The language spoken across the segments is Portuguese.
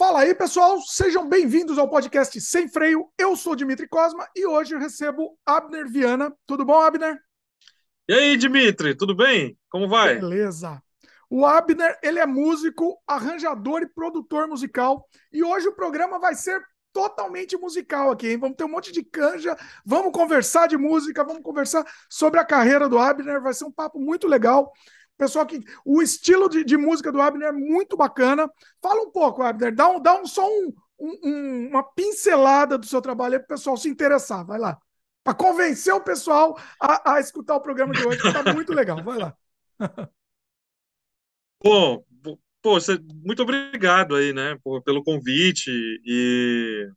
Fala aí, pessoal, sejam bem-vindos ao podcast Sem Freio. Eu sou Dimitri Cosma e hoje eu recebo Abner Viana. Tudo bom, Abner? E aí, Dimitri, tudo bem? Como vai? Beleza. O Abner, ele é músico, arranjador e produtor musical. E hoje o programa vai ser totalmente musical aqui, hein? Vamos ter um monte de canja, vamos conversar de música, vamos conversar sobre a carreira do Abner, vai ser um papo muito legal. Pessoal que o estilo de, de música do Abner é muito bacana. Fala um pouco, Abner, dá, um, dá um, só um, um, uma pincelada do seu trabalho para o pessoal se interessar. Vai lá. Para convencer o pessoal a, a, escutar o programa de hoje, que está muito legal. Vai lá. Bom, pô, muito obrigado aí, né, pelo convite e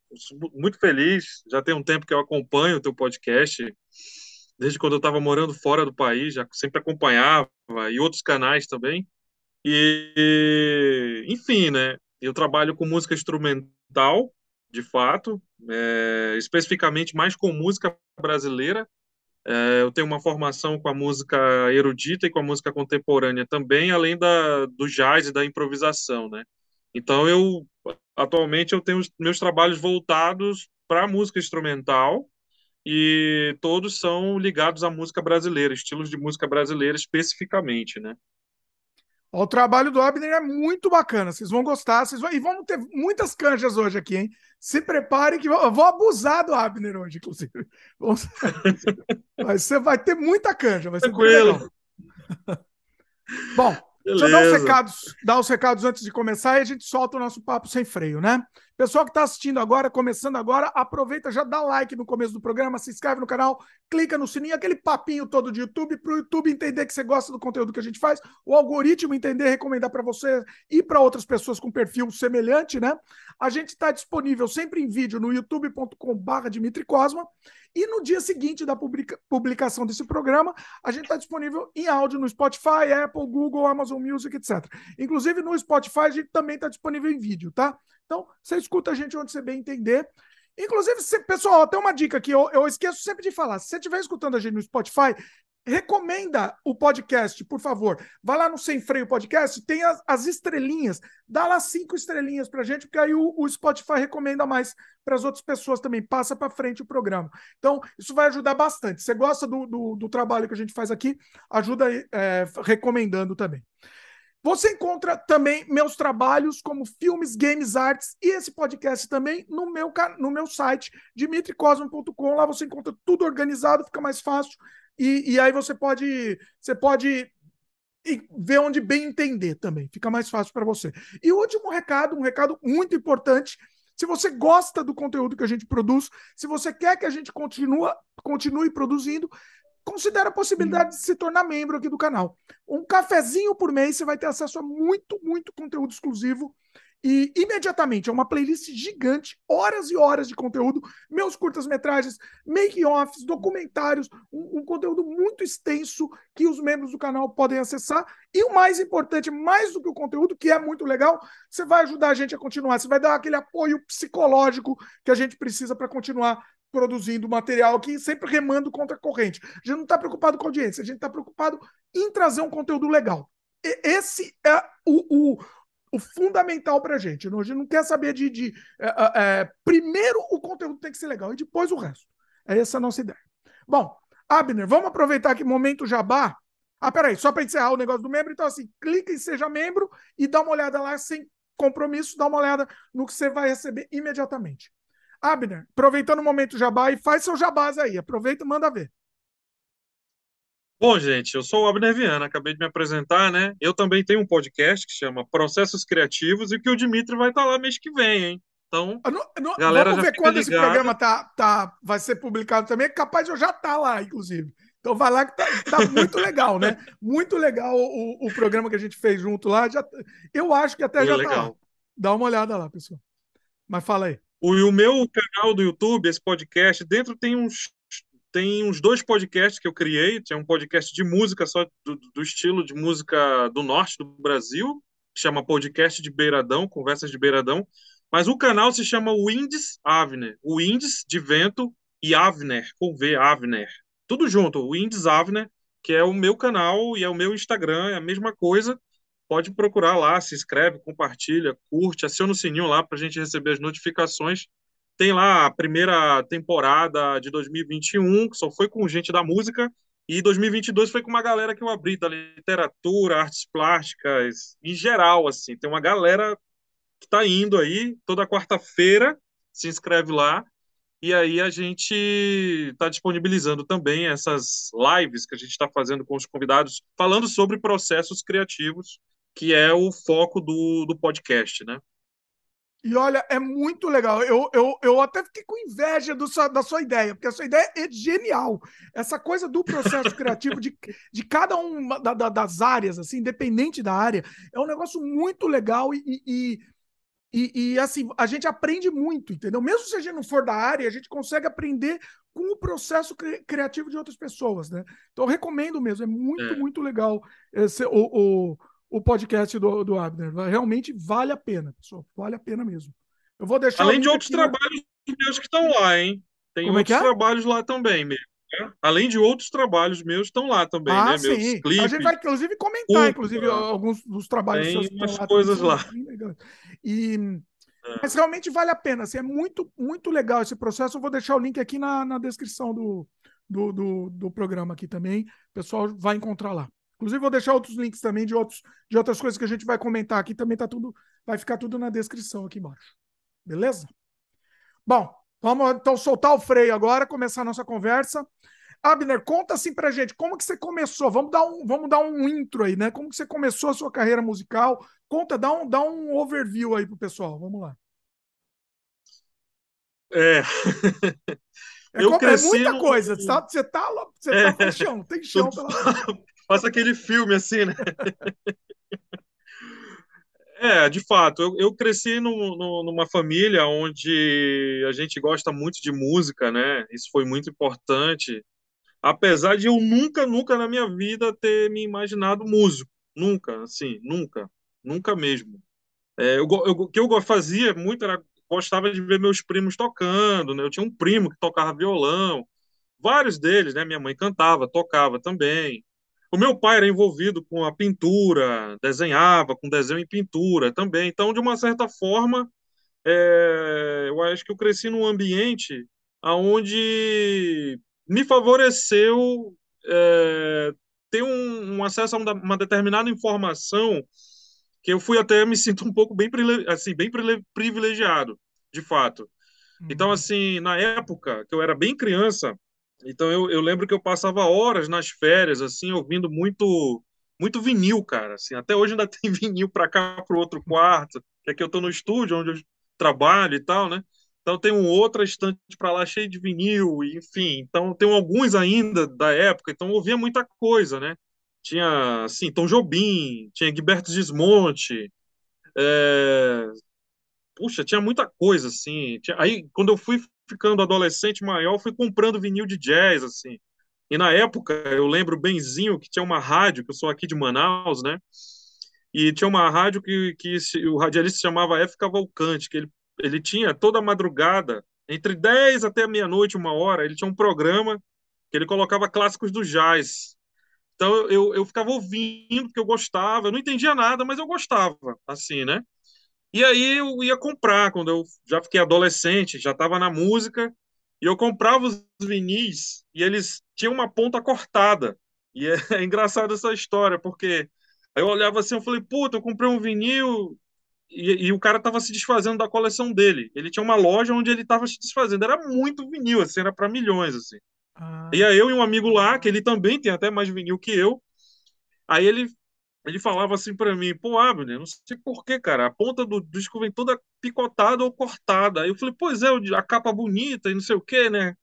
muito feliz. Já tem um tempo que eu acompanho o teu podcast desde quando eu estava morando fora do país, já sempre acompanhava, e outros canais também. E, enfim, né? Eu trabalho com música instrumental, de fato, é, especificamente mais com música brasileira. É, eu tenho uma formação com a música erudita e com a música contemporânea também, além da, do jazz e da improvisação, né? Então, eu, atualmente, eu tenho meus trabalhos voltados para a música instrumental, e todos são ligados à música brasileira, estilos de música brasileira especificamente, né? O trabalho do Abner é muito bacana, vocês vão gostar, vocês vão... e vamos ter muitas canjas hoje aqui, hein? Se preparem que eu vou abusar do Abner hoje, inclusive. Você vai ter muita canja, vai ser Tranquilo. Bom, Beleza. deixa eu dar os recados, dar os recados antes de começar e a gente solta o nosso papo sem freio, né? Pessoal que está assistindo agora, começando agora, aproveita, já dá like no começo do programa, se inscreve no canal, clica no sininho, aquele papinho todo de YouTube, para o YouTube entender que você gosta do conteúdo que a gente faz, o algoritmo entender, recomendar para você e para outras pessoas com perfil semelhante, né? A gente está disponível sempre em vídeo no youtube.com/barra Dimitri Cosma e no dia seguinte da publica publicação desse programa, a gente está disponível em áudio no Spotify, Apple, Google, Amazon Music, etc. Inclusive no Spotify a gente também está disponível em vídeo, tá? Então, você escuta a gente onde você bem entender. Inclusive, se, pessoal, tem uma dica aqui, eu, eu esqueço sempre de falar. Se você estiver escutando a gente no Spotify, recomenda o podcast, por favor. Vai lá no Sem Freio Podcast, tem as, as estrelinhas, dá lá cinco estrelinhas pra gente, porque aí o, o Spotify recomenda mais para as outras pessoas também, passa para frente o programa. Então, isso vai ajudar bastante. Você gosta do, do, do trabalho que a gente faz aqui, ajuda é, recomendando também. Você encontra também meus trabalhos como filmes, games, artes e esse podcast também no meu, no meu site, dimitricosmo.com. Lá você encontra tudo organizado, fica mais fácil. E, e aí você pode, você pode ver onde bem entender também. Fica mais fácil para você. E último recado, um recado muito importante. Se você gosta do conteúdo que a gente produz, se você quer que a gente continue, continue produzindo, considere a possibilidade de se tornar membro aqui do canal. Um cafezinho por mês, você vai ter acesso a muito, muito conteúdo exclusivo. E imediatamente é uma playlist gigante, horas e horas de conteúdo, meus curtas-metragens, make-offs, documentários, um, um, conteúdo muito extenso que os membros do canal podem acessar. E o mais importante, mais do que o conteúdo, que é muito legal, você vai ajudar a gente a continuar, você vai dar aquele apoio psicológico que a gente precisa para continuar produzindo material aqui, sempre remando contra a corrente. A gente não está preocupado com a audiência, a gente está preocupado em trazer um conteúdo legal. E, esse é o, o, o fundamental para a gente. A gente não quer saber de. de é, é, é, primeiro o conteúdo tem que ser legal e depois o resto. É essa a nossa ideia. Bom, Abner, vamos aproveitar aqui momento jabá. Ah, peraí, só para encerrar o negócio do membro, então assim, clica em seja membro e dá uma olhada lá sem compromisso, dá uma olhada no que você vai receber imediatamente. Abner, aproveitando o momento jabá e faz seu jabás aí. Aproveita e manda ver. Bom, gente, eu sou o Abner Viana, acabei de me apresentar, né? Eu também tenho um podcast que chama Processos Criativos e que o Dimitri vai estar lá mês que vem, hein? Então, não, não, galera vamos ver quando ligada. esse programa tá, tá, vai ser publicado também. É capaz de eu já estar tá lá, inclusive. Então vai lá que tá, tá muito legal, né? Muito legal o, o programa que a gente fez junto lá. Já, eu acho que até Foi já legal. tá lá. Dá uma olhada lá, pessoal. Mas fala aí. O, o meu canal do YouTube, esse podcast, dentro tem uns tem uns dois podcasts que eu criei. Tinha um podcast de música só do, do estilo de música do norte do Brasil, que chama Podcast de Beiradão, Conversas de Beiradão. Mas o canal se chama Winds Avner. Winds de vento e Avner, com V, Avner. Tudo junto, Winds Avner, que é o meu canal e é o meu Instagram, é a mesma coisa. Pode procurar lá, se inscreve, compartilha, curte, aciona o sininho lá para a gente receber as notificações. Tem lá a primeira temporada de 2021, que só foi com gente da música, e 2022 foi com uma galera que eu abri da literatura, artes plásticas, em geral, assim. Tem uma galera que está indo aí toda quarta-feira, se inscreve lá. E aí a gente está disponibilizando também essas lives que a gente está fazendo com os convidados, falando sobre processos criativos, que é o foco do, do podcast, né? E olha, é muito legal. Eu, eu, eu até fiquei com inveja do da sua ideia, porque a sua ideia é genial. Essa coisa do processo criativo de, de cada uma da, da, das áreas, assim, independente da área, é um negócio muito legal e, e, e, e, assim, a gente aprende muito, entendeu? Mesmo se a gente não for da área, a gente consegue aprender com o processo cri criativo de outras pessoas, né? Então, eu recomendo mesmo, é muito, é. muito legal esse, o, o o podcast do, do Abner. Realmente vale a pena, pessoal. Vale a pena mesmo. Eu vou deixar. Além de outros trabalhos na... meus que estão lá, hein? Tem Como é outros é é? trabalhos lá também mesmo. Né? Além de outros trabalhos meus estão lá também, ah, né? Sim. Meus clipes. A gente vai, inclusive, comentar, inclusive, alguns dos trabalhos tem seus umas lá, coisas lá. E... É. Mas realmente vale a pena. Assim, é muito, muito legal esse processo. Eu vou deixar o link aqui na, na descrição do, do, do, do programa aqui também. O pessoal vai encontrar lá. Inclusive, vou deixar outros links também de, outros, de outras coisas que a gente vai comentar aqui. Também tá tudo, vai ficar tudo na descrição aqui embaixo. Beleza? Bom, vamos então soltar o freio agora, começar a nossa conversa. Abner, conta assim pra gente, como que você começou? Vamos dar um, vamos dar um intro aí, né? Como que você começou a sua carreira musical? Conta, dá um, dá um overview aí pro pessoal. Vamos lá. É. É, eu cresci é muita no... coisa. Você tá, você tá, você tá é. chão, tem chão pela Faça aquele filme assim, né? É, de fato, eu, eu cresci no, no, numa família onde a gente gosta muito de música, né? Isso foi muito importante. Apesar de eu nunca, nunca na minha vida ter me imaginado músico. Nunca, assim, nunca. Nunca mesmo. É, eu, eu, o que eu fazia muito era gostava de ver meus primos tocando, né? Eu tinha um primo que tocava violão, vários deles, né? Minha mãe cantava, tocava também. O meu pai era envolvido com a pintura, desenhava com desenho em pintura também. Então, de uma certa forma, é, eu acho que eu cresci num ambiente onde me favoreceu é, ter um, um, acesso a uma determinada informação que eu fui até me sinto um pouco bem assim bem privilegiado de fato então uhum. assim na época que eu era bem criança então eu, eu lembro que eu passava horas nas férias, assim, ouvindo muito muito vinil, cara. Assim, até hoje ainda tem vinil para cá, para o outro quarto, que aqui eu estou no estúdio onde eu trabalho e tal, né? Então tem um outro estante para lá cheio de vinil, enfim. Então tem alguns ainda da época, então ouvia muita coisa, né? Tinha, assim, Tom Jobim, tinha Gilberto Gismonte, é... puxa, tinha muita coisa, assim. Aí, quando eu fui ficando adolescente maior, fui comprando vinil de jazz, assim. E na época, eu lembro benzinho que tinha uma rádio, que eu sou aqui de Manaus, né? E tinha uma rádio que, que o radialista chamava F. Cavalcante, que ele, ele tinha toda madrugada, entre 10 até meia-noite, uma hora, ele tinha um programa que ele colocava clássicos do jazz. Então eu, eu ficava ouvindo, porque eu gostava, eu não entendia nada, mas eu gostava, assim, né? E aí eu ia comprar, quando eu já fiquei adolescente, já estava na música, e eu comprava os vinis e eles tinham uma ponta cortada. E é, é engraçado essa história, porque eu olhava assim, eu falei, puta, eu comprei um vinil e, e o cara estava se desfazendo da coleção dele. Ele tinha uma loja onde ele estava se desfazendo. Era muito vinil, assim, era para milhões, assim. Ah. E aí eu e um amigo lá, que ele também tem até mais vinil que eu, aí ele ele falava assim para mim, pô, Abner, não sei porquê, cara, a ponta do disco vem toda picotada ou cortada. Aí eu falei, pois é, a capa bonita e não sei o quê, né?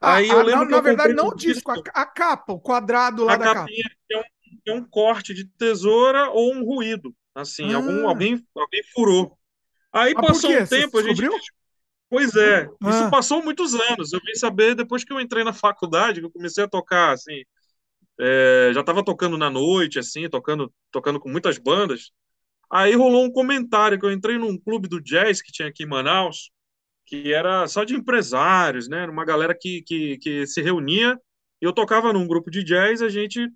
Ah, Aí eu lembro na, na verdade, não o disco, a, a, capa, o quadrado lá a da capa. É um, é um, corte de tesoura ou um ruído, assim, ah. algum, alguém, alguém furou. Aí passou um tempo, a gente... Pois é, ah. isso passou muitos anos. Eu vim saber depois que eu entrei na faculdade, que eu comecei a tocar, assim, é, já estava tocando na noite, assim, tocando, tocando com muitas bandas. Aí rolou um comentário que eu entrei num clube do jazz que tinha aqui em Manaus, que era só de empresários, né? Uma galera que, que, que se reunia. Eu tocava num grupo de jazz, a gente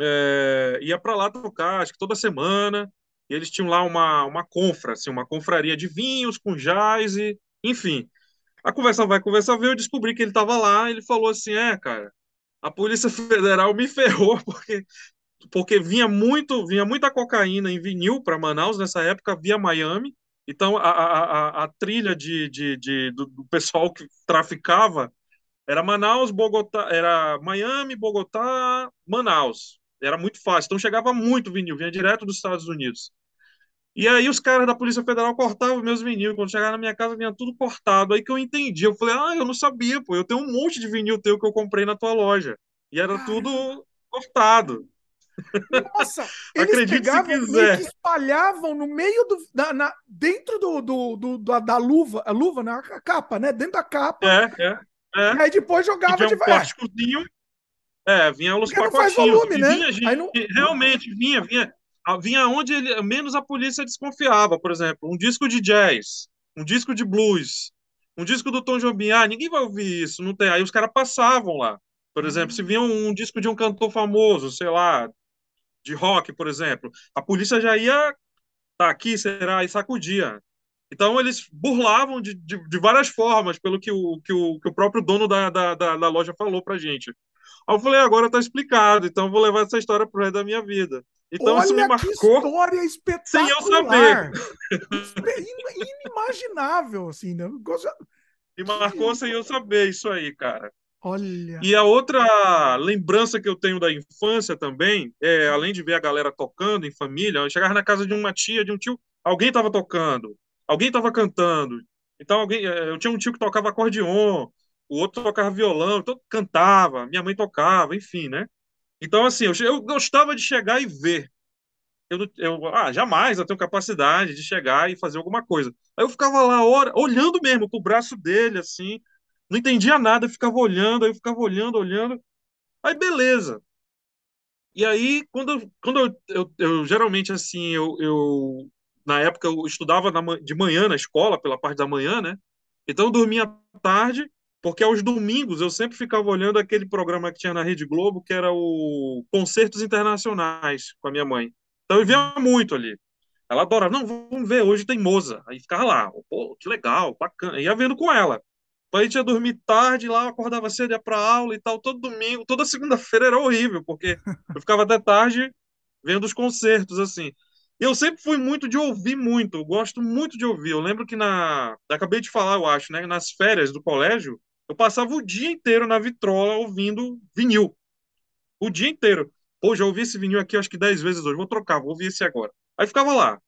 é, ia para lá tocar, acho que toda semana. E eles tinham lá uma, uma confra, assim, uma confraria de vinhos com jazz e, enfim. A conversa vai, a conversa veio, eu descobri que ele estava lá, ele falou assim, é, cara, a Polícia Federal me ferrou porque porque vinha muito, vinha muita cocaína em vinil para Manaus nessa época, via Miami. Então a, a, a trilha de, de, de do, pessoal que traficava era Manaus, Bogotá, era Miami, Bogotá, Manaus. Era muito fácil. Então chegava muito vinil, vinha direto dos Estados Unidos. E aí os caras da Polícia Federal cortavam meus vinil. Quando chegava na minha casa, vinha tudo cortado. Aí que eu entendi. Eu falei, ah, eu não sabia, pô. Eu tenho um monte de vinil teu que eu comprei na tua loja. E era tudo cortado. Nossa, eles Acredite pegavam, se quiser. espalhavam no meio do. Da, na, dentro do, do, do, da, da luva, a luva, na né? capa, né? Dentro da capa. É, é. é. E aí depois jogava de um plásticozinho. É, vinha os Porque pacotinhos. Volume, né? Vinha, não... Realmente, vinha, vinha vinha onde ele, menos a polícia desconfiava, por exemplo, um disco de jazz, um disco de blues, um disco do Tom Jobim, ah, ninguém vai ouvir isso, não tem. Aí os caras passavam lá. Por exemplo, se vinha um, um, disco de um cantor famoso, sei lá, de rock, por exemplo, a polícia já ia tá aqui, será, e sacudia. Então eles burlavam de, de, de, várias formas, pelo que o, que o, que o próprio dono da, da, da, da loja falou pra gente. Aí eu falei, agora tá explicado, então vou levar essa história pro resto da minha vida. Então Olha isso me marcou. Que história espetacular. Sem eu saber. Inimaginável, assim, né? Me marcou sem eu saber isso aí, cara. Olha. E a outra lembrança que eu tenho da infância também, é, além de ver a galera tocando em família, eu chegava na casa de uma tia, de um tio, alguém estava tocando, alguém estava cantando. Então alguém, é, eu tinha um tio que tocava acordeon, o outro tocava violão, então cantava, minha mãe tocava, enfim, né? Então, assim, eu, eu gostava de chegar e ver. Eu, eu, ah, jamais eu tenho capacidade de chegar e fazer alguma coisa. Aí eu ficava lá, hora, olhando mesmo pro braço dele, assim, não entendia nada, eu ficava olhando, aí eu ficava olhando, olhando. Aí, beleza. E aí, quando, quando eu, eu, eu geralmente, assim, eu, eu, na época, eu estudava na, de manhã na escola, pela parte da manhã, né? Então, eu dormia tarde, porque aos domingos eu sempre ficava olhando aquele programa que tinha na Rede Globo, que era o Concertos Internacionais, com a minha mãe. Então eu via muito ali. Ela adorava, não, vamos ver, hoje tem Moza. Aí ficava lá, pô, que legal, bacana. Ia vendo com ela. Aí a gente ia dormir tarde lá, acordava cedo, ia pra aula e tal, todo domingo, toda segunda-feira era horrível, porque eu ficava até tarde vendo os concertos, assim. Eu sempre fui muito de ouvir muito, gosto muito de ouvir. Eu lembro que na. Acabei de falar, eu acho, né? Nas férias do colégio, eu passava o dia inteiro na vitrola ouvindo vinil. O dia inteiro. Pô, já ouvi esse vinil aqui acho que 10 vezes hoje. Vou trocar, vou ouvir esse agora. Aí ficava lá.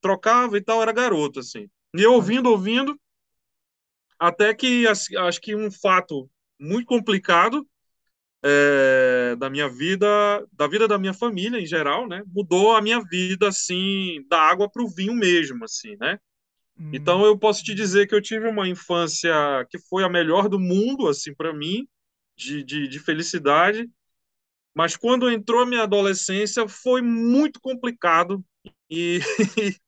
Trocava e tal, era garoto, assim. E eu ouvindo, ouvindo. Até que acho que um fato muito complicado é, da minha vida, da vida da minha família em geral, né? Mudou a minha vida, assim, da água para o vinho mesmo, assim, né? Hum. Então eu posso te dizer que eu tive uma infância que foi a melhor do mundo, assim, para mim, de, de, de, felicidade. Mas quando entrou minha adolescência foi muito complicado e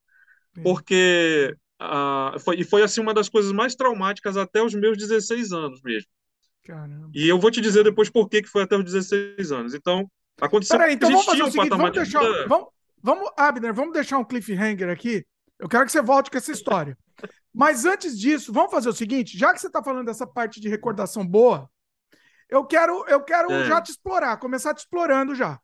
porque uh, foi, e foi assim uma das coisas mais traumáticas até os meus 16 anos mesmo. Caramba. E eu vou te dizer depois por que, que foi até os 16 anos. Então, aconteceu Peraí, então vamos fazer o seguinte, vamos deixar, vamos, vamos, Abner, vamos deixar um cliffhanger aqui eu quero que você volte com essa história. Mas antes disso, vamos fazer o seguinte: já que você está falando dessa parte de recordação boa, eu quero, eu quero é. já te explorar, começar te explorando já.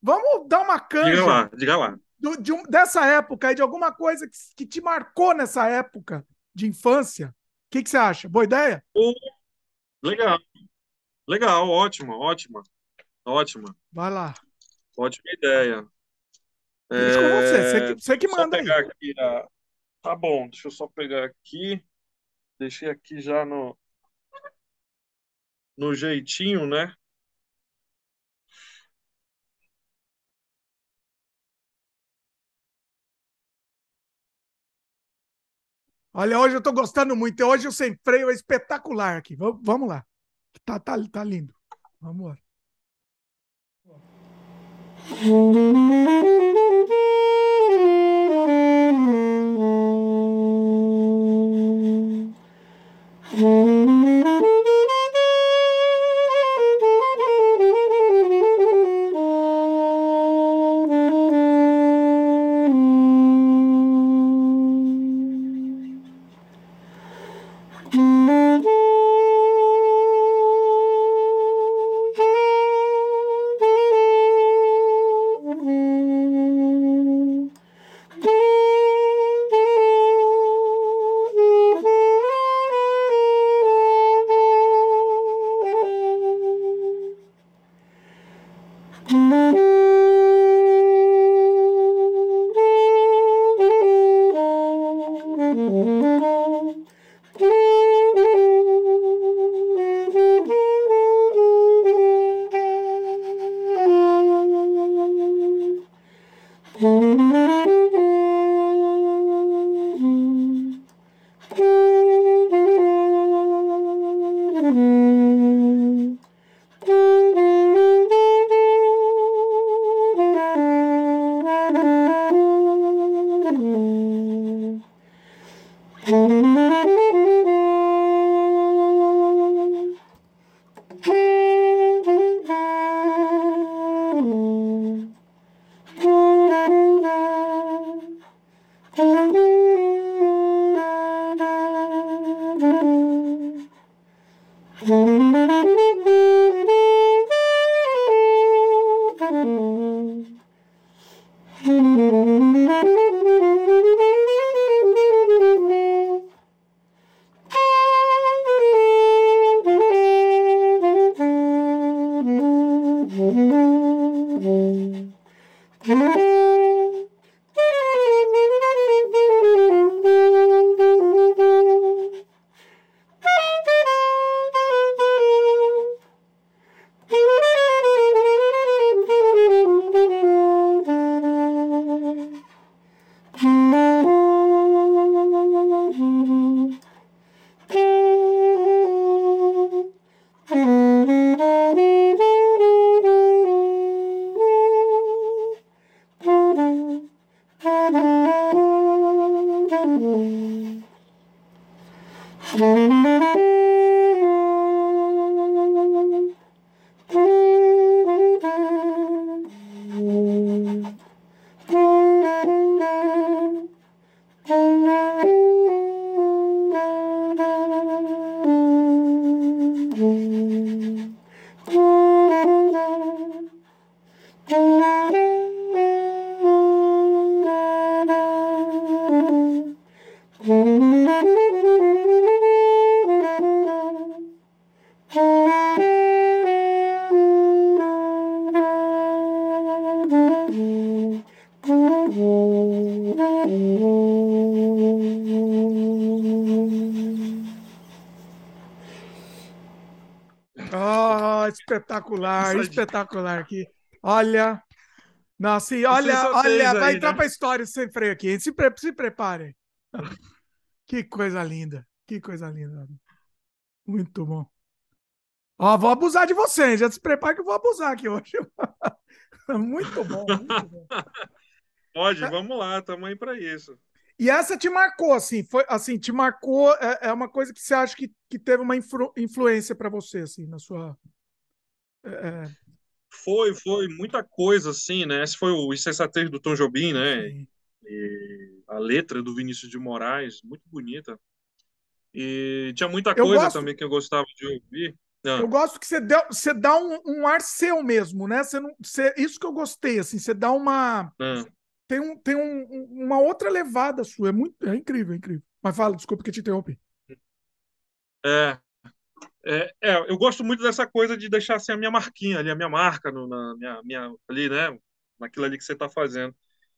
Vamos dar uma canja. Diga lá, diga lá. Do, de um, dessa época aí, de alguma coisa que, que, te marcou nessa época de infância. O que, que você acha? Boa ideia? Legal. Legal, ótima, ótima. Ótima. Vai lá. Ótima ideia. Deixa com você, você que, você que manda aí. A... Tá bom, deixa eu só pegar aqui. Deixei aqui já no, no jeitinho, né? Olha, hoje eu tô gostando muito. Hoje o sem freio é espetacular aqui. Vamos lá. Tá, tá, tá lindo. Vamos lá. Mm-hmm. Espetacular, espetacular aqui. Olha, nossa, e olha, olha, vai aí, entrar né? para a história sem freio aqui. Se, pre se prepare. que coisa linda, que coisa linda. Muito bom. Ó, vou abusar de vocês, já se prepare que eu vou abusar aqui hoje. muito bom, muito bom. Pode, é. vamos lá, estamos aí para isso. E essa te marcou, assim, foi assim, te marcou, é, é uma coisa que você acha que, que teve uma influ, influência para você, assim, na sua. É, é... Foi, foi muita coisa, assim, né? Esse foi o Insensatez do Tom Jobim, né? E a letra do Vinícius de Moraes, muito bonita. E tinha muita coisa gosto... também que eu gostava de ouvir. Não. Eu gosto que você, dá, você dá um, um ar seu mesmo, né? Você não, você, isso que eu gostei, assim, você dá uma. Não tem, um, tem um, uma outra levada sua. É, muito, é incrível, é incrível. Mas fala, desculpa que te interrompi. É, é, é, eu gosto muito dessa coisa de deixar assim, a minha marquinha ali, a minha marca no, na minha, minha, ali, né? Naquilo ali que você está fazendo.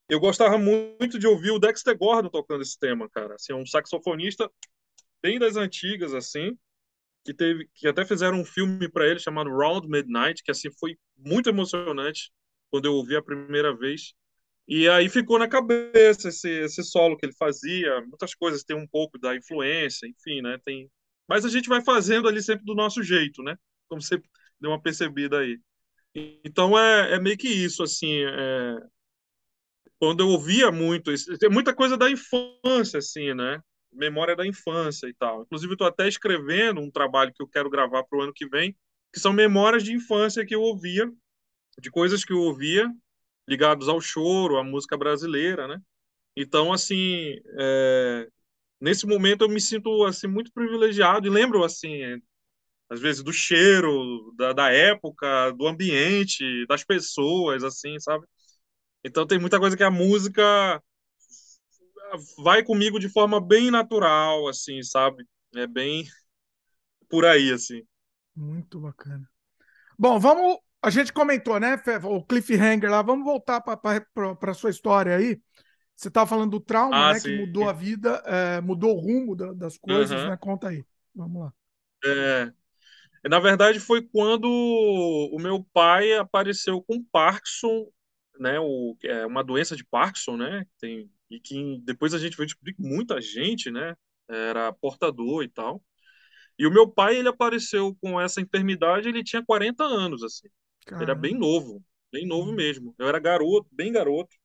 Eu gostava muito de ouvir o Dexter Gordon tocando esse tema, cara. Assim, é um saxofonista bem das antigas, assim, que teve, que até fizeram um filme para ele chamado Round Midnight, que assim foi muito emocionante quando eu ouvi a primeira vez. E aí ficou na cabeça esse, esse solo que ele fazia, muitas coisas tem um pouco da influência, enfim, né? Tem, mas a gente vai fazendo ali sempre do nosso jeito, né? Como você deu uma percebida aí. Então é, é meio que isso, assim. É... Quando eu ouvia muito, tem muita coisa da infância, assim, né? Memória da infância e tal. Inclusive, estou até escrevendo um trabalho que eu quero gravar para o ano que vem, que são memórias de infância que eu ouvia, de coisas que eu ouvia ligados ao choro, à música brasileira, né? Então, assim, é, nesse momento eu me sinto assim muito privilegiado e lembro assim, às vezes do cheiro, da, da época, do ambiente, das pessoas, assim, sabe? Então tem muita coisa que a música vai comigo de forma bem natural, assim, sabe? É bem por aí, assim. Muito bacana. Bom, vamos a gente comentou, né, o cliffhanger lá. Vamos voltar para a sua história aí. Você estava falando do trauma, ah, né, sim. que mudou a vida, é, mudou o rumo da, das coisas, uhum. né? Conta aí. Vamos lá. É, na verdade, foi quando o meu pai apareceu com Parkinson, né? O, é uma doença de Parkinson, né? Tem, e que depois a gente vai descobrir que muita gente, né? Era portador e tal. E o meu pai, ele apareceu com essa enfermidade, ele tinha 40 anos, assim. Caramba. Era bem novo, bem novo uhum. mesmo. Eu era garoto, bem garoto.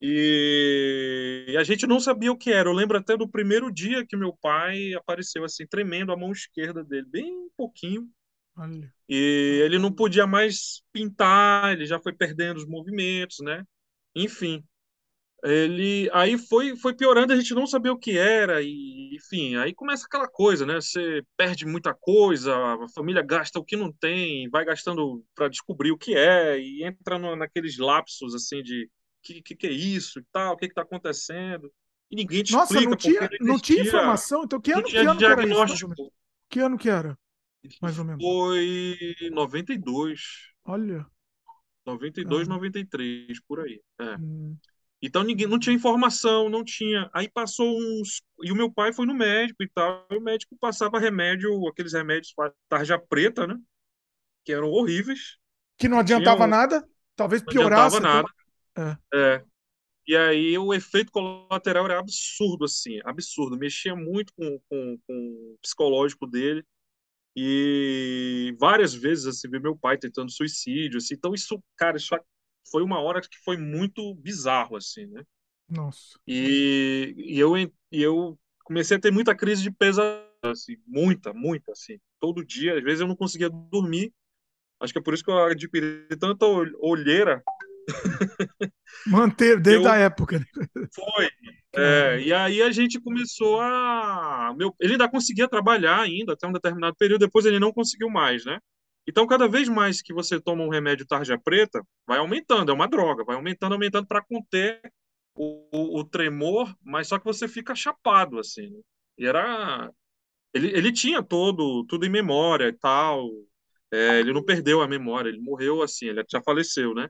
E... a gente não sabia o que era. Eu lembro até do primeiro dia que meu pai apareceu assim, tremendo a mão esquerda dele, bem pouquinho. Olha. E ele não podia mais pintar, ele já foi perdendo os movimentos, né? Enfim ele aí foi foi piorando a gente não sabia o que era e enfim aí começa aquela coisa né você perde muita coisa a família gasta o que não tem vai gastando para descobrir o que é e entra no, naqueles lapsos assim de que, que, que é isso e tal o que está acontecendo e ninguém te Nossa, explica não tinha não, não tinha informação então que ano, que ano que era isso, que ano que era mais ou menos foi 92 olha 92 Caramba. 93 por aí é. Hum. Então ninguém não tinha informação, não tinha. Aí passou uns e o meu pai foi no médico e tal. E o médico passava remédio, aqueles remédios tarja preta, né? Que eram horríveis. Que não adiantava nada, talvez piorasse. Não adiantava nada. É. é. E aí o efeito colateral era absurdo, assim, absurdo. Mexia muito com, com, com o psicológico dele. E várias vezes, assim, vi meu pai tentando suicídio, assim. Então isso, cara, isso foi uma hora que foi muito bizarro, assim, né? Nossa. E, e, eu, e eu comecei a ter muita crise de pesadelo, assim, muita, muita, assim. Todo dia, às vezes eu não conseguia dormir. Acho que é por isso que eu adquiri tanta olheira. Manter desde eu... a época. Né? Foi. É, e aí a gente começou a. Meu, ele ainda conseguia trabalhar ainda até um determinado período, depois ele não conseguiu mais, né? Então, cada vez mais que você toma um remédio tarja preta, vai aumentando, é uma droga, vai aumentando, aumentando para conter o, o, o, tremor, mas só que você fica chapado, assim. Né? E era. Ele, ele tinha todo, tudo em memória e tal. É, ele não perdeu a memória, ele morreu assim, ele já faleceu, né?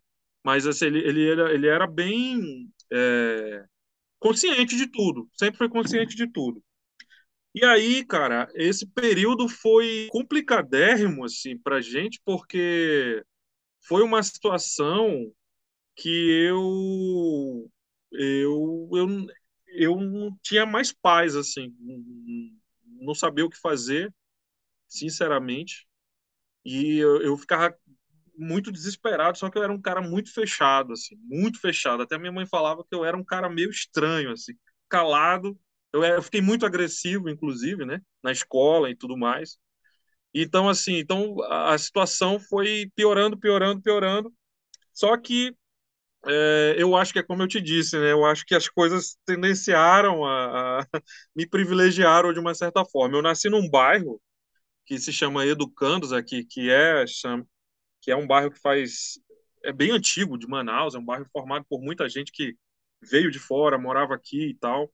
Mas assim, ele, ele, era, ele era bem. É, consciente de tudo, sempre foi consciente de tudo. E aí, cara, esse período foi complicadérrimo, assim, pra gente, porque foi uma situação que eu, eu, eu, eu não tinha mais paz, assim, não sabia o que fazer, sinceramente, e eu, eu ficava muito desesperado, só que eu era um cara muito fechado, assim, muito fechado. Até minha mãe falava que eu era um cara meio estranho, assim, calado. Eu, eu fiquei muito agressivo, inclusive, né, na escola e tudo mais. Então, assim, então a, a situação foi piorando, piorando, piorando. Só que é, eu acho que é como eu te disse, né? Eu acho que as coisas tendenciaram a, a me privilegiaram de uma certa forma. Eu nasci num bairro que se chama Educandos aqui, que é que é um bairro que faz é bem antigo de Manaus, é um bairro formado por muita gente que veio de fora, morava aqui e tal.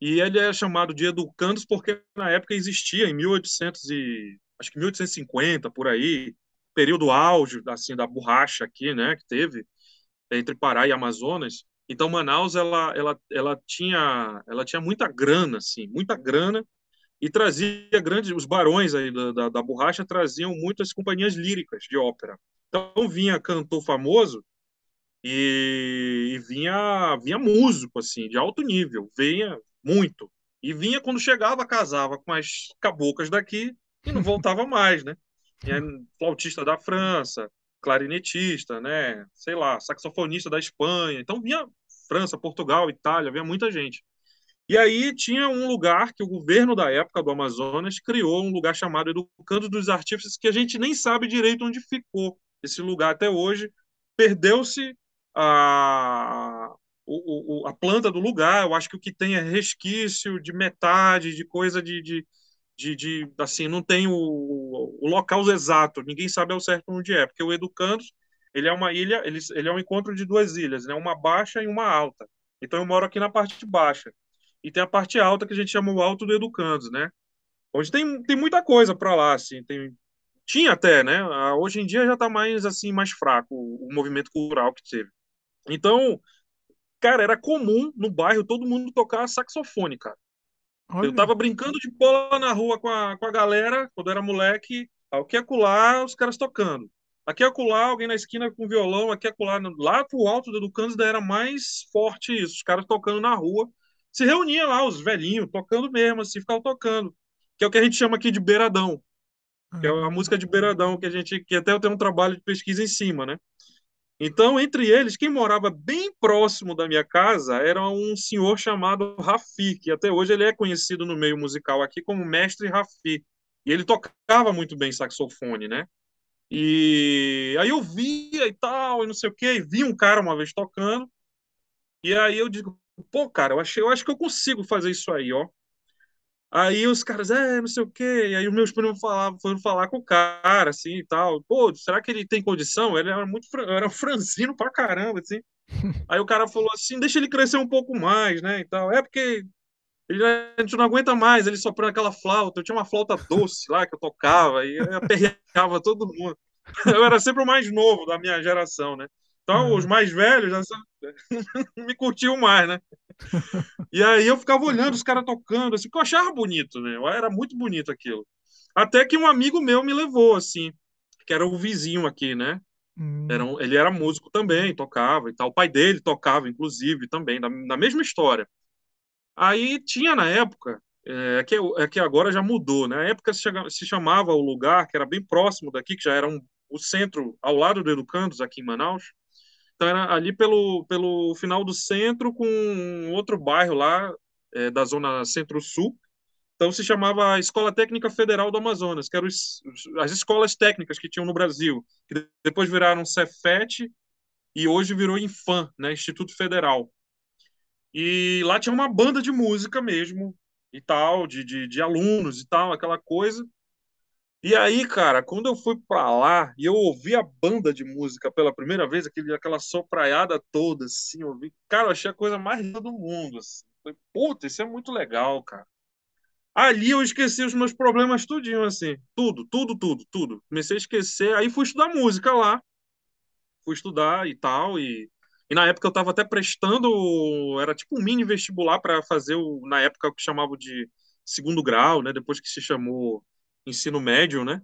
E ele é chamado de Educandos porque na época existia em 1800 e acho que 1850 por aí, período auge assim da borracha aqui, né, que teve entre Pará e Amazonas. Então Manaus ela ela ela tinha ela tinha muita grana assim, muita grana e trazia grandes os barões aí da, da, da borracha traziam muitas companhias líricas de ópera. Então vinha cantor famoso e, e, vinha vinha músico assim de alto nível, vinha muito e vinha quando chegava casava com as cabocas daqui e não voltava mais, né? Flautista da França, clarinetista, né? Sei lá, saxofonista da Espanha. Então vinha França, Portugal, Itália, vinha muita gente. E aí tinha um lugar que o governo da época do Amazonas criou, um lugar chamado Educando dos Artífices, que a gente nem sabe direito onde ficou esse lugar até hoje. Perdeu-se a, a planta do lugar, eu acho que o que tem é resquício de metade, de coisa de, de, de, de assim, não tem o, o local exato, ninguém sabe ao certo onde é, porque o Educandos, ele é uma ilha, ele, ele é um encontro de duas ilhas, né, uma baixa e uma alta. Então eu moro aqui na parte baixa e tem a parte alta que a gente chama o Alto do Educandos, né? Onde tem, tem muita coisa para lá, assim, tem tinha até, né? Ah, hoje em dia já está mais assim mais fraco o, o movimento cultural que teve. Então, cara, era comum no bairro todo mundo tocar saxofone, cara. Olha. Eu tava brincando de bola na rua com a, com a galera, quando era moleque, aqui acolá, os caras tocando. Aqui acolá, alguém na esquina com violão, aqui acolá, lá pro alto do Educandos era mais forte isso, os caras tocando na rua, se reunia lá, os velhinhos, tocando mesmo, assim, ficavam tocando. Que é o que a gente chama aqui de beiradão. Que é a música de beiradão, que a gente. que até eu tenho um trabalho de pesquisa em cima, né? Então, entre eles, quem morava bem próximo da minha casa era um senhor chamado Rafi, que até hoje ele é conhecido no meio musical aqui como Mestre Rafi. E ele tocava muito bem saxofone, né? E aí eu via e tal, e não sei o quê, e vi um cara uma vez tocando, e aí eu digo, Pô, cara, eu, achei, eu acho que eu consigo fazer isso aí, ó. Aí os caras, é, não sei o quê. E aí os meus primos falavam, foram falar com o cara, assim, e tal. Pô, será que ele tem condição? Ele era muito, era franzino pra caramba, assim. Aí o cara falou assim, deixa ele crescer um pouco mais, né, e tal. É porque ele, a gente não aguenta mais ele soprando aquela flauta. Eu tinha uma flauta doce lá que eu tocava e eu aperreava todo mundo. Eu era sempre o mais novo da minha geração, né? Então, uhum. os mais velhos já me curtiam mais, né? E aí eu ficava olhando os caras tocando, assim, que eu achava bonito, né? Era muito bonito aquilo. Até que um amigo meu me levou, assim, que era o vizinho aqui, né? Hum. Era um, ele era músico também, tocava e tal. O pai dele tocava, inclusive, também, na, na mesma história. Aí tinha na época, é que, é que agora já mudou, né? Na época se, se chamava o lugar, que era bem próximo daqui, que já era um, o centro, ao lado do Educandos, aqui em Manaus, então era ali pelo, pelo final do centro com outro bairro lá é, da zona centro-sul. Então se chamava Escola Técnica Federal do Amazonas, que eram as escolas técnicas que tinham no Brasil, que depois viraram Cefet e hoje virou Infam, né, Instituto Federal. E lá tinha uma banda de música mesmo, e tal, de, de, de alunos e tal, aquela coisa. E aí, cara, quando eu fui para lá e eu ouvi a banda de música pela primeira vez, aquele, aquela sopraiada toda, assim, eu vi, cara, eu achei a coisa mais linda do mundo, assim. Falei, puta, isso é muito legal, cara. Ali eu esqueci os meus problemas tudinho, assim, tudo, tudo, tudo, tudo. Comecei a esquecer, aí fui estudar música lá, fui estudar e tal, e E na época eu estava até prestando, era tipo um mini vestibular para fazer o, na época que chamavam de segundo grau, né? Depois que se chamou ensino médio, né?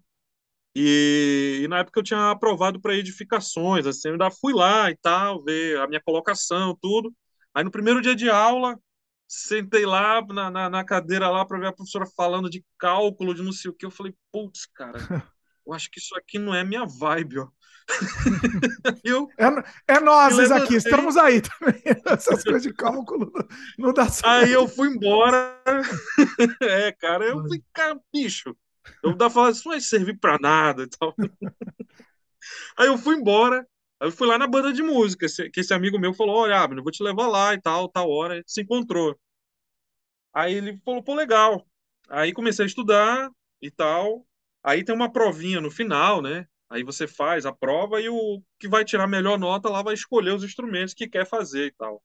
E, e na época eu tinha aprovado para edificações, assim, eu ainda fui lá e tal, ver a minha colocação, tudo. Aí no primeiro dia de aula, sentei lá na, na, na cadeira lá para ver a professora falando de cálculo, de não sei o que. Eu falei, putz, cara, eu acho que isso aqui não é minha vibe, ó. eu, é, é nós aqui, estamos aí também. Essas coisas de cálculo não, dá certo. Aí eu fui embora. é, cara, eu fui, cara, bicho. Eu dava falar, isso não vai servir pra nada e tal. Aí eu fui embora. Aí eu fui lá na banda de música, que esse amigo meu falou, olha, Abner, vou te levar lá e tal, tal hora. Se encontrou. Aí ele falou, pô, legal. Aí comecei a estudar e tal. Aí tem uma provinha no final, né? Aí você faz a prova e o que vai tirar a melhor nota lá vai escolher os instrumentos que quer fazer e tal.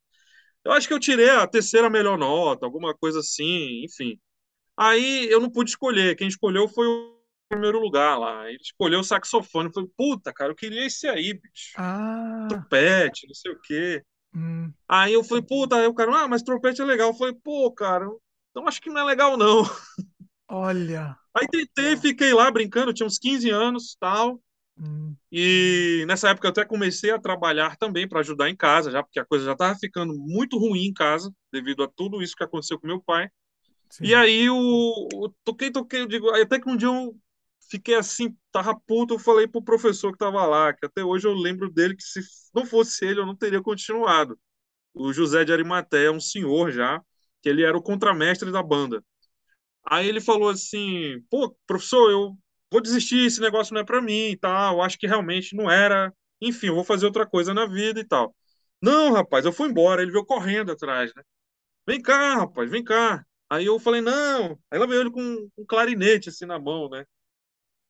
Eu acho que eu tirei a terceira melhor nota, alguma coisa assim, enfim. Aí eu não pude escolher. Quem escolheu foi o primeiro lugar lá. Ele escolheu o saxofone. Eu falei, puta, cara, eu queria esse aí, bicho. Ah. Trompete, não sei o quê. Hum. Aí eu falei, puta, aí o cara, ah, mas trompete é legal. Eu falei, pô, cara, então acho que não é legal, não. Olha. Aí tentei, fiquei lá brincando, tinha uns 15 anos tal. Hum. E nessa época eu até comecei a trabalhar também para ajudar em casa, já porque a coisa já estava ficando muito ruim em casa, devido a tudo isso que aconteceu com meu pai. Sim. E aí o, o toquei, toquei, eu digo, até que um dia eu fiquei assim, tava puto, eu falei pro professor que tava lá, que até hoje eu lembro dele que se não fosse ele eu não teria continuado. O José de Arimaté, um senhor já, que ele era o contramestre da banda. Aí ele falou assim: pô, professor, eu vou desistir, esse negócio não é para mim e tal, acho que realmente não era, enfim, eu vou fazer outra coisa na vida e tal. Não, rapaz, eu fui embora, ele veio correndo atrás, né? Vem cá, rapaz, vem cá. Aí eu falei, não. Aí ela veio ele com um clarinete assim na mão, né?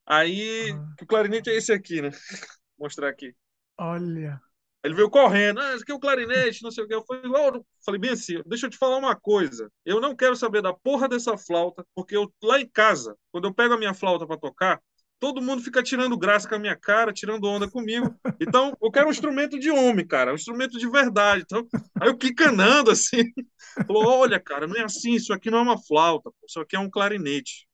Aí, ah. o clarinete é esse aqui, né? Vou mostrar aqui. Olha. Ele veio correndo, ah, esse aqui é o clarinete, não sei o que. Eu falei, oh, falei bem assim, deixa eu te falar uma coisa. Eu não quero saber da porra dessa flauta, porque eu lá em casa, quando eu pego a minha flauta para tocar, todo mundo fica tirando graça com a minha cara, tirando onda comigo. Então, eu quero um instrumento de homem, cara, um instrumento de verdade. Então, aí eu quicanando assim, falou: olha, cara, não é assim, isso aqui não é uma flauta, isso aqui é um clarinete.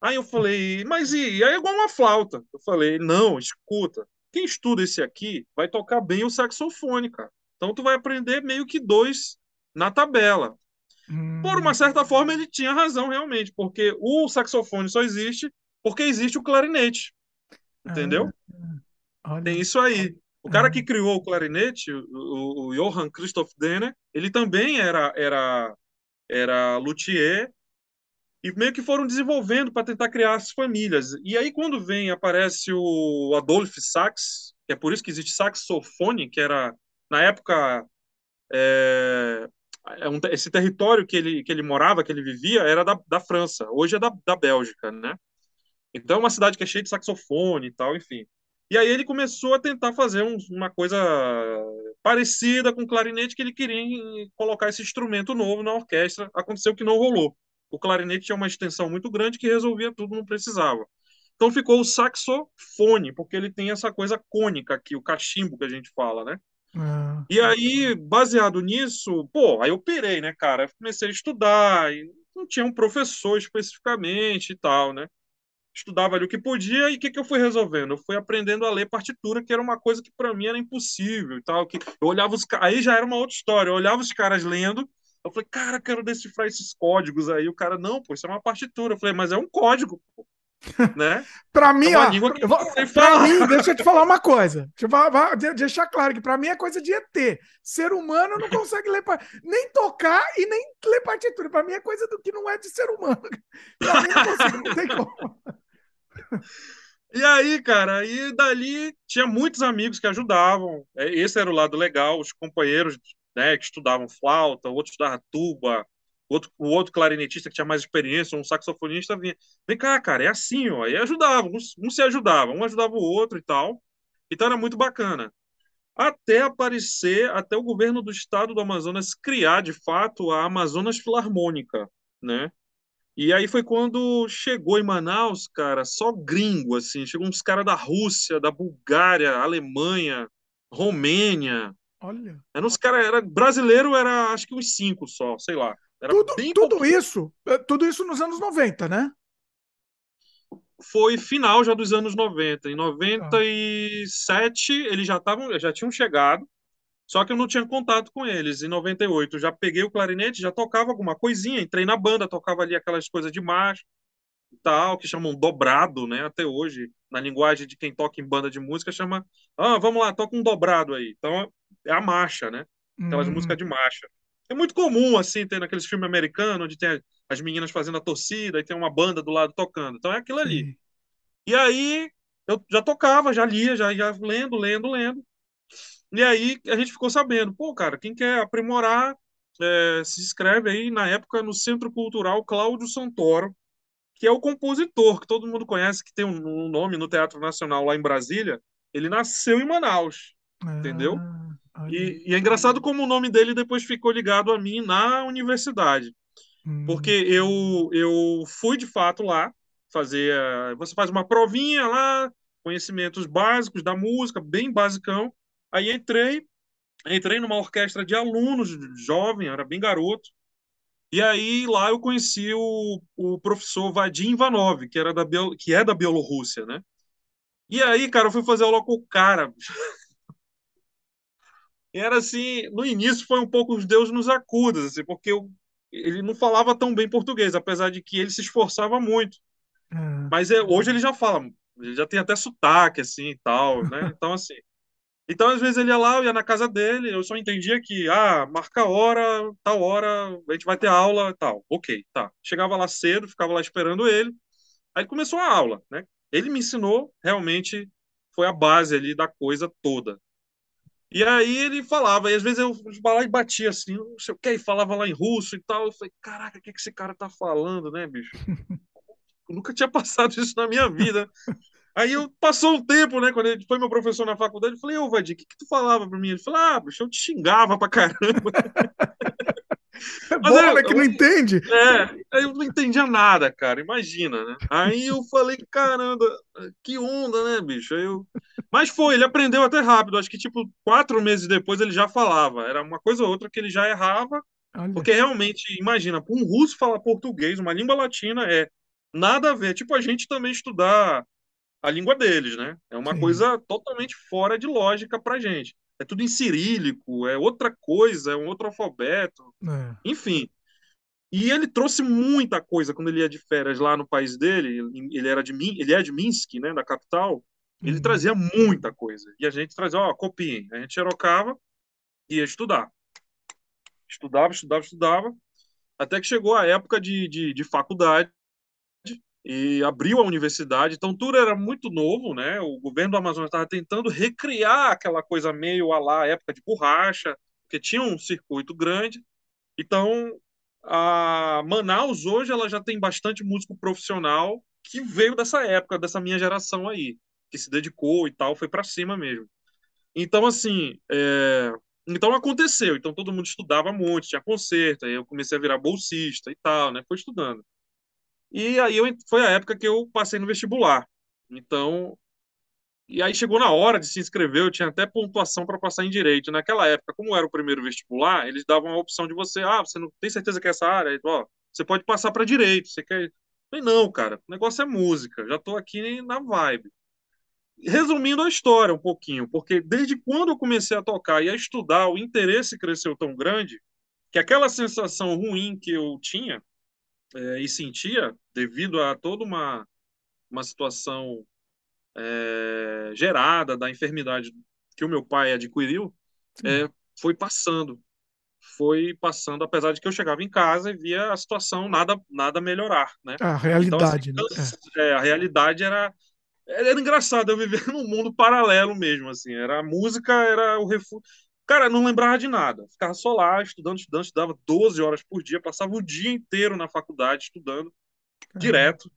Aí eu falei, mas e? Aí é igual uma flauta. Eu falei, não, escuta, quem estuda esse aqui vai tocar bem o saxofone, cara. Então tu vai aprender meio que dois na tabela. Hum. Por uma certa forma, ele tinha razão realmente, porque o saxofone só existe porque existe o clarinete. Entendeu? Ah, Tem isso aí. O cara que criou o clarinete, o, o Johann Christoph Denner, ele também era, era, era luthier e meio que foram desenvolvendo para tentar criar as famílias. E aí, quando vem, aparece o Adolf Sax, que é por isso que existe saxofone, que era, na época, é, é esse território que ele, que ele morava, que ele vivia, era da, da França, hoje é da, da Bélgica, né? Então, é uma cidade que é cheia de saxofone e tal, enfim. E aí ele começou a tentar fazer um, uma coisa parecida com o clarinete, que ele queria colocar esse instrumento novo na orquestra. Aconteceu que não rolou o clarinete tinha uma extensão muito grande que resolvia tudo, não precisava. Então ficou o saxofone, porque ele tem essa coisa cônica aqui, o cachimbo que a gente fala, né? Ah. E aí, baseado nisso, pô, aí eu pirei, né, cara? Comecei a estudar, não tinha um professor especificamente e tal, né? Estudava ali o que podia e o que, que eu fui resolvendo? Eu fui aprendendo a ler partitura, que era uma coisa que para mim era impossível e tal. Que eu olhava os Aí já era uma outra história. Eu olhava os caras lendo eu falei, cara, quero decifrar esses códigos aí. O cara, não, pô, isso é uma partitura. Eu falei, mas é um código, pô. Né? para mim, é ó, pra mim, deixa eu te falar uma coisa. Deixa eu falar, deixar claro que para mim é coisa de ET. Ser humano não consegue ler nem tocar e nem ler partitura. Para mim é coisa do que não é de ser humano. Pra mim não consigo, não tem como. E aí, cara, aí dali tinha muitos amigos que ajudavam. É, esse era o lado legal, os companheiros né, que estudavam flauta, outro estudava tuba, outro, o outro clarinetista que tinha mais experiência, um saxofonista vinha, vem cá, cara, é assim, ó, e ajudavam, um, um se ajudava, um ajudava o outro e tal, então era muito bacana. Até aparecer, até o governo do estado do Amazonas criar, de fato, a Amazonas Filarmônica, né? E aí foi quando chegou em Manaus, cara, só gringo, assim, chegou uns caras da Rússia, da Bulgária, Alemanha, Romênia, Olha. Era uns cara, era brasileiro, era acho que uns cinco só, sei lá. Era Tudo, tudo pouquinho. isso, eh, tudo isso nos anos 90, né? Foi final já dos anos 90. Em 97 eles já estavam, já tinham chegado. Só que eu não tinha contato com eles. Em 98 eu já peguei o clarinete, já tocava alguma coisinha, entrei na banda, tocava ali aquelas coisas de marcha e tal, que chamam dobrado, né? Até hoje, na linguagem de quem toca em banda de música, chama, ah, vamos lá, toca um dobrado aí. Então é a marcha, né? Aquelas Hum, músicas de marcha. É muito comum, assim, ter naqueles filmes americanos, onde tem as meninas fazendo a torcida e tem uma banda do lado tocando. Então é aquilo ali. sim. E aí eu já tocava, já lia, já ia lendo, lendo, lendo. E aí a gente ficou sabendo, pô, cara, quem quer aprimorar, é, se inscreve aí na época no Centro Cultural Cláudio Santoro, que é o compositor que todo mundo conhece, que tem um, nome no Teatro Nacional lá em Brasília. Ele nasceu em Manaus, entendeu? Ah, olha. E, e é engraçado como o nome dele depois ficou ligado a mim na universidade. Hum, Porque eu, eu fui de fato lá fazer. eh, Você faz uma provinha lá, conhecimentos básicos da música, bem basicão. Aí entrei, entrei numa orquestra de alunos, jovem, era bem garoto. E aí lá eu conheci o, o professor Vadim Ivanov, que, era da, Biel- que é da Bielorrússia, né? E aí, cara, eu fui fazer aula com o cara. E era assim, no início foi um pouco os Deus nos acuda, assim, porque eu, ele não falava tão bem português, apesar de que ele se esforçava muito. ah, Mas é, hoje ele já fala, ele já tem até sotaque, assim, e tal, né? Então, assim... Então, às vezes ele ia lá, eu ia na casa dele, eu só entendia que, ah, marca a hora, tal hora, a gente vai ter aula e tal. Ok, tá. Chegava lá cedo, ficava lá esperando ele. Aí começou a aula, né? Ele me ensinou, realmente foi a base ali da coisa toda. E aí ele falava, e às vezes eu ia lá e batia assim, não sei o que, e falava lá em russo e tal. Eu falei, caraca, o que, que esse cara tá falando, né, bicho? Eu nunca tinha passado isso na minha vida. Aí eu passou um tempo, né? Quando ele foi meu professor na faculdade, eu falei, ô Vadir, o que, que tu falava pra mim? Ele falou, ah, bicho, eu te xingava pra caramba. É Mas bom, é- né? Que não entende. É, aí eu não entendia nada, cara, imagina, né? Aí eu falei, caramba, que onda, né, bicho? Aí eu... Mas foi, ele aprendeu até rápido, acho que tipo quatro meses depois ele já falava. Era uma coisa ou outra que ele já errava, Olha. porque realmente, imagina, um russo falar português, uma língua latina, é nada a ver. Tipo a gente também estudar a língua deles, né? É uma Sim. coisa totalmente fora de lógica pra gente. É tudo em cirílico, é outra coisa, é um outro alfabeto. É. Enfim. E ele trouxe muita coisa quando ele ia de férias lá no país dele. Ele era de Min- ele é de Minsk, né, da capital. Ele Uhum. trazia muita coisa. E a gente trazia, ó, copiem. A gente xerocava e ia estudar. Estudava, estudava, estudava. Até que chegou a época de, de, de faculdade e abriu a universidade. Então tudo era muito novo, né? O governo do Amazonas estava tentando recriar aquela coisa meio a lá época de borracha, porque tinha um circuito grande. Então a Manaus hoje ela já tem bastante músico profissional que veio dessa época, dessa minha geração aí, que se dedicou e tal, foi para cima mesmo. Então assim, é, então aconteceu. Então todo mundo estudava muito, tinha concerto, aí eu comecei a virar bolsista e tal, né? Foi estudando. E aí eu, foi a época que eu passei no vestibular. Então, e aí chegou na hora de se inscrever, eu tinha até pontuação para passar em direito. Naquela época, como era o primeiro vestibular, eles davam a opção de você, ah, você não tem certeza que é essa área, ó, você pode passar para direito, você quer? Falei, não, cara, o negócio é música, já tô aqui na vibe. Resumindo a história um pouquinho, porque desde quando eu comecei a tocar e a estudar, o interesse cresceu tão grande que aquela sensação ruim que eu tinha é, e sentia devido a toda uma, uma situação é, gerada da enfermidade que o meu pai adquiriu, é, foi passando. Foi passando, apesar de que eu chegava em casa e via a situação nada, nada melhorar, né? A Então, realidade, assim, né? a realidade era era engraçado eu viver num mundo paralelo mesmo, assim. Era a música, era o refúgio. Cara, não lembrava de nada. Ficava só lá, estudando, estudando, estudava 12 horas por dia, passava o dia inteiro na faculdade estudando, É. direto.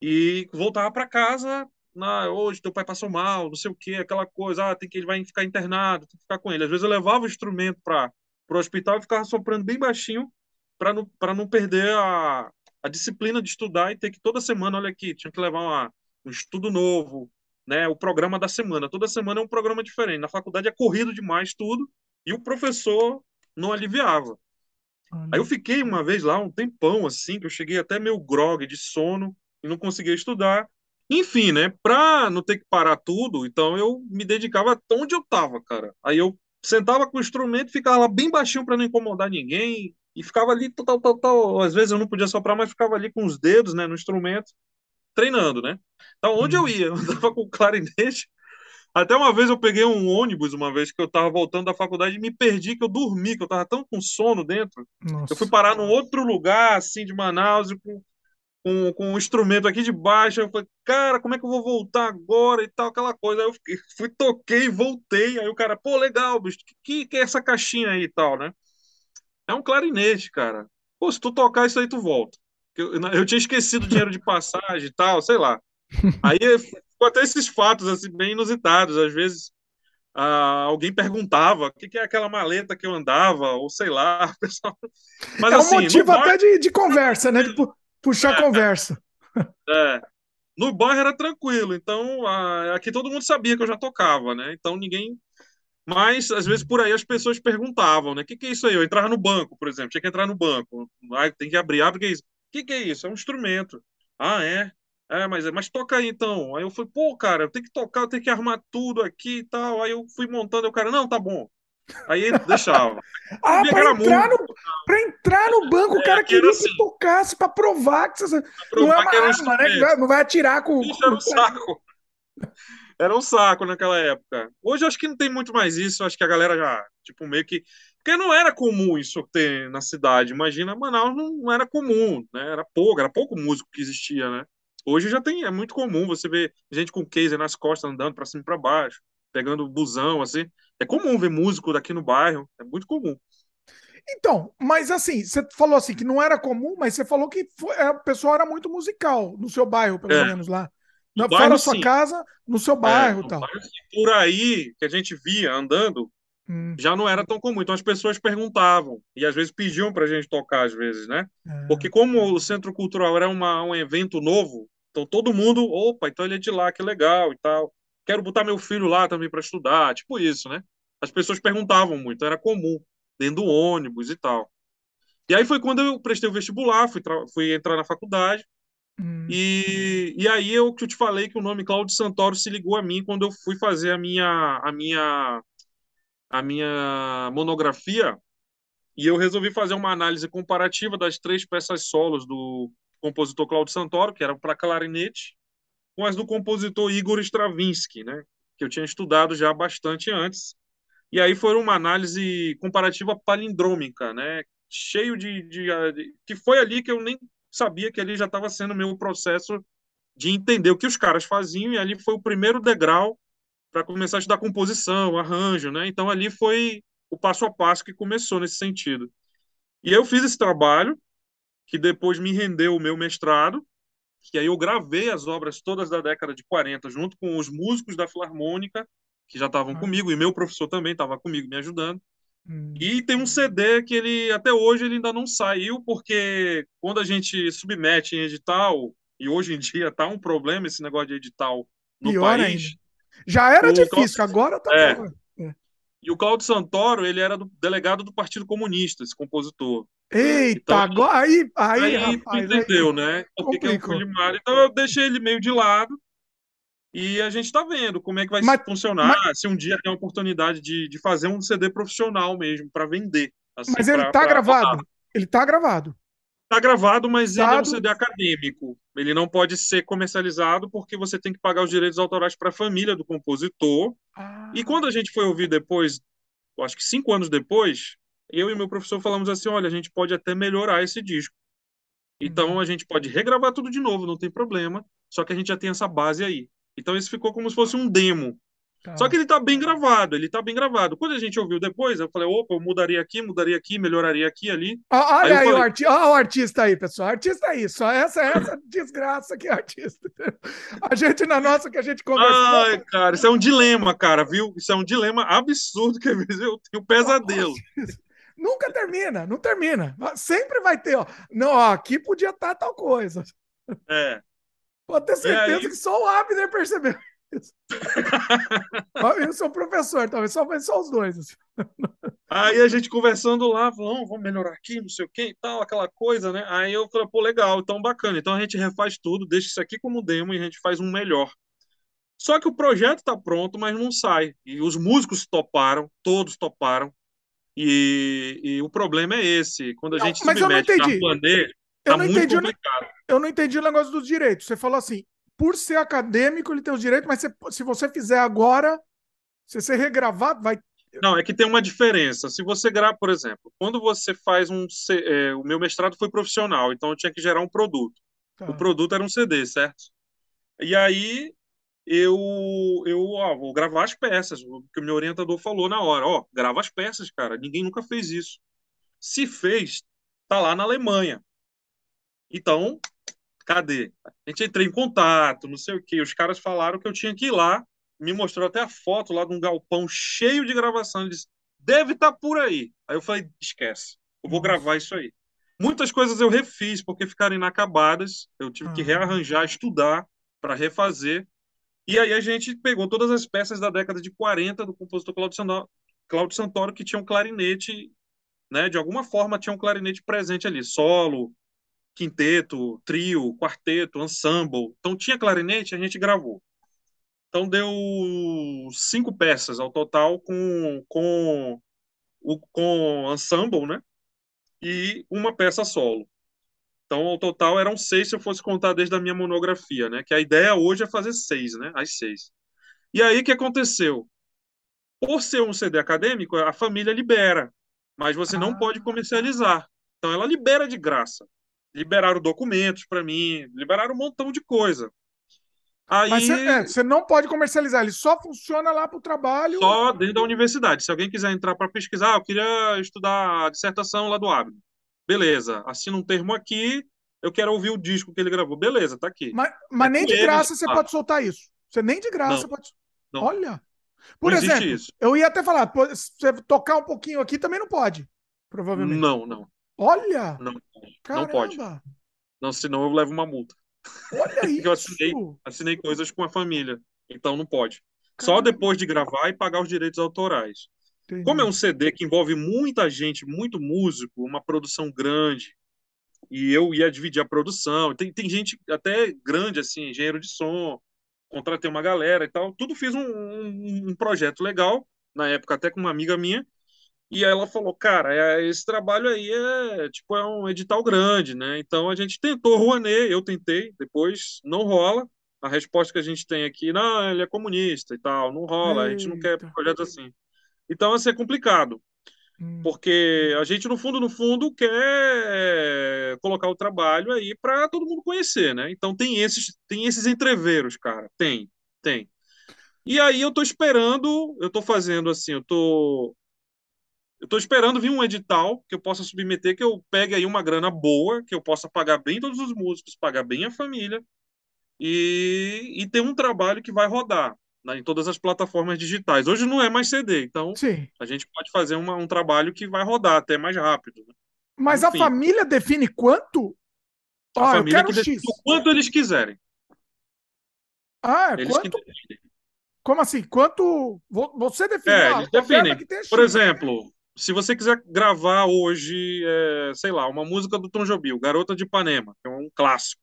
E voltava para casa, na, hoje teu pai passou mal, não sei o quê, aquela coisa, ah, tem que ele vai ficar internado, tem que ficar com ele. Às vezes eu levava o instrumento para o hospital e ficava soprando bem baixinho para não, não perder a, a disciplina de estudar e ter que toda semana, olha aqui, tinha que levar uma, um estudo novo, né? O programa da semana. Toda semana é um programa diferente. Na faculdade é corrido demais tudo. E o professor não aliviava. Aí eu fiquei uma vez lá um tempão assim, que eu cheguei até meio grog de sono e não conseguia estudar. Enfim, né, pra não ter que parar tudo, então eu me dedicava até onde eu tava, cara. Aí eu sentava com o instrumento, ficava lá bem baixinho para não incomodar ninguém e ficava ali tal, tal, tal. Às vezes eu não podia soprar, mas ficava ali com os dedos, né, no instrumento, treinando, né? Então, onde eu uhum. ia, eu andava com o clarinete. Até uma vez eu peguei um ônibus, uma vez que eu tava voltando da faculdade e me perdi, que eu dormi, que eu tava tão com sono dentro. Nossa. Eu fui parar num outro lugar, assim, de Manaus, e com com, com um instrumento aqui de baixo. Eu falei, cara, como é que eu vou voltar agora e tal, aquela coisa. Aí eu fiquei, fui, toquei, voltei. Aí o cara, pô, legal, bicho, que, que é essa caixinha aí e tal, né? É um clarinete, cara. Pô, se tu tocar isso aí, tu volta. Eu, eu tinha esquecido o dinheiro de passagem e tal, sei lá. Aí ficou até esses fatos, assim, bem inusitados. Às vezes ah, alguém perguntava o que, que, é aquela maleta que eu andava, ou sei lá. Pessoal... Mas, é um assim, motivo até de, de conversa, né? Tipo, puxar a conversa. É. No bairro era tranquilo, então aqui todo mundo sabia que eu já tocava, né? Então ninguém. Mas às vezes por aí as pessoas perguntavam, né? O que, que é isso aí? Eu entrava no banco, por exemplo, tinha que entrar no banco. Ah, tem que abrir, abre, que é isso? O que, que é isso? É um instrumento. Ah, é? É, mas, mas toca aí então. Aí eu fui, pô, cara, eu tenho que tocar, eu tenho que armar tudo aqui e tal. Aí eu fui montando, o cara, não, tá bom. Aí ele deixava. ah, para entrar, no, pra entrar no banco, é, o cara queria assim, que tocasse para provar que você provar não é uma arma, né? Não vai atirar com. Isso era um saco. Era um saco naquela época. Hoje acho que não tem muito mais isso. Acho que a galera já, tipo, meio que. Porque não era comum isso ter na cidade. Imagina, Manaus não, não era comum, né? Era pouco, era pouco músico que existia, né? Hoje já tem, é muito comum você ver gente com case nas costas andando para cima e para baixo, pegando busão, assim. É comum ver músico daqui no bairro, é muito comum. Então, mas assim, você falou assim que não era comum, mas você falou que foi, é, o pessoal era muito musical no seu bairro, pelo é. menos lá. No Fora bairro, sua sim. casa, no seu bairro é, tal. Bairro, por aí que a gente via andando, hum. já não era tão comum. Então as pessoas perguntavam e às vezes pediam para a gente tocar, às vezes, né? É. Porque como o Centro Cultural era uma, um evento novo, então todo mundo, opa, então ele é de lá, que legal e tal quero botar meu filho lá também para estudar, tipo isso, né? As pessoas perguntavam muito, era comum, dentro do ônibus e tal. E aí foi quando eu prestei o vestibular, fui, fui entrar na faculdade, hum. e, e aí eu que eu te falei que o nome Cláudio Santoro se ligou a mim quando eu fui fazer a minha, a minha, a minha monografia, e eu resolvi fazer uma análise comparativa das três peças solos do compositor Cláudio Santoro, que eram para clarinete, com as do compositor Igor Stravinsky, né, que eu tinha estudado já bastante antes. E aí foi uma análise comparativa palindrômica, né, cheio de, de, de que foi ali que eu nem sabia que ali já estava sendo meu processo de entender o que os caras faziam e ali foi o primeiro degrau para começar a estudar composição, arranjo, né? Então ali foi o passo a passo que começou nesse sentido. E eu fiz esse trabalho que depois me rendeu o meu mestrado que aí eu gravei as obras todas da década de 40 junto com os músicos da Filarmônica, que já estavam ah. comigo, e meu professor também estava comigo me ajudando. Hum. E tem um CD que ele até hoje ele ainda não saiu, porque quando a gente submete em edital, e hoje em dia está um problema esse negócio de edital no Pior país. Ainda. Já era difícil, Cláudio... agora tá é. é. E o Claudio Santoro, ele era do, delegado do Partido Comunista, esse compositor. Eita, então, agora aí, aí, aí rapaz, entendeu, aí, né? O que é. Então eu deixei ele meio de lado e a gente está vendo como é que vai mas, funcionar, mas, se um dia tem a oportunidade de, de fazer um CD profissional mesmo para vender. Assim, mas ele está gravado. Ele está gravado. Está gravado, mas ele é um CD acadêmico. Ele não pode ser comercializado porque você tem que pagar os direitos autorais para a família do compositor. Ah. E quando a gente foi ouvir depois, acho que cinco anos depois, eu e meu professor falamos assim: olha, a gente pode até melhorar esse disco. Então uhum. a gente pode regravar tudo de novo, não tem problema. Só que a gente já tem essa base aí. Então isso ficou como se fosse um demo. Tá. Só que ele tá bem gravado, ele tá bem gravado. Quando a gente ouviu depois, eu falei, opa, eu mudaria aqui, mudaria aqui, melhoraria aqui, ali. olha aí, aí falei... o, arti o, artista aí, pessoal. Artista aí, só essa essa desgraça aqui, artista. A gente, na nossa, que a gente conversou. Ai, cara, isso é um dilema, cara, viu? Isso é um dilema absurdo que às vezes eu tenho pesadelo. Nunca termina, não termina. Sempre vai ter, ó. Não, ó, aqui podia estar tá tal coisa. É. Pode ter certeza aí... que só o Abner percebeu. eu sou professor, talvez só, só os dois. Assim. Aí a gente conversando lá, falou, vamos melhorar aqui, não sei o que e tal, aquela coisa, né? Aí eu falei, pô, legal, então bacana. Então a gente refaz tudo, deixa isso aqui como demo e a gente faz um melhor. Só que o projeto está pronto, mas não sai. E os músicos toparam, todos toparam. E, e o problema é esse. Quando a não, gente se mete na planeta, tá muito entendi, complicado. Eu não entendi o negócio dos direitos. Você falou assim, por ser acadêmico, ele tem os direitos, mas se você fizer agora, se você regravar, vai não, é que tem uma diferença. Se você grava, por exemplo, quando você faz um. É, o meu mestrado foi profissional, então eu tinha que gerar um produto. Tá. O produto era um CD, certo? E aí eu, eu ó, vou gravar as peças, o que o meu orientador falou na hora. Ó, grava as peças, cara. Ninguém nunca fez isso. Se fez, tá lá na Alemanha. Então, cadê? A gente entrei em contato, não sei o quê. Os caras falaram que eu tinha que ir lá me mostrou até a foto lá de um galpão cheio de gravação. Ele disse: deve estar tá por aí. Aí eu falei: esquece, eu vou gravar isso aí. Muitas coisas eu refiz porque ficaram inacabadas. Eu tive que rearranjar, estudar para refazer. E aí a gente pegou todas as peças da década de 40 do compositor Claudio Santoro, Claudio Santoro que tinha um clarinete, né? De alguma forma tinha um clarinete presente ali, solo, quinteto, trio, quarteto, ensemble. Então tinha clarinete, a gente gravou. Então deu cinco peças ao total com, com, o, com ensemble, né? E uma peça solo. Então, ao total eram seis se eu fosse contar desde a minha monografia, né? Que a ideia hoje é fazer seis, né? As seis. E aí, o que aconteceu? Por ser um CD acadêmico, a família libera, mas você ah. não pode comercializar. Então, ela libera de graça. Liberaram documentos para mim, liberaram um montão de coisa. Aí... Mas você é, não pode comercializar, ele só funciona lá para o trabalho. Só dentro da universidade. Se alguém quiser entrar para pesquisar, ah, eu queria estudar a dissertação lá do Abner. Beleza, assina um termo aqui, eu quero ouvir o disco que ele gravou. Beleza, tá aqui. Mas, mas é nem de graça você pode soltar isso. Você nem de graça não, pode. Não. Olha. Por não exemplo, eu ia até falar, você tocar um pouquinho aqui também não pode. Provavelmente. Não, não. Olha! Não, não pode. Não, senão eu levo uma multa. Olha isso! eu assinei, assinei coisas com a família, então não pode. Caramba. Só depois de gravar e pagar os direitos autorais. Entendi. Como é um CD que envolve muita gente, muito músico, uma produção grande, e eu ia dividir a produção. Tem, tem gente até grande, assim, engenheiro de som, contratei uma galera e tal. Tudo fiz um, um, um projeto legal, na época até com uma amiga minha, e ela falou, cara, é, esse trabalho aí é tipo é um edital grande, né? Então a gente tentou Rouanet, eu tentei, depois não rola. A resposta que a gente tem aqui, não, ele é comunista e tal, não rola, Eita. a gente não quer projeto assim. Então, assim, é complicado. Hum. Porque a gente, no fundo, no fundo, quer colocar o trabalho aí para todo mundo conhecer, né? Então tem esses, tem esses entreveros, cara. Tem, tem. E aí eu tô esperando, eu tô fazendo assim, eu tô eu estou esperando vir um edital que eu possa submeter, que eu pegue aí uma grana boa, que eu possa pagar bem todos os músicos, pagar bem a família e, e ter um trabalho que vai rodar né, em todas as plataformas digitais. Hoje não é mais CD, então Sim. a gente pode fazer uma, um trabalho que vai rodar até mais rápido. Né? Mas Enfim, a família define quanto? A ah, família que define o quanto eles quiserem. Ah, eles quanto? Como assim? Quanto você define? É, eles definem. Por exemplo, se você quiser gravar hoje, é, sei lá, uma música do Tom Jobim, Garota de Ipanema, que é um clássico,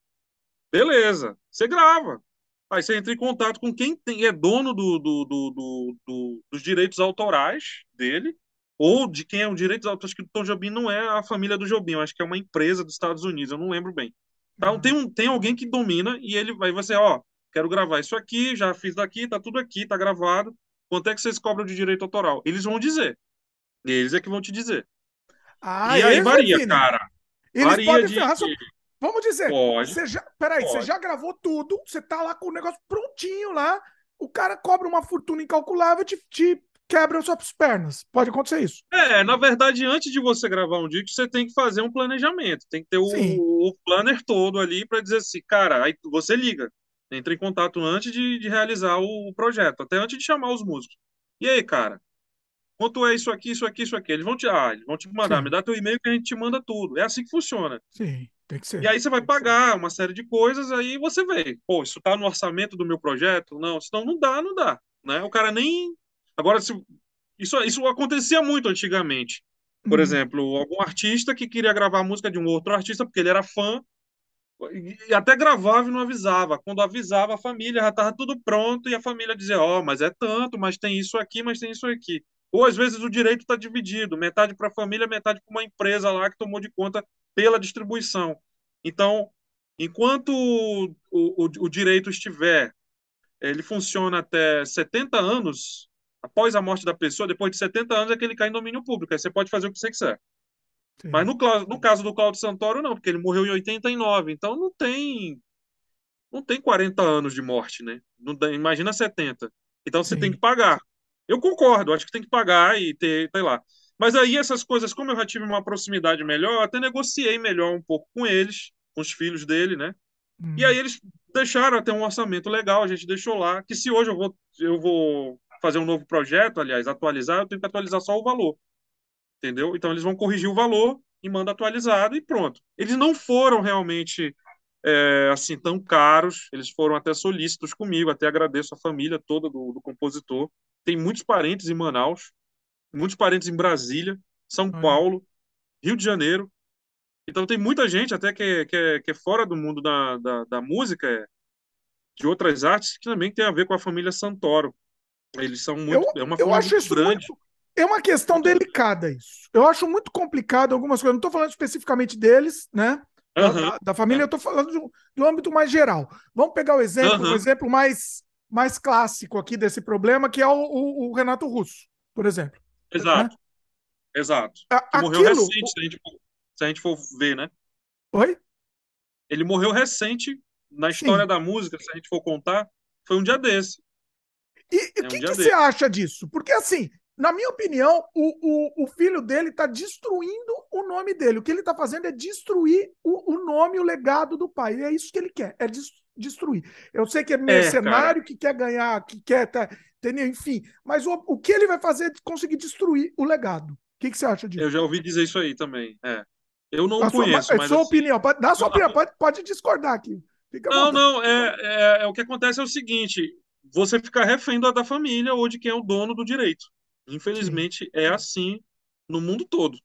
beleza, você grava. Aí você entra em contato com quem tem, é dono do, do, do, do, dos direitos autorais dele, ou de quem é o direito autorais, que o Tom Jobim não é a família do Jobim, eu acho que é uma empresa dos Estados Unidos, eu não lembro bem. Então uhum. tem, um, tem alguém que domina e ele vai você, ó, quero gravar isso aqui, já fiz daqui, tá tudo aqui, tá gravado. Quanto é que vocês cobram de direito autoral? Eles vão dizer. Eles é que vão te dizer. Ah, e aí varia, cara. Eles varia podem de... ferrar Vamos dizer, pode, você já, peraí, pode. você já gravou tudo, você tá lá com o negócio prontinho lá, o cara cobra uma fortuna incalculável e te, te quebra as suas pernas. Pode acontecer isso. É, na verdade, antes de você gravar um disco, você tem que fazer um planejamento, tem que ter o, o planner todo ali para dizer assim, cara, aí você liga, entra em contato antes de, de realizar o projeto, até antes de chamar os músicos. E aí, cara, quanto é isso aqui, isso aqui, isso aqui. Eles vão te, ah, eles vão te mandar, Sim. me dá teu e-mail que a gente te manda tudo. É assim que funciona. Sim. Tem que ser. E aí você vai pagar uma série de coisas, aí você vê, pô, isso tá no orçamento do meu projeto? Não, senão não dá, não dá, né? O cara nem Agora se isso isso acontecia muito antigamente. Por uhum. exemplo, algum artista que queria gravar a música de um outro artista porque ele era fã e até gravava e não avisava. Quando avisava, a família já estava tudo pronto e a família dizia: Ó, oh, mas é tanto, mas tem isso aqui, mas tem isso aqui. Ou às vezes o direito está dividido, metade para a família, metade para uma empresa lá que tomou de conta pela distribuição. Então, enquanto o, o, o direito estiver, ele funciona até 70 anos, após a morte da pessoa, depois de 70 anos é que ele cai em domínio público. Aí você pode fazer o que você quiser. Sim. Mas no, no caso do Claudio Santoro, não, porque ele morreu em 89, então não tem não tem 40 anos de morte, né? Não, imagina 70. Então você Sim. tem que pagar. Eu concordo, acho que tem que pagar e ter, sei lá. Mas aí essas coisas, como eu já tive uma proximidade melhor, eu até negociei melhor um pouco com eles, com os filhos dele, né? Hum. E aí eles deixaram até um orçamento legal, a gente deixou lá, que se hoje eu vou, eu vou fazer um novo projeto, aliás, atualizar, eu tenho que atualizar só o valor entendeu? Então eles vão corrigir o valor e manda atualizado e pronto. Eles não foram realmente é, assim tão caros, eles foram até solícitos comigo, até agradeço a família toda do, do compositor. Tem muitos parentes em Manaus, muitos parentes em Brasília, São Paulo, Rio de Janeiro. Então tem muita gente até que, é, que, é, que é fora do mundo da, da, da música, é, de outras artes, que também tem a ver com a família Santoro. Eles são muito. Eu, é uma acho isso grande. Muito, é uma questão delicada isso. Eu acho muito complicado algumas coisas. Não estou falando especificamente deles, né? Uhum. Da, da, família, eu estou falando de um, de um, âmbito mais geral. Vamos pegar o exemplo, uhum. um exemplo mais, mais clássico aqui desse problema, que é o, o, o Renato Russo, por exemplo. Exato. Né? Exato. A, morreu recente, se a, gente, se a gente for ver, né? Oi? Ele morreu recente na história Sim. da música, se a gente for contar, foi um dia desse. E o é um que, que você acha disso? Porque assim, na minha opinião, o, o, o filho dele está destruindo o nome dele. O que ele está fazendo é destruir o, o nome, o legado do pai. E é isso que ele quer, é destruir. Eu sei que é mercenário, é, que quer ganhar, que quer. Tá, entendeu? Enfim, mas o, o que ele vai fazer é conseguir destruir o legado. O que, que você acha disso? Eu já ouvi dizer isso aí também. É. Eu não a conheço. Sua, é mas sua assim, opinião, dá sua opinião, pode, pode discordar aqui. Fica não, não, é, é, é, o que acontece é o seguinte: você fica refém da família ou de quem é o dono do direito. Infelizmente, Sim. é assim no mundo todo.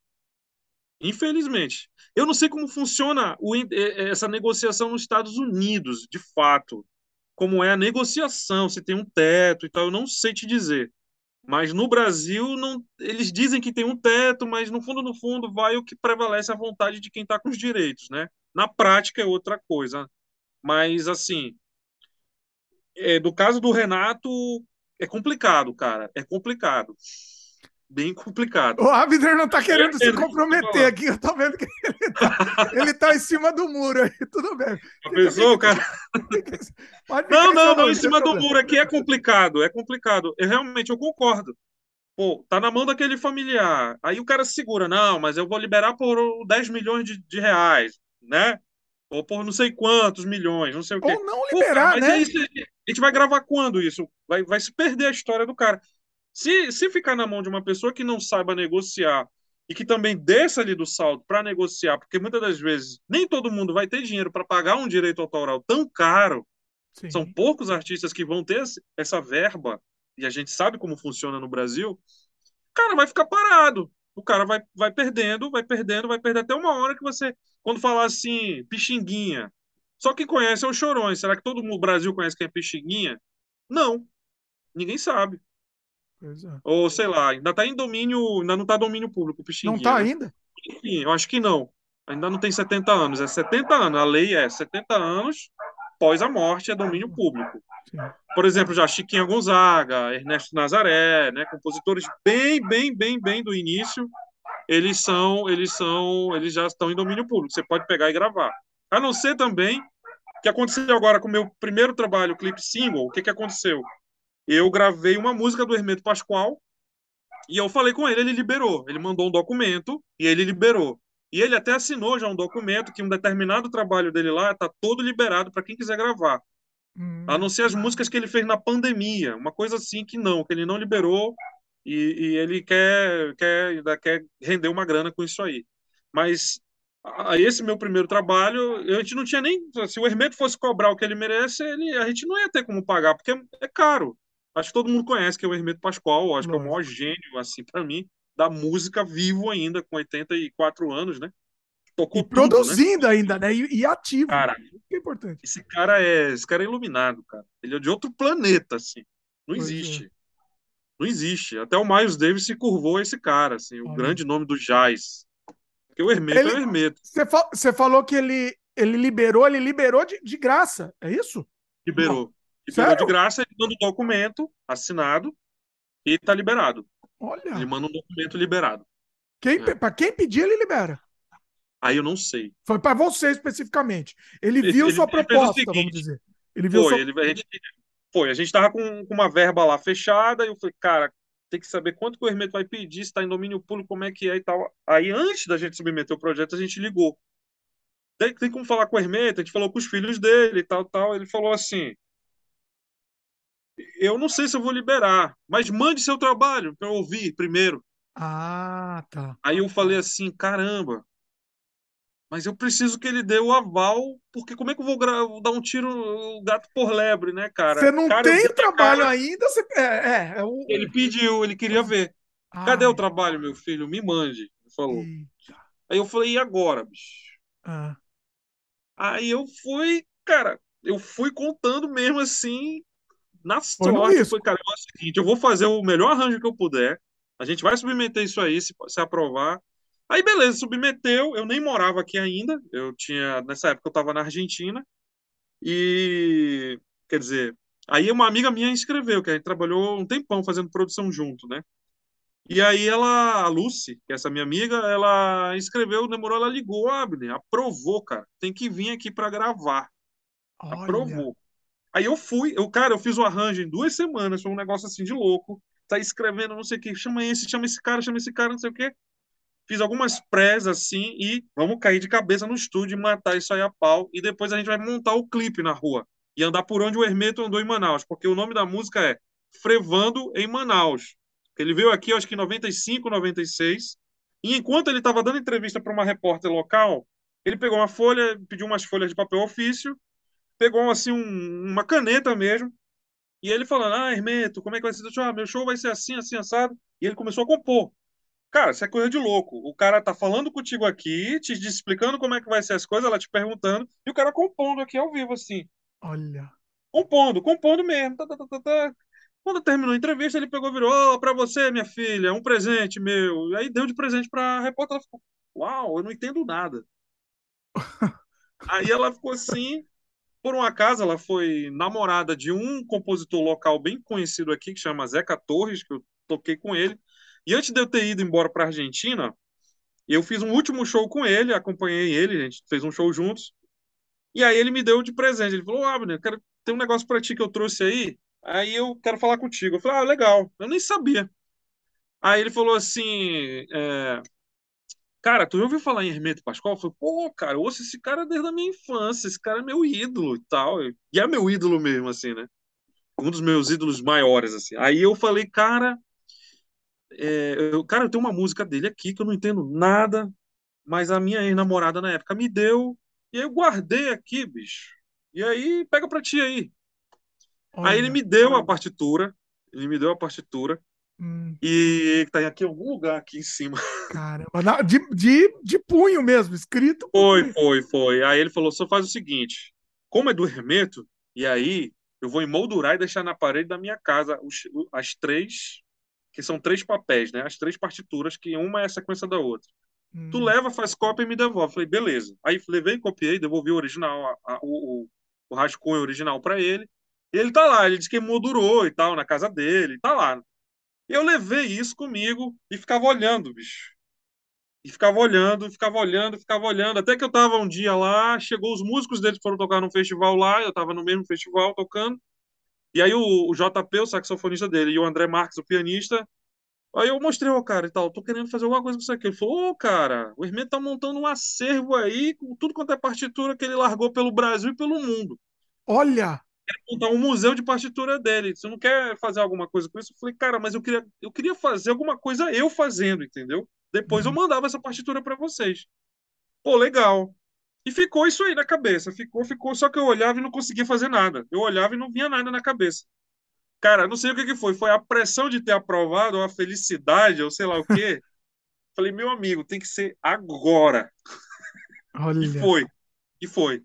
Infelizmente. Eu não sei como funciona o, essa negociação nos Estados Unidos, de fato. Como é a negociação, se tem um teto e tal, eu não sei te dizer. Mas no Brasil, não, eles dizem que tem um teto, mas no fundo, no fundo, vai o que prevalece a vontade de quem está com os direitos, né? Na prática é outra coisa. Mas, assim, é, do caso do Renato, é complicado, cara. É complicado. Bem complicado. O Abner não tá querendo se comprometer aqui. Eu tô vendo que ele tá, ele tá em cima do muro aí. Tudo bem. A pessoa, cara. não, não, não. Em cima do muro aqui é complicado. É complicado. Eu realmente eu concordo. Pô, tá na mão daquele familiar. Aí o cara segura. Não, mas eu vou liberar por 10 milhões de, de reais, né? Ou por não sei quantos milhões, não sei o quê. Ou não liberar, Pô, cara, né? A gente vai gravar quando isso? Vai, vai se perder a história do cara. Se, se ficar na mão de uma pessoa que não saiba negociar e que também desça ali do saldo para negociar, porque muitas das vezes nem todo mundo vai ter dinheiro para pagar um direito autoral tão caro. Sim. São poucos artistas que vão ter essa verba, e a gente sabe como funciona no Brasil. O cara vai ficar parado. O cara vai, vai perdendo, vai perdendo, vai perder até uma hora que você quando falar assim, Pixinguinha, só quem conhece é o Chorões. Será que todo mundo no Brasil conhece quem é Pixinguinha? Não. Ninguém sabe. É. Ou sei lá, ainda está em domínio, ainda não está domínio público, Pixinguinha. Não está ainda? Enfim, eu acho que não. Ainda não tem 70 anos, é 70 anos. A lei é 70 anos após a morte é domínio público. Sim. Por exemplo, já Chiquinha Gonzaga, Ernesto Nazaré, né, compositores bem, bem, bem, bem do início eles são, eles são, eles já estão em domínio público. Você pode pegar e gravar. A não ser também que aconteceu agora com o meu primeiro trabalho, clipe single. O que que aconteceu? Eu gravei uma música do Hermeto Pascoal e eu falei com ele, ele liberou. Ele mandou um documento e ele liberou. E ele até assinou já um documento que um determinado trabalho dele lá está todo liberado para quem quiser gravar. Hum. A não ser as músicas que ele fez na pandemia, uma coisa assim que não, que ele não liberou e, e ele quer, quer, quer render uma grana com isso aí. Mas Aí esse meu primeiro trabalho, a gente não tinha nem. Se o Hermeto fosse cobrar o que ele merece, ele, a gente não ia ter como pagar, porque é caro. Acho que todo mundo conhece que é o Hermeto Pascoal, acho que é o maior gênio, assim, para mim, da música vivo ainda, com 84 anos, né? Tocou e tudo, né? produzindo né? ainda, né? E, e ativo. Cara, que é importante. Esse cara é, esse cara é iluminado, cara. Ele é de outro planeta, assim. Não pois existe. É. Não existe. Até o Miles Davis se curvou a esse cara, assim, o grande nome do jazz. Porque o Hermeto ele, é o Hermeto. Você falou que ele, ele liberou, ele liberou de, de graça, é isso? Liberou. Liberou Sério? de graça, ele manda um documento assinado e tá liberado. Olha. Ele manda um documento liberado. Quem, é. Para quem pedir, ele libera. Aí eu não sei. Foi para você especificamente. Ele viu ele, sua ele proposta, seguinte, vamos dizer. Ele viu foi, sua... ele, a gente, foi, a gente tava com, com uma verba lá fechada e eu falei, cara, tem que saber quanto que o Hermeto vai pedir, se está em domínio público, como é que é e tal. Aí, antes da gente submeter o projeto, a gente ligou. Tem, tem como falar com o Hermeto, a gente falou com os filhos dele e tal, tal. Ele falou assim: Eu não sei se eu vou liberar, mas mande seu trabalho para eu ouvir primeiro. Ah, tá. Aí eu falei assim: caramba, mas eu preciso que ele dê o aval, porque como é que eu vou dar um tiro o gato por lebre, né, cara? Você não cara, tem trabalho cara... ainda? Você... É, é, é o... Ele pediu, ele queria ver. Ai. Cadê o trabalho, meu filho? Me mande. Ele falou. Eita. Aí eu falei, e agora, bicho? Ah. Aí eu fui, cara, eu fui contando mesmo assim, na Foi sorte. Foi, cara, é o seguinte, eu vou fazer o melhor arranjo que eu puder. A gente vai submeter isso aí, se, se aprovar. Aí, beleza, submeteu. Eu nem morava aqui ainda. Eu tinha, nessa época, eu estava na Argentina. E, quer dizer, aí uma amiga minha inscreveu, que a gente trabalhou um tempão fazendo produção junto, né? E aí ela, a Lucy, que é essa minha amiga, ela inscreveu, demorou, ela ligou, Abner, aprovou, cara. Tem que vir aqui para gravar. Olha. Aprovou. Aí eu fui, eu, cara, eu fiz o arranjo em duas semanas, foi um negócio assim de louco. Tá escrevendo, não sei o que, chama esse, chama esse cara, chama esse cara, não sei o que fiz algumas prés assim e vamos cair de cabeça no estúdio e matar isso aí a pau. E depois a gente vai montar o clipe na rua e andar por onde o Hermeto andou em Manaus, porque o nome da música é Frevando em Manaus. Ele veio aqui, acho que em 95, 96. E enquanto ele estava dando entrevista para uma repórter local, ele pegou uma folha, pediu umas folhas de papel ofício, pegou assim um, uma caneta mesmo, e ele falando: Ah, Hermeto, como é que vai ser? Ah, meu show vai ser assim, assim, assado. E ele começou a compor. Cara, isso é coisa de louco. O cara tá falando contigo aqui, te explicando como é que vai ser as coisas, ela te perguntando, e o cara compondo aqui ao vivo, assim. Olha. Compondo, compondo mesmo. Tá, tá, tá, tá, tá. Quando terminou a entrevista, ele pegou e virou: oh, pra você, minha filha, um presente meu. E aí deu de presente pra repórter. Ela ficou: Uau, eu não entendo nada. aí ela ficou assim. Por um acaso, ela foi namorada de um compositor local bem conhecido aqui, que chama Zeca Torres, que eu toquei com ele. E antes de eu ter ido embora para a Argentina, eu fiz um último show com ele, acompanhei ele, a gente fez um show juntos. E aí ele me deu de presente. Ele falou: Abner, quero ter um negócio para ti que eu trouxe aí. Aí eu quero falar contigo. Eu falei: Ah, legal. Eu nem sabia. Aí ele falou assim: é, Cara, tu já ouviu falar em Hermeto Pascoal? Eu falei: Pô, cara, eu ouço esse cara desde a minha infância. Esse cara é meu ídolo e tal. E é meu ídolo mesmo, assim, né? Um dos meus ídolos maiores, assim. Aí eu falei: Cara, é, eu, cara, eu tenho uma música dele aqui que eu não entendo nada, mas a minha ex-namorada na época me deu, e aí eu guardei aqui, bicho. E aí, pega pra ti aí. Olha, aí ele me deu a partitura, ele me deu a partitura, hum. e tá aqui em algum lugar aqui em cima. Caramba, de, de, de punho mesmo, escrito. Foi, foi, foi. Aí ele falou: só faz o seguinte, como é do Hermeto, e aí eu vou emoldurar e deixar na parede da minha casa os, as três que são três papéis, né? As três partituras, que uma é a sequência da outra. Hum. Tu leva, faz cópia e me devolve. Falei, beleza. Aí levei, copiei, devolvi o original, a, a, o, o rascunho original para ele. E ele tá lá, ele disse que moldurou e tal, na casa dele, tá lá. Eu levei isso comigo e ficava olhando, bicho. E ficava olhando, ficava olhando, ficava olhando. Até que eu tava um dia lá, chegou os músicos deles foram tocar num festival lá, eu tava no mesmo festival tocando. E aí o, o JP, o saxofonista dele, e o André Marques, o pianista, Aí eu mostrei ao cara e tal, tô querendo fazer alguma coisa com isso aqui. Ele falou, ô, oh, cara, o Hermeto tá montando um acervo aí com tudo quanto é partitura que ele largou pelo Brasil e pelo mundo. Olha! Quer montar um museu de partitura dele. Você não quer fazer alguma coisa com isso? Eu falei, cara, mas eu queria, eu queria fazer alguma coisa eu fazendo, entendeu? Depois uhum. eu mandava essa partitura para vocês. pô, legal. E ficou isso aí na cabeça, ficou, ficou, só que eu olhava e não conseguia fazer nada. Eu olhava e não vinha nada na cabeça. Cara, não sei o que, que foi, foi a pressão de ter aprovado, ou a felicidade, ou sei lá o quê. Falei, meu amigo, tem que ser agora. Olha. E foi. E foi.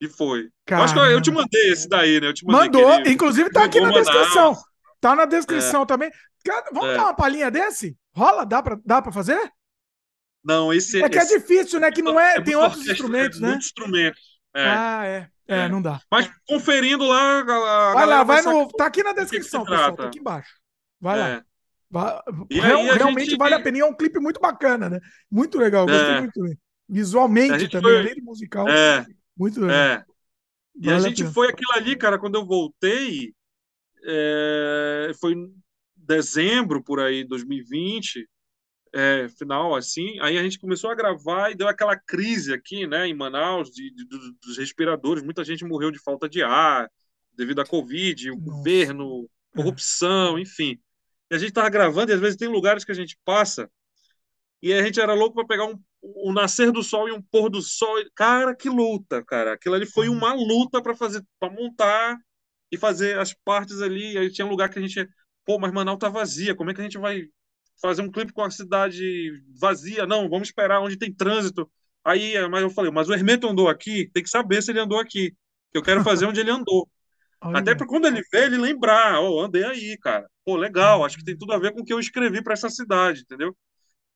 E foi. Acho que eu, te mandei esse daí, né? Eu te mandei, Mandou, querido. inclusive tá aqui na descrição. Tá na descrição é. também. Vamos é. dar uma palhinha desse? Rola? Dá pra, dá pra fazer? Não, esse é. que esse... é difícil, né? Que não é. é tem outros instrumentos, né? Muitos instrumentos. É. Ah, é. é. é. não dá. Mas conferindo lá. A vai lá, vai no. Tá aqui na descrição, pessoal. Tá aqui embaixo. Vai lá. Vai... Real, realmente gente... vale a pena. E é um clipe muito bacana, né? Muito legal. Gostei muito. Visualmente também, foi... além do musical. É. Muito legal. É. E vale a gente a foi aquilo ali, cara, quando eu voltei. É... Foi em dezembro, por aí, 2020 é, final assim, aí a gente começou a gravar e deu aquela crise aqui, né, em Manaus, de, de dos respiradores, muita gente morreu de falta de ar, devido à Covid, o Nossa. governo, corrupção, é. enfim. E a gente tava gravando e às vezes tem lugares que a gente passa e a gente era louco para pegar um, um nascer do sol e um pôr do sol. Cara, que luta, cara. Aquilo ali foi uma luta para fazer, para montar e fazer as partes ali. Aí tinha um lugar que a gente, pô, mas Manaus tá vazia. Como é que a gente vai fazer um clipe com a cidade vazia. Não, vamos esperar onde tem trânsito. Aí, mas eu falei, mas o Hermeto andou aqui, tem que saber se ele andou aqui. Eu quero fazer onde ele andou. Até para quando ele vê, ele lembrar, oh, andei aí, cara. Pô, legal, acho que tem tudo a ver com o que eu escrevi para essa cidade, entendeu?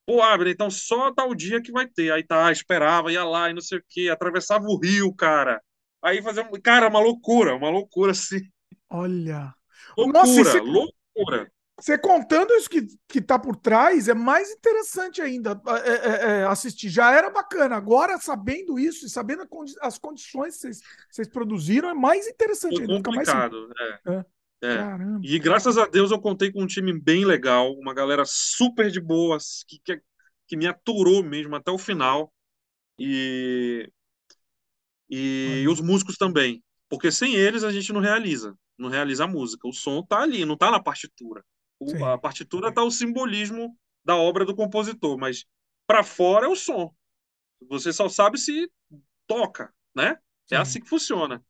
Pô, abre, então só tal dia que vai ter. Aí tá, esperava, ia lá e não sei o quê, atravessava o rio, cara. Aí fazia, cara, uma loucura, uma loucura assim. Olha. Loucura, Nossa, loucura. Você contando isso que, que tá por trás é mais interessante ainda é, é, é, assistir. Já era bacana. Agora, sabendo isso e sabendo as condições que vocês, produziram, é mais interessante Foi ainda. complicado, mais... é. É. Caramba. E graças a Deus eu contei com um time bem legal, uma galera super de boas, que, que, que me aturou mesmo até o final. E, e os músicos também. Porque sem eles a gente não realiza. Não realiza a música. O som tá ali, não tá na partitura. O, a partitura está o simbolismo da obra do compositor, mas para fora é o som. Você só sabe se toca, né? É Sim. É assim que funciona.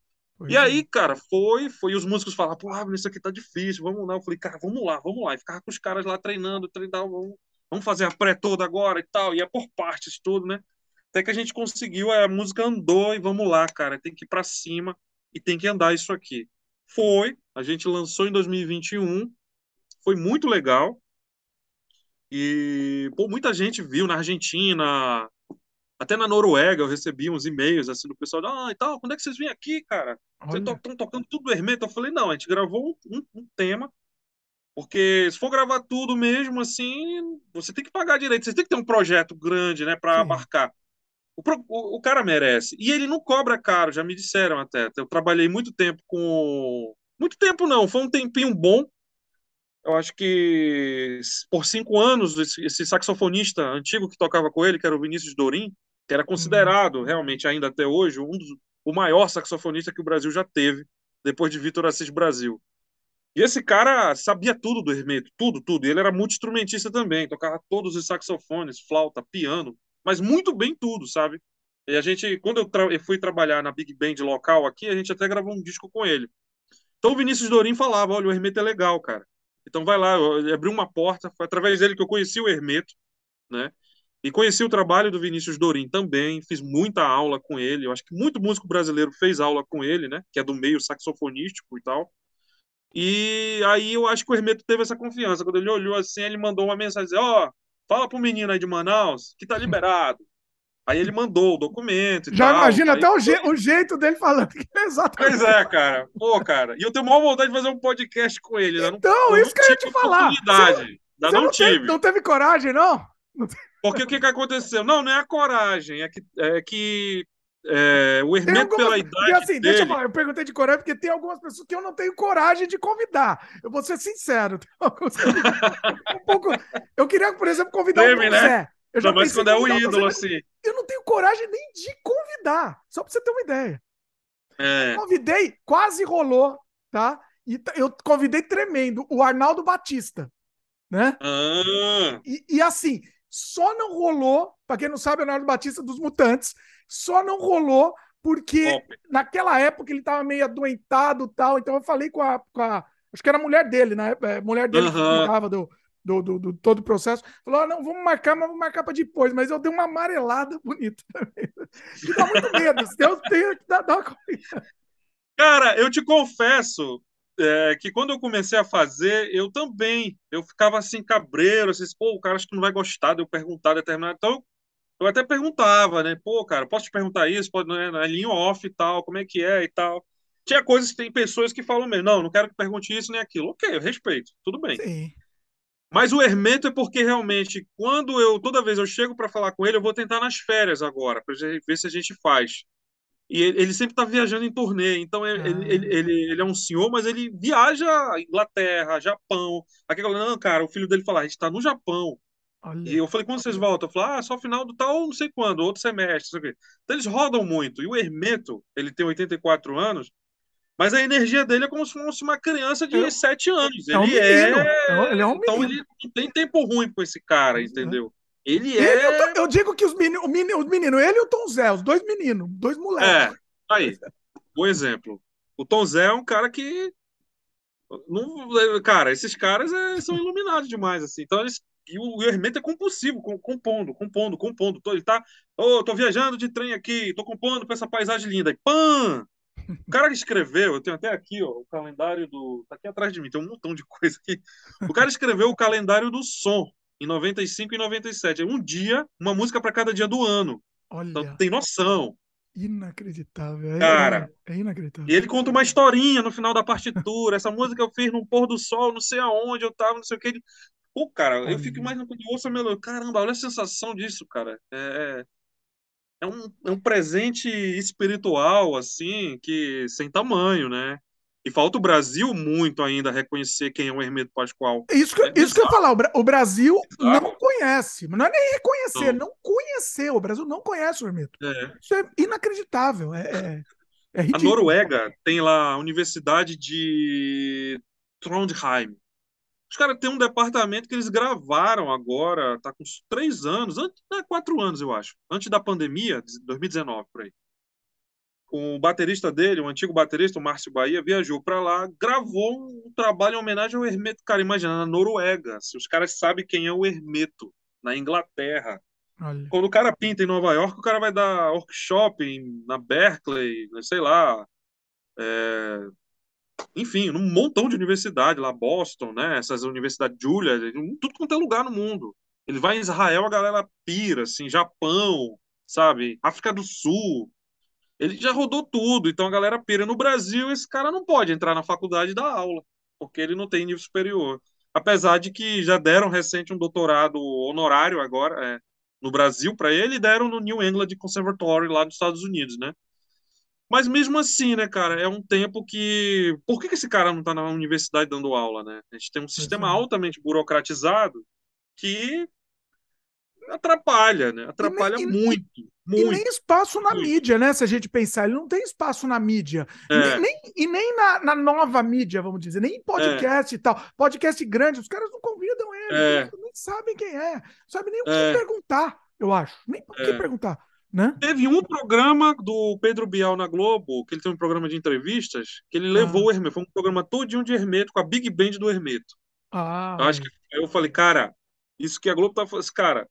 E é. aí, cara, foi, foi, e os músicos falaram, pô, ah, isso aqui tá difícil, vamos lá. Eu falei, cara, vamos lá, vamos lá. E ficava com os caras lá treinando, treinando, vamos, vamos fazer a pré toda agora e tal. E é por partes tudo, né? Até que a gente conseguiu, a música andou e vamos lá, cara, tem que ir para cima e tem que andar isso aqui. Foi, a gente lançou em 2021, foi muito legal. E pô, muita gente viu na Argentina, até na Noruega eu recebi uns e-mails assim do pessoal, ah, e tal, quando é que vocês vêm aqui, cara? Vocês estão tocando tudo do Hermeto? Eu falei, não, a gente gravou um, um, um, tema, porque se for gravar tudo mesmo, assim, você tem que pagar direito, você tem que ter um projeto grande, né, para abarcar. O, o, o, cara merece. E ele não cobra caro, já me disseram até. Eu trabalhei muito tempo com. Muito tempo não, foi um tempinho bom eu acho que por cinco anos, esse, saxofonista antigo que tocava com ele, que era o Vinícius Dorim, que era considerado uhum. realmente ainda até hoje um dos, o maior saxofonista que o Brasil já teve, depois de Vitor Assis Brasil. E esse cara sabia tudo do Hermeto, tudo, tudo. E ele era multi-instrumentista também, tocava todos os saxofones, flauta, piano, mas muito bem tudo, sabe? E a gente, quando eu, eu fui trabalhar na Big Band local aqui, a gente até gravou um disco com ele. Então o Vinícius Dorim falava, olha, o Hermeto é legal, cara. Então vai lá, abriu uma porta, foi através dele que eu conheci o Hermeto, né? E conheci o trabalho do Vinícius Dorim também, fiz muita aula com ele. Eu acho que muito músico brasileiro fez aula com ele, né? Que é do meio saxofonístico e tal. E aí eu acho que o Hermeto teve essa confiança. Quando ele olhou assim, ele mandou uma mensagem: Ó, oh, fala pro menino aí de Manaus que tá liberado. Aí ele mandou o documento. Já tal. imagina até o, je o, jeito dele falando. Exatamente. Pois é, cara. Pô, cara. E eu tenho maior vontade de fazer um podcast com ele. Né? Então, não, isso que eu ia te falar. Você, não, não, tive. Teve, não teve coragem, não? Porque o que, que aconteceu? Não, não é a coragem. É que, é que é, o Hermeto, algumas... pela idade. Porque, assim, dele... deixa eu falar, eu perguntei de coragem porque tem algumas pessoas que eu não tenho coragem de convidar. Eu vou ser sincero. um pouco... Eu queria, por exemplo, convidar o né? Eu já não, mas quando é o ídolo, assim. Eu não tenho coragem nem de convidar, só pra você ter uma ideia. É. Convidei, quase rolou, tá? E eu convidei tremendo o Arnaldo Batista, né? Ah. E, e assim, Só não rolou, para quem não sabe, é o Leonardo Batista dos Mutantes, só não rolou porque naquela época ele estava meio adoentado tal. Então eu falei com a, com a, Acho que era a mulher dele, né? A mulher dele uhum. que cuidava do, do, do, do, todo o processo. Falou: ah, não, vamos marcar, mas vamos marcar para depois. Mas eu dei uma amarelada bonita também. Que dá muito medo. Deus tem que dar, uma coisa. Cara, eu te confesso é, que quando eu comecei a fazer, eu também, eu ficava assim, cabreiro, assim, pô, o cara acho que não vai gostar de eu perguntar determinado. Então, eu até perguntava, né? Pô, cara, posso te perguntar isso? Pode, né? Na linha off e tal, como é que é e tal. Tinha coisas que tem pessoas que falam mesmo, não, não quero que pergunte isso nem aquilo. Ok, eu respeito, tudo bem. Sim. Mas o Hermeto é porque realmente, quando eu, toda vez eu chego para falar com ele, eu vou tentar nas férias agora, para ver se a gente faz. E ele, sempre está viajando em turnê, então ele, ah. ele, ele, ele, é um senhor, mas ele viaja Inglaterra, Japão. Aquele não, cara, o filho dele fala, a gente está no Japão. Olha. E eu falei, quando vocês voltam? Eu falei, ah, só final do tal, não sei quando, outro semestre, sei o quê. Então eles rodam muito. E o Hermeto, ele tem 84 anos, mas a energia dele é como se fosse uma criança de é, 7 anos. É ele é, é, Ele é um então ele não tem tempo ruim com esse cara, é. entendeu? Ele é. Ele, eu, eu, digo que os meninos, os meninos, ele e o Tom Zé, os dois meninos, dois moleques. É, aí. Bom exemplo. O Tom Zé é um cara que. Não, cara, esses caras é, são iluminados demais, assim. Então eles e o, Hermeto é compulsivo, compondo, compondo, compondo. Ele tá, oh, tô viajando de trem aqui, tô compondo para essa paisagem linda. E pã! O cara que escreveu, eu tenho até aqui, ó, o calendário do. Tá aqui atrás de mim, tem um montão de coisa aqui. O cara escreveu o calendário do som em 95 e 97. É um dia, uma música para cada dia do ano. Olha. Então, tem noção. Inacreditável. É, cara, é, é, inacreditável. E ele conta uma historinha no final da partitura. Essa música eu fiz no pôr do sol, não sei aonde eu tava, não sei o que. Pô, cara, eu fico imaginando quando eu ouço a melodia. Caramba, olha a sensação disso, cara. É, é, um, é um presente espiritual, assim, que sem tamanho, né? E falta o Brasil muito ainda reconhecer quem é o Hermeto Pascoal. Isso que, é isso que eu ia falar, o Brasil não conhece, não é nem reconhecer, não, não conhecer. O Brasil não conhece o Hermeto. É. Isso é inacreditável. É, é, é a Noruega tem lá a Universidade de Trondheim. Os caras têm um departamento que eles gravaram agora, tá com três anos, antes, né, quatro anos, eu acho, antes da pandemia, 2019, por aí. Com o baterista dele, o antigo baterista, o Márcio Bahia, viajou para lá, gravou um trabalho em homenagem ao Hermeto. Cara, imagina, na Noruega, se os caras sabem quem é o Hermeto, na Inglaterra. Olha. Quando o cara pinta em Nova York, o cara vai dar workshop na Berkeley, sei lá, é, enfim, num montão de universidade lá, Boston, né? Essas universidades Julia, tudo quanto é lugar no mundo. Ele vai em Israel, a galera pira, assim, Japão, sabe? África do Sul. Ele já rodou tudo, então a galera pira. No Brasil, esse cara não pode entrar na faculdade e dar aula, porque ele não tem nível superior. Apesar de que já deram recente um doutorado honorário agora é, no Brasil para ele, e deram no New England Conservatory lá nos Estados Unidos, né? Mas mesmo assim, né, cara, é um tempo que. Por que, que esse cara não está na universidade dando aula, né? A gente tem um sistema altamente burocratizado que atrapalha, né? Atrapalha e muito, e, muito. E nem espaço na muito. mídia, né? Se a gente pensar, ele não tem espaço na mídia. É. Nem, nem, e nem na, na, nova mídia, vamos dizer, nem em podcast é. e tal. Podcast grande, os caras não convidam ele, é. nem sabem quem é, sabe nem o que é. perguntar, eu acho. Nem o que é. perguntar. Né? Teve um programa do Pedro Bial na Globo, que ele tem um programa de entrevistas, que ele levou ah. o Hermeto. Foi um programa todinho de Hermeto, com a Big Band do Hermeto. Ah, eu acho que eu falei, cara, isso que a Globo tá falando, cara,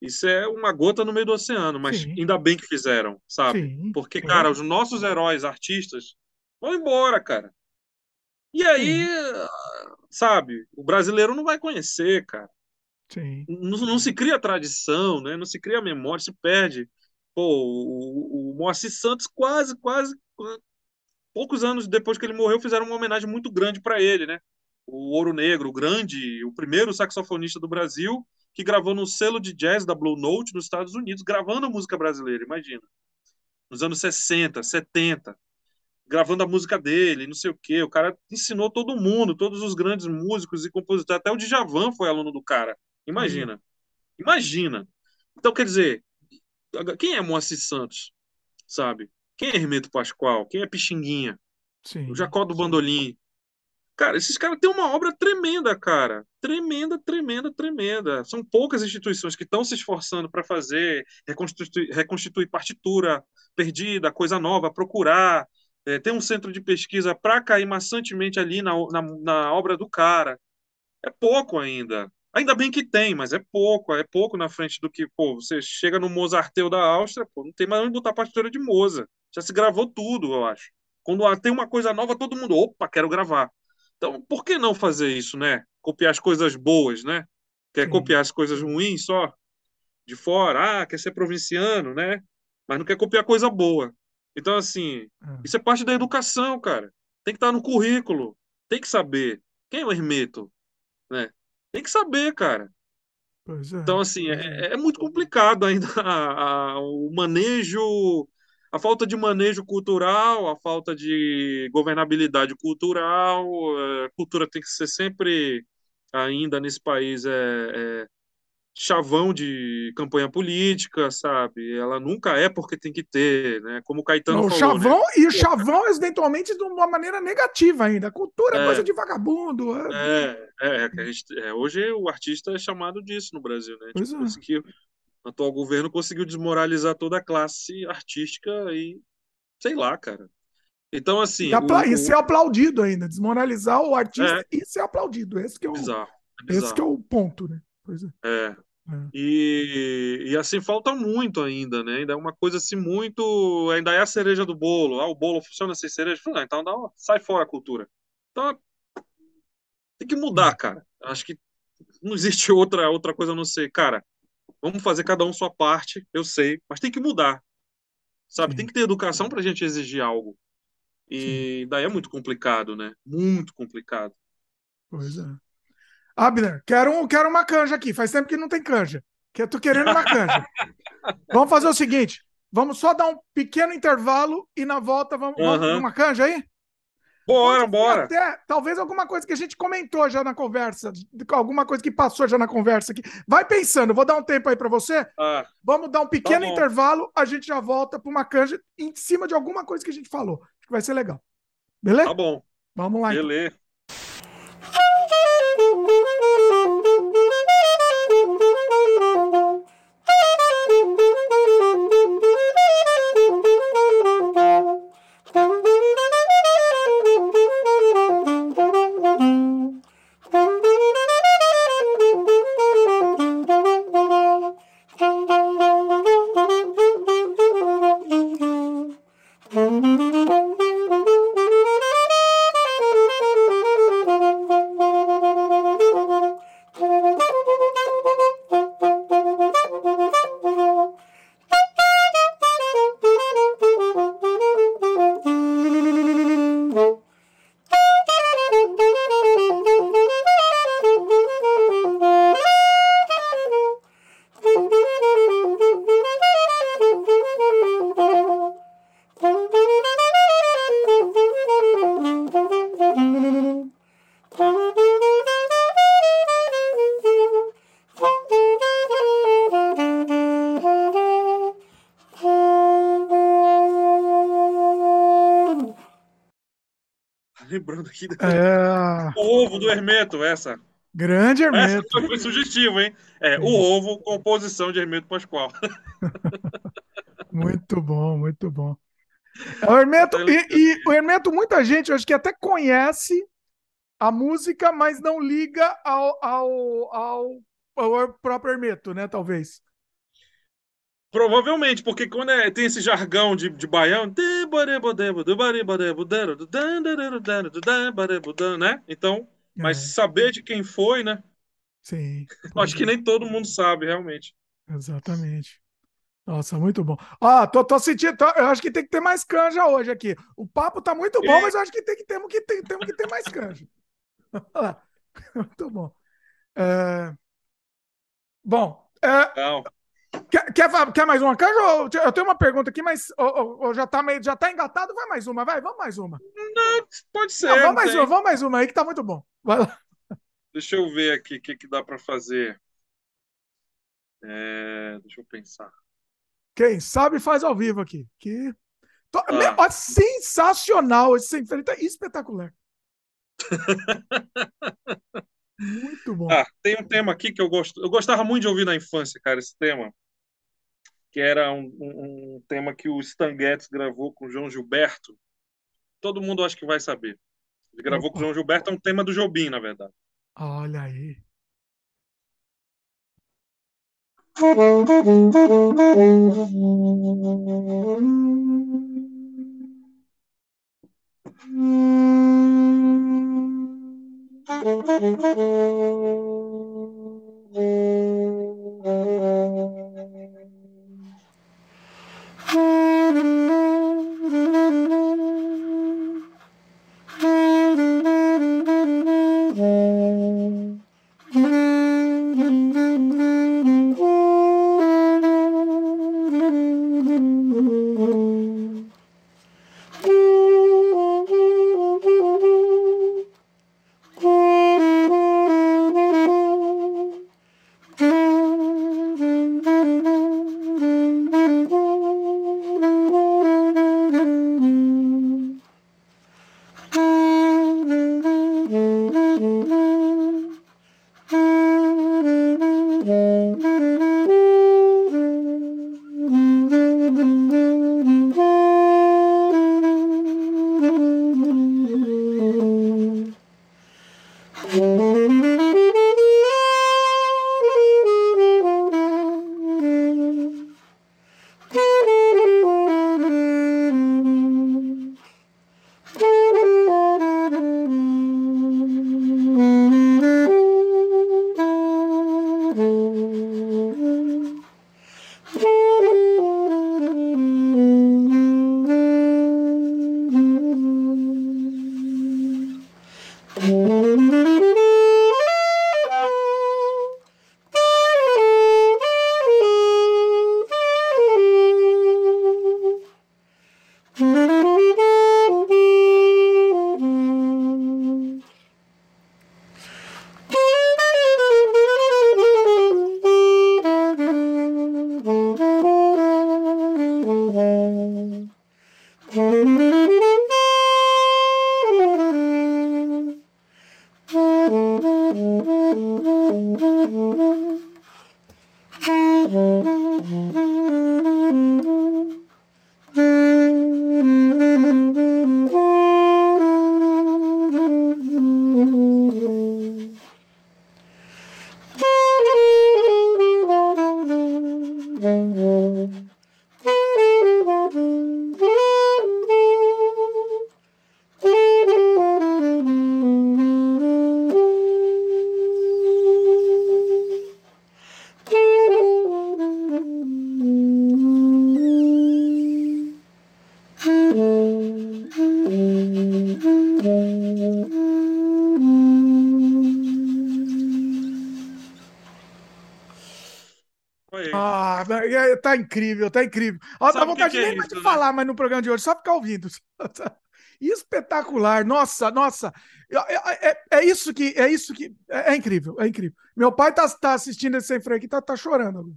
isso é uma gota no meio do oceano, mas Sim. ainda bem que fizeram, sabe? Sim. Porque, cara, os nossos heróis, artistas, vão embora, cara. E aí, Sim. sabe, o brasileiro não vai conhecer, cara. Sim. Não, não, se cria tradição, né? não se cria memória, se perde. Pô, o, o Moacir Santos quase, quase, poucos anos depois que ele morreu, fizeram uma homenagem muito grande para ele, né? O Ouro Negro, o grande, o primeiro saxofonista do Brasil, que gravou no selo de jazz da Blue Note nos Estados Unidos, gravando música brasileira, imagina. Nos anos 60, 70, gravando a música dele, não sei o quê. O cara ensinou todo mundo, todos os grandes músicos e compositores, até o Djavan foi aluno do cara. Imagina. Uhum. Imagina. Então, quer dizer, quem é Moacir Santos? Sabe? Quem é Hermeto Pascoal? Quem é Pixinguinha? Sim, o Jacó do Bandolim. Cara, esses caras têm uma obra tremenda, cara. Tremenda, tremenda, tremenda. São poucas instituições que estão se esforçando para fazer, reconstituir, reconstituir, partitura perdida, coisa nova, procurar. É, ter um centro de pesquisa para cair maçantemente ali na, na, na obra do cara. É pouco ainda. Ainda bem que tem, mas é pouco, é pouco na frente do que, pô, você chega no Mozarteu da Áustria, pô, não tem mais onde botar partitura de Mozart. Já se gravou tudo, eu acho. Quando tem uma coisa nova, todo mundo, opa, quero gravar. Então, por que não fazer isso, né? Copiar as coisas boas, né? Quer Sim. copiar as coisas ruins só de fora? Ah, quer ser provinciano, né? Mas não quer copiar coisa boa. Então, assim, é. isso é parte da educação, cara. Tem que estar no currículo. Tem que saber. Quem é o Hermeto? Né? Tem que saber, cara. É, então, assim, é, é, é, muito complicado ainda a, a, o manejo a falta de manejo cultural, a falta de governabilidade cultural, a é, cultura tem que ser sempre, ainda nesse país, é, é chavão de campanha política, sabe? Ela nunca é porque tem que ter, né? Como o Caetano Não, falou. Chavão, né? E o chavão, eventualmente, de uma maneira negativa ainda. A cultura é, é coisa de vagabundo. É, é, é, gente, é, hoje o artista é chamado disso no Brasil, né? Pois tipo, é. que o atual governo conseguiu desmoralizar toda a classe artística e sei lá, cara. Então, assim. E, apla... o, e ser aplaudido ainda, desmoralizar o artista é. e ser aplaudido. Esse que é o, bizarro, é bizarro. Esse que é o ponto, né? Pois é. é. é. E, e assim falta muito ainda, né? Ainda é uma coisa assim muito. Ainda é a cereja do bolo. Ah, o bolo funciona sem cereja? Não, então dá uma... sai fora a cultura. Então tem que mudar, é. cara. Acho que não existe outra, outra coisa a não ser, cara, Vamos fazer cada um sua parte, eu sei, mas tem que mudar. Sabe? Sim. Tem que ter educação para a gente exigir algo. E Sim. daí é muito complicado, né? Muito complicado. Pois é. Abner, quero, quero uma canja aqui. Faz tempo que não tem canja. Que eu tô querendo uma canja. vamos fazer o seguinte: vamos só dar um pequeno intervalo e na volta vamos, uhum. vamos uma canja aí? Bora, bora. Até, talvez alguma coisa que a gente comentou já na conversa, alguma coisa que passou já na conversa aqui. Vai pensando, vou dar um tempo aí para você. Ah, Vamos dar um pequeno tá intervalo, a gente já volta para uma canja em cima de alguma coisa que a gente falou. Acho que vai ser legal. Beleza? Tá bom. Vamos lá. Então. Beleza. Então. Lembrando aqui. É... O ovo do Hermeto, essa. Grande Hermeto. Essa foi sugestivo, hein? É, o ovo, composição de Hermeto Pascoal. muito bom, muito bom. O Hermeto, e, e, o Hermeto, muita gente, eu acho que até conhece a música, mas não liga ao, ao, ao, ao próprio Hermeto, né? Talvez. Provavelmente, porque quando é, tem esse jargão de, de baião, né? Então, mas é. saber de quem foi, né? Sim. Acho que nem todo mundo sabe, realmente. Exatamente. Nossa, muito bom. Ó, tô, tô sentindo, tô, eu acho que tem que ter mais canja hoje aqui. O papo tá muito bom, e... mas eu acho que tem que, temos, que, tem, temos que ter mais canja. muito bom. É... Bom, é... Não. Quer, quer, quer, mais uma canja? Eu tenho uma pergunta aqui, mas ou, ou já, tá meio, já tá engatado? Vai mais uma, vai, vamos mais uma. Não, pode ser. Não, vamos mais uma, vamos mais uma aí que tá muito bom. Vai lá. Deixa eu ver aqui o que, que dá para fazer. É, deixa eu pensar. Quem sabe faz ao vivo aqui. Que... Ah. Sensacional esse sem frente, espetacular. Muito bom. Ah, tem um tema aqui que eu gosto. Eu gostava muito de ouvir na infância, cara, esse tema. Que era um, um, um tema que o Stan Getz gravou com o João Gilberto. Todo mundo acho que vai saber. Ele gravou Opa. com o João Gilberto, é um tema do Jobim, na verdade. Olha aí. Mm-hmm. Tá incrível, tá incrível. Ó, dá vontade que que é nem é isso, de né? falar mais no programa de hoje, só ficar ouvindo. Espetacular, nossa, nossa. É, é, é, isso que é isso que é, é, incrível, é incrível. Meu pai tá, tá assistindo esse sem freio aqui, tá, tá chorando.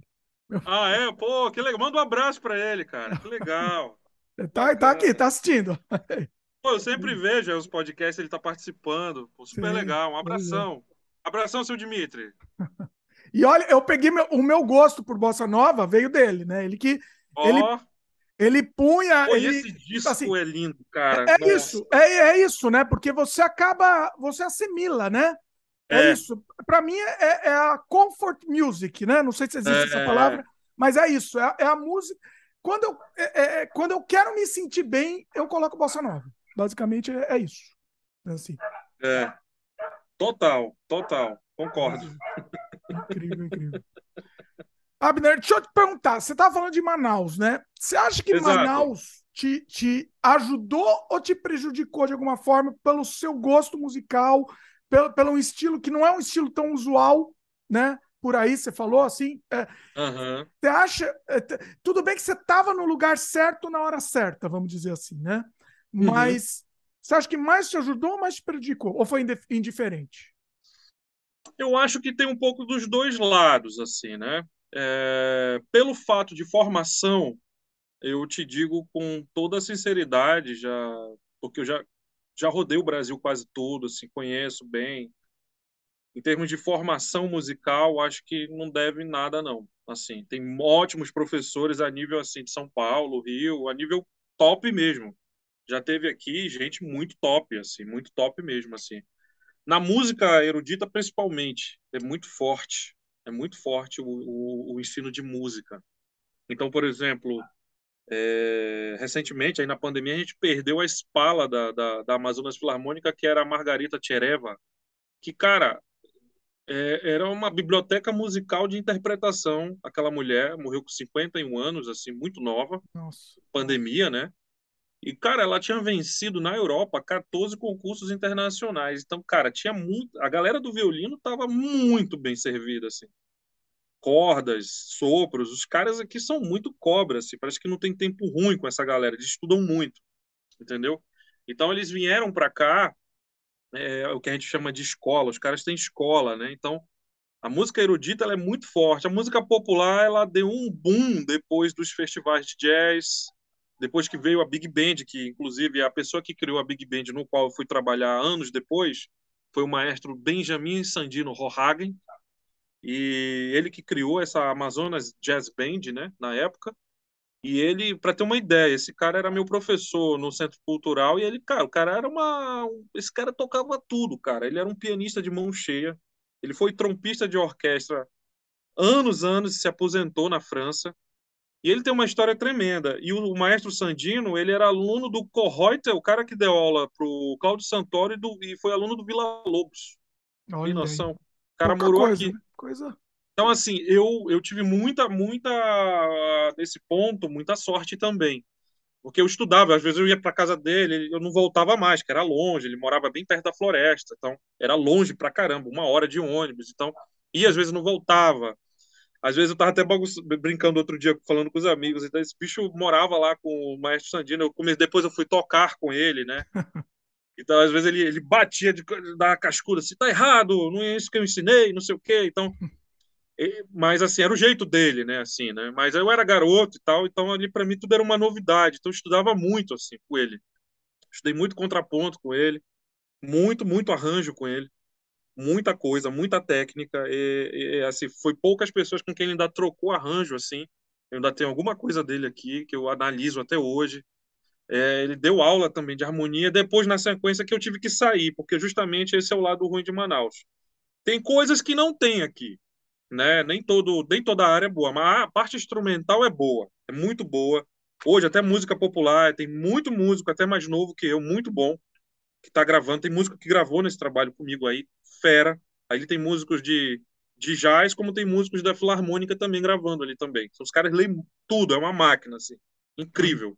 Meu... Ah, é? Pô, que legal. Manda um abraço para ele, cara. Que legal. tá, tá aqui, tá assistindo. Pô, eu sempre vejo os podcasts, ele tá participando. Pô, super Sim, legal. Um abração. Abração, seu Dimitri. E olha, eu peguei meu, o meu gosto por bossa nova veio dele, né? Ele que oh. ele ele punha. Pô, ele, esse disco assim, é lindo, cara. É, é isso, é, é isso, né? Porque você acaba, você assimila, né? É, é isso. Para mim é, é, a comfort music, né? Não sei se existe essa é. palavra, mas é isso. É, é a música. Quando eu, é, quando eu quero me sentir bem, eu coloco bossa nova. Basicamente é, isso. Assim. É. Total, total. Concordo. Incrível, incrível. Abner, deixa eu te perguntar. Você estava falando de Manaus, né? Você acha que Exato. Manaus te, te ajudou ou te prejudicou de alguma forma pelo seu gosto musical, pelo, pelo estilo que não é um estilo tão usual, né? Por aí você falou assim. É, uhum. Você acha. É, tudo bem que você estava no lugar certo na hora certa, vamos dizer assim, né? Uhum. Mas uhum. você acha que mais te ajudou ou mais te prejudicou? Ou foi indiferente? Eu acho que tem um pouco dos dois lados, assim, né? É, pelo fato de formação, eu te digo com toda sinceridade, já porque eu já já rodei o Brasil quase todo, assim, conheço bem. Em termos de formação musical, acho que não deve nada, não. Assim, tem ótimos professores a nível assim de São Paulo, Rio, a nível top mesmo. Já teve aqui gente muito top, assim, muito top mesmo, assim. Na música erudita, principalmente, é muito forte. É muito forte o, o, o ensino de música. Então, por exemplo, é, recentemente, aí na pandemia, a gente perdeu a espala da, da, da Amazonas Filarmônica, que era a Margarita Tchereva, que, cara, é, era uma biblioteca musical de interpretação. Aquela mulher morreu com 51 anos, assim, muito nova. Nossa. Pandemia, né? E, cara, ela tinha vencido na Europa 14 concursos internacionais. Então, cara, tinha muito. A galera do violino estava muito bem servida, assim cordas, sopros. Os caras aqui são muito cobras, assim, parece que não tem tempo ruim com essa galera, eles estudam muito, entendeu? Então eles vieram para cá, é, o que a gente chama de escola, os caras têm escola, né? Então a música erudita ela é muito forte, a música popular ela deu um boom depois dos festivais de jazz, depois que veio a Big Band, que inclusive a pessoa que criou a Big Band, no qual eu fui trabalhar anos depois, foi o maestro Benjamin Sandino Rohagen, e ele que criou essa Amazonas Jazz Band, né, na época. E ele, para ter uma ideia, esse cara era meu professor no Centro Cultural e ele, cara, o cara era uma, esse cara tocava tudo, cara. Ele era um pianista de mão cheia. Ele foi trompista de orquestra anos, anos, se aposentou na França. E ele tem uma história tremenda. E o, maestro Sandino, ele era aluno do Correuter, o cara que deu aula pro Cláudio Santoro e, do, e foi aluno do Vila Lobos. Olha Tem noção? Aí. O cara Pouca morou coisa, aqui. Né? Coisa. Então, assim, eu, eu tive muita, muita, nesse ponto, muita sorte também. Porque eu estudava, às vezes eu ia para casa dele, eu não voltava mais, que era longe, ele morava bem perto da floresta, então era longe pra caramba, uma hora de ônibus, então ia, às vezes não voltava. Às vezes eu tava até brincando outro dia, falando com os amigos, então esse bicho morava lá com o maestro Sandino, eu depois eu fui tocar com ele, né? Então, às vezes, ele, ele batia de, da cascuda, assim, tá errado, não é isso que eu ensinei, não sei o quê. Então, mas, assim, era o jeito dele, né, assim, né? Mas eu era garoto e tal, então, ali, para mim, tudo era uma novidade. Então, eu estudava muito, assim, com ele. Estudei muito contraponto com ele, muito, muito arranjo com ele, muita coisa, muita técnica. E, e, assim, foi poucas pessoas com quem ele ainda trocou arranjo, assim. Eu ainda tenho alguma coisa dele aqui que eu analiso até hoje. É, ele deu aula também de harmonia, depois na sequência que eu tive que sair, porque justamente esse é o lado ruim de Manaus. Tem coisas que não tem aqui, né? Nem, todo, nem toda a área é boa, mas a parte instrumental é boa, é muito boa. Hoje até música popular, tem muito músico, até mais novo que eu, muito bom, que está gravando. Tem músico que gravou nesse trabalho comigo aí, fera. Aí tem músicos de, de jazz, como tem músicos da Filarmônica também gravando ali também. Os caras leem tudo, é uma máquina, assim, incrível.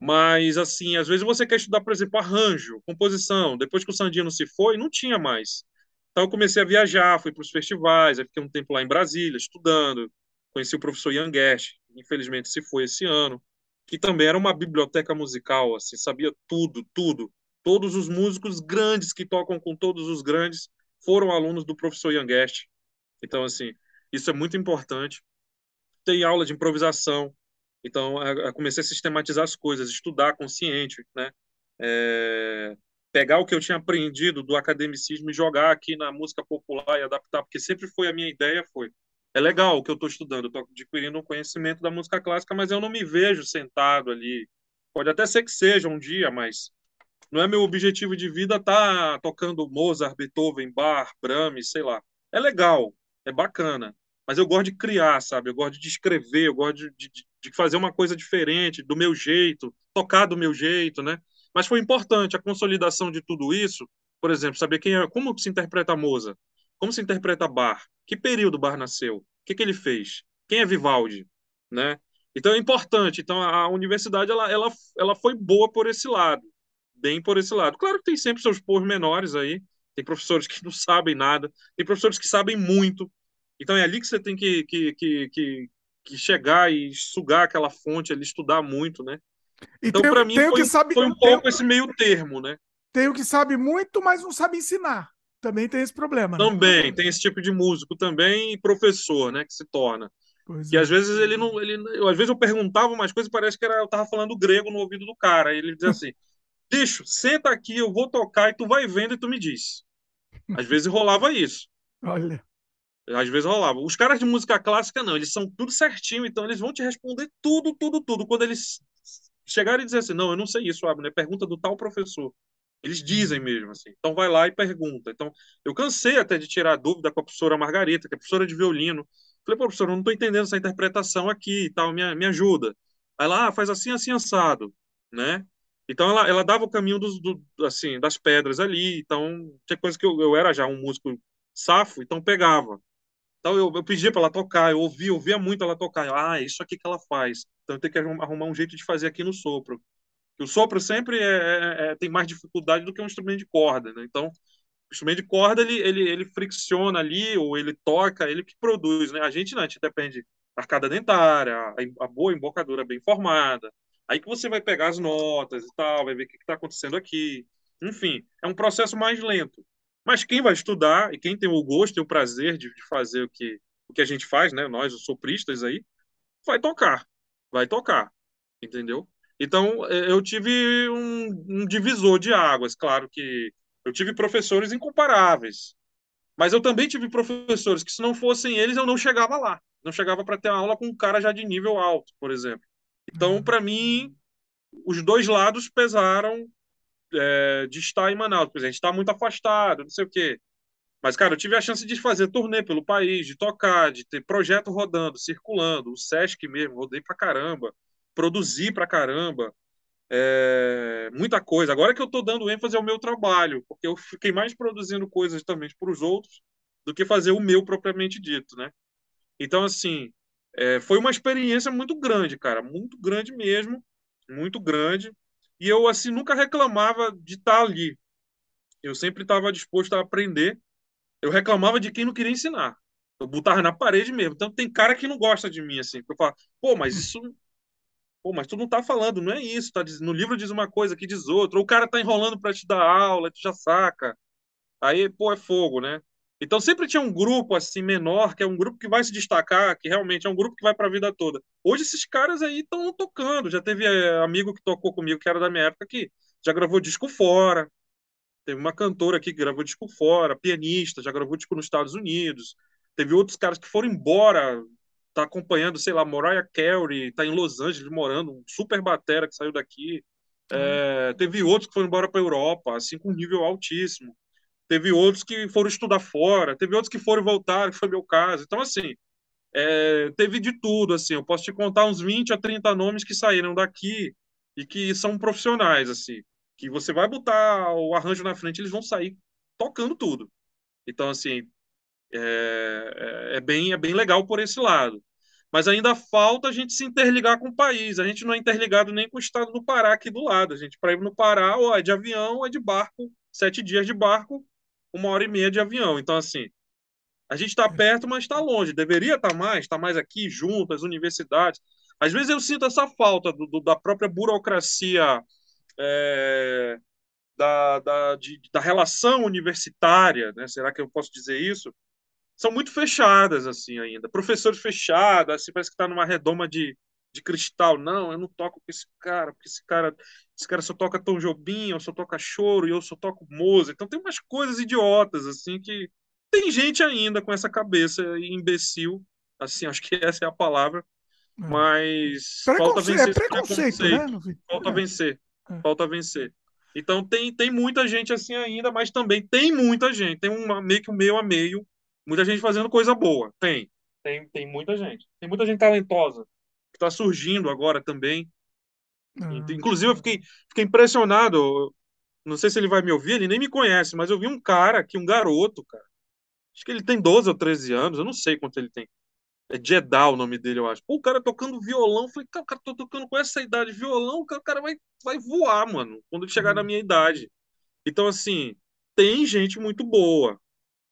Mas, assim, às vezes você quer estudar, por exemplo, arranjo, composição. Depois que o Sandino se foi, não tinha mais. Então, eu comecei a viajar, fui para os festivais, aí fiquei um tempo lá em Brasília, estudando. Conheci o professor Ian Guest, infelizmente se foi esse ano, que também era uma biblioteca musical, assim, sabia tudo, tudo. Todos os músicos grandes que tocam com todos os grandes foram alunos do professor Ian Guest. Então, assim, isso é muito importante. Tem aula de improvisação, então, comecei a sistematizar as coisas, estudar consciente, né? É, pegar o que eu tinha aprendido do academicismo e jogar aqui na música popular e adaptar, porque sempre foi a minha ideia, foi é legal o que eu estou estudando, estou adquirindo um conhecimento da música clássica, mas eu não me vejo sentado ali. Pode até ser que seja um dia, mas não é meu objetivo de vida estar tá tocando Mozart, Beethoven, Bach, Brahms, sei lá. É legal, é bacana, mas eu gosto de criar, sabe? Eu gosto de escrever, eu gosto de, de, de fazer uma coisa diferente, do meu jeito, tocar do meu jeito, né? Mas foi importante a consolidação de tudo isso, por exemplo, saber quem é, como se interpreta Mozart, como se interpreta Bach, que período Bach nasceu, o que, que ele fez, quem é Vivaldi, né? Então é importante. Então a universidade ela, ela, ela foi boa por esse lado, bem por esse lado. Claro que tem sempre seus pormenores aí, tem professores que não sabem nada, tem professores que sabem muito. Então é ali que você tem que, que, que, que, que chegar e sugar aquela fonte ali, estudar muito, né? E então, para mim, foi, sabe, foi, um pouco esse meio termo, né? Tem o que sabe muito, mas não sabe ensinar. Também tem esse problema. Né? Também, tem esse tipo de músico também e professor, né? Que se torna. Pois que é. às vezes ele não. Ele, às vezes eu perguntava umas coisas e parece que era, eu tava falando grego no ouvido do cara. E ele dizia assim: bicho, senta aqui, eu vou tocar e tu vai vendo e tu me diz. Às vezes rolava isso. Olha. Às vezes rolava. Os caras de música clássica, não, eles são tudo certinho, então eles vão te responder tudo, tudo, tudo. Quando eles chegarem e dizer assim, não, eu não sei isso, Abner, pergunta do tal professor. Eles dizem uhum. mesmo assim. Então vai lá e pergunta. Então eu cansei até de tirar dúvida com a professora Margarita, que é professora de violino. Falei, pô, professor, eu não estou entendendo essa interpretação aqui e tal, me, me ajuda. Aí lá, ah, faz assim, assim, assado, né? Então ela, ela dava o caminho dos, do, assim, das pedras ali. Então tinha coisa que eu, eu era já um músico safo, então pegava. Então eu, eu pedia para ela tocar, eu ouvia, eu ouvia muito ela tocar. Eu, ah, isso aqui que ela faz. Então eu tenho que arrumar um jeito de fazer aqui no sopro. o sopro sempre é, é, é, tem mais dificuldade do que um instrumento de corda, né? Então, o instrumento de corda ele, ele, ele fricciona ali, ou ele toca, ele que produz, né? A gente não, a gente depende da arcada dentária, a, a boa embocadura bem formada. Aí que você vai pegar as notas e tal, vai ver o que está acontecendo aqui. Enfim, é um processo mais lento. Mas quem vai estudar e quem tem o gosto e o prazer de, de fazer o que, o que a gente faz, né? Nós, os sopristas aí, vai tocar. Vai tocar. Entendeu? Então, é, eu tive um, um divisor de águas. Claro que eu tive professores incomparáveis. Mas eu também tive professores que, se não fossem eles, eu não chegava lá. Não chegava para ter aula com um cara já de nível alto, por exemplo. Então, uhum. para mim, os dois lados pesaram é, de estar em Manaus. Por exemplo, a gente está muito afastado, não sei o quê. Mas, cara, eu tive a chance de fazer turnê pelo país, de tocar, de ter projeto rodando, circulando, o Sesc mesmo, rodei pra caramba, produzi pra caramba, é, muita coisa. Agora que eu tô dando ênfase ao meu trabalho, porque eu fiquei mais produzindo coisas também para os outros do que fazer o meu propriamente dito, né? Então, assim, é, foi uma experiência muito grande, cara, muito grande mesmo, muito grande. E eu, assim, nunca reclamava de estar ali. Eu sempre estava disposto a aprender. Eu reclamava de quem não queria ensinar. Eu botava na parede mesmo. Então, tem cara que não gosta de mim, assim. Eu falo, pô, mas isso. Pô, mas tu não tá falando, não é isso. Tá, no livro diz uma coisa, aqui diz outra. Ou o cara tá enrolando para te dar aula, tu já saca. Aí, pô, é fogo, né? Então sempre tinha um grupo assim menor, que é um grupo que vai se destacar, que realmente é um grupo que vai para a vida toda. Hoje esses caras aí estão tocando. Já teve é, amigo que tocou comigo, que era da minha época, que já gravou disco fora. Teve uma cantora aqui que gravou disco fora, pianista, já gravou disco nos Estados Unidos. Teve outros caras que foram embora, tá acompanhando, sei lá, Mariah Carey, tá em Los Angeles morando, um super batera que saiu daqui. É, teve outros que foram embora para Europa, assim, com nível altíssimo teve outros que foram estudar fora, teve outros que foram voltar, que foi meu caso. Então, assim, é, teve de tudo, assim, eu posso te contar uns 20 a 30 nomes que saíram daqui e que são profissionais, assim, que você vai botar o arranjo na frente, eles vão sair tocando tudo. Então, assim, é, é, é bem, é bem legal por esse lado. Mas ainda falta a gente se interligar com o país. A gente não é interligado nem com o estado do Pará aqui do lado. A gente, para ir no Pará, ou é de avião, ou é de barco, sete dias de barco, uma hora e meia de avião. Então, assim, a gente está perto, mas está longe. Deveria estar tá mais, estar tá mais aqui, junto, as universidades. Às vezes eu sinto essa falta do, do, da própria burocracia é, da, da, de, da relação universitária, né? Será que eu posso dizer isso? São muito fechadas, assim, ainda. Professores fechados, assim, parece que está numa redoma de, de cristal. Não, eu não toco com esse cara, porque esse cara, esse cara só toca Tom Jobim, eu só toca choro, e eu só toco Mozart. Então tem umas coisas idiotas, assim, que tem gente ainda com essa cabeça imbecil, assim, acho que essa é a palavra, é. mas falta vencer é preconceito, preconceito. Né? Falta é. vencer, é. falta vencer. Então tem, tem muita gente assim ainda, mas também tem muita gente, tem um meio que um meio a meio, muita gente fazendo coisa boa, tem, tem, tem muita gente, tem muita gente talentosa, está surgindo agora também. Ah. Inclusive, eu fiquei, fiquei impressionado. Não sei se ele vai me ouvir, ele nem me conhece, mas eu vi um cara aqui, um garoto, cara. Acho que ele tem 12 ou 13 anos, eu não sei quanto ele tem. É Jedal o nome dele, eu acho. Pô, o cara tocando violão. Falei, cara, o cara tá tocando com essa idade violão, o cara vai, vai voar, mano, quando ele chegar uhum. na minha idade. Então, assim, tem gente muito boa.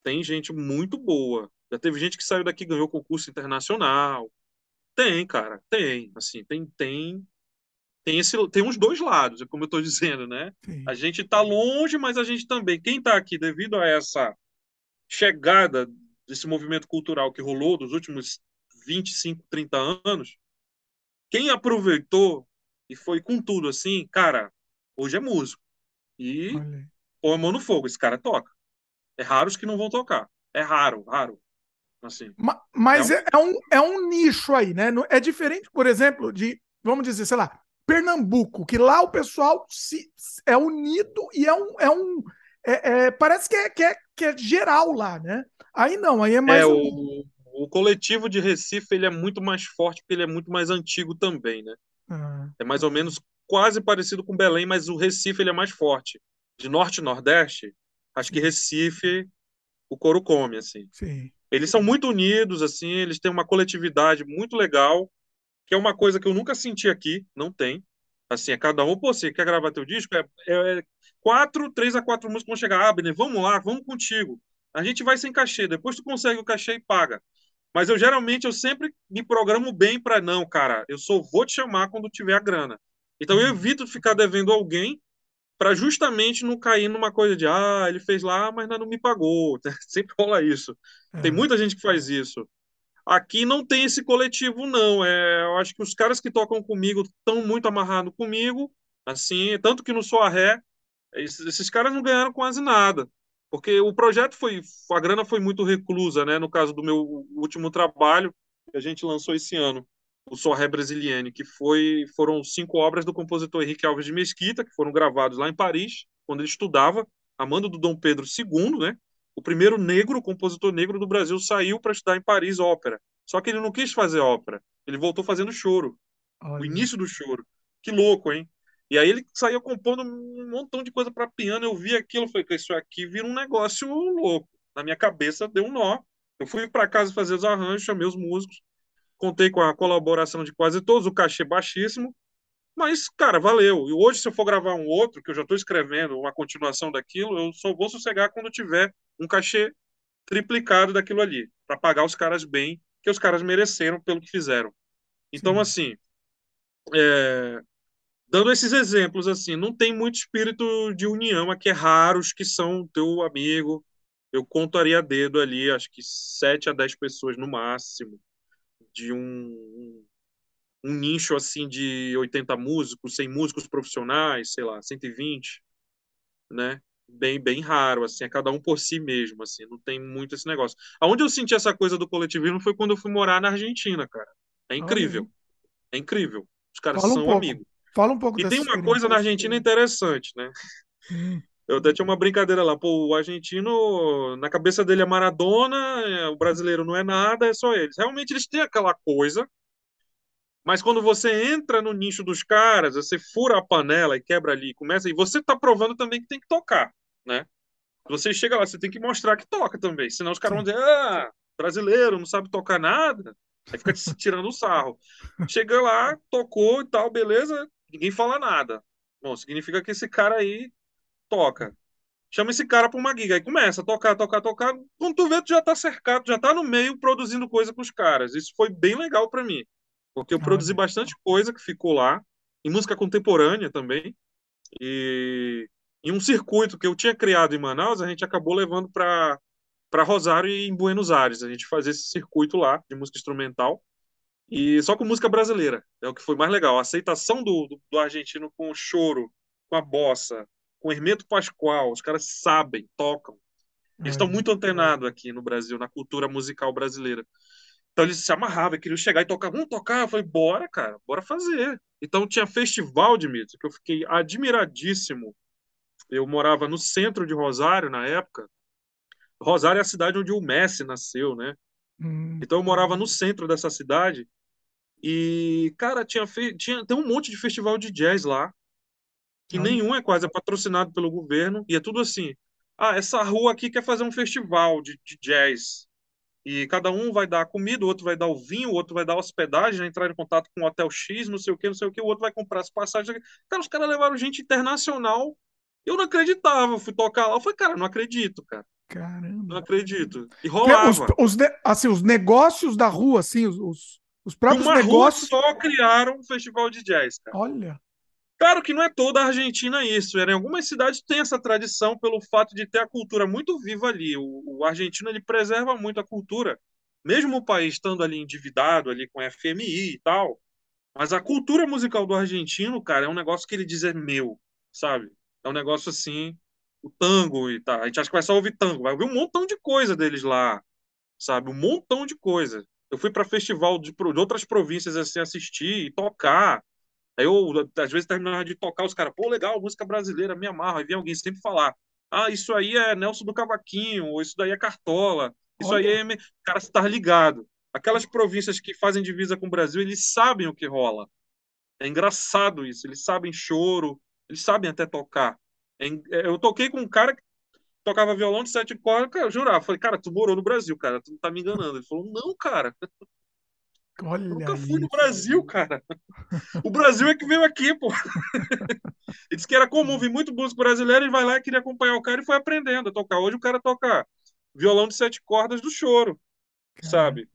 Tem gente muito boa. Já teve gente que saiu daqui ganhou concurso internacional. Tem, cara, tem. Assim, tem, tem, tem esse, tem uns dois lados, é como eu estou dizendo, né? Sim. A gente está longe, mas a gente também, quem está aqui devido a essa chegada desse movimento cultural que rolou dos últimos 25, 30 anos, quem aproveitou e foi com tudo assim, cara, hoje é músico. e põe a mão no fogo. Esse cara toca. É raro os que não vão tocar. É raro, raro. Assim. Mas é um... É, é um nicho aí, né? É diferente, por exemplo, de, vamos dizer, sei lá, Pernambuco, que lá o pessoal se, é unido e é um. É um é, é, parece que é, que, é, que é geral lá, né? Aí não, aí é mais. É, um... o, o coletivo de Recife ele é muito mais forte, porque ele é muito mais antigo também, né? Ah. É mais ou menos quase parecido com Belém, mas o Recife ele é mais forte. De norte e nordeste, acho que Recife o couro come, assim. Sim. Eles são muito unidos, assim, eles têm uma coletividade muito legal, que é uma coisa que eu nunca senti aqui, não tem. Assim, é cada um, pô, você quer gravar teu disco? É, é, é quatro, três a quatro músicos vão chegar, Abner, vamos lá, vamos contigo. A gente vai sem cachê, depois tu consegue o cachê e paga. Mas eu geralmente eu sempre me programo bem para não, cara, eu só vou te chamar quando tiver a grana. Então eu uhum. evito ficar devendo alguém para justamente não cair numa coisa de ah, ele fez lá, mas não me pagou. Sempre rola isso. É. Tem muita gente que faz isso. Aqui não tem esse coletivo, não. É, eu acho que os caras que tocam comigo estão muito amarrados comigo, assim, tanto que no Soa Ré, esses, esses, caras não ganharam quase nada. Porque o projeto foi. A grana foi muito reclusa, né? No caso do meu último trabalho, que a gente lançou esse ano o Sorré Brasiliane, que foi, foram cinco obras do compositor Henrique Alves de Mesquita, que foram gravados lá em Paris, quando ele estudava, a mando do Dom Pedro II, né? O primeiro negro, compositor negro do Brasil, saiu para estudar em Paris ópera. Só que ele não quis fazer ópera, ele voltou fazendo choro, Olha. o início do choro. Que louco, hein? E aí ele saiu compondo um montão de coisa para piano. Eu vi aquilo, falei que isso aqui vira um negócio louco. Na minha cabeça deu um nó. Eu fui para casa fazer os arranjos, chamei os músicos contei com a colaboração de quase todos, o cachê baixíssimo, mas, cara, valeu. E hoje, se eu for gravar um outro, que eu já estou escrevendo uma continuação daquilo, eu só vou sossegar quando tiver um cachê triplicado daquilo ali, para pagar os caras bem, que os caras mereceram pelo que fizeram. Então, Sim. assim, é, dando esses exemplos, assim, não tem muito espírito de união aqui, é raros que são teu amigo. Eu contaria a dedo ali, acho que 7 a 10 pessoas no máximo de um, um nicho assim de 80 músicos, 100 músicos profissionais, sei lá, 120, né? Bem, bem raro, assim, é cada um por si mesmo, assim, não tem muito esse negócio. Aonde eu senti essa coisa do coletivismo foi quando eu fui morar na Argentina, cara. É incrível. É incrível. Os caras Fala são um amigos. Fala um pouco E tem uma coisa na Argentina interessante, né? Hum. Eu até tinha uma brincadeira lá, pô, o argentino, na cabeça dele é Maradona, é, o brasileiro não é nada, é só eles. Realmente eles têm aquela coisa, mas quando você entra no nicho dos caras, você fura a panela e quebra ali, começa, e você tá provando também que tem que tocar, né? Você chega lá, você tem que mostrar que toca também, senão os caras vão dizer, ah, brasileiro, não sabe tocar nada, aí fica te tirando o sarro. Chega lá, tocou e tal, beleza, ninguém fala nada. Bom, significa que esse cara aí toca. Chama esse cara para uma giga. Aí começa a tocar, tocar, tocar. Quando tu vê, tu já tá cercado, já tá no meio produzindo coisa com os caras. Isso foi bem legal para mim. Porque eu ah, produzi bastante coisa que ficou lá. E música contemporânea também. E em um circuito que eu tinha criado em Manaus, a gente acabou levando para para Rosário e em Buenos Aires. A gente fazia esse circuito lá de música instrumental. E só com música brasileira. É o que foi mais legal. A aceitação do, do, do argentino com o choro, com a bossa, com Hermeto Pascoal, os caras sabem, tocam. Eles estão muito antenados aqui no Brasil, na cultura musical brasileira. Então eles se amarravam, queriam chegar e tocar. Vamos tocar? Eu falei, bora, cara, bora fazer. Então tinha festival de mídia, que eu fiquei admiradíssimo. Eu morava no centro de Rosário na época. Rosário é a cidade onde o Messi nasceu, né? Hum. Então eu morava no centro dessa cidade. E, cara, tinha, fe... tinha tem um monte de festival de jazz lá que nenhum é quase é patrocinado pelo governo, e é tudo assim. Ah, essa rua aqui quer fazer um festival de, de jazz. E cada um vai dar comida, o outro vai dar o vinho, o outro vai dar hospedagem, entrar em contato com o Hotel X, não sei o que, não sei o que, o outro vai comprar as passagens. Cara, os caras levaram gente internacional. Eu não acreditava, eu fui tocar lá, eu falei, cara, não acredito, cara. Caramba. Não acredito. E rolava. Os, os, assim, os negócios da rua, assim, os, os próprios Uma negócios. só criaram um festival de jazz, cara. Olha. Claro que não é toda a Argentina isso. Em algumas cidades tem essa tradição pelo fato de ter a cultura muito viva ali. O, o argentino ele preserva muito a cultura, mesmo o país estando ali endividado ali com FMI e tal. Mas a cultura musical do argentino, cara, é um negócio que ele diz é meu, sabe? É um negócio assim, o tango e tá. A gente acha que vai só ouvir tango, vai ouvir um montão de coisa deles lá, sabe? Um montão de coisa. Eu fui para festival de, de, outras províncias assim assistir e tocar. Aí eu, às vezes, terminava de tocar, os caras, pô, legal, música brasileira, me amarra. Aí vem alguém sempre falar, ah, isso aí é Nelson do Cavaquinho, ou isso daí é Cartola, isso Olha. aí é. Cara, você tá ligado. Aquelas províncias que fazem divisa com o Brasil, eles sabem o que rola. É engraçado isso. Eles sabem choro, eles sabem até tocar. É, é, eu toquei com um cara que tocava violão de sete cordas, eu jurava. Falei, cara, tu morou no Brasil, cara, tu não tá me enganando. Ele falou, não, cara. Olha nunca fui isso. no Brasil, cara. O Brasil é que veio aqui, pô. Ele disse que era comum vir muito músico brasileiro e vai lá e queria acompanhar o cara e foi aprendendo a tocar. Hoje o cara toca violão de sete cordas do choro, sabe?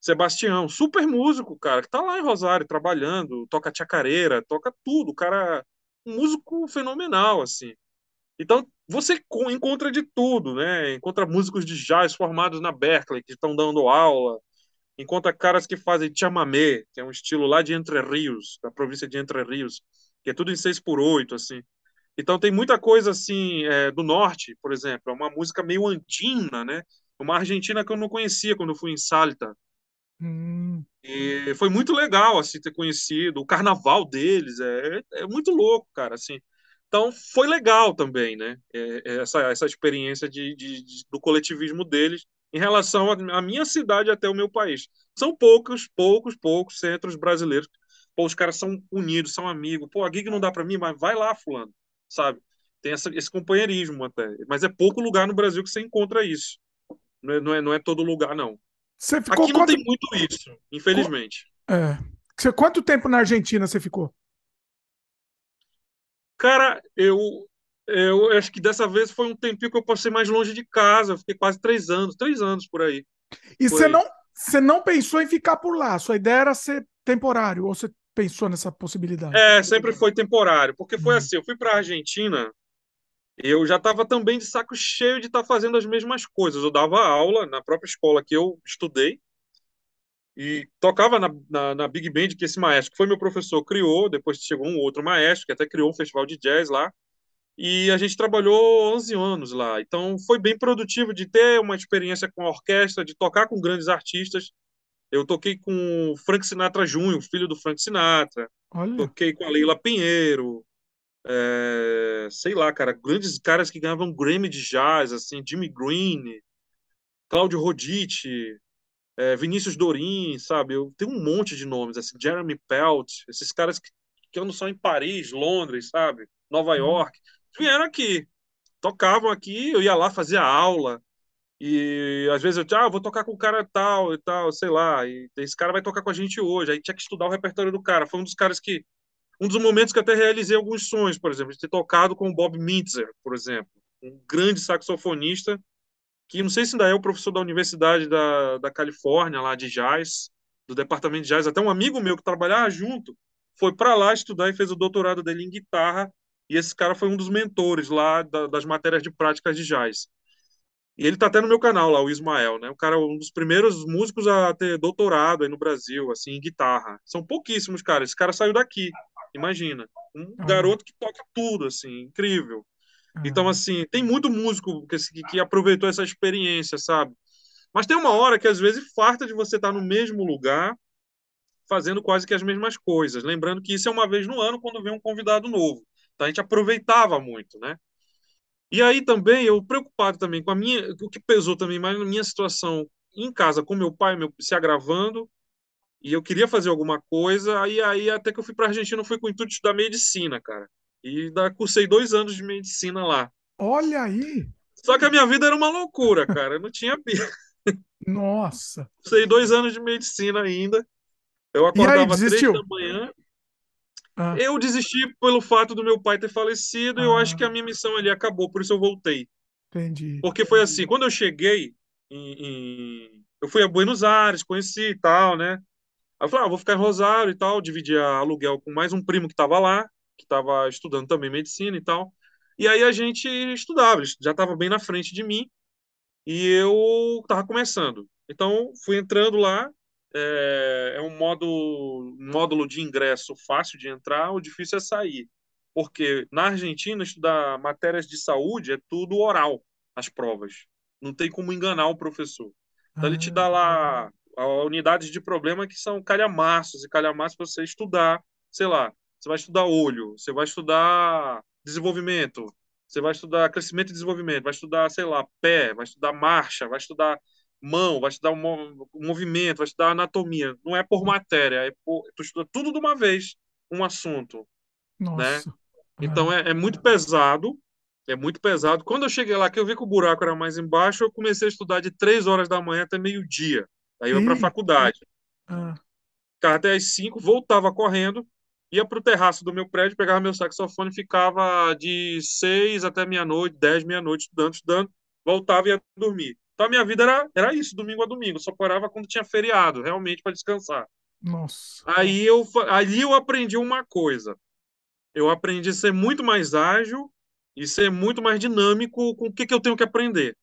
Sebastião, super músico, cara, que tá lá em Rosário trabalhando, toca chacareira, toca tudo, o cara um músico fenomenal, assim. Então, você encontra de tudo, né? Encontra músicos de jazz formados na Berkeley, que estão dando aula, encontra caras que fazem chamamé, que é um estilo lá de Entre Rios, da província de Entre Rios, que é tudo em 6 por 8 assim. Então tem muita coisa assim é, do norte, por exemplo, é uma música meio andina, né? Uma argentina que eu não conhecia quando fui em Salta. Hum. E foi muito legal assim ter conhecido o carnaval deles, é, é muito louco, cara, assim. Então foi legal também, né? É, é essa essa experiência de, de, de, do coletivismo deles em relação à minha cidade até o meu país. São poucos, poucos, poucos centros brasileiros. Pô, os caras são unidos, são amigos. Pô, a gig não dá para mim, mas vai lá, fulano, sabe? Tem essa, esse companheirismo até. Mas é pouco lugar no Brasil que você encontra isso. Não é, não é, não é todo lugar, não. Você ficou Aqui não quanto... tem muito isso, infelizmente. É. Você, quanto tempo na Argentina você ficou? Cara, eu, eu acho que dessa vez foi um tempinho que eu passei mais longe de casa. Eu fiquei quase três anos, três anos por aí. E você não, você não pensou em ficar por lá? Sua ideia era ser temporário? Ou você pensou nessa possibilidade? É, sempre foi temporário. Porque foi uhum. assim: eu fui para a Argentina eu já estava também de saco cheio de estar tá fazendo as mesmas coisas. Eu dava aula na própria escola que eu estudei e tocava na, na, na, Big Band que esse maestro, que foi meu professor, criou. Depois chegou um outro maestro que até criou um festival de jazz lá. E a gente trabalhou 11 anos lá. Então foi bem produtivo de ter uma experiência com a orquestra, de tocar com grandes artistas. Eu toquei com Frank Sinatra Jr., filho do Frank Sinatra. Olha. Toquei com a Leila Pinheiro, é, sei lá, cara, grandes caras que ganhavam Grammy de jazz, assim, Jimmy Green, Claudio Roditi, é, Vinícius Dorin, sabe? Eu tenho um monte de nomes, assim, Jeremy Pelt, esses caras que, que andam só em Paris, Londres, sabe? Nova uhum. York, vieram aqui, tocavam aqui, eu ia lá, fazia aula, e às vezes eu, ah, vou tocar com o cara tal e tal, sei lá, e esse cara vai tocar com a gente hoje, aí tinha que estudar o repertório do cara, foi um dos caras que um dos momentos que até realizei alguns sonhos, por exemplo, de ter tocado com o Bob Mintzer, por exemplo, um grande saxofonista, que não sei se ainda é o professor da Universidade da, da Califórnia, lá de jazz, do departamento de jazz, até um amigo meu que trabalhava junto, foi para lá estudar e fez o doutorado dele em guitarra, e esse cara foi um dos mentores lá da, das matérias de práticas de jazz. E ele tá até no meu canal lá, o Ismael, né? O cara é um dos primeiros músicos a ter doutorado aí no Brasil, assim, em guitarra. São pouquíssimos, cara. Esse cara saiu daqui. Imagina, um ah. garoto que toca tudo, assim, incrível. Ah. Então, assim, tem muito músico que, que aproveitou essa experiência, sabe? Mas tem uma hora que às vezes farta de você estar no mesmo lugar, fazendo quase que as mesmas coisas. Lembrando que isso é uma vez no ano quando vem um convidado novo. Então a gente aproveitava muito, né? E aí também eu preocupado também com a minha, o que pesou também mais na minha situação em casa com meu pai, meu se agravando, e eu queria fazer alguma coisa, aí, aí até que eu fui para a Argentina, fui com o intuito de estudar medicina, cara. E da, cursei dois anos de medicina lá. Olha aí! Só que a minha vida era uma loucura, cara. Eu não tinha. Nossa! Cursei dois anos de medicina ainda. Eu acordava às três da manhã. Ah. Eu desisti pelo fato do meu pai ter falecido ah. e eu acho que a minha missão ali acabou, por isso eu voltei. Entendi. Porque foi assim, quando eu cheguei em, em... eu fui a Buenos Aires, conheci e tal, né? Aí eu falei, ah, vou ficar em Rosário e tal, dividir aluguel com mais um primo que estava lá, que estava estudando também medicina e tal. E aí a gente estudava, ele já estava bem na frente de mim e eu estava começando. Então fui entrando lá, é, é um módulo, um módulo de ingresso fácil de entrar, o difícil é sair. Porque na Argentina, estudar matérias de saúde é tudo oral, as provas. Não tem como enganar o professor. Então, ele te dá lá ah. unidades de problema que são calhamaços, e calhamaços para você estudar, sei lá, você vai estudar olho, você vai estudar desenvolvimento, você vai estudar crescimento e desenvolvimento, vai estudar, sei lá, pé, vai estudar marcha, vai estudar mão, vai estudar um movimento, vai estudar anatomia. Não é por matéria, é por, tu estuda tudo de uma vez, um assunto. Né? Nossa. Né? Então é, é muito pesado, é muito pesado. Quando eu cheguei lá, que eu vi que o buraco era mais embaixo, eu comecei a estudar de três horas da manhã até meio-dia. Aí eu ia para a faculdade. Ah. Ficava até às cinco, voltava correndo, ia para o terraço do meu prédio, pegava meu saxofone, ficava de seis até meia-noite, dez, meia-noite, estudando, estudando, voltava e ia dormir. Então a minha vida era, era isso, domingo a domingo. só parava quando tinha feriado, realmente para descansar. Nossa. Aí eu, ali eu aprendi uma coisa. Eu aprendi a ser muito mais ágil e ser muito mais dinâmico com o que, que eu tenho que aprender.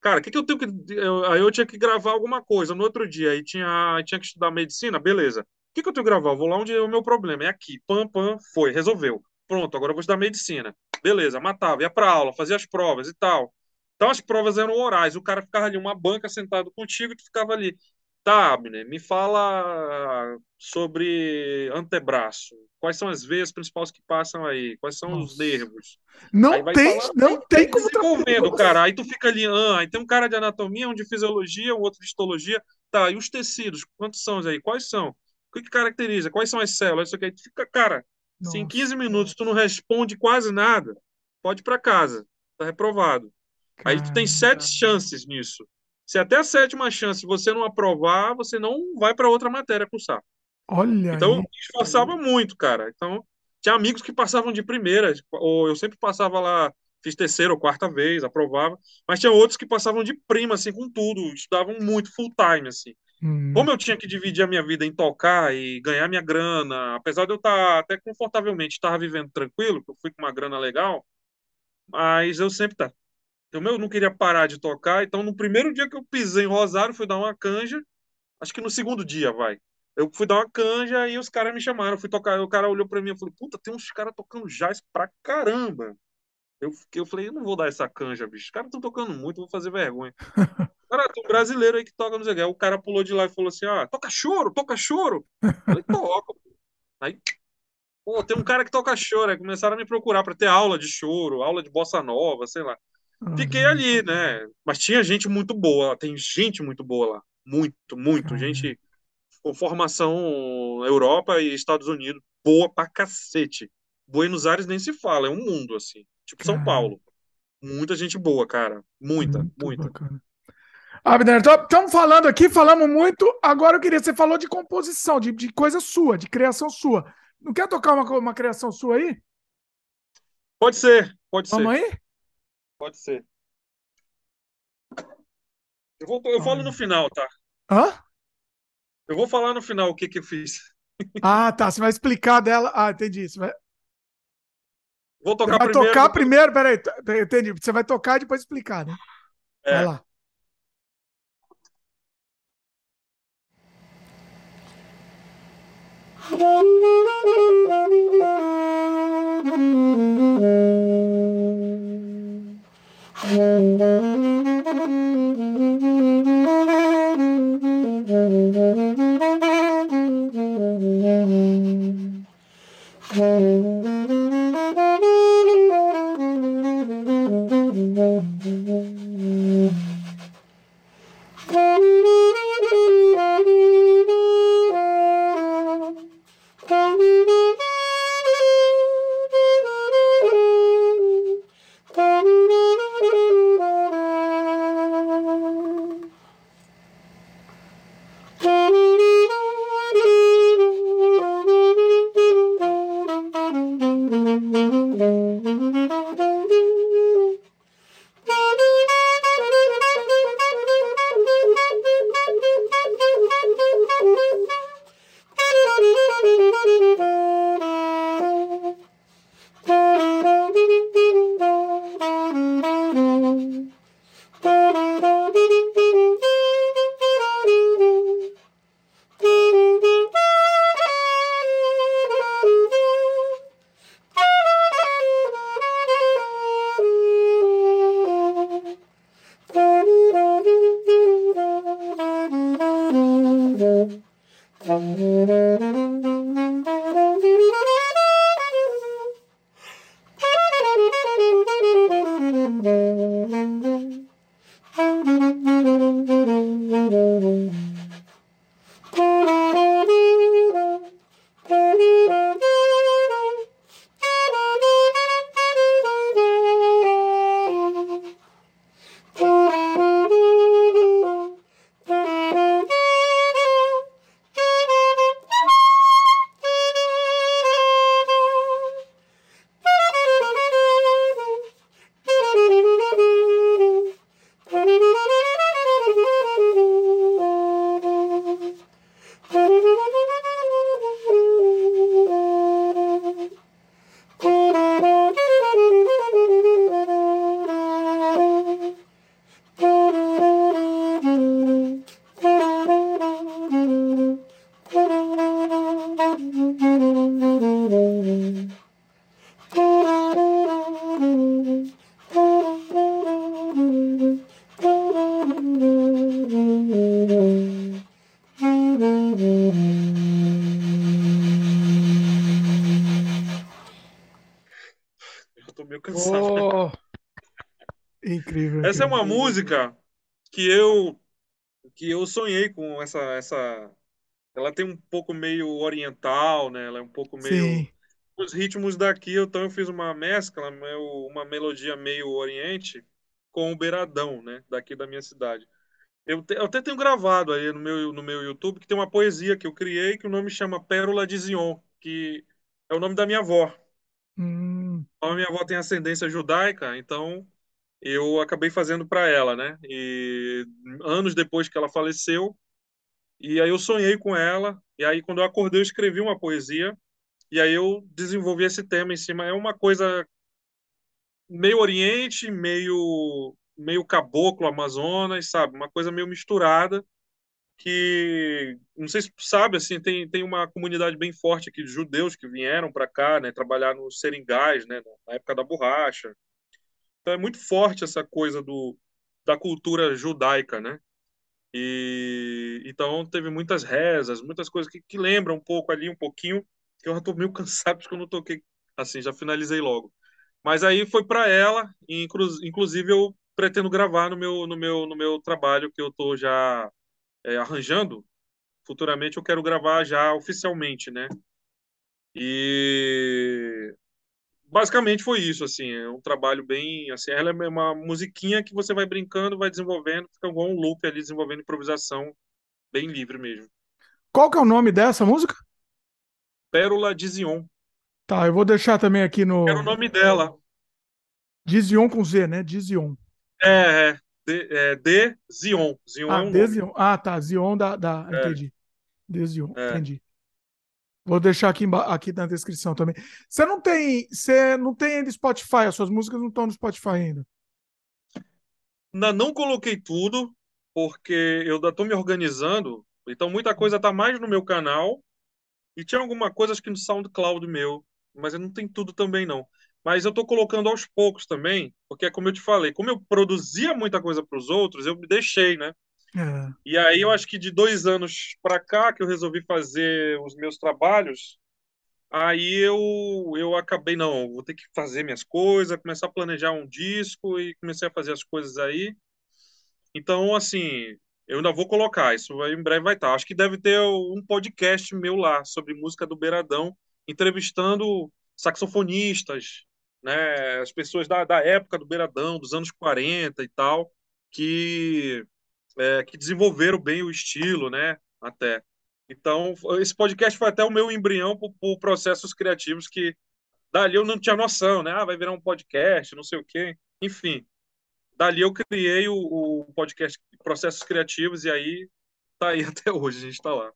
Cara, o que, que eu tenho que. Eu, aí eu tinha que gravar alguma coisa no outro dia, aí tinha, tinha que estudar medicina, beleza. O que, que eu tenho que gravar? Eu vou lá onde é o meu problema, é aqui. Pam, pam, foi, resolveu. Pronto, agora eu vou estudar medicina. Beleza, matava, ia para aula, fazia as provas e tal. Então as provas eram orais, o cara ficava ali, uma banca sentado contigo, e tu ficava ali. Tá, Abner, me fala sobre antebraço. Quais são as veias principais que passam aí? Quais são Nossa. os nervos? Não tem, falar, não tem como desenvolvendo, cara. Aí tu fica ali, ah, aí tem um cara de anatomia, um de fisiologia, um outro de histologia. Tá, e os tecidos, quantos são aí? Quais são? O que, que caracteriza? Quais são as células? Isso aqui. Tu fica, cara, se em 15 minutos tu não responde quase nada, pode ir para casa. Tá reprovado. Aí tu tem sete chances nisso. Se até a sétima chance você não aprovar, você não vai para outra matéria cursar. Olha. Então, esforçava muito, cara. Então, tinha amigos que passavam de primeira, ou eu sempre passava lá, fiz terceira ou quarta vez, aprovava. Mas tinha outros que passavam de prima, assim, com tudo, estudavam muito, full time, assim. Hum. Como eu tinha que dividir a minha vida em tocar e ganhar minha grana, apesar de eu estar tá até confortavelmente, estava vivendo tranquilo, que eu fui com uma grana legal, mas eu sempre tá, então, eu não queria parar de tocar, então no primeiro dia que eu pisei em Rosário, fui dar uma canja, acho que no segundo dia, vai. Eu fui dar uma canja e os caras me chamaram, fui tocar, o cara olhou para mim e falou: "Puta, tem uns caras tocando jazz pra caramba". Eu, eu falei, eu não vou dar essa canja, bicho. Os caras estão tocando muito, vou fazer vergonha. cara, tem um brasileiro aí que toca no Zé O cara pulou de lá e falou assim: ah, toca choro, toca choro. Eu falei, toca. Aí, pô, tem um cara que toca choro. Aí começaram a me procurar para ter aula de choro, aula de bossa nova, sei lá. Fiquei uhum. ali, né? Mas tinha gente muito boa, tem gente muito boa lá. Muito, muito. Uhum. Gente com formação Europa e Estados Unidos, boa pra cacete. Buenos Aires nem se fala, é um mundo, assim. Tipo São Paulo. Muita gente boa, cara. Muita, muito muita. Bacana. Abner, estamos falando aqui, falamos muito. Agora eu queria, você falou de composição, de, de coisa sua, de criação sua. Não quer tocar uma, uma criação sua aí? Pode ser, pode Vamos ser. Vamos aí? Pode ser. Eu, vou, eu falo no final, tá? Hã? Eu vou falar no final o que, que eu fiz. Ah, tá. Você vai explicar dela. Ah, entendi. Você vai... Vou tocar primeiro. vai primeiro. tocar primeiro, peraí. Entendi. Você vai tocar e depois explicar, né? É. Vai lá. Música Mm-hmm. Essa é uma música que eu que eu sonhei com essa essa ela tem um pouco meio oriental, né? Ela é um pouco meio Sim. os ritmos daqui, então eu fiz uma mescla, uma melodia meio oriente com o beiradão, né, daqui da minha cidade. Eu, te, eu, até tenho gravado aí no meu, no meu YouTube que tem uma poesia que eu criei que o nome chama Pérola de Zion, que é o nome da minha avó. Hum. A minha avó tem ascendência judaica, então eu acabei fazendo para ela, né? E anos depois que ela faleceu, e aí eu sonhei com ela, e aí quando eu acordei eu escrevi uma poesia, e aí eu desenvolvi esse tema em cima. É uma coisa meio oriente, meio meio caboclo, Amazonas, sabe? Uma coisa meio misturada que não sei se sabe assim tem, tem uma comunidade bem forte aqui de judeus que vieram para cá né trabalhar nos seringais né na época da borracha então é muito forte essa coisa do da cultura judaica né e então teve muitas rezas muitas coisas que, que lembram um pouco ali um pouquinho que eu já tô meio cansado porque eu não toquei assim já finalizei logo mas aí foi para ela e inclusive eu pretendo gravar no meu, no meu, no meu trabalho que eu estou já é, arranjando. Futuramente eu quero gravar já oficialmente, né? E basicamente foi isso, assim, é um trabalho bem, assim, ela é uma musiquinha que você vai brincando, vai desenvolvendo, fica igual um loop ali, desenvolvendo improvisação bem livre mesmo. Qual que é o nome dessa música? Pérola de Zion. Tá, eu vou deixar também aqui no... Era o nome dela. Dizion com Z, né? Dizion. É, é. De, é, de Zion. Zion ah, é um de Zion. Ah, tá. Zion da. da... É. Entendi. De Zion, é. entendi. Vou deixar aqui, aqui na descrição também. Você não tem. Você não tem ainda Spotify, as suas músicas não estão no Spotify ainda. Ainda não coloquei tudo, porque eu estou me organizando. Então muita coisa está mais no meu canal. E tinha alguma coisa acho que no SoundCloud meu. Mas eu não tenho tudo também, não. Mas eu estou colocando aos poucos também, porque é como eu te falei, como eu produzia muita coisa para os outros, eu me deixei, né? É. E aí eu acho que de dois anos para cá que eu resolvi fazer os meus trabalhos, aí eu eu acabei não, vou ter que fazer minhas coisas, começar a planejar um disco e comecei a fazer as coisas aí. Então assim, eu ainda vou colocar, isso em breve vai estar. Acho que deve ter um podcast meu lá sobre música do Beiradão, entrevistando saxofonistas, né, as pessoas da, da época do Beiradão, dos anos 40 e tal, que, é, que desenvolveram bem o estilo, né, até. Então, esse podcast foi até o meu embrião por, processos criativos que dali eu não tinha noção, né? Ah, vai virar um podcast, não sei o quê. Enfim, dali eu criei o, o podcast Processos Criativos e aí tá aí até hoje, a gente tá lá.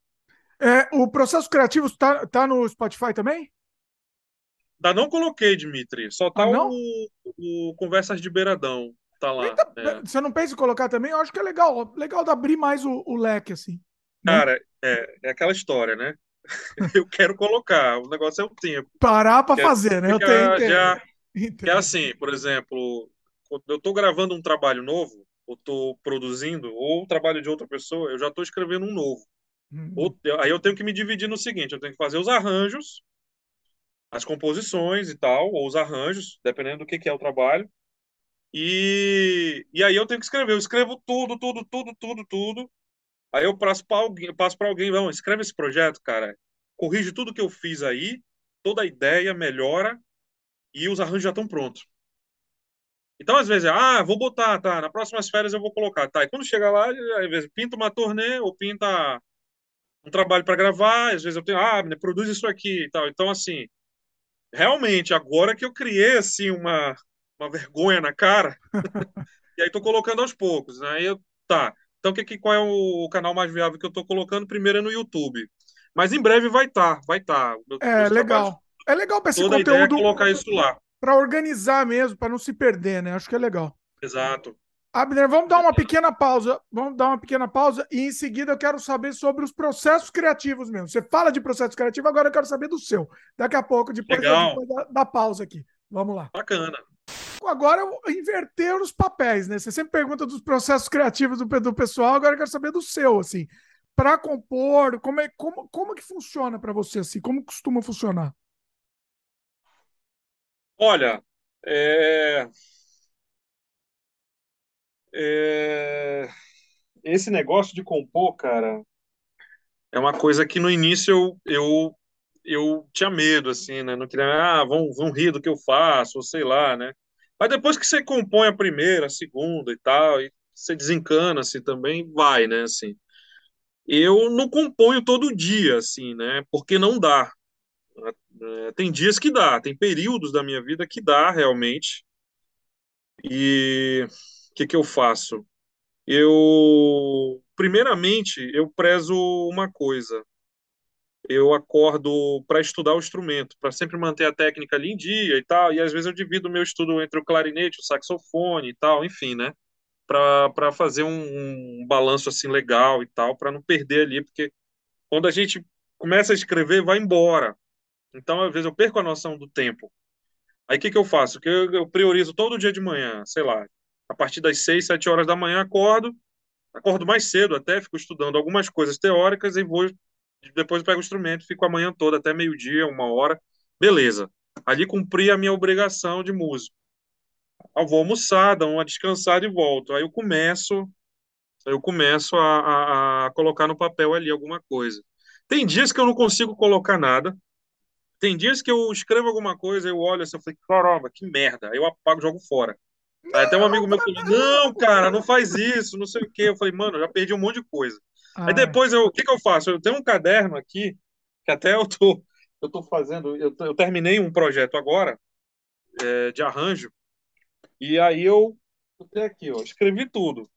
É, o Processos Criativos tá, tá no Spotify também? Ainda não coloquei, Dimitri. Só tá ah, o, o, Conversas de Beiradão. Tá lá. Eita, é. Você não pensa em colocar também? Eu acho que é legal. Legal de abrir mais o, o leque, assim. Né? Cara, é, é aquela história, né? eu quero colocar. O negócio é o tempo. Parar para fazer, né? Eu tenho. Já, que é assim, por exemplo, quando eu tô gravando um trabalho novo, ou tô produzindo, ou o trabalho de outra pessoa, eu já tô escrevendo um novo. Hum. Ou, aí eu tenho que me dividir no seguinte: eu tenho que fazer os arranjos as composições e tal, ou os arranjos, dependendo do que, que é o trabalho. E, e aí eu tenho que escrever. Eu escrevo tudo, tudo, tudo, tudo, tudo. Aí eu passo para alguém, passo para alguém, vamos, escreve esse projeto, cara. Corrige tudo que eu fiz aí, toda a ideia melhora e os arranjos já estão prontos. Então, às vezes, ah, vou botar, tá, nas próximas férias eu vou colocar, tá. E quando chega lá, às vezes pinta uma turnê ou pinta um trabalho para gravar, às vezes eu tenho, ah, produz isso aqui e tal. Então, assim, realmente, agora que eu criei assim uma, uma vergonha na cara, e aí tô colocando aos poucos, né? Eu, tá. Então, que, que, qual é o canal mais viável que eu tô colocando? Primeiro é no YouTube. Mas em breve vai estar, tá, vai estar. Tá. É, legal. É legal para esse Toda conteúdo. Ideia é colocar isso lá. Para organizar mesmo, para não se perder, né? Acho que é legal. Exato. Abner, vamos dar uma pequena pausa. Vamos dar uma pequena pausa e em seguida eu quero saber sobre os processos criativos mesmo. Você fala de processo criativo, agora eu quero saber do seu. Daqui a pouco, depois, depois da, da, pausa aqui. Vamos lá. Bacana. Agora inverter os papéis, né? Você sempre pergunta dos processos criativos do, do pessoal, agora eu quero saber do seu, assim. Para compor, como, é, como, como que funciona para você, assim? Como costuma funcionar? Olha, É... É... Esse negócio de compor, cara, é uma coisa que no início eu, eu, eu tinha medo, assim, né? Não queria, ah, vão, vão rir do que eu faço, ou sei lá, né? Mas depois que você compõe a primeira, a segunda e tal, e você desencana, assim, também vai, né? Assim, eu não componho todo dia, assim, né? Porque não dá. É, tem dias que dá, tem períodos da minha vida que dá realmente. E o que, que eu faço? Eu, primeiramente, eu prezo uma coisa. Eu acordo para estudar o instrumento, para sempre manter a técnica ali em dia e tal. E às vezes eu divido o meu estudo entre o clarinete, o saxofone e tal, enfim, né? Para fazer um, um balanço assim legal e tal, para não perder ali, porque quando a gente começa a escrever, vai embora. Então, às vezes, eu perco a noção do tempo. Aí, o que, que eu faço? Que eu, eu priorizo todo dia de manhã, sei lá, a partir das 6, 7 horas da manhã, acordo, acordo mais cedo até, fico estudando algumas coisas teóricas e vou, depois pego o instrumento, fico a manhã toda, até meio-dia, uma hora, beleza. Ali cumpri a minha obrigação de músico. Eu vou almoçar, dar uma descansada e volto. Aí eu começo, eu começo a, a, a colocar no papel ali alguma coisa. Tem dias que eu não consigo colocar nada, tem dias que eu escrevo alguma coisa, eu olho assim, eu falei, caramba, que merda. Aí eu apago, jogo fora. Aí até um amigo meu falou, não, cara, não faz isso, não sei o quê. Eu falei, mano, eu já perdi um monte de coisa. Ah. Aí depois, eu, o que que eu faço? Eu tenho um caderno aqui, que até eu tô, eu tô fazendo, eu, eu terminei um projeto agora, é, de arranjo, e aí eu, tenho aqui, ó, escrevi tudo.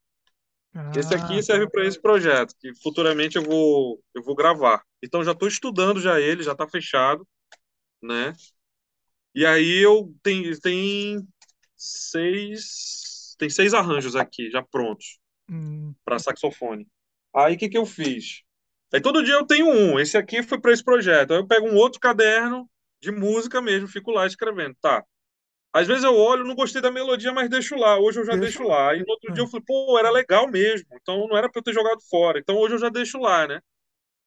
Ah, esse aqui serve para esse projeto, que futuramente eu vou, eu vou gravar. Então já estou estudando já ele, já está fechado né? E aí eu tenho tem seis tem seis arranjos aqui já prontos hum. para saxofone. Aí o que que eu fiz? Aí todo dia eu tenho um. Esse aqui foi para esse projeto. Aí eu pego um outro caderno de música mesmo, fico lá escrevendo, tá? Às vezes eu olho, não gostei da melodia, mas deixo lá. Hoje eu já deixo, deixo lá. Aí no outro é. dia eu falei, pô, era legal mesmo. Então não era para eu ter jogado fora. Então hoje eu já deixo lá, né?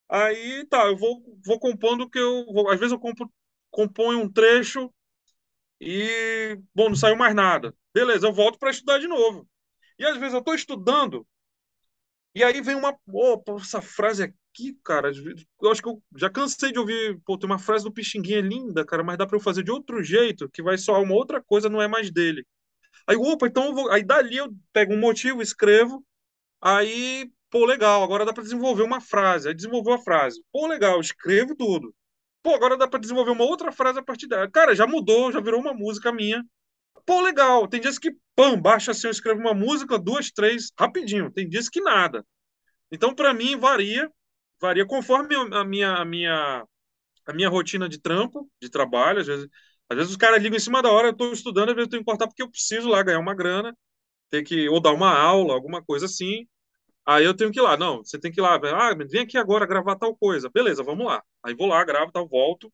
Aí tá, eu vou, vou compondo que eu vou. Às vezes eu compro compõe um trecho e, bom, não saiu mais nada. Beleza, eu volto para estudar de novo. E às vezes eu estou estudando e aí vem uma. Opa, essa frase aqui, cara. Eu acho que eu já cansei de ouvir. Pô, tem uma frase do Pixinguinha linda, cara, mas dá para eu fazer de outro jeito, que vai soar uma outra coisa, não é mais dele. Aí, opa, então eu vou. Aí dali eu pego um motivo, escrevo. Aí, pô, legal, agora dá para desenvolver uma frase. Aí desenvolveu a frase. Pô, legal, escrevo tudo. Pô, agora dá para desenvolver uma outra frase a partir dela. Cara, já mudou, já virou uma música minha. Pô, legal. Tem dias que, pam, baixa assim, eu escrevo uma música, duas, três, rapidinho. Tem dias que nada. Então, para mim, varia. Varia conforme a minha, a minha, a minha rotina de trampo, de trabalho. Às vezes, às vezes os caras ligam em cima da hora, eu estou estudando, às vezes eu tenho que cortar porque eu preciso lá ganhar uma grana, ter que, ou dar uma aula, alguma coisa assim. Aí eu tenho que ir lá. Não, você tem que ir lá. Ah, vem aqui agora gravar tal coisa. Beleza, vamos lá. Aí vou lá, gravo, tal, volto.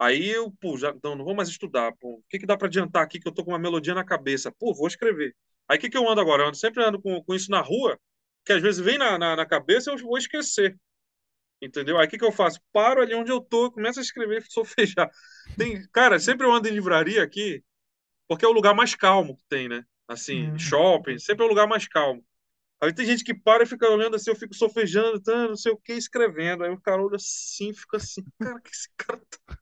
Aí eu, pô, já, não, não vou mais estudar. Pô. O que, que dá para adiantar aqui que eu tô com uma melodia na cabeça? Pô, vou escrever. Aí o que, que eu ando agora? Eu ando, sempre ando com, com isso na rua, que às vezes vem na, na, na cabeça e eu vou esquecer. Entendeu? Aí o que, que eu faço? Paro ali onde eu tô, começo a escrever, fechar. Tem, cara, sempre eu ando em livraria aqui, porque é o lugar mais calmo que tem, né? Assim, uhum. shopping, sempre é o lugar mais calmo. Aí tem gente que para e fica olhando assim, eu fico sofejando, tá, não sei o que, escrevendo. Aí o cara olha assim, fica assim, cara, o que esse cara tá,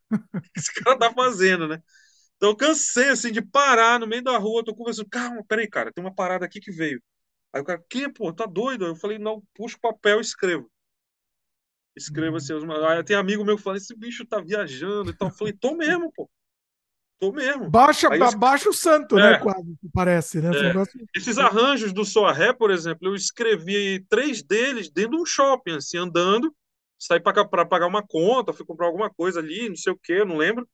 esse cara tá fazendo, né? Então eu cansei, assim, de parar no meio da rua, tô conversando, calma, peraí, cara, tem uma parada aqui que veio. Aí o cara, que, pô, tá doido? Eu falei, não, puxa o papel e escrevo. Escreva assim, aí tem amigo meu que fala, esse bicho tá viajando e tal. Eu falei, tô mesmo, pô. Tô mesmo. Baixa, Aí, baixa o santo, né, é, né? Quase, parece, né? É. Esses arranjos do Soaré, por exemplo, eu escrevi três deles dentro de um shopping, assim, andando, saí para pagar uma conta, fui comprar alguma coisa ali, não sei o que, não lembro.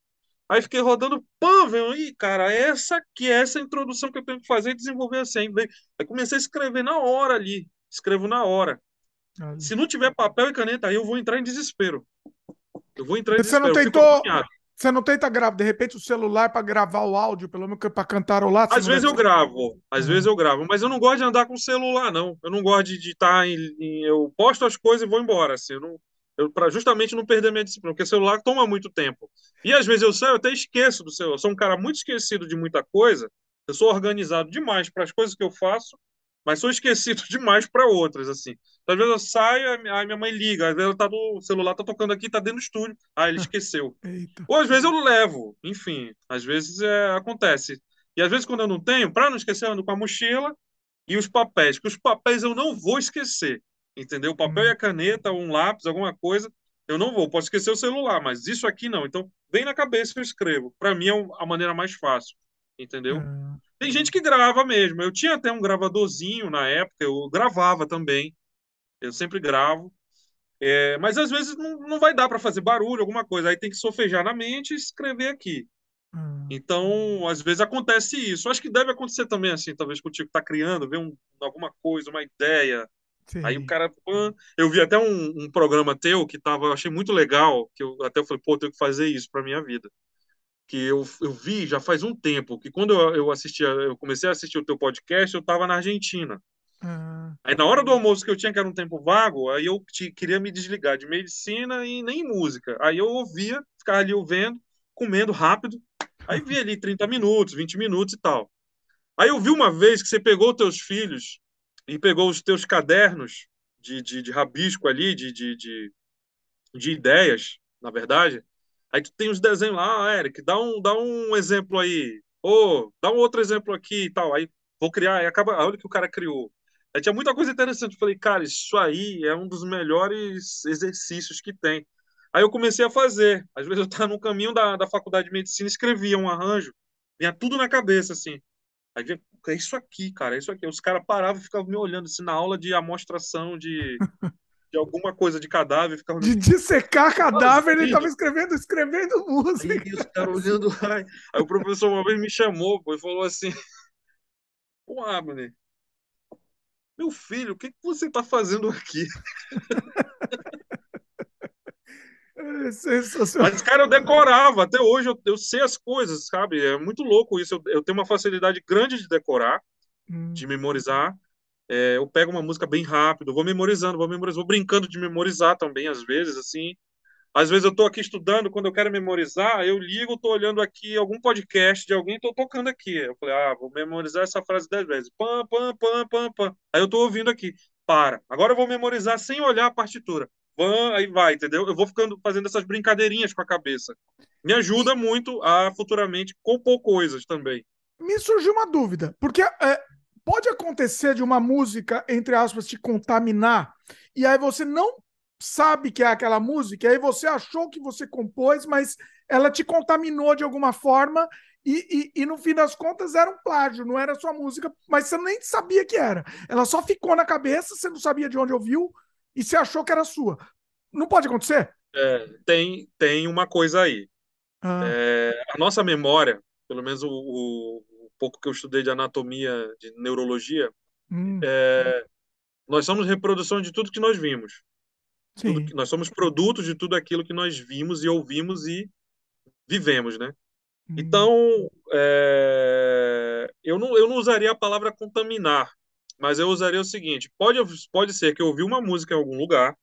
Aí fiquei rodando, pã, velho, aí, cara, essa que é essa introdução que eu tenho que fazer e desenvolver assim. Aí comecei a escrever na hora ali, escrevo na hora. Se não tiver papel e caneta, aí eu vou entrar em desespero. Eu vou entrar em Você desespero. Você não tentou, você não tenta gravar, de repente, o celular para gravar o áudio, pelo menos para cantarolar? Às vezes eu gravo, às uhum. vezes eu gravo, mas eu não gosto de andar com o celular, não. Eu não gosto de estar tá em, em, Eu posto as coisas e vou embora, assim. Eu não, para justamente não perder minha disciplina, porque o celular toma muito tempo. E às vezes eu saio, eu até esqueço do celular. Eu sou um cara muito esquecido de muita coisa. Eu sou organizado demais para as coisas que eu faço, mas sou esquecido demais para outras, assim. Às vezes eu saio, aí minha mãe liga, às vezes ela tá no celular, tá tocando aqui, tá dentro do estúdio. Ah, ele esqueceu. Ou às vezes eu levo, enfim, às vezes é, acontece. E às vezes quando eu não tenho, para não esquecer, eu ando com a mochila e os papéis, que os papéis eu não vou esquecer, entendeu? O papel hum. e a caneta, um lápis, alguma coisa, eu não vou. Posso esquecer o celular, mas isso aqui não. Então, vem na cabeça eu escrevo. Para mim é a maneira mais fácil, entendeu? Hum. Tem gente que grava mesmo. Eu tinha até um gravadorzinho na época, eu gravava também. Eu sempre gravo. É, mas às vezes não, não vai dar para fazer barulho, alguma coisa. Aí tem que sofejar na mente e escrever aqui. Hum. Então, às vezes acontece isso. Acho que deve acontecer também, assim, talvez contigo tá criando, ver um, alguma coisa, uma ideia. Sim. Aí o cara. Eu vi até um, um, programa teu que tava, eu achei muito legal, que eu até falei, pô, eu tenho que fazer isso para minha vida. Que eu, eu vi já faz um tempo, que quando eu, eu assistia, eu comecei a assistir o teu podcast, eu tava na Argentina. Ah. Aí na hora do almoço que eu tinha, que era um tempo vago, aí eu te, queria me desligar de medicina e nem música. Aí eu ouvia, ficava ali ouvindo, comendo rápido. Aí vi ali 30 minutos, 20 minutos e tal. Aí eu vi uma vez que você pegou os teus filhos e pegou os teus cadernos de, de, de rabisco ali, de, de, de, de, ideias, na verdade. Aí tu tem os desenhos lá, ah, Eric, dá um, dá um exemplo aí. Ou oh, dá um outro exemplo aqui e tal. Aí vou criar, aí acaba, olha o que o cara criou. Aí tinha muita coisa interessante. Eu falei, cara, isso aí é um dos melhores exercícios que tem. Aí eu comecei a fazer. Às vezes eu estava no caminho da, da faculdade de medicina, escrevia um arranjo, vinha tudo na cabeça, assim. Aí vinha, é isso aqui, cara, é isso aqui. Os caras paravam e ficavam me olhando, assim, na aula de amostração de, de alguma coisa de cadáver. Ficavam... De dissecar cadáver, ele estava escrevendo, escrevendo música. Aí os caras olhando. Aí, aí o professor uma vez me chamou pô, e falou assim: Pô, Abner, meu filho, o que, que você está fazendo aqui? É Mas, cara, eu decorava. Até hoje eu, eu, sei as coisas, sabe? É muito louco isso. Eu, eu tenho uma facilidade grande de decorar, hum. de memorizar. É, eu pego uma música bem rápido, vou memorizando, vou memorizando, vou brincando de memorizar também, às vezes, assim. Às vezes eu estou aqui estudando, quando eu quero memorizar, eu ligo, estou olhando aqui algum podcast de alguém, estou tocando aqui. Eu falei, ah, vou memorizar essa frase dez vezes. Pam, pam, pam, pam, pam. Aí eu estou ouvindo aqui. Para. Agora eu vou memorizar sem olhar a partitura. Pam, aí vai, entendeu? Eu vou ficando fazendo essas brincadeirinhas com a cabeça. Me ajuda muito a futuramente compor coisas também. Me surgiu uma dúvida, porque é, pode acontecer de uma música, entre aspas, te contaminar, e aí você não sabe que é aquela música, e aí você achou que você compôs, mas ela te contaminou de alguma forma e, e, e, no fim das contas era um plágio, não era sua música, mas você nem sabia que era. Ela só ficou na cabeça, você não sabia de onde ouviu e você achou que era sua. Não pode acontecer? É, tem, tem uma coisa aí. Ah. É, a nossa memória, pelo menos o, o, o, pouco que eu estudei de anatomia, de neurologia, hum. é, nós somos reprodução de tudo que nós vimos. Sim. nós somos produtos de tudo aquilo que nós vimos e ouvimos e vivemos, né? Hum. Então, é, eu, não, eu não usaria a palavra contaminar, mas eu usaria o seguinte: pode, pode ser que eu ouvi uma música em algum lugar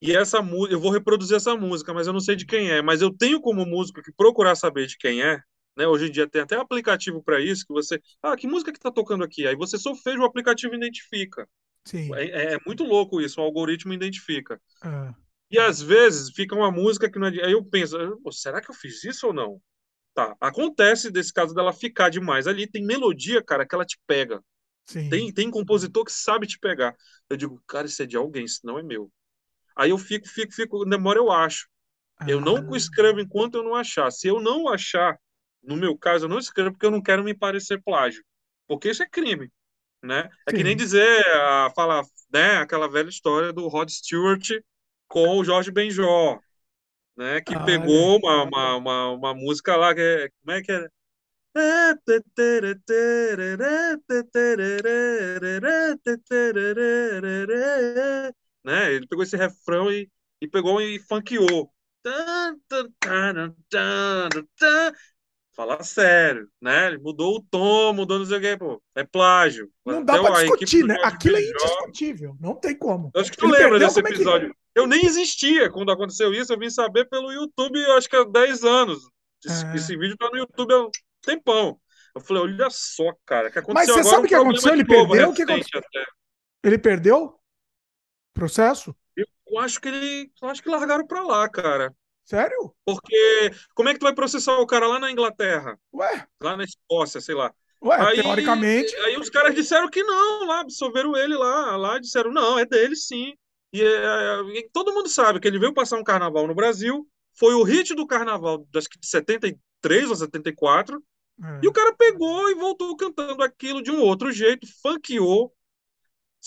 e essa música, eu vou reproduzir essa música, mas eu não sei de quem é. Mas eu tenho como músico que procurar saber de quem é. Né? Hoje em dia tem até aplicativo para isso, que você. Ah, que música que está tocando aqui? Aí você só fez o aplicativo identifica. Sim. É, é, é, muito louco isso, o algoritmo identifica. Ah. E às vezes fica uma música que não é. Aí eu penso, será que eu fiz isso ou não? Tá. Acontece desse caso dela ficar demais. Ali tem melodia, cara, que ela te pega. Sim. Tem, tem compositor que sabe te pegar. Eu digo, cara, isso é de alguém, isso não é meu. Aí eu fico, fico, fico, demora eu acho. Eu não ah. escrevo enquanto eu não achar. Se eu não achar, no meu caso, eu não escrevo porque eu não quero me parecer plágio. Porque isso é crime né? É que nem dizer, a, fala, né, aquela velha história do Rod Stewart com o Jorge Benjó, né, que ah, pegou uma, uma, uma, uma, música lá, que é, como é que é? Né? Ele pegou esse refrão e, e pegou e funkeou. Fala sério, né? Ele mudou o tom, mudou não sei o quê, pô. É plágio. Não dá pra discutir, né? Aquilo é indiscutível. Não tem como. Eu acho que tu Ele lembra desse episódio. É. Eu nem existia quando aconteceu isso. Eu vim saber pelo YouTube, eu acho que há 10 anos. Esse, é. esse vídeo tá no YouTube há um tempão. Eu falei, olha só, cara, que aconteceu Mas você sabe o que aconteceu? Ele perdeu? O que aconteceu? Ele perdeu? Processo? Eu acho que ele. Eu acho que largaram pra lá, cara. Sério? Porque como é que tu vai processar o cara lá na Inglaterra? Ué? Lá na Escócia, sei lá. Ué, aí, teoricamente. Aí os caras disseram que não, lá, absolveram ele lá. Lá disseram, não, é dele sim. E, é, e todo mundo sabe que ele veio passar um carnaval no Brasil. Foi o hit do carnaval, acho que de 73 ou 74. É. E o cara pegou e voltou cantando aquilo de um outro jeito, funkeou,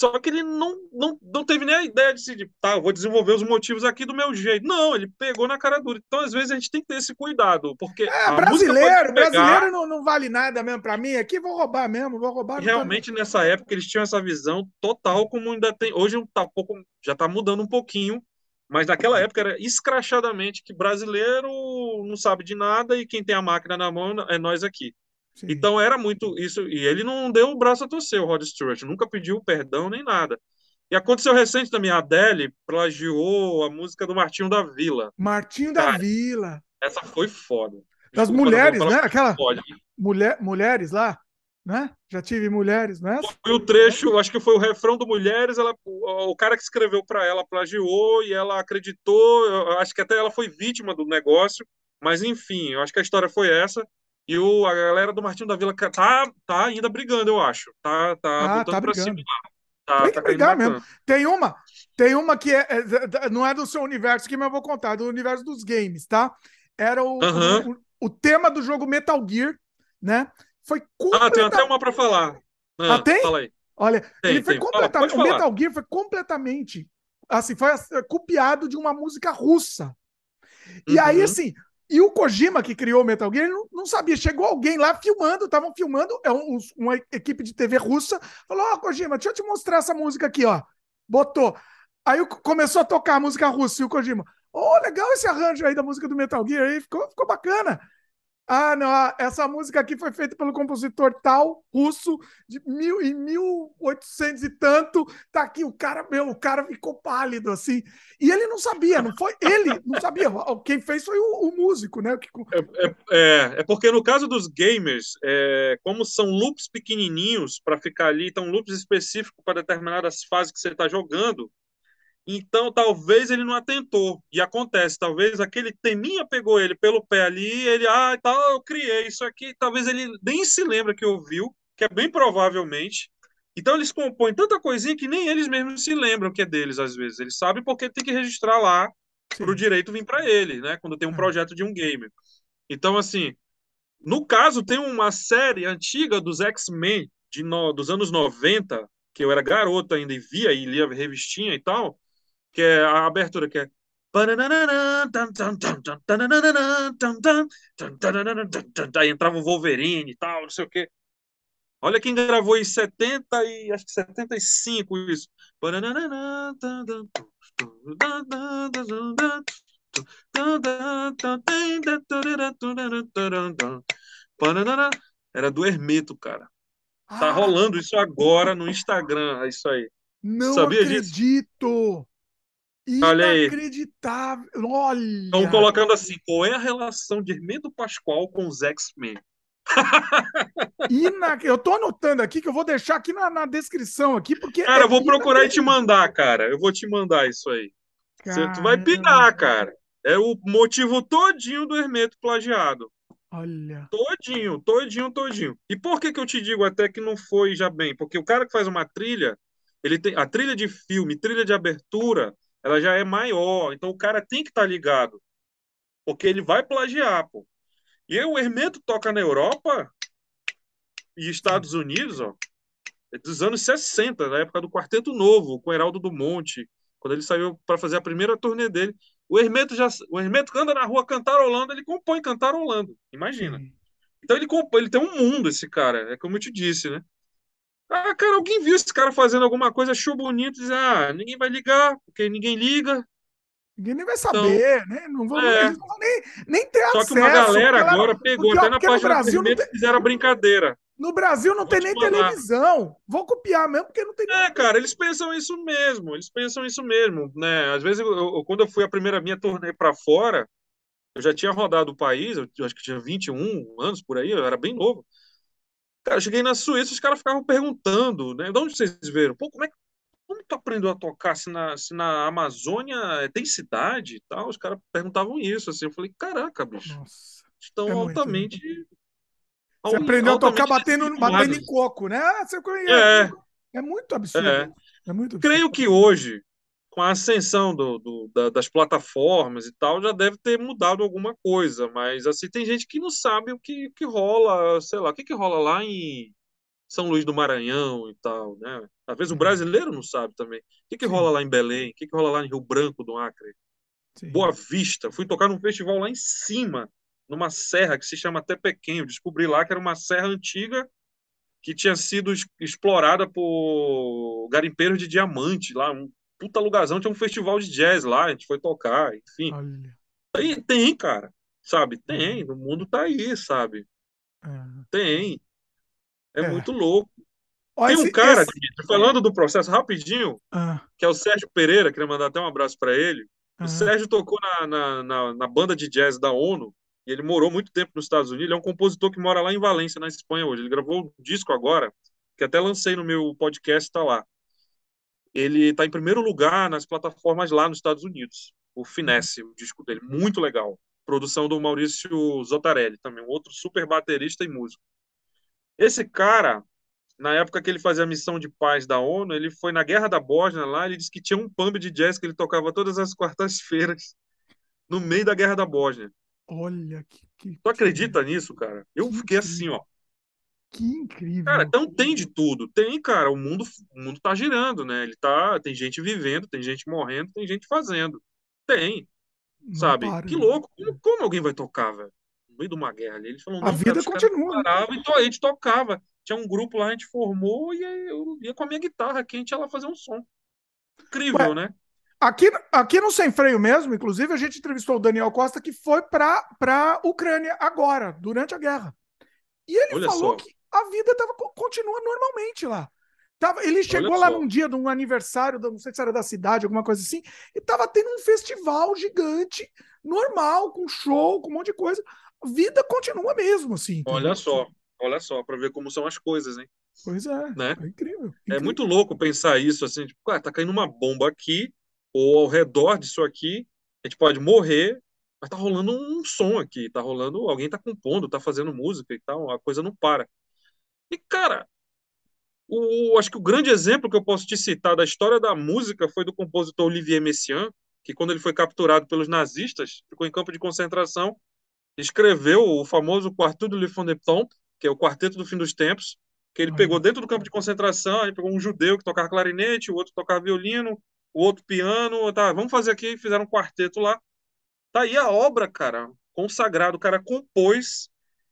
só que ele não, não, não teve nem a ideia de se, tá, vou desenvolver os motivos aqui do meu jeito. Não, ele pegou na cara dura. Então, às vezes, a gente tem que ter esse cuidado, porque. É, brasileiro, pegar... brasileiro não, não vale nada mesmo para mim. Aqui vou roubar mesmo, vou roubar. Realmente, nessa época, eles tinham essa visão total, como ainda tem. Hoje tá pouco, já tá mudando um pouquinho, mas naquela época era escrachadamente que brasileiro não sabe de nada e quem tem a máquina na mão é nós aqui. Sim. Então era muito isso. E ele não deu o braço a torcer, o Rod Stewart, nunca pediu perdão nem nada. E aconteceu recente também, a Adele plagiou a música do Martinho da Vila. Martinho da Vila. Essa foi foda. Das Desculpa, mulheres, né? Aquela mulher, mulheres lá, né? Já tive mulheres, né? Foi o trecho, acho que foi o refrão do Mulheres, ela, o, o cara que escreveu para ela plagiou e ela acreditou, acho que até ela foi vítima do negócio, mas enfim, eu acho que a história foi essa. E o, a galera do Martinho da Vila tá, tá ainda brigando, eu acho. Tá, tá ah, tá brigando. Tá, tem que tá brigar mesmo. Tem uma, tem uma que é, é, não é do seu universo que mas eu vou contar, é do universo dos games, tá? Era o, o, o, tema do jogo Metal Gear, né? Foi completa... Ah, tem até uma para falar. Ah, ah, tem? Fala aí. Olha, tem, ele foi tem. completamente. o Metal Gear foi completamente assim, foi copiado de uma música russa. E uhum. aí, assim, e o Kojima, que criou o Metal Gear, ele não, não sabia. Chegou alguém lá filmando, estavam filmando, é um, uma equipe de TV russa, falou: Ó, oh, Kojima, deixa eu te mostrar essa música aqui, ó. Botou. Aí começou a tocar a música russa e o Kojima. Oh, legal esse arranjo aí da música do Metal Gear aí, ficou, ficou bacana. Ah, não, essa música aqui foi feita pelo compositor tal, russo, de mil, em 1800 e tanto. Tá aqui, o cara, meu, o cara ficou pálido, assim. E ele não sabia, não foi ele, não sabia. Quem fez foi o, o músico, né? É, é, é, é, porque no caso dos gamers, é, como são loops pequenininhos para ficar ali, então loops específicos para determinadas fases que você está jogando, então, talvez ele não atentou. E acontece, talvez aquele teminha pegou ele pelo pé ali, ele, ah, tal, eu criei isso aqui. Talvez ele nem se lembra que ouviu, que é bem provavelmente. Então, eles compõem tanta coisinha que nem eles mesmos se lembram que é deles, às vezes. Eles sabem porque tem que registrar lá para o direito vir para ele, né? Quando tem um é. projeto de um gamer. Então, assim, no caso, tem uma série antiga dos X-Men no, dos anos 90, que eu era garoto ainda e via e lia revistinha e tal que é a abertura, que é. Aí entrava o Wolverine e tal, não sei o quê. Olha quem gravou em 70 e acho que 75 isso. Era do Hermeto, cara. Tá ah. rolando isso agora no Instagram, é isso aí. Não Sabia acredito! Disso? Inacreditável. Olha. Estão colocando assim: qual é a relação de Hermeto Pascoal com os X-Men? Inac... Eu tô anotando aqui que eu vou deixar aqui na, na descrição aqui, porque. Cara, é eu vou procurar e te mandar, cara. Eu vou te mandar isso aí. Você, tu vai pirar, cara. É o motivo todinho do Hermeto plagiado. Olha. Todinho, todinho, todinho. E por que que eu te digo até que não foi já bem? Porque o cara que faz uma trilha, ele tem a trilha de filme, trilha de abertura, ela já é maior. Então o cara tem que estar tá ligado, porque ele vai plagiar, pô. E aí, o Hermeto toca na Europa e Estados Unidos, ó, é dos anos 60, na época do Quarteto Novo, com Heraldo do Monte, quando ele saiu para fazer a primeira turnê dele. O Hermeto já, o Hermeto anda na rua cantarolando, ele compõe cantarolando, imagina. Então ele compõe, ele tem um mundo esse cara, é como eu te disse, né? Ah, cara, alguém viu esse cara fazendo alguma coisa, achou bonito, diz, ah, ninguém vai ligar, porque ninguém liga. Ninguém nem vai saber, então, né? Não vão, é. Não vão nem, nem ter Só acesso. Só que uma galera agora pegou até na página Brasil do fizeram brincadeira. No Brasil não Vou tem nem falar. televisão. Vou copiar mesmo, porque não tem. É, cara, eles pensam isso mesmo. Eles pensam isso mesmo, né? Às vezes, eu, eu, quando eu fui a primeira minha turnê para fora, eu já tinha rodado o país, eu, eu acho que tinha 21 anos por aí, eu era bem novo. Cara, eu cheguei na Suíça, os caras ficavam perguntando, né? De onde vocês veram? Pô, como é que como tu aprendeu a tocar se na, se na Amazônia tem cidade e tal? Os caras perguntavam isso, assim. Eu falei, caraca, bicho. Nossa, estão é altamente. Muito, você aprendeu a tocar batendo, batendo em coco, né? Ah, você. É, é muito absurdo. É. é muito absurdo. Creio que hoje, com a ascensão do, do, da, das plataformas e tal, já deve ter mudado alguma coisa. Mas assim, tem gente que não sabe o que, que rola, sei lá, o que, que rola lá em São Luís do Maranhão e tal, né? Às vezes o uhum. brasileiro não sabe também. O que, que rola lá em Belém? O que, que rola lá em Rio Branco do Acre? Sim. Boa Vista. Fui tocar num festival lá em cima numa serra que se chama até Pequeno. Descobri lá que era uma serra antiga que tinha sido explorada por garimpeiros de diamante lá, um puta lugarzão, tinha um festival de jazz lá, a gente foi tocar, enfim. Aí tem, cara, sabe? Tem, uhum. o mundo tá aí, sabe? É. Tem. É, é, muito louco. Tem um cara, esse... falando do processo rapidinho, ah. que é o Sérgio Pereira, queria mandar até um abraço para ele. O Sérgio tocou na, na, na, na, banda de jazz da ONU, e ele morou muito tempo nos Estados Unidos. Ele é um compositor que mora lá em Valência, na Espanha, hoje. Ele gravou um disco agora, que até lancei no meu podcast, está lá. Ele está em primeiro lugar nas plataformas lá nos Estados Unidos. O Finesse, o disco dele, muito legal. Produção do Maurício Zotarelli, também, um outro super baterista e músico. Esse cara, na época que ele fazia a missão de paz da ONU, ele foi na Guerra da Bósnia lá, ele disse que tinha um pub de jazz que ele tocava todas as quartas-feiras no meio da Guerra da Bósnia. Olha que. que tu acredita que... nisso, cara? Eu que fiquei assim, ó. Que incrível. Cara, então tem de tudo. Tem, cara, o mundo, o mundo tá girando, né? Ele tá, tem gente vivendo, tem gente morrendo, tem gente fazendo. Tem. Não sabe? Para, que né? louco. Como, como, alguém vai tocar, velho? No meio de uma guerra ali. Eles falam, a vida cara, continua. Parava, então a gente tocava. Tinha um grupo lá, a gente formou e eu ia com a minha guitarra aqui, a gente ia lá fazer um som. Incrível, Ué, né? Aqui, aqui no Sem Freio mesmo, inclusive, a gente entrevistou o Daniel Costa, que foi para a Ucrânia agora, durante a guerra. E ele Olha falou só. que a vida tava, continua normalmente lá. Tava, ele chegou lá num dia de um aniversário, não sei se era da cidade, alguma coisa assim, e tava tendo um festival gigante, normal, com show, com um monte de coisa. A vida continua mesmo, assim. Olha só, olha só, para ver como são as coisas, hein? Pois é, né? é incrível, incrível, É muito louco pensar isso, assim, tipo, cara, tá caindo uma bomba aqui, ou ao redor disso aqui, a gente pode morrer, mas tá rolando um som aqui, tá rolando, alguém tá compondo, tá fazendo música e tal, a coisa não para. E, cara, o, acho que o grande exemplo que eu posso te citar da história da música foi do compositor Olivier Messiaen, que quando ele foi capturado pelos nazistas, ficou em campo de concentração, escreveu o famoso Quartet de Le Fond des Temps, que é o Quarteto do Fim dos Tempos, que ele pegou dentro do campo de concentração, ele pegou um judeu que tocava clarinete, o outro tocava violino, o outro piano, tá, vamos fazer aqui, fizeram um quarteto lá. Tá aí a obra, cara, consagrado, o cara compôs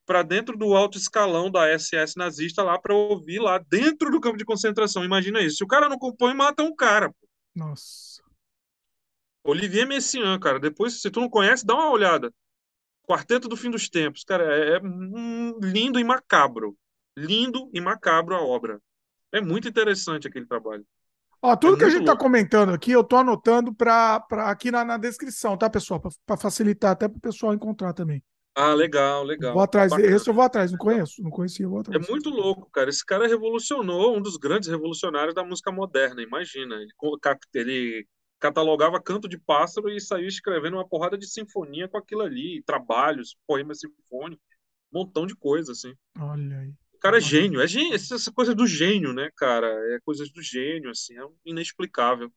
para dentro do alto escalão da SS nazista lá para ouvir lá dentro do campo de concentração. Imagina isso. Se o cara não compõe, mata um cara. Nossa. Olivier Messiaen, cara, depois se tu não conhece, dá uma olhada. Quarteto do Fim dos Tempos, cara, é, é lindo e macabro. Lindo e macabro a obra. É muito interessante aquele trabalho. Ó, tudo é que a gente está comentando aqui, eu estou anotando para aqui na, na, descrição, tá, pessoal? Para facilitar até para o pessoal encontrar também. Ah, legal, legal. Vou atrás, Bacana. esse eu vou atrás, não conheço, não conhecia, vou atrás. É muito louco, cara. Esse cara revolucionou, um dos grandes revolucionários da música moderna, imagina. Ele, ele catalogava canto de pássaro e saiu escrevendo uma porrada de sinfonia com aquilo ali, trabalhos, poema sinfônico, um montão de coisa, assim. Olha aí. O cara é gênio, é gênio, essa coisa do gênio, né, cara? É coisas do gênio, assim, é inexplicável.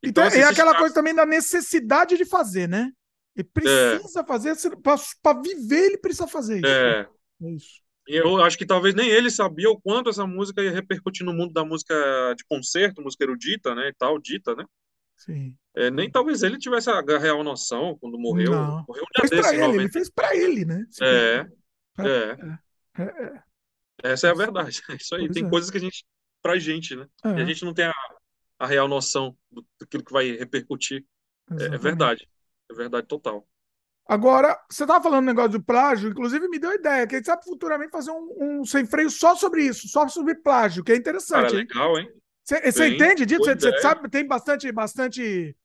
Então, então assim, é aquela coisa também da necessidade de fazer, né? Ele precisa é. fazer, para viver, ele precisa fazer isso. É. é isso. E eu acho que talvez nem ele sabia o quanto essa música ia repercutir no mundo da música de concerto, música erudita, né, e tal, dita, né? Sim. É, nem talvez ele tivesse a real noção quando morreu. Não. Morreu um dia fez desse, ele, ele fez para ele, né? É. É. é. é. Essa é a verdade. É isso aí. Pois Tem é. coisas que a gente. pra gente, né? É. E a gente não tem a, a real noção do, daquilo que vai repercutir. É, é verdade. É verdade total. Agora, você estava falando um negócio do plágio, inclusive me deu ideia, que a gente sabe futuramente fazer um, um sem freio só sobre isso, só sobre plágio, que é interessante. Cara, legal, hein? Você entende disso? Você sabe, tem bastante, bastante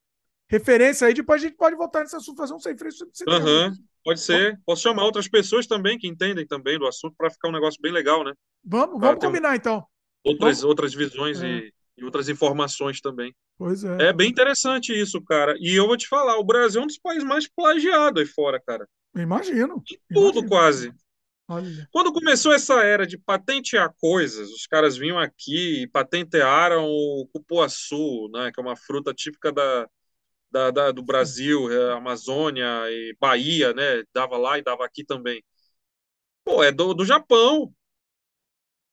referência aí, depois a gente pode voltar nesse assunto, fazer um sem freio sobre uhum, Pode ser. Posso chamar outras pessoas também que entendem também do assunto para ficar um negócio bem legal, né? Vamos, vamos combinar então. Outras, vamos... outras visões é. e, e outras informações também. Pois é. É bem interessante isso, cara. E eu vou te falar, o Brasil é um dos países mais plagiados aí fora, cara. Imagino. tudo imagino. quase. Olha. Quando começou essa era de patentear coisas, os caras vinham aqui e patentearam o cupuaçu, né, que é uma fruta típica da, da, da, do Brasil, é, Amazônia e Bahia, né? Dava lá e dava aqui também. Pô, é do, do Japão.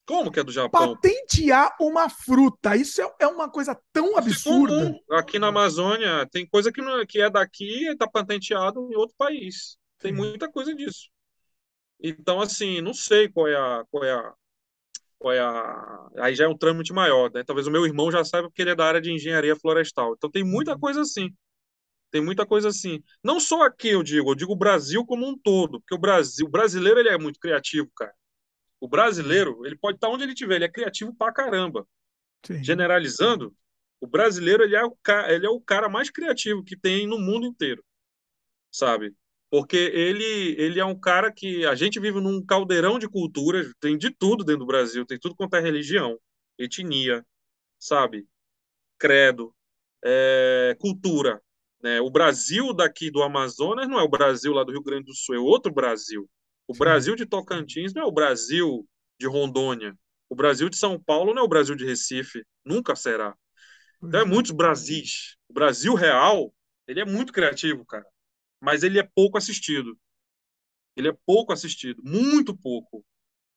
Como que é do Japão? Patentear uma fruta, isso é, é uma coisa tão é absurda. Aqui na Amazônia tem coisa que, não, que é daqui e está patenteado em outro país. Tem muita coisa disso. Então, assim, não sei qual é a. Qual é a, qual é a... Aí já é um trâmite maior, né? Talvez o meu irmão já saiba porque ele é da área de engenharia florestal. Então tem muita uhum. coisa assim. Tem muita coisa assim. Não só aqui, eu digo, eu digo o Brasil como um todo, porque o Brasil, o brasileiro ele é muito criativo, cara. O brasileiro, ele pode estar onde ele estiver, ele é criativo pra caramba. Sim. Generalizando, o brasileiro ele é o, cara, ele é o cara mais criativo que tem no mundo inteiro, sabe? Porque ele, ele é um cara que a gente vive num caldeirão de culturas, tem de tudo dentro do Brasil, tem tudo quanto é religião, etnia, sabe? Credo, é, cultura. Né? O Brasil daqui do Amazonas não é o Brasil lá do Rio Grande do Sul, é outro Brasil. O. Brasil de Tocantins não é o Brasil de Rondônia. O Brasil de São Paulo não é o Brasil de Recife. Nunca será. Então é muitos Brasis. O Brasil real, ele é muito criativo, cara. Mas ele é pouco assistido. Ele é pouco assistido. Muito pouco.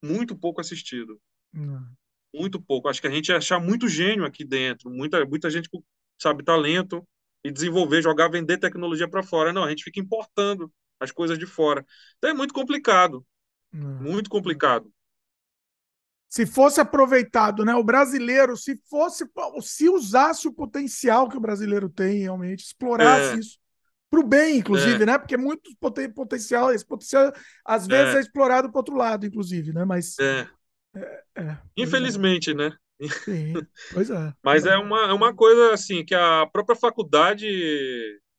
Muito pouco assistido. Não. Muito pouco. Acho que a gente ia achar muito gênio aqui dentro. Muita, muita gente com, sabe, talento e desenvolver, jogar, vender tecnologia para fora. Não, a gente fica importando as coisas de fora. Então é muito complicado. Hum. Muito complicado. Se fosse aproveitado, né? O brasileiro, se fosse, se usasse o potencial que o brasileiro tem realmente, explorasse é. isso para o bem, inclusive, é. né? Porque muito potencial, esse potencial às vezes é, é explorado para outro lado, inclusive, né? Mas é. É, é. infelizmente, né? Sim, pois é. Mas é uma, é uma coisa assim que a própria faculdade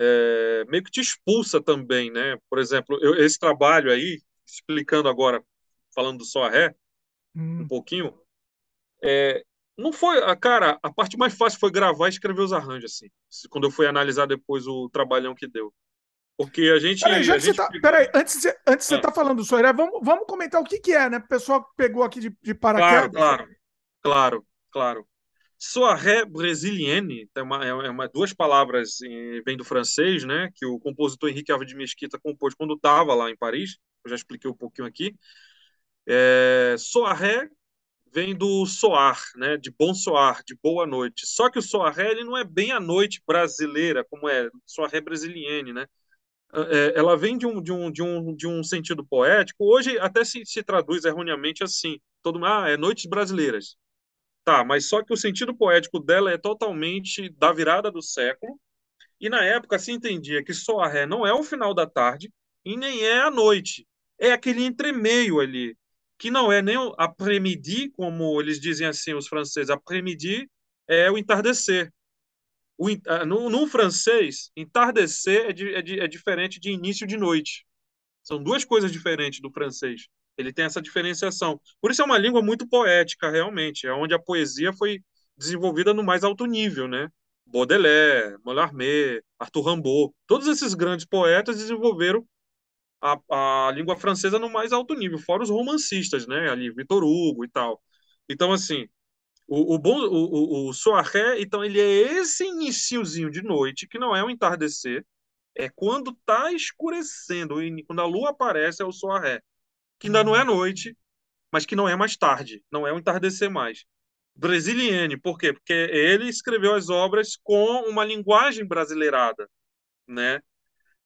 é, meio que te expulsa também, né? Por exemplo, eu, esse trabalho aí, explicando agora, falando do só ré, hum. um pouquinho, é, não foi, cara, a parte mais fácil foi gravar e escrever os arranjos, assim, quando eu fui analisar depois o trabalhão que deu. Porque a gente. Peraí, já gente... tá. Peraí, antes, de, antes ah. você tá falando do Soiré, vamos, vamos comentar o que, que é, né? O pessoal pegou aqui de, de paraquedas. Claro, claro, claro, claro. Soirée brésilienne, é uma, é uma, duas palavras vem do francês, né, que o compositor Henrique Alves de Mesquita compôs quando estava lá em Paris, eu já expliquei um pouquinho aqui. É, soirée vem do soar, né, de bom soar, de boa noite. Só que o soirée ele não é bem a noite brasileira, como é soirée brésilienne, né? É, ela vem de um, de, um, de, um, de um sentido poético. Hoje até se, se traduz erroneamente assim. Todo ah, é noites brasileiras. Tá, mas só que o sentido poético dela é totalmente da virada do século, e na época se entendia que Soaré não é o final da tarde e nem é a noite. É aquele entremeio ali, que não é nem o après-midi, como eles dizem assim, os franceses. Après-midi é o entardecer. O, ah, no, no francês, entardecer é, é, é diferente de início de noite. São duas coisas diferentes do francês. Ele tem essa diferenciação. Por isso é uma língua muito poética, realmente. É onde a poesia foi desenvolvida no mais alto nível, né? Baudelaire, Mallarmé, Arthur Rimbaud, todos esses grandes poetas desenvolveram a, a língua francesa no mais alto nível, fora os romancistas, né? Ali, Victor Hugo e tal. Então, assim, o, o o, o, o então, ele é esse iniciozinho de noite, que não é o entardecer, é quando está escurecendo, quando a lua aparece, é o soirée que ainda não é noite, mas que não é mais tarde, não é um entardecer mais. Brasilienne, por quê? Porque ele escreveu as obras com uma linguagem brasileirada, né?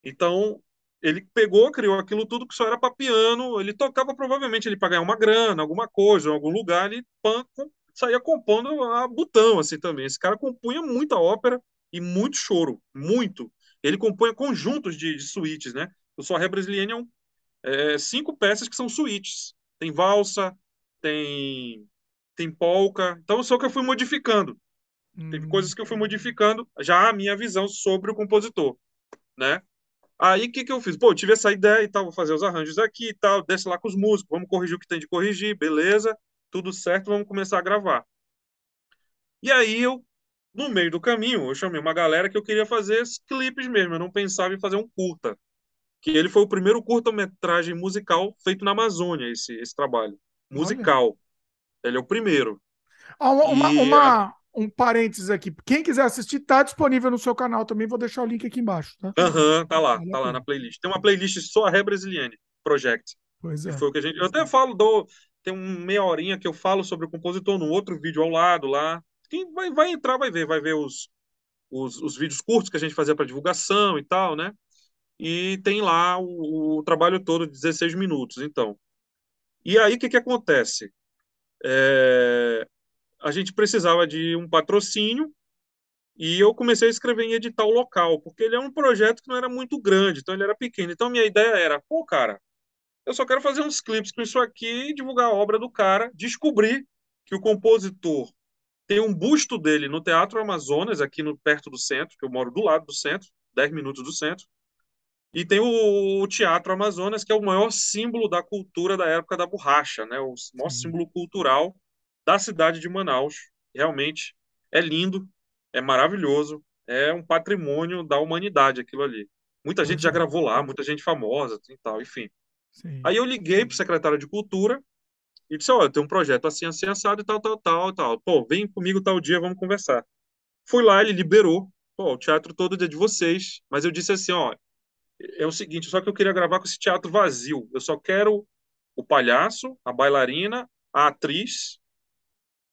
Então, ele pegou, criou aquilo tudo que só era para piano, ele tocava provavelmente ele para ganhar uma grana, alguma coisa, em algum lugar, ele pan, saía compondo a botão assim também. Esse cara compunha muita ópera e muito choro, muito. Ele compõe conjuntos de, de suítes, né? O Soirée Brasilienne é, é cinco peças que são suítes. Tem valsa, tem tem polka. Então, só que eu fui modificando. Hum. Teve coisas que eu fui modificando já a minha visão sobre o compositor, né? Aí, o que, que eu fiz? Pô, eu tive essa ideia e tal, vou fazer os arranjos aqui e tal, desce lá com os músicos, vamos corrigir o que tem de corrigir, beleza, tudo certo, vamos começar a gravar. E aí, eu, no meio do caminho, eu chamei uma galera que eu queria fazer clipes mesmo, eu não pensava em fazer um curta. Que ele foi o primeiro curta-metragem musical feito na Amazônia, esse, esse trabalho. Musical. Olha. Ele é o primeiro. Ah, uma, uma, uma, um parênteses aqui. Quem quiser assistir, tá disponível no seu canal também. Vou deixar o link aqui embaixo. Tá? Aham, uhum, tá lá, tá lá na playlist. Tem uma playlist só a Ré Brasiliane Project. Pois é. foi o que a gente. Eu até falo, do, tem um meia horinha que eu falo sobre o compositor no outro vídeo ao lado lá. Quem vai, vai entrar vai ver, vai ver os, os, os vídeos curtos que a gente fazia para divulgação e tal, né? E tem lá o, o trabalho todo de 16 minutos, então. E aí, o que, que acontece? é, a gente precisava de um patrocínio e eu comecei a escrever em edital local, porque ele é um projeto que não era muito grande, então ele era pequeno. Então minha ideia era, pô, cara, eu só quero fazer uns clipes com isso aqui, divulgar a obra do cara, descobrir que o compositor tem um busto dele no Teatro Amazonas, aqui no perto do centro, que eu moro do lado do centro, 10 minutos do centro. E tem o, o, Teatro Amazonas, que é o maior símbolo da cultura da época da borracha, né? o maior símbolo cultural da cidade de Manaus. Realmente é lindo, é maravilhoso, é um patrimônio da humanidade aquilo ali. Muita gente já gravou lá, muita gente famosa e tal, enfim. Sim. Aí eu liguei para o secretário de Cultura e disse: Olha, tem um projeto assim, assim, assado e tal, tal, tal, tal. Pô, vem comigo tal dia, vamos conversar. Fui lá, ele liberou. Pô, o teatro todo é de vocês. Mas eu disse assim: Ó, é o seguinte, só que eu queria gravar com esse teatro vazio. Eu só quero o palhaço, a bailarina, a atriz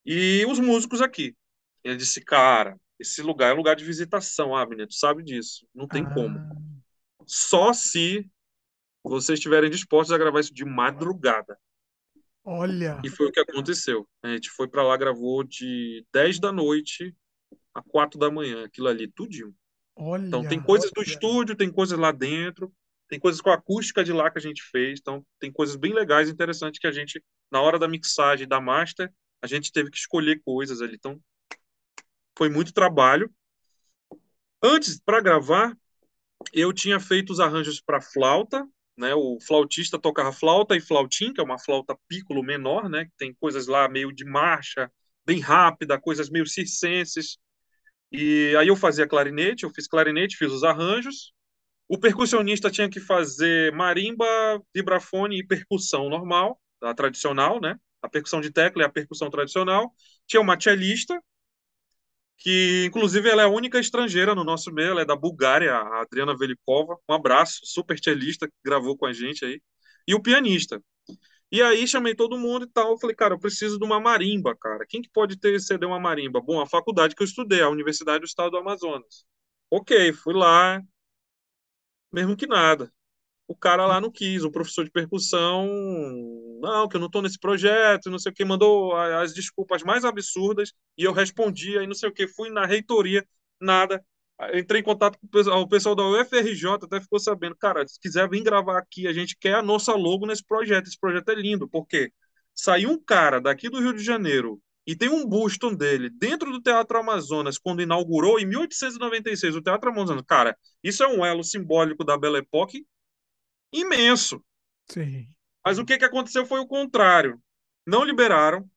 e os músicos aqui. Ele disse, cara, esse lugar é um lugar de visitação, Abner, tu sabe disso. Não tem ah. como. Só se vocês estiverem dispostos a gravar isso de madrugada. Olha. E foi o que aconteceu. A gente foi para lá, gravou de 10 da noite a 4 da manhã, aquilo ali, tudinho. Olha, então tem coisas olha. do estúdio, tem coisas lá dentro, tem coisas com a acústica de lá que a gente fez, então tem coisas bem legais, interessantes que a gente na hora da mixagem da master, a gente teve que escolher coisas ali. Então foi muito trabalho. Antes para gravar, eu tinha feito os arranjos para flauta, né? O flautista tocava flauta e flautim, que é uma flauta piccolo menor, né? Que tem coisas lá meio de marcha, bem rápida, coisas meio circenses. E aí eu fazia clarinete, eu fiz clarinete, fiz os arranjos. O percussionista tinha que fazer marimba, vibrafone e percussão normal, a tradicional, né? A percussão de tecla é a percussão tradicional. Tinha uma cellista, que inclusive ela é a única estrangeira no nosso meio, ela é da Bulgária, a Adriana Velikova. Um abraço, super cellista que gravou com a gente aí. E o pianista. E aí chamei todo mundo e tal. falei, cara, eu preciso de uma marimba, cara. Quem que pode ter ceder uma marimba? Bom, a faculdade que eu estudei, a Universidade do Estado do Amazonas. Ok, fui lá, mesmo que nada. O cara lá não quis, o professor de percussão, não, que eu não estou nesse projeto, não sei o que, mandou as desculpas mais absurdas e eu respondi, aí não sei o que, fui na reitoria, nada entrei em contato com o pessoal, o pessoal da UFRJ, até ficou sabendo, cara, se quiser vir gravar aqui, a gente quer a nossa logo nesse projeto. Esse projeto é lindo, porque saiu um cara daqui do Rio de Janeiro e tem um busto dele dentro do Teatro Amazonas, quando inaugurou em 1896 o Teatro Amazonas. Cara, isso é um elo simbólico da Belle Époque imenso. Sim. Mas o que, que aconteceu foi o contrário. Não liberaram,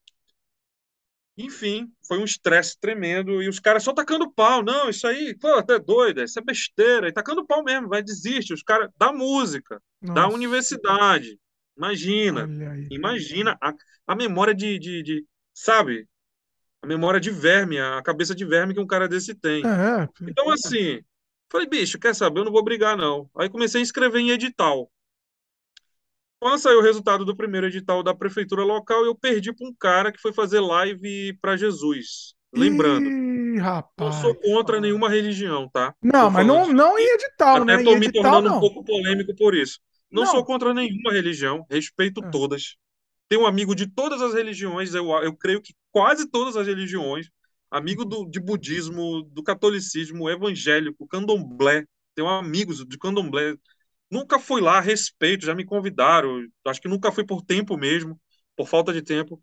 enfim, foi um estresse tremendo e os caras só tacando pau. Não, isso aí, pô, até doido, isso é besteira. E tacando pau mesmo, vai desistir. Os caras da música, Nossa. da universidade. Imagina, imagina a, a memória de, de, de, sabe? A memória de verme, a cabeça de verme que um cara desse tem. É, então, assim, falei, bicho, quer saber? Eu não vou brigar, não. Aí comecei a escrever em edital. Quando saiu o resultado do primeiro edital da prefeitura local, eu perdi para um cara que foi fazer live para Jesus. Lembrando, Ih, rapaz. não sou contra nenhuma religião, tá? Não, mas não, não em edital, Até né? Estou me edital, tornando não. um pouco polêmico por isso. Não, não. sou contra nenhuma religião, respeito é. todas. Tenho um amigo de todas as religiões, eu, eu creio que quase todas as religiões, amigo do, de budismo, do catolicismo, evangélico, candomblé, tenho amigos de candomblé. Nunca fui lá, respeito, já me convidaram. Acho que nunca fui por tempo mesmo, por falta de tempo.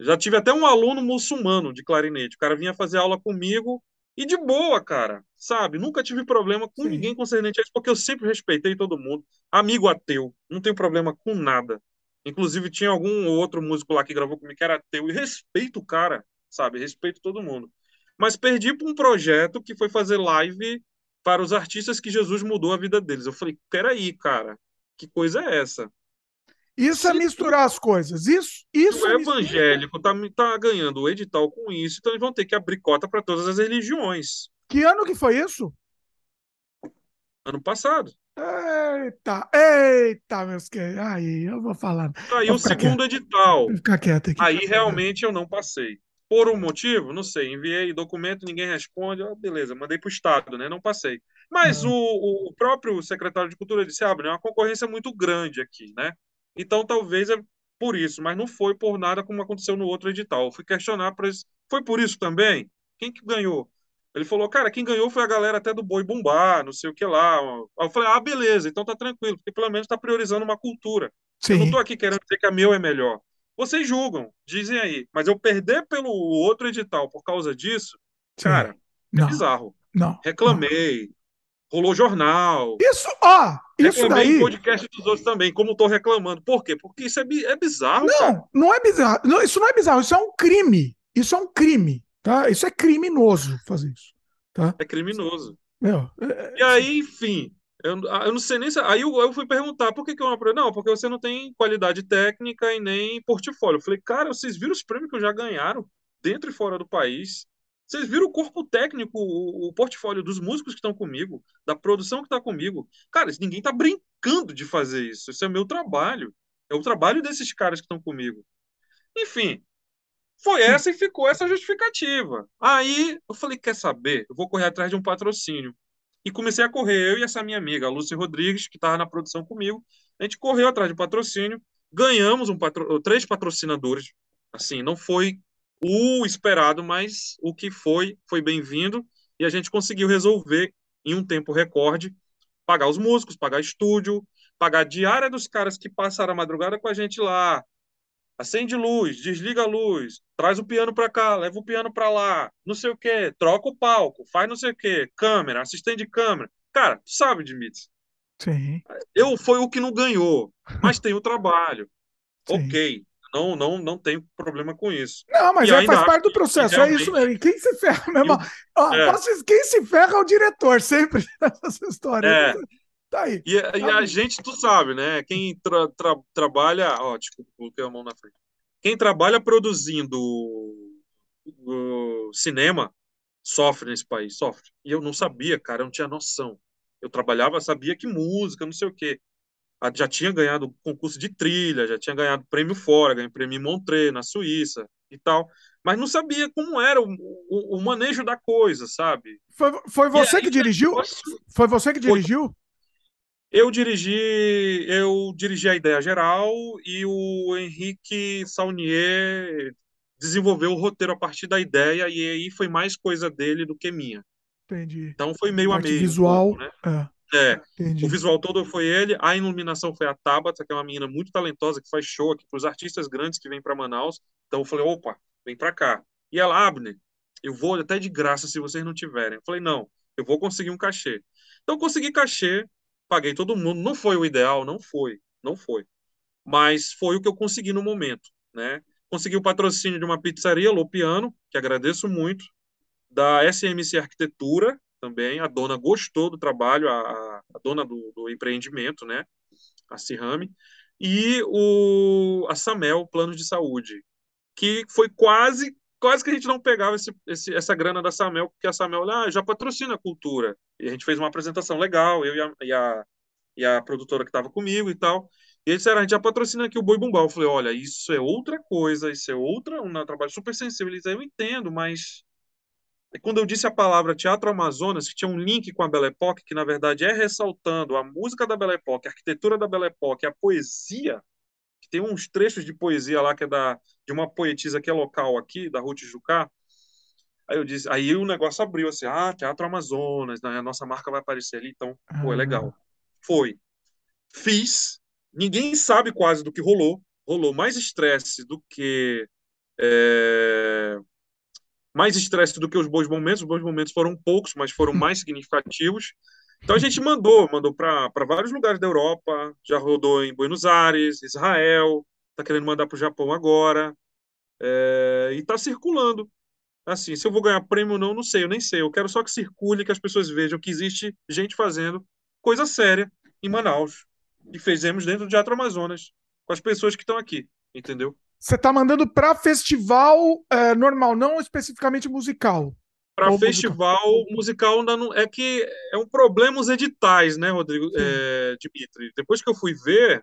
Já tive até um aluno muçulmano de clarinete. O cara vinha fazer aula comigo e de boa, cara, sabe? Nunca tive problema com Sim. ninguém concernente a isso, porque eu sempre respeitei todo mundo. Amigo ateu, não tenho problema com nada. Inclusive, tinha algum outro músico lá que gravou comigo que era ateu, e respeito o cara, sabe? Respeito todo mundo. Mas perdi para um projeto que foi fazer live para os artistas que Jesus mudou a vida deles. Eu falei, peraí, cara, que coisa é essa? Isso é misturar as coisas. Isso, isso o é evangélico está tá ganhando o edital com isso, então eles vão ter que abrir cota para todas as religiões. Que ano que foi isso? Ano passado. Eita, eita, meus queridos. Aí, eu vou falar. Aí o segundo quieto. edital. Vou ficar quieto aqui. Aí realmente eu não passei. Por um motivo, não sei, enviei documento, ninguém responde, oh, beleza, mandei para o Estado, né? Não passei. Mas uhum. o, o próprio secretário de Cultura disse: ah, é uma concorrência muito grande aqui, né? Então talvez é por isso, mas não foi por nada como aconteceu no outro edital. Eu fui questionar para foi por isso também? Quem que ganhou? Ele falou, cara, quem ganhou foi a galera até do Boi Bumbá, não sei o que lá. Eu falei, ah, beleza, então tá tranquilo, porque pelo menos está priorizando uma cultura. Sim. Eu não tô aqui querendo dizer que a meu é melhor. Vocês julgam, dizem aí. Mas eu perder pelo outro edital por causa disso, Sim. cara, é não. bizarro. Não. Reclamei. Não. Rolou jornal. Isso, ó, isso Reclamei daí. podcast dos outros também, como estou reclamando. Por quê? Porque isso é, é bizarro. Não, cara. não é bizarro. Não, isso não é bizarro, isso é um crime. Isso é um crime. Tá? Isso é criminoso fazer isso. Tá? É criminoso. Meu, é... E aí, enfim, eu, eu, não sei nem se. Aí eu, eu, fui perguntar por que, que eu não. Não, porque você não tem qualidade técnica e nem portfólio. Eu falei, cara, vocês viram os prêmios que eu já ganharam dentro e fora do país? Vocês viram o corpo técnico, o, o portfólio dos músicos que estão comigo, da produção que está comigo. Cara, ninguém está brincando de fazer isso. Isso é meu trabalho. É o trabalho desses caras que estão comigo. Enfim, foi essa e ficou essa justificativa. Aí eu falei: quer saber? Eu vou correr atrás de um patrocínio. E comecei a correr, eu e essa minha amiga, a Lúcia Rodrigues, que estava na produção comigo. A gente correu atrás de patrocínio, ganhamos um patro... três patrocinadores. Assim, não foi o esperado, mas o que foi, foi bem-vindo e a gente conseguiu resolver em um tempo recorde pagar os músicos, pagar estúdio, pagar a diária dos caras que passaram a madrugada com a gente lá. Acende luz, desliga a luz, traz o piano para cá, leva o piano para lá, não sei o quê, troca o palco, faz não sei o quê, câmera, assistente de câmera. Cara, tu sabe, Dimitri. Sim. Eu foi o que não ganhou, mas tem o trabalho. Sim. Ok. Não, não, não tenho problema com isso. Não, mas é, faz parte do processo, é isso mesmo. E quem se ferra mesmo? Eu, Ó, é. quem se ferra é o diretor, sempre nessa história. É. Tá aí. E, tá e a gente, tu sabe, né? Quem tra, tra, trabalha. Ó, desculpa, coloquei a mão na frente. Quem trabalha produzindo cinema sofre nesse país, sofre. E eu não sabia, cara, eu não tinha noção. Eu trabalhava, sabia que música, não sei o quê já tinha ganhado concurso de trilha, já tinha ganhado prêmio fora, ganhei prêmio em Montreux, na Suíça e tal, mas não sabia como era o, o, o manejo da coisa, sabe? Foi, foi você que dirigiu? Foi você que dirigiu? Eu dirigi, eu dirigi a ideia geral e o Henrique Saunier desenvolveu o roteiro a partir da ideia e aí foi mais coisa dele do que minha. Entendi. Então foi meio a meio. Visual, pouco, né? é. É, Entendi. o visual todo foi ele, a iluminação foi a Tabata, que é uma menina muito talentosa, que faz show aqui para os artistas grandes que vêm para Manaus. Então eu falei, opa, vem para cá. E ela, Abner, eu vou até de graça se vocês não tiverem. Eu falei, não, eu vou conseguir um cachê. Então eu consegui cachê, paguei todo mundo. Não foi o ideal, não foi, não foi. Mas foi o que eu consegui no momento, né? Consegui o patrocínio de uma pizzaria, Lopiano, que agradeço muito, da SMC Arquitetura, também. A dona gostou do trabalho, a, a dona do, do, empreendimento, né? A Cirrame. E o, a Samel, Plano de Saúde, que foi quase quase que a gente não pegava esse, esse, essa grana da Samel, porque a Samel ah, já patrocina a cultura. E a gente fez uma apresentação legal, eu e a, e a, e a produtora que estava comigo e tal. E eles disseram, a gente já patrocina aqui o Boi Bumbá. Eu falei, olha, isso é outra coisa, isso é outra, um trabalho super sensível. Eles eu entendo, mas quando eu disse a palavra Teatro Amazonas, que tinha um link com a Belle Époque, que na verdade é ressaltando a música da Belle Époque, a arquitetura da Belle Époque, a poesia, que tem uns trechos de poesia lá que é da, de uma poetisa que é local aqui, da Ruth Jucá, Aí eu disse, aí o negócio abriu assim, ah, Teatro Amazonas, né? a nossa marca vai aparecer ali, então, pô, é Ah. legal. Foi. Fiz, ninguém sabe quase do que rolou. Rolou mais estresse do que é, mais estresse do que os bons momentos. Os bons momentos foram poucos, mas foram mais significativos. Então a gente mandou, mandou para vários lugares da Europa, já rodou em Buenos Aires, Israel, tá querendo mandar para o Japão agora, é, e tá circulando. Assim, se eu vou ganhar prêmio ou não, não sei, eu nem sei. Eu quero só que circule, que as pessoas vejam que existe gente fazendo coisa séria em Manaus. E fizemos dentro do Teatro Amazonas, com as pessoas que estão aqui, entendeu? Você tá mandando para festival é, normal, não especificamente musical. Para festival musical, ainda não, é que é um problema os editais, né, Rodrigo, é, Dimitri? Depois que eu fui ver,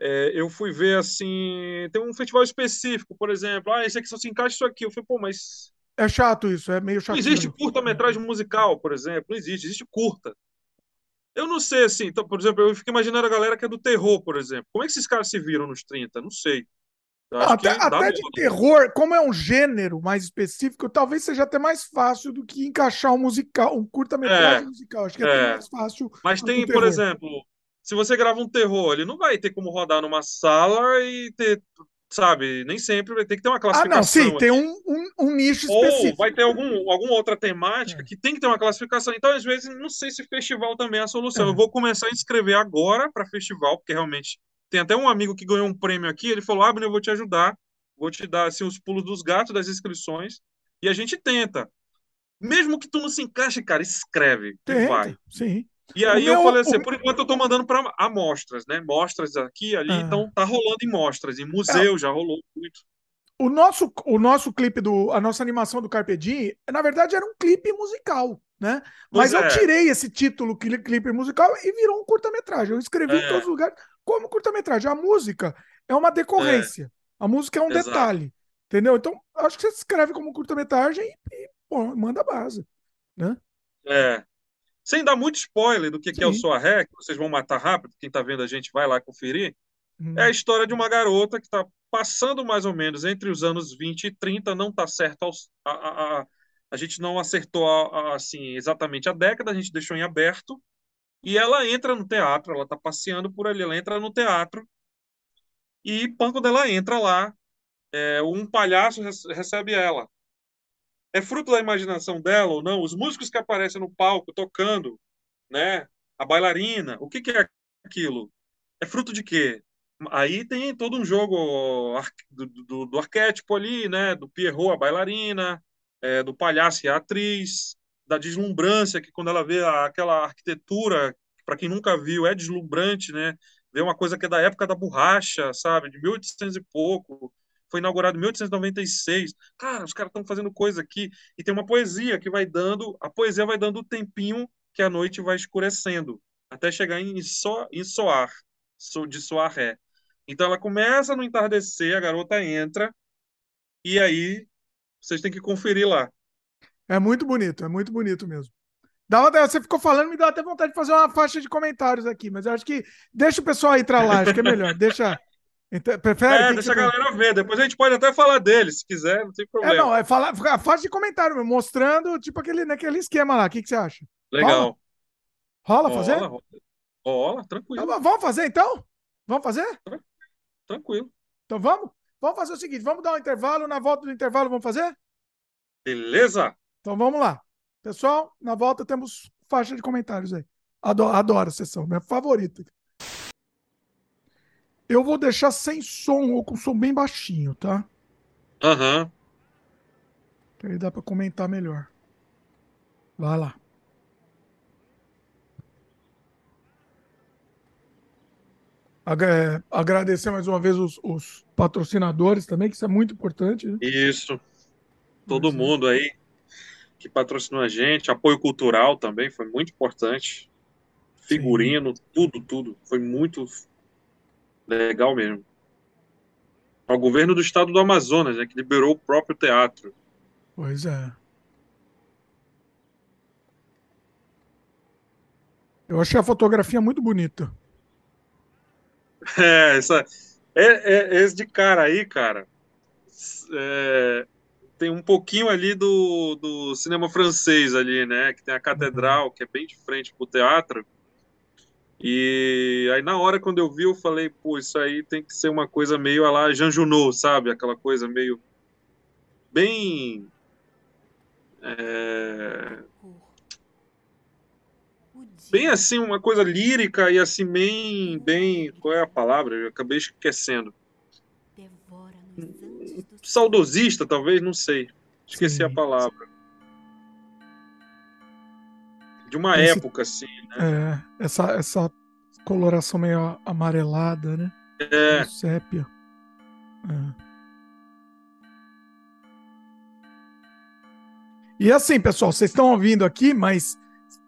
é, eu fui ver assim, tem um festival específico, por exemplo, ah, esse aqui só se encaixa isso aqui. Eu falei, pô, mas É chato isso, é meio não chato. existe curta-metragem musical, por exemplo, não existe, existe curta. Eu não sei, assim, então, por exemplo, eu fico imaginando a galera que é do terror, por exemplo. Como é que esses caras se viram nos 30? Não sei. Até, até de terror, como é um gênero mais específico, talvez seja até mais fácil do que encaixar um musical, um curta-metragem É, musical. Acho que é, até é. mais fácil. Mas tem, por exemplo, se você grava um terror, ele não vai ter como rodar numa sala e ter, sabe, nem sempre vai ter que ter uma Ah, classificação. não, sim, tem um, um, um nicho Ou específico. vai ter algum, alguma outra temática É. que tem que ter uma classificação. Então, às vezes, não sei se festival também é a solução. É. Eu vou começar a inscrever agora para festival, porque realmente tem até um amigo que ganhou um prêmio aqui. Ele falou: Abner, eu vou te ajudar, vou te dar assim, os pulos dos gatos das inscrições e a gente tenta. Mesmo que tu não se encaixe, cara, escreve Tenta, vai. sim. E aí meu- eu falei assim, o- por enquanto eu tô mandando para amostras, né? Mostras aqui, ali, Ah. então tá rolando em mostras, em museu já rolou muito. O nosso, o nosso clipe do. A nossa animação do Carpe Diem, na verdade, era um clipe musical, né? Mas Pois eu é. tirei esse título, cli- clipe musical, e virou um curta-metragem. Eu escrevi em É. todos os lugares como curta-metragem. A música é uma decorrência. A música é um Exato. detalhe. Entendeu? Então, acho que você escreve como curta-metragem e, e pô, manda base. Né? É. Sem dar muito spoiler do que, que é o Ré, que vocês vão matar rápido, quem tá vendo a gente vai lá conferir. Hum. É a história de uma garota que está passando mais ou menos entre os anos 20 e 30, não está certo aos, a, a, a, a gente não acertou assim exatamente a década, a gente deixou em aberto. E ela entra no teatro, ela está passeando por ali, ela entra no teatro e quando ela entra lá, é, um palhaço rece- recebe ela. É fruto da imaginação dela ou não? Os músicos que aparecem no palco tocando, né? A bailarina, o que que é aquilo? É fruto de quê? Aí tem todo um jogo do, do- do arquétipo ali, né? Do Pierrot, a bailarina, é, do palhaço e a atriz, da deslumbrância, que quando ela vê aquela arquitetura, para quem nunca viu, é deslumbrante, né? Ver uma coisa que é da época da borracha, sabe? De 1800 e pouco. Foi inaugurado em 1896. Cara, os caras estão fazendo coisa aqui. E tem uma poesia que vai dando, a poesia vai dando o tempinho que a noite vai escurecendo, até chegar em, em soar, so, de soar ré. Então ela começa no entardecer, a garota entra, e aí vocês têm que conferir lá. É muito bonito, é muito bonito mesmo. Até- você ficou falando, me dá até vontade de fazer uma faixa de comentários aqui, mas eu acho que deixa o pessoal entrar lá, acho que é melhor. Deixa. Então, Prefere? É, Quem que deixa a galera ver. Depois a gente pode até falar dele, se quiser, não tem É, problema. não, é falar, a faixa de comentário, mostrando tipo aquele, naquele esquema lá. O que, que você acha? Legal. Rola fazer? Rola, rola, rola, tranquilo, Então, vamos fazer então? Vamos fazer? tranquilo. Então vamos? Vamos fazer o seguinte: vamos dar um intervalo, na volta do intervalo vamos fazer? Beleza? Então vamos lá. Pessoal, na volta temos faixa de comentários aí. Adoro, adoro a sessão, minha favorita. Eu vou deixar sem som ou com som bem baixinho, tá? Aham. Que aí dá pra comentar melhor. Vai lá. Agra- Agradecer mais uma vez os, os patrocinadores também, que isso é muito importante. Né? Isso. Todo é. mundo aí que patrocinou a gente, apoio cultural também foi muito importante. Figurino, tudo, tudo. Foi muito legal mesmo. Ao governo do estado do Amazonas, né, que liberou o próprio teatro. Pois é. Eu achei a fotografia muito bonita. É, essa, é, é- esse de cara aí, cara, é, tem um pouquinho ali do, do cinema francês ali, né? Que tem a catedral, que é bem de frente pro teatro. E aí na hora quando eu vi, eu falei, pô, isso aí tem que ser uma coisa meio a lá Jean Junot, sabe? Aquela coisa meio bem é... bem assim uma coisa lírica e assim bem bem qual é a palavra? Eu acabei esquecendo. Saudosista, talvez, não sei. Esqueci Sim. a palavra. De uma Esse, época, assim, né? É, essa, essa coloração meio amarelada, né? É. sépia. É. E assim, pessoal, vocês estão ouvindo aqui, mas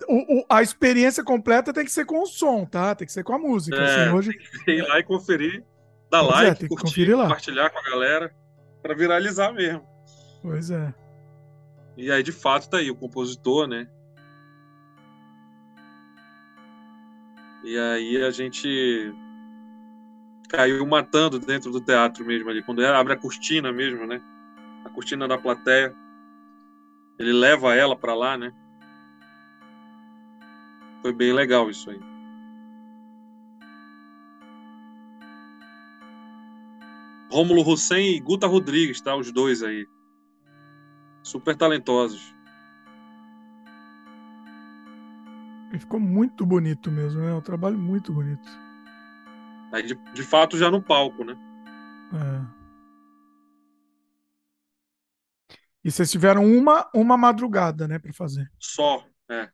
o, o, a experiência completa tem que ser com o som, tá? Tem que ser com a música. É, assim, hoje... Tem que ir lá e conferir, dar pois é, like, é, curtir, compartilhar com a galera, para viralizar mesmo. Pois é. E aí, de fato, tá aí o compositor, né? E aí a gente caiu matando dentro do teatro mesmo ali, quando abre a cortina mesmo, né? A cortina da plateia. Ele leva ela para lá, né? Foi bem legal isso aí. Rômulo Hussein e Guta Rodrigues, tá? Os dois aí. Super talentosos. Ficou muito bonito mesmo, é um trabalho muito bonito. Aí, de, de fato, já no palco, né? É. E vocês tiveram uma, uma madrugada, né, para fazer? Só, é.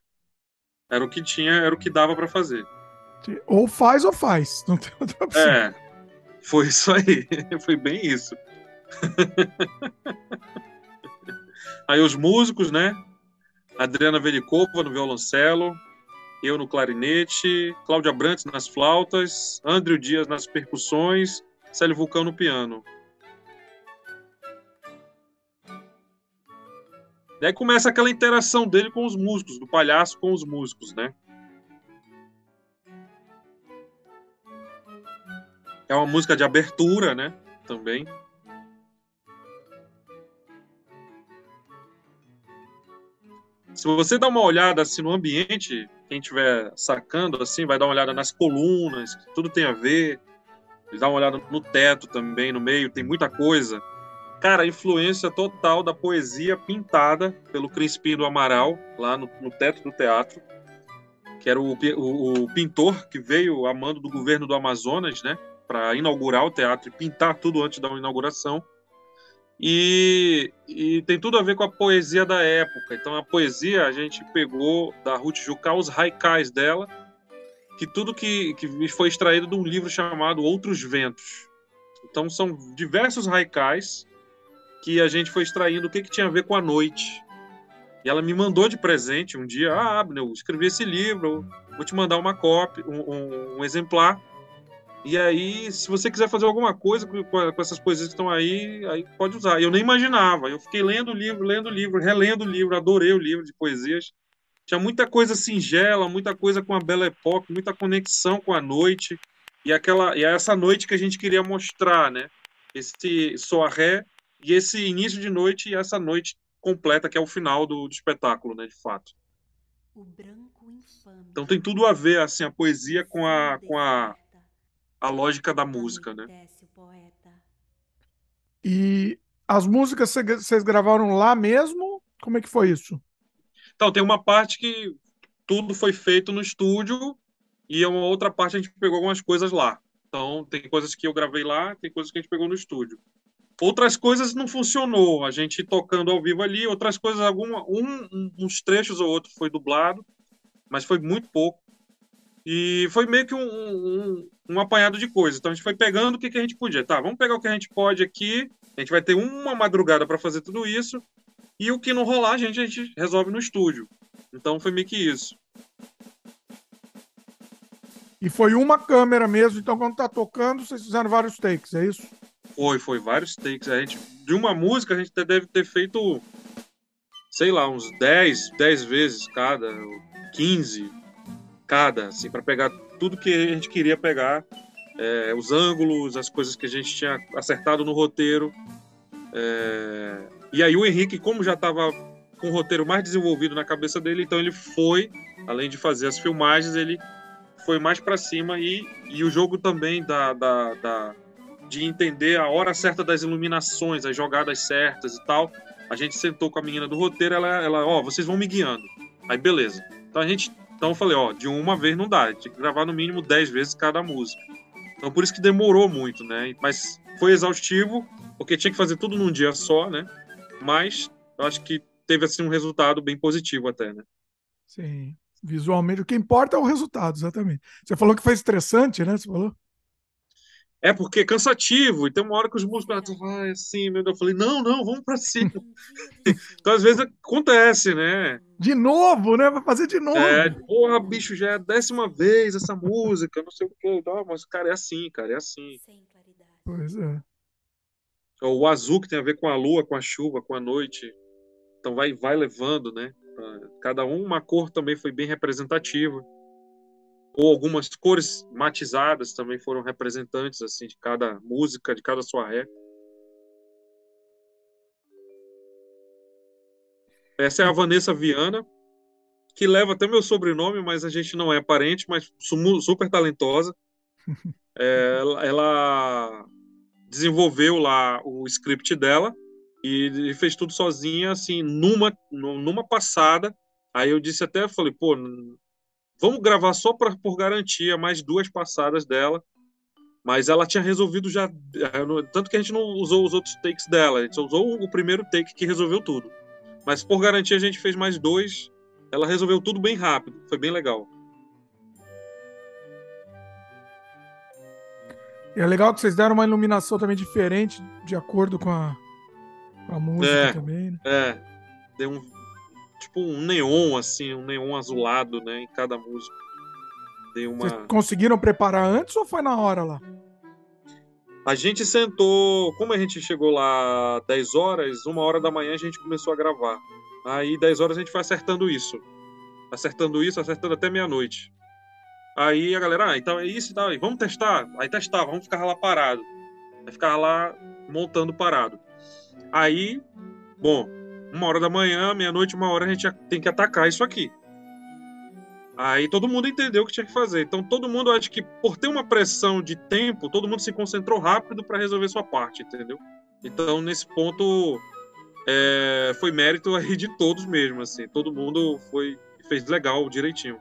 Era o que tinha, era o que dava para fazer. Ou faz ou faz, não tem outra opção. É, foi isso aí, foi bem isso. aí os músicos, né? Adriana Velikova no violoncelo, eu no clarinete, Cláudia Brantes nas flautas, Andrew Dias nas percussões, Célio Vulcão no piano. Daí começa aquela interação dele com os músicos, do palhaço com os músicos, né? É uma música de abertura, né? Também. Se você dá uma olhada assim no ambiente, quem estiver sacando assim, vai dar uma olhada nas colunas, tudo tem a ver. Dá uma olhada no teto também, no meio, tem muita coisa. Cara, influência total da poesia pintada pelo Crispim do Amaral, lá no, no teto do teatro, que era o, o, o, pintor que veio a mando do governo do Amazonas, né, para inaugurar o teatro e pintar tudo antes da inauguração. E, e, tem tudo a ver com a poesia da época. Então, a poesia a gente pegou da Ruth Jucá os haikais dela, que tudo que, que foi extraído de um livro chamado Outros Ventos. Então, são diversos haikais que a gente foi extraindo o que, que tinha a ver com a noite. E ela me mandou de presente um dia, ah, Abner, eu escrevi esse livro, vou te mandar uma cópia, um, um, um exemplar. E aí, se você quiser fazer alguma coisa com, com, essas poesias que estão aí, aí pode usar. Eu nem imaginava. Eu fiquei lendo o livro, lendo o livro, relendo o livro, adorei o livro de poesias. Tinha muita coisa singela, muita coisa com a Belle Époque, muita conexão com a noite. E aquela e é essa noite que a gente queria mostrar, né? Esse soirée e esse início de noite e essa noite completa, que é o final do, do espetáculo, né, de fato. Então tem tudo a ver, assim, a poesia com a, com a, a lógica da música, né? E as músicas vocês gravaram lá mesmo? Como é que foi isso? Então, tem uma parte que tudo foi feito no estúdio e uma outra parte a gente pegou algumas coisas lá. Então, tem coisas que eu gravei lá, tem coisas que a gente pegou no estúdio. Outras coisas não funcionou, a gente tocando ao vivo ali, outras coisas, alguma, um, uns trechos ou outro foi dublado, mas foi muito pouco. E foi meio que um, um, um apanhado de coisas. Então a gente foi pegando o que, que a gente podia. Tá, vamos pegar o que a gente pode aqui, a gente vai ter uma madrugada para fazer tudo isso, e o que não rolar, a gente, a gente resolve no estúdio. Então foi meio que isso. E foi uma câmera mesmo, então quando tá tocando, vocês fizeram vários takes, é isso? Foi, foi vários takes. A gente, de uma música, a gente deve ter feito, sei lá, uns 10, 10 vezes cada, 15 cada, assim, para pegar tudo que a gente queria pegar, é, os ângulos, as coisas que a gente tinha acertado no roteiro. É... E aí o Henrique, como já estava com o roteiro mais desenvolvido na cabeça dele, então ele foi, além de fazer as filmagens, ele foi mais para cima e, e o jogo também da, da, da, de entender a hora certa das iluminações, as jogadas certas e tal. A gente sentou com a menina do roteiro, ela, ela ó, vocês vão me guiando. Aí beleza. Então a gente, então eu falei, ó, de uma vez não dá, tinha que gravar no mínimo 10 vezes cada música. Então por isso que demorou muito, né? Mas foi exaustivo, porque tinha que fazer tudo num dia só, né? Mas eu acho que teve assim um resultado bem positivo até, né? Sim. Visualmente, o que importa é o resultado, exatamente. Você falou que foi estressante, né? Você falou? É porque é cansativo, e tem uma hora que os músicos vai assim, meu Deus, eu falei, não, não, vamos para cima. então, às vezes, acontece, né? De novo, né? Vai fazer de novo. É, porra, bicho, já é a décima vez essa música, não sei o que. Não, mas, cara, é assim, cara, é assim. Pois é. O azul que tem a ver com a lua, com a chuva, com a noite. Então vai, vai levando, né? Cada um, uma cor também foi bem representativa ou algumas cores matizadas também foram representantes assim de cada música, de cada sua ré. Essa é a Vanessa Viana, que leva até meu sobrenome, mas a gente não é parente, mas super talentosa. É, ela desenvolveu lá o script dela e fez tudo sozinha, assim, numa, numa passada. Aí eu disse até, falei, pô, Vamos gravar só pra, por garantia mais duas passadas dela. Mas ela tinha resolvido já. É, tanto que a gente não usou os outros takes dela. A gente só usou o primeiro take que resolveu tudo. Mas por garantia a gente fez mais dois. Ela resolveu tudo bem rápido. Foi bem legal. E é legal que vocês deram uma iluminação também diferente, de acordo com a, com a música é, também. Né? É. Deu um, tipo um neon, assim, um neon azulado, né, em cada música. Tem uma... Vocês conseguiram preparar antes ou foi na hora lá? A gente sentou, como a gente chegou lá 10 horas, uma hora da manhã a gente começou a gravar. Aí 10 horas a gente foi acertando isso. Acertando isso, acertando até meia-noite. Aí a galera, ah, então é isso e tal, vamos testar. Aí testava, vamos ficar lá parado. Aí ficava lá montando parado. Aí, bom, uma hora da manhã, meia-noite, uma hora, a gente tem que atacar isso aqui. Aí todo mundo entendeu o que tinha que fazer. Então todo mundo, acho que por ter uma pressão de tempo, todo mundo se concentrou rápido para resolver sua parte, entendeu? Então nesse ponto é, foi mérito aí de todos mesmo, assim. Todo mundo foi fez legal, direitinho.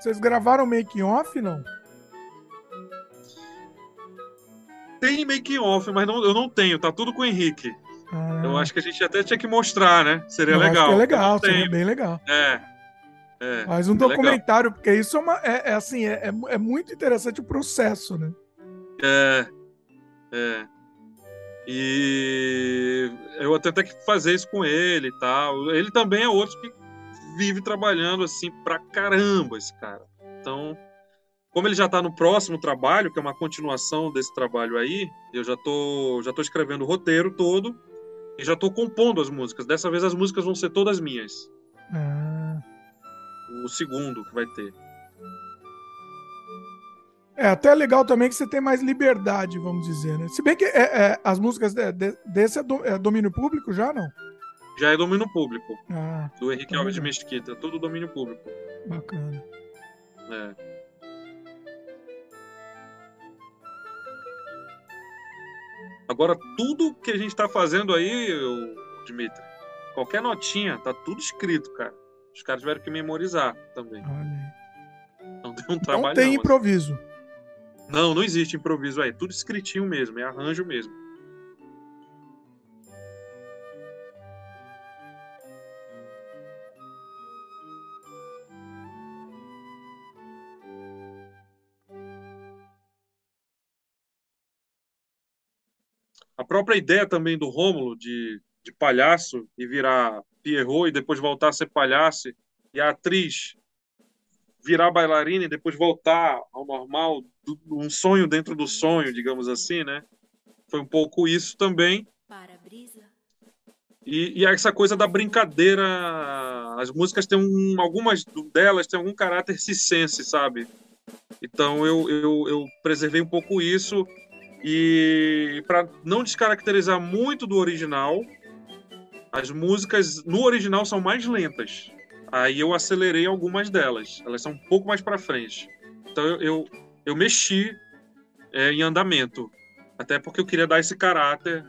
Vocês gravaram making off, não? Tem making off, mas não, eu não tenho. Tá tudo com o Henrique. Ah. Eu acho que a gente até tinha que mostrar, né? Seria eu legal. é legal, seria bem legal. É. é Mas um documentário, legal. porque isso é, uma, é, é assim, é, é, é, muito interessante o processo, né? É. É. E eu até tenho que fazer isso com ele e tal. Ele também é outro que vive trabalhando assim pra caramba, esse cara. Então, como ele já está no próximo trabalho, que é uma continuação desse trabalho aí, eu já tô, já tô escrevendo o roteiro todo e já estou compondo as músicas. Dessa vez as músicas vão ser todas minhas. Ah. O segundo que vai ter. É até legal também que você tem mais liberdade, vamos dizer, né? Se bem que é, é, as músicas de, de, desse é, do, é, domínio público já, não? Já é domínio público. Ah, do Henrique tá Alves de Mesquita. Tudo domínio público. Bacana. É. Agora, tudo que a gente está fazendo aí, Dimitri, qualquer notinha, tá tudo escrito, cara. Os caras tiveram que memorizar também. Olha. Não tem um trabalho. Não tem não, improviso. Não, não existe improviso aí. Tudo escritinho mesmo, é arranjo mesmo. A própria ideia também do Rômulo de, de palhaço e virar Pierrot e depois voltar a ser palhaço e a atriz virar bailarina e depois voltar ao normal, um sonho dentro do sonho, digamos assim, né? Foi um pouco isso também. E, e essa coisa da brincadeira, as músicas têm um, algumas delas têm algum caráter circense, sabe? Então eu, eu, eu preservei um pouco isso E para não descaracterizar muito do original, as músicas no original são mais lentas. Aí eu acelerei algumas delas. Elas são um pouco mais para frente. Então eu, eu, eu mexi é, em andamento. Até porque eu queria dar esse caráter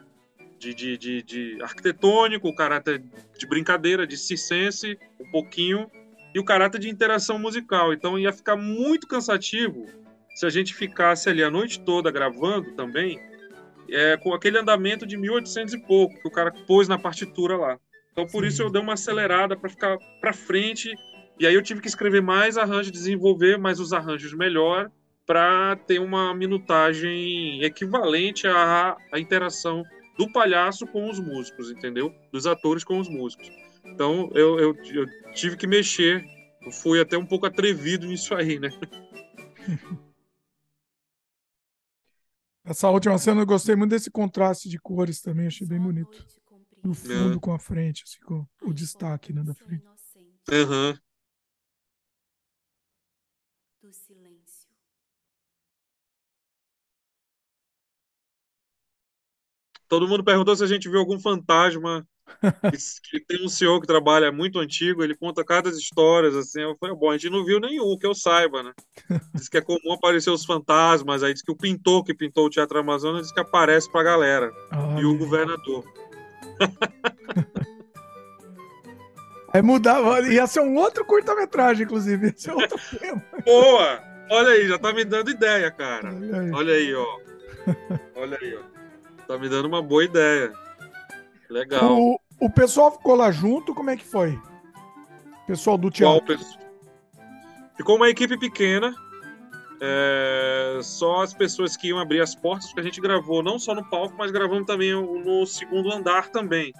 de, de, de, de arquitetônico, o caráter de brincadeira, de circense, um pouquinho, e o caráter de interação musical. Então ia ficar muito cansativo se a gente ficasse ali a noite toda gravando também, é, com aquele andamento de 1800 e pouco que o cara pôs na partitura lá. Então por Sim. isso eu dei uma acelerada para ficar para frente e aí eu tive que escrever mais arranjos, desenvolver mais os arranjos melhor para ter uma minutagem equivalente à, à interação do palhaço com os músicos, entendeu? Dos atores com os músicos. Então eu, eu, eu tive que mexer, eu fui até um pouco atrevido nisso aí, né? Essa última cena eu gostei muito desse contraste de cores também, achei bem bonito. O fundo é. com a frente, assim, com o destaque né, da frente. Uhum. Todo mundo perguntou se a gente viu algum fantasma tem um senhor que trabalha muito antigo, ele conta cada histórias, assim, eu falei, bom, a gente não viu nenhum, que eu saiba, né? Diz que é comum aparecer os fantasmas, aí diz que o pintor que pintou o Teatro Amazonas diz que aparece pra galera, e o governador. Aí mudava, ia ser um outro curta-metragem, inclusive, ia ser outro tema. Boa! Olha aí, já tá me dando ideia, cara. Olha aí, Olha aí ó. Olha aí, ó. Tá me dando uma boa ideia. Legal. O, o pessoal ficou lá junto, como é que foi? O pessoal do teatro. Ficou uma equipe pequena. É, só as pessoas que iam abrir as portas, porque a gente gravou não só no palco, mas gravamos também no segundo andar também.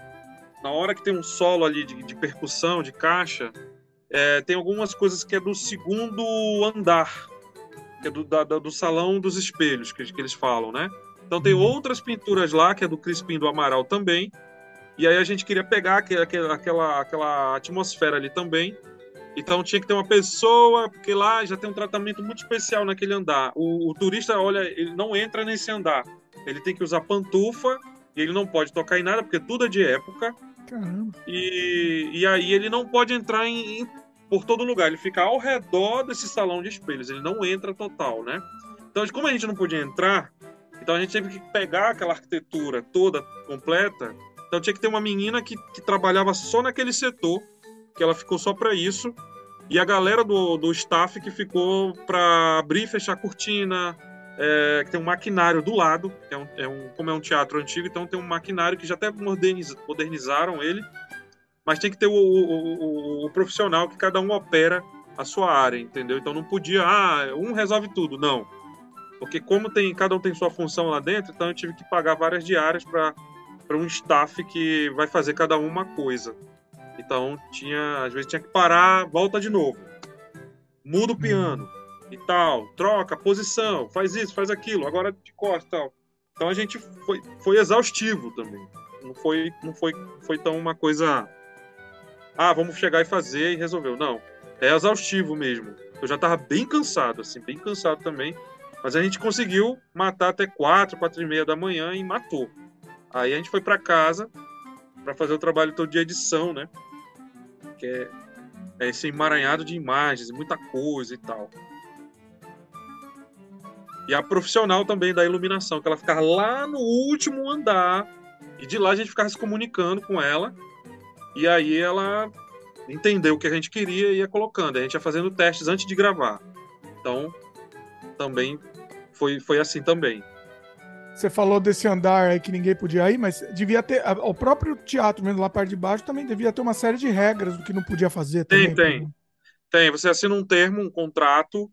Na hora que tem um solo ali de, de percussão, de caixa, é, tem algumas coisas que é do segundo andar, que é do, da, do salão dos espelhos, que, que eles falam, né? Então tem uhum. outras pinturas lá, que é do Crispim do Amaral também, e aí a gente queria pegar aquela, aquela, aquela atmosfera ali também. Então tinha que ter uma pessoa, porque lá já tem um tratamento muito especial naquele andar. O, o turista, olha, ele não entra nesse andar. Ele tem que usar pantufa e ele não pode tocar em nada, porque tudo é de época. Caramba. E, e aí ele não pode entrar em, em, por todo lugar. Ele fica ao redor desse salão de espelhos. Ele não entra total, né? Então, como a gente não podia entrar, então a gente teve que pegar aquela arquitetura toda completa então tinha que ter uma menina que, que trabalhava só naquele setor, que ela ficou só para isso, e a galera do, do staff que ficou para abrir e fechar a cortina, é, que tem um maquinário do lado, é um, é um, como é um teatro antigo, então tem um maquinário que já até moderniz, modernizaram ele, mas tem que ter o, o, o, o, profissional que cada um opera a sua área, entendeu? Então não podia, ah, um resolve tudo, não. Porque como tem cada um tem sua função lá dentro, então eu tive que pagar várias diárias para para um staff que vai fazer cada uma coisa. Então tinha, às vezes tinha que parar, volta de novo. Muda o piano e tal, troca posição, faz isso, faz aquilo, agora de costa tal. Então a gente foi, foi exaustivo também. Não foi, não foi, foi tão uma coisa. Ah, vamos chegar e fazer e resolveu. Não, é exaustivo mesmo. Eu já estava bem cansado, assim, bem cansado também. Mas a gente conseguiu matar até quatro, quatro e meia da manhã e matou. Aí a gente foi para casa para fazer o trabalho todo de edição, né? Que é, é esse emaranhado de imagens, muita coisa e tal. E a profissional também da iluminação, que ela ficava lá no último andar. E de lá a gente ficava se comunicando com ela. E aí ela entendeu o que a gente queria e ia colocando. A gente ia fazendo testes antes de gravar. Então, também foi, foi assim também. Você falou desse andar aí que ninguém podia ir, mas devia ter. O próprio teatro, mesmo lá parte de baixo, também devia ter uma série de regras do que não podia fazer. Tem, também, tem. Tem. Você assina um termo, um contrato.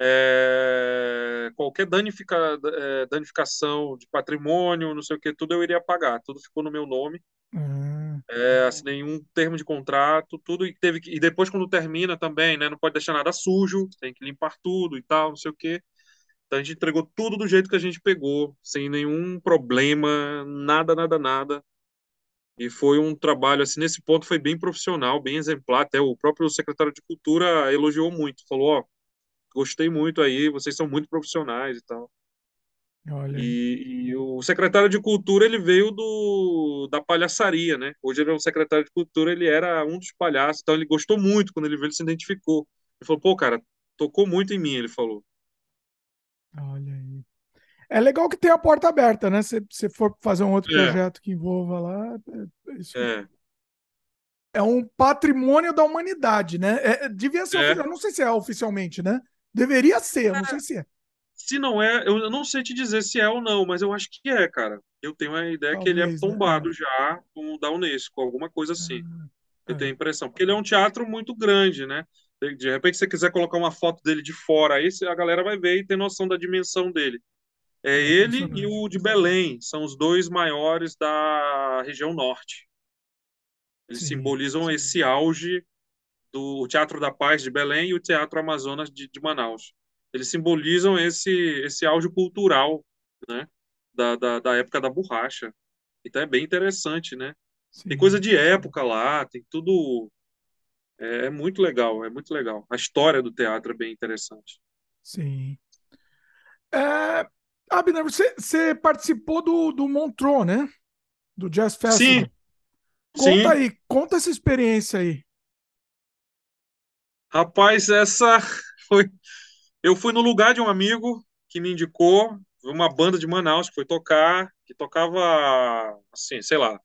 É... qualquer danifica... é, danificação de patrimônio, não sei o que, tudo eu iria pagar. Tudo ficou no meu nome. Uhum. É, assinei um termo de contrato, tudo e teve que... e depois quando termina também, né, não pode deixar nada sujo, tem que limpar tudo e tal, não sei o que. Então a gente entregou tudo do jeito que a gente pegou, sem nenhum problema, nada, nada, nada. E foi um trabalho, assim, nesse ponto foi bem profissional, bem exemplar. Até o próprio secretário de Cultura elogiou muito, falou: Ó, oh, gostei muito aí, vocês são muito profissionais e tal. E, e, o secretário de cultura ele veio do da palhaçaria, né? Hoje ele é um secretário de cultura, ele era um dos palhaços, então ele gostou muito quando ele veio, ele se identificou. Ele falou, pô, cara, tocou muito em mim, ele falou. Olha aí. É legal que tem a porta aberta, né? Se você for fazer um outro é. projeto que envolva lá, é, é isso é. é um patrimônio da humanidade, né? É, devia ser, é. eu não sei se é oficialmente, né? Deveria ser, não sei se é. Se não é, eu não sei te dizer se é ou não, mas eu acho que é, cara. Eu tenho a ideia Talvez, que ele é né? tombado né? já com o da Unesco, alguma coisa assim. Ah, eu tenho a impressão. Porque ele é um teatro muito grande, né? De repente, se você quiser colocar uma foto dele de fora aí, a galera vai ver e ter noção da dimensão dele. É ele e o de Belém, são os dois maiores da região norte. Eles sim, simbolizam sim. esse auge do Teatro da Paz de Belém e o Teatro Amazonas de, de Manaus eles simbolizam esse, esse auge cultural, né? Da, da, da, época da borracha. Então é bem interessante, né? Sim. Tem coisa de época lá, tem tudo. É, é, muito legal, é muito legal. A história do teatro é bem interessante. Sim. É, Abner, você, você participou do, do Montreux, né? Do Jazz Festival. Sim. Conta Sim. aí, conta essa experiência aí. Rapaz, essa foi eu fui no lugar de um amigo que me indicou uma banda de Manaus que foi tocar, que tocava, assim, sei lá,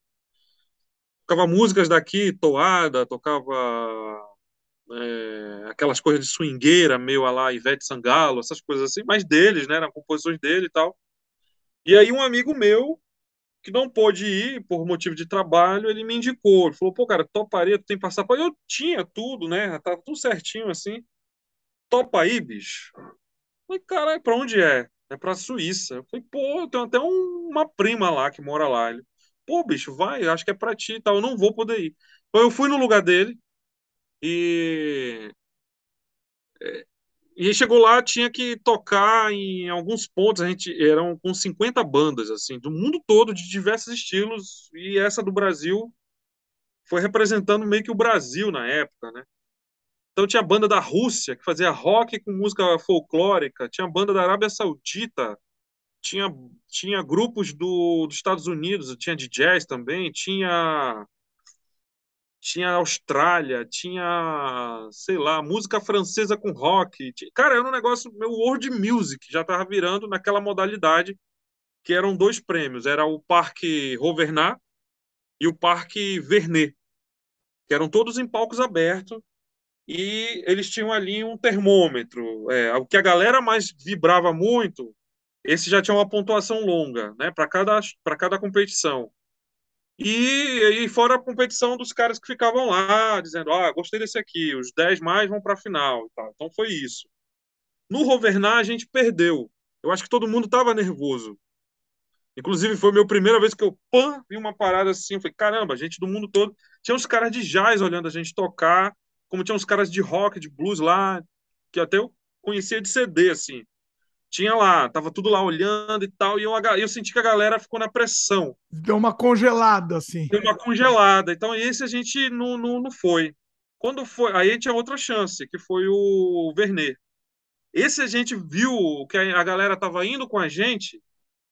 tocava músicas daqui, toada, tocava é, aquelas coisas de swingueira, meio a lá Ivete Sangalo, essas coisas assim, mas deles, né, eram composições dele e tal. E aí um amigo meu, que não pôde ir por motivo de trabalho, ele me indicou, ele falou, pô, cara, toparia, tu tem passaporte? Eu tinha tudo, né, tava tudo certinho, assim topa aí, bicho? Eu falei, caralho, pra onde é? É pra Suíça. Eu falei, pô, tenho até um, uma prima lá que mora lá. Ele, pô, bicho, vai, acho que é pra ti e tal. Eu não vou poder ir. Então eu fui no lugar dele e. É, e chegou lá, tinha que tocar em alguns pontos. A gente eram com 50 bandas, assim, do mundo todo, de diversos estilos. E essa do Brasil foi representando meio que o Brasil na época, né? Então tinha banda da Rússia que fazia rock com música folclórica, tinha banda da Arábia Saudita, tinha, tinha grupos do, dos Estados Unidos, tinha de jazz também, tinha tinha Austrália, tinha, sei lá, música francesa com rock. Tinha, cara, era um negócio, meu world music já estava virando naquela modalidade que eram dois prêmios, era o Parque Rovernat e o Parque Vernet, que eram todos em palcos abertos e eles tinham ali um termômetro. É, o que a galera mais vibrava muito, esse já tinha uma pontuação longa, né, para cada, cada competição. E, e fora a competição dos caras que ficavam lá, dizendo: ah, gostei desse aqui, os 10 mais vão para a final. E tal. Então foi isso. No Rovernat, a gente perdeu. Eu acho que todo mundo estava nervoso. Inclusive, foi a minha primeira vez que eu pã, vi uma parada assim. Eu falei: caramba, gente do mundo todo. Tinha uns caras de jazz olhando a gente tocar como tinha uns caras de rock, de blues lá, que até eu conhecia de CD, assim. Tinha lá, tava tudo lá olhando e tal, e eu, eu senti que a galera ficou na pressão. Deu uma congelada, assim. Deu uma congelada. Então, esse a gente não, não, não foi. Quando foi, aí tinha outra chance, que foi o Vernet. Esse a gente viu que a galera tava indo com a gente,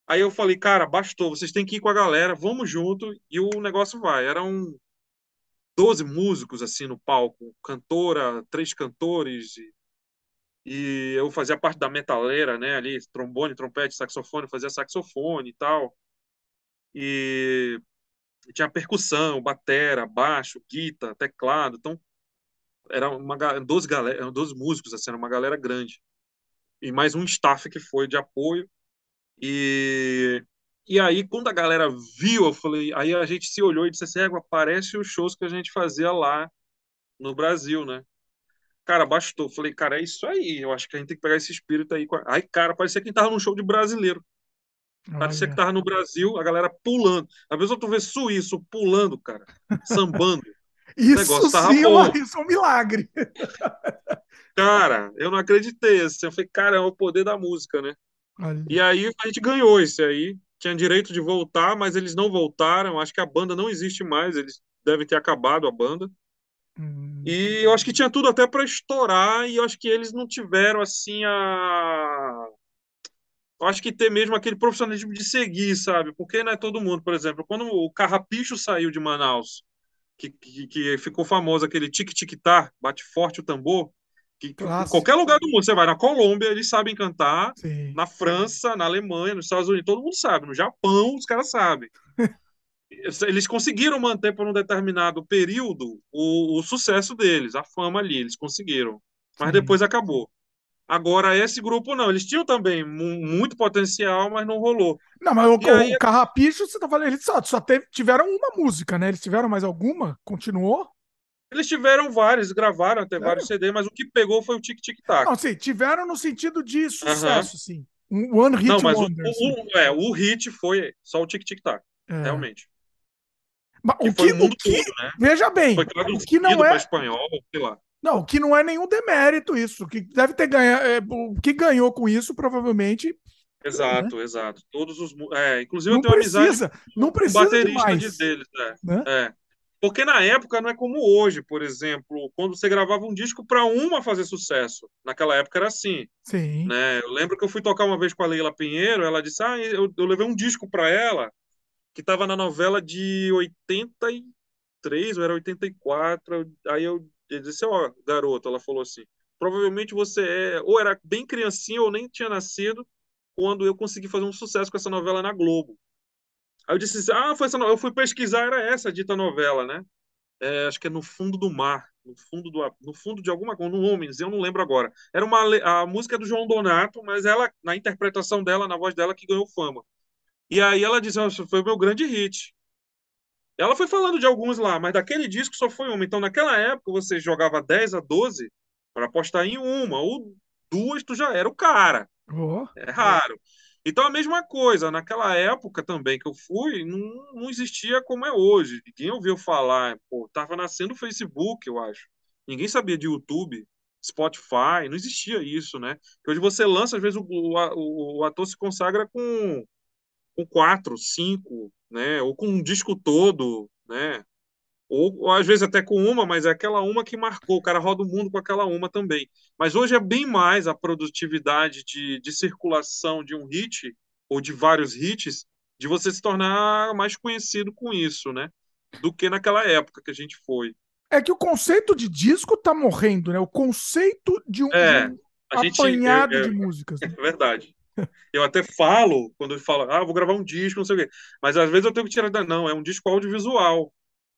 aí eu falei, cara, bastou, vocês têm que ir com a galera, vamos junto, e o negócio vai. Era um 12 músicos assim no palco, cantora, três cantores e, e eu fazia parte da metaleira, né, ali, trombone, trompete, saxofone, fazia saxofone e tal. E, tinha percussão, batera, baixo, guitarra, teclado, então era uma 12 galera, 12 músicos assim, era uma galera grande. E mais um staff que foi de apoio. E e aí, quando a galera viu, eu falei, aí a gente se olhou e disse assim, parece os shows que a gente fazia lá no Brasil, né? Cara, bastou. Falei, cara, é isso aí. Eu acho que a gente tem que pegar esse espírito aí. Aí, cara, parecia que tava num show de brasileiro. Olha. Parecia que tava no Brasil, a galera pulando. Às vezes eu tô vendo suíço pulando, cara, sambando. isso sim, uma, isso é um milagre. Cara, eu não acreditei. Assim. Eu falei, cara, é o poder da música, né? Olha. E aí a gente ganhou esse aí tinha direito de voltar, mas eles não voltaram. Acho que a banda não existe mais, eles devem ter acabado a banda. Hum. E eu acho que tinha tudo até para estourar, e eu acho que eles não tiveram assim a eu acho que ter mesmo aquele profissionalismo de seguir, sabe? Porque não é todo mundo, por exemplo, quando o Carrapicho saiu de Manaus, que, que, que ficou famoso aquele tic-tic-tá, bate forte o tambor, que, qualquer lugar do mundo, você vai na Colômbia, eles sabem cantar, Sim. na França, na Alemanha, nos Estados Unidos, todo mundo sabe, no Japão os caras sabem. eles conseguiram manter por um determinado período o, o sucesso deles, a fama ali, eles conseguiram. Mas Sim. depois acabou. Agora, esse grupo não, eles tinham também muito potencial, mas não rolou. Não, mas o, aí, o Carrapicho, você tá falando, eles só, só teve, tiveram uma música, né? Eles tiveram mais alguma? Continuou? Eles tiveram vários, gravaram até vários CDs, mas o que pegou foi o Tic Tic Tac. Não, sim, tiveram no sentido de sucesso, sim. Um one hit Não, mas wonder, o, o, é, o hit foi só o Tic Tic Tac, é. realmente. O que, o que né? veja bem, o que não é espanhol, sei lá. Não, que não é nenhum demérito isso. Que deve ter ganhado. É, o que ganhou com isso, provavelmente. Exato, né? exato. Todos os. É, inclusive não eu tenho precisa, amizade não precisa baterista de, de deles. É, né? é. Porque na época não é como hoje, por exemplo, quando você gravava um disco para uma fazer sucesso. Naquela época era assim. Sim. Né? Eu lembro que eu fui tocar uma vez com a Leila Pinheiro, ela disse: Ah, eu, eu levei um disco para ela que estava na novela de 83 ou era 84. Aí eu ele disse, ó, oh, garoto, ela falou assim, provavelmente você é, ou era bem criancinha ou nem tinha nascido quando eu consegui fazer um sucesso com essa novela na Globo. Aí eu disse, ah, foi essa, eu fui pesquisar, era essa dita novela, né? É, acho que é no fundo do mar, no fundo do, no fundo de alguma coisa, no Homens, eu não lembro agora. Era uma a música do João Donato, mas ela na interpretação dela, na voz dela que ganhou fama. E aí ela disse, oh, foi o meu grande hit. Ela foi falando de alguns lá, mas daquele disco só foi uma. Então, naquela época, você jogava 10 a 12 para apostar em uma, ou duas, tu já era o cara. Oh. É raro. Então, a mesma coisa, naquela época também que eu fui, não, não existia como é hoje. Ninguém ouviu falar. Pô, tava nascendo o Facebook, eu acho. Ninguém sabia de YouTube, Spotify, não existia isso, né? Porque hoje você lança, às vezes o, o, o ator se consagra com, com quatro, cinco, né? Ou com um disco todo, né? Ou, ou, às vezes até com uma, mas é aquela uma que marcou. O cara roda o mundo com aquela uma também. Mas hoje é bem mais a produtividade de, de circulação de um hit ou de vários hits, de você se tornar mais conhecido com isso, né? Do que naquela época que a gente foi. É que o conceito de disco tá morrendo, né? O conceito de um, é, apanhado gente, é, é, de músicas. Né? É verdade. Eu até falo, quando eu falo, ah, vou gravar um disco, não sei o quê. Mas às vezes eu tenho que tirar da. Não, é um disco audiovisual.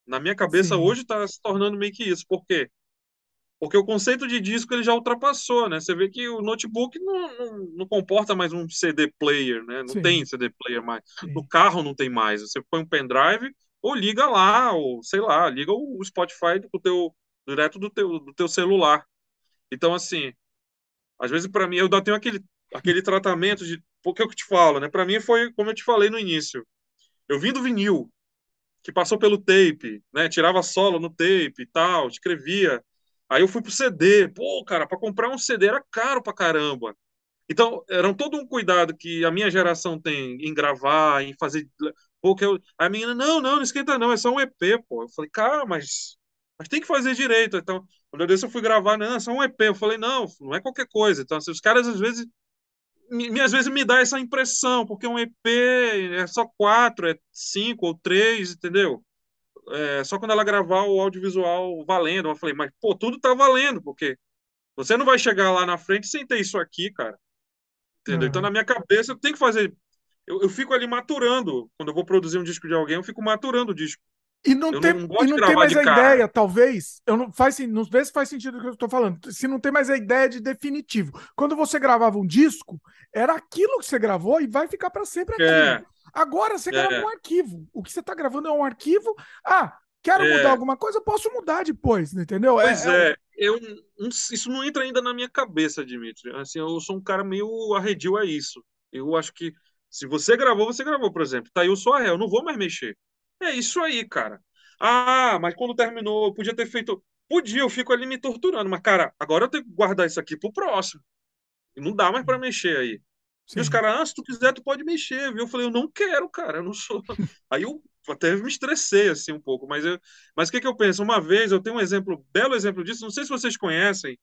Na minha cabeça Sim. hoje está se tornando meio que isso. Por quê? Porque o conceito de disco ele já ultrapassou, né? Você vê que o notebook não, não, não comporta mais um CD player, né? Não Sim. tem CD player mais. Sim. No carro não tem mais. Você põe um pendrive ou liga lá, ou sei lá, liga o Spotify do teu, direto do teu, do teu celular. Então, assim, às vezes para mim, eu ainda tenho aquele aquele tratamento de. Porque é o que eu te falo, né? Para mim foi como eu te falei no início. Eu vim do vinil, que passou pelo tape, né? Tirava solo no tape e tal, escrevia. Aí eu fui pro CD. Pô, cara, para comprar um CD era caro pra caramba. Então, era todo um cuidado que a minha geração tem em gravar, em fazer. Pô, que eu... A menina, não, não, não esquenta não, é só um EP, pô. Eu falei, cara, mas, mas tem que fazer direito. Então, quando eu disse, eu fui gravar, não, é só um EP. Eu falei, não, não é qualquer coisa. Então, assim, os caras às vezes me, às vezes me dá essa impressão, porque um EP é só quatro, é cinco ou três, entendeu? É, só quando ela gravar o audiovisual valendo. Eu falei, mas pô, tudo tá valendo, porque você não vai chegar lá na frente sem ter isso aqui, cara. Entendeu? Uhum. Então, na minha cabeça, eu tenho que fazer. Eu, eu fico ali maturando. Quando eu vou produzir um disco de alguém, eu fico maturando o disco. E não eu tem, não, e não tem mais a cara. ideia, talvez. Eu não faz não vê se faz sentido o que eu estou falando. Se não tem mais a ideia de definitivo. Quando você gravava um disco, era aquilo que você gravou e vai ficar para sempre aquilo. É. Agora você é. grava um arquivo. O que você está gravando é um arquivo. Ah, quero é. mudar alguma coisa, posso mudar depois, entendeu? É, pois é. é. Eu, isso não entra ainda na minha cabeça, Dimitri. Assim, eu sou um cara meio arredio a isso. Eu acho que se você gravou, você gravou, por exemplo. Tá aí o réu, eu não vou mais mexer. É isso aí, cara. Ah, mas quando terminou, eu podia ter feito. Podia, eu fico ali me torturando, mas, cara, agora eu tenho que guardar isso aqui pro próximo. E não dá mais para mexer aí. Sim. E os caras, ah, se tu quiser, tu pode mexer, viu? Eu falei, eu não quero, cara, eu não sou. aí eu até me estressei assim um pouco, mas eu, mas o que que eu penso? Uma vez eu tenho um exemplo, belo exemplo disso, não sei se vocês conhecem,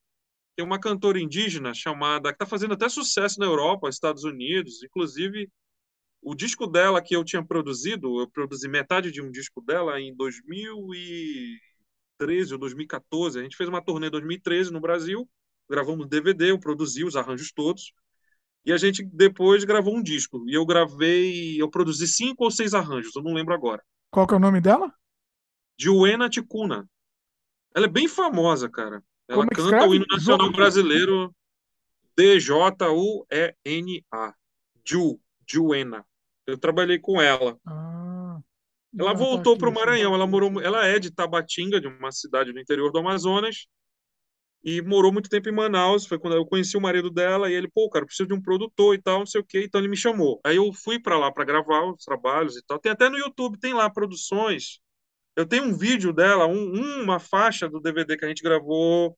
tem uma cantora indígena chamada, que está fazendo até sucesso na Europa, Estados Unidos, inclusive o disco dela que eu tinha produzido, eu produzi metade de um disco dela em 2013 ou 2014. A gente fez uma turnê em 2013 no Brasil, gravamos DVD, eu produzi os arranjos todos. E a gente depois gravou um disco. E eu gravei, eu produzi cinco ou seis arranjos, eu não lembro agora. Qual que é o nome dela? Juena Ticuna. Ela é bem famosa, cara. Ela Como é canta escreve? o hino nacional Ju- brasileiro D-J-U-E-N-A. Ju, Juena. Eu trabalhei com ela. Ah, Ela ah, tá voltou para o Maranhão. Ela morou, ela é de Tabatinga, de uma cidade do interior do Amazonas, e morou muito tempo em Manaus. Foi quando eu conheci o marido dela e ele, pô, cara, preciso de um produtor e tal, não sei o quê. Então ele me chamou. Aí eu fui para lá para gravar os trabalhos e tal. Tem até no YouTube, tem lá produções. Eu tenho um vídeo dela, um- uma faixa do DVD que a gente gravou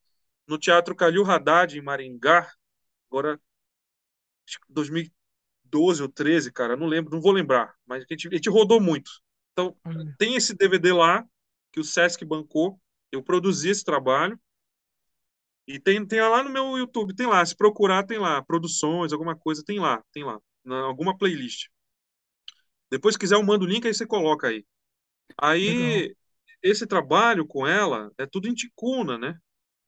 no Teatro Calil Haddad, em Maringá. Agora, acho que 2012 ou 13, cara, não lembro, não vou lembrar, mas a gente, a gente rodou muito. Então, Olha. tem esse DVD lá, que o Sesc bancou, eu produzi esse trabalho, e tem, tem lá no meu YouTube, tem lá, se procurar, tem lá, produções, alguma coisa, tem lá, tem lá, na, alguma playlist. Depois, se quiser, eu mando o link, aí você coloca aí. Aí, esse trabalho com ela é tudo em ticuna, né?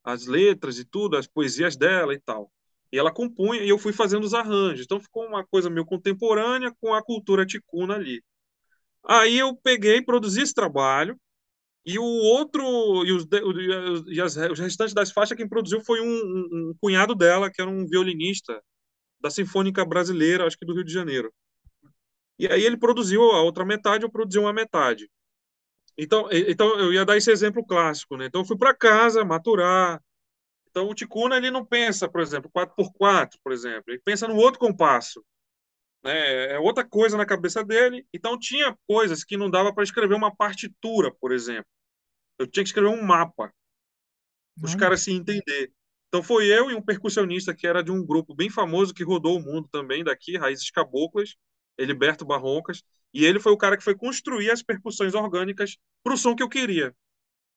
As letras e tudo, as poesias dela e tal. E ela compunha e eu fui fazendo os arranjos. Então ficou uma coisa meio contemporânea com a cultura ticuna ali. Aí eu peguei, produzi esse trabalho e o outro e os, e as, os restantes das faixas quem produziu foi um, um- um cunhado dela que era um violinista da Sinfônica Brasileira, acho que do Rio de Janeiro. E aí ele produziu a outra metade, eu produzi uma metade. Então, então eu ia dar esse exemplo clássico, né? Então eu fui para casa maturar. Então o Ticuna ele não pensa, por exemplo, 4x4, por exemplo, ele pensa no outro compasso, né? É outra coisa na cabeça dele. Então tinha coisas que não dava para escrever uma partitura, por exemplo. Eu tinha que escrever um mapa para os caras se entender. Então foi eu e um percussionista que era de um grupo bem famoso que rodou o mundo também daqui, Raízes Caboclas, Eliberto Barroncas, e ele foi o cara que foi construir as percussões orgânicas para o som que eu queria.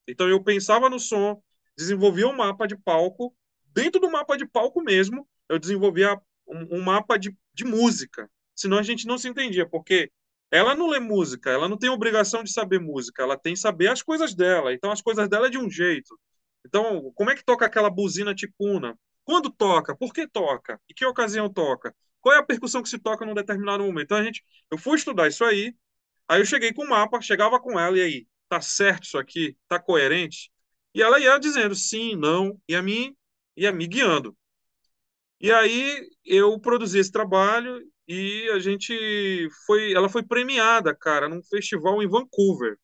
Então eu pensava no som, desenvolvia um mapa de palco, dentro do mapa de palco mesmo, eu desenvolvia um, um mapa de, de música. Senão a gente não se entendia, porque ela não lê música, ela não tem obrigação de saber música, ela tem que saber as coisas dela. Então as coisas dela é de um jeito. Então, como é que toca aquela buzina ticuna? Quando toca? Por que toca? Em que ocasião toca? Qual é a percussão que se toca num determinado momento? Então a gente, eu fui estudar isso aí, aí eu cheguei com o mapa, chegava com ela e aí, tá certo isso aqui? Tá coerente? E ela ia dizendo sim, não, e a mim ia me guiando. E aí eu produzi esse trabalho e a gente foi, ela foi premiada, cara, num festival em Vancouver.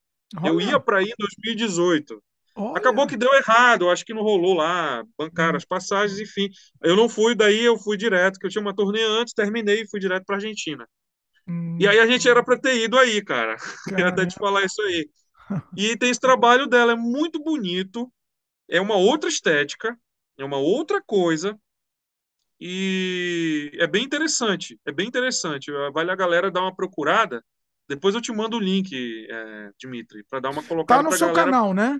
Eu Olha, ia para ir em 2018. olha. Acabou que deu errado, acho que não rolou lá, bancaram as passagens, enfim. Eu não fui, daí eu fui direto, que eu tinha uma turnê antes, terminei e fui direto para Argentina. Hum, E aí a gente era para ter ido aí, cara. Queria até te falar isso aí. E tem esse trabalho dela, é muito bonito, é uma outra estética, é uma outra coisa, e é bem interessante, é bem interessante. Vale a galera dar uma procurada. Depois eu te mando o link, é, Dimitri, para dar uma colocada Tá no seu galera. canal, né?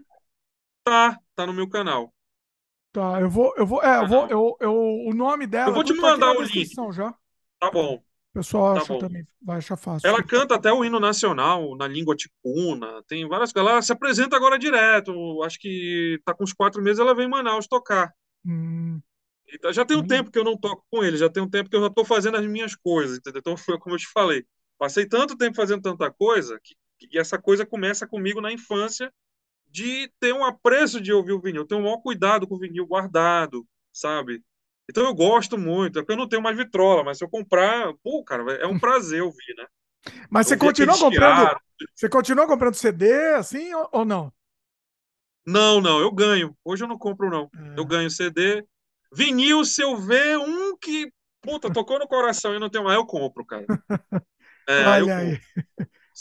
Tá, tá no meu canal. Tá, eu vou, eu vou, é, eu vou, eu, eu, o nome dela. Eu vou te mandar o link. já. Tá bom. O pessoal Tá acha bom. também, vai achar fácil. Ela canta até o hino nacional na língua ticuna. Tem várias. Ela se apresenta agora direto. Acho que tá com uns quatro meses ela vem em Manaus tocar. Hum, E tá- já tem um Hum. tempo que eu não toco com ele. Já tem um tempo que eu já tô fazendo as minhas coisas. Entendeu? Então foi como eu te falei. Passei tanto tempo fazendo tanta coisa que, que essa coisa começa comigo na infância de ter um apreço de ouvir o vinil. Tenho o maior cuidado com o vinil guardado, sabe? Então eu gosto muito. É porque eu não tenho mais vitrola, mas se eu comprar, pô, cara, é um prazer ouvir, né? Mas você Ouvir continua aquele comprando, você continua comprando CD assim ou, não? Não, não, eu ganho. Hoje eu não compro, não. É. Eu ganho CD. Vinil, se eu ver um que, puta, tocou no coração e não tem mais, eu compro, cara. É, eu Olha aí.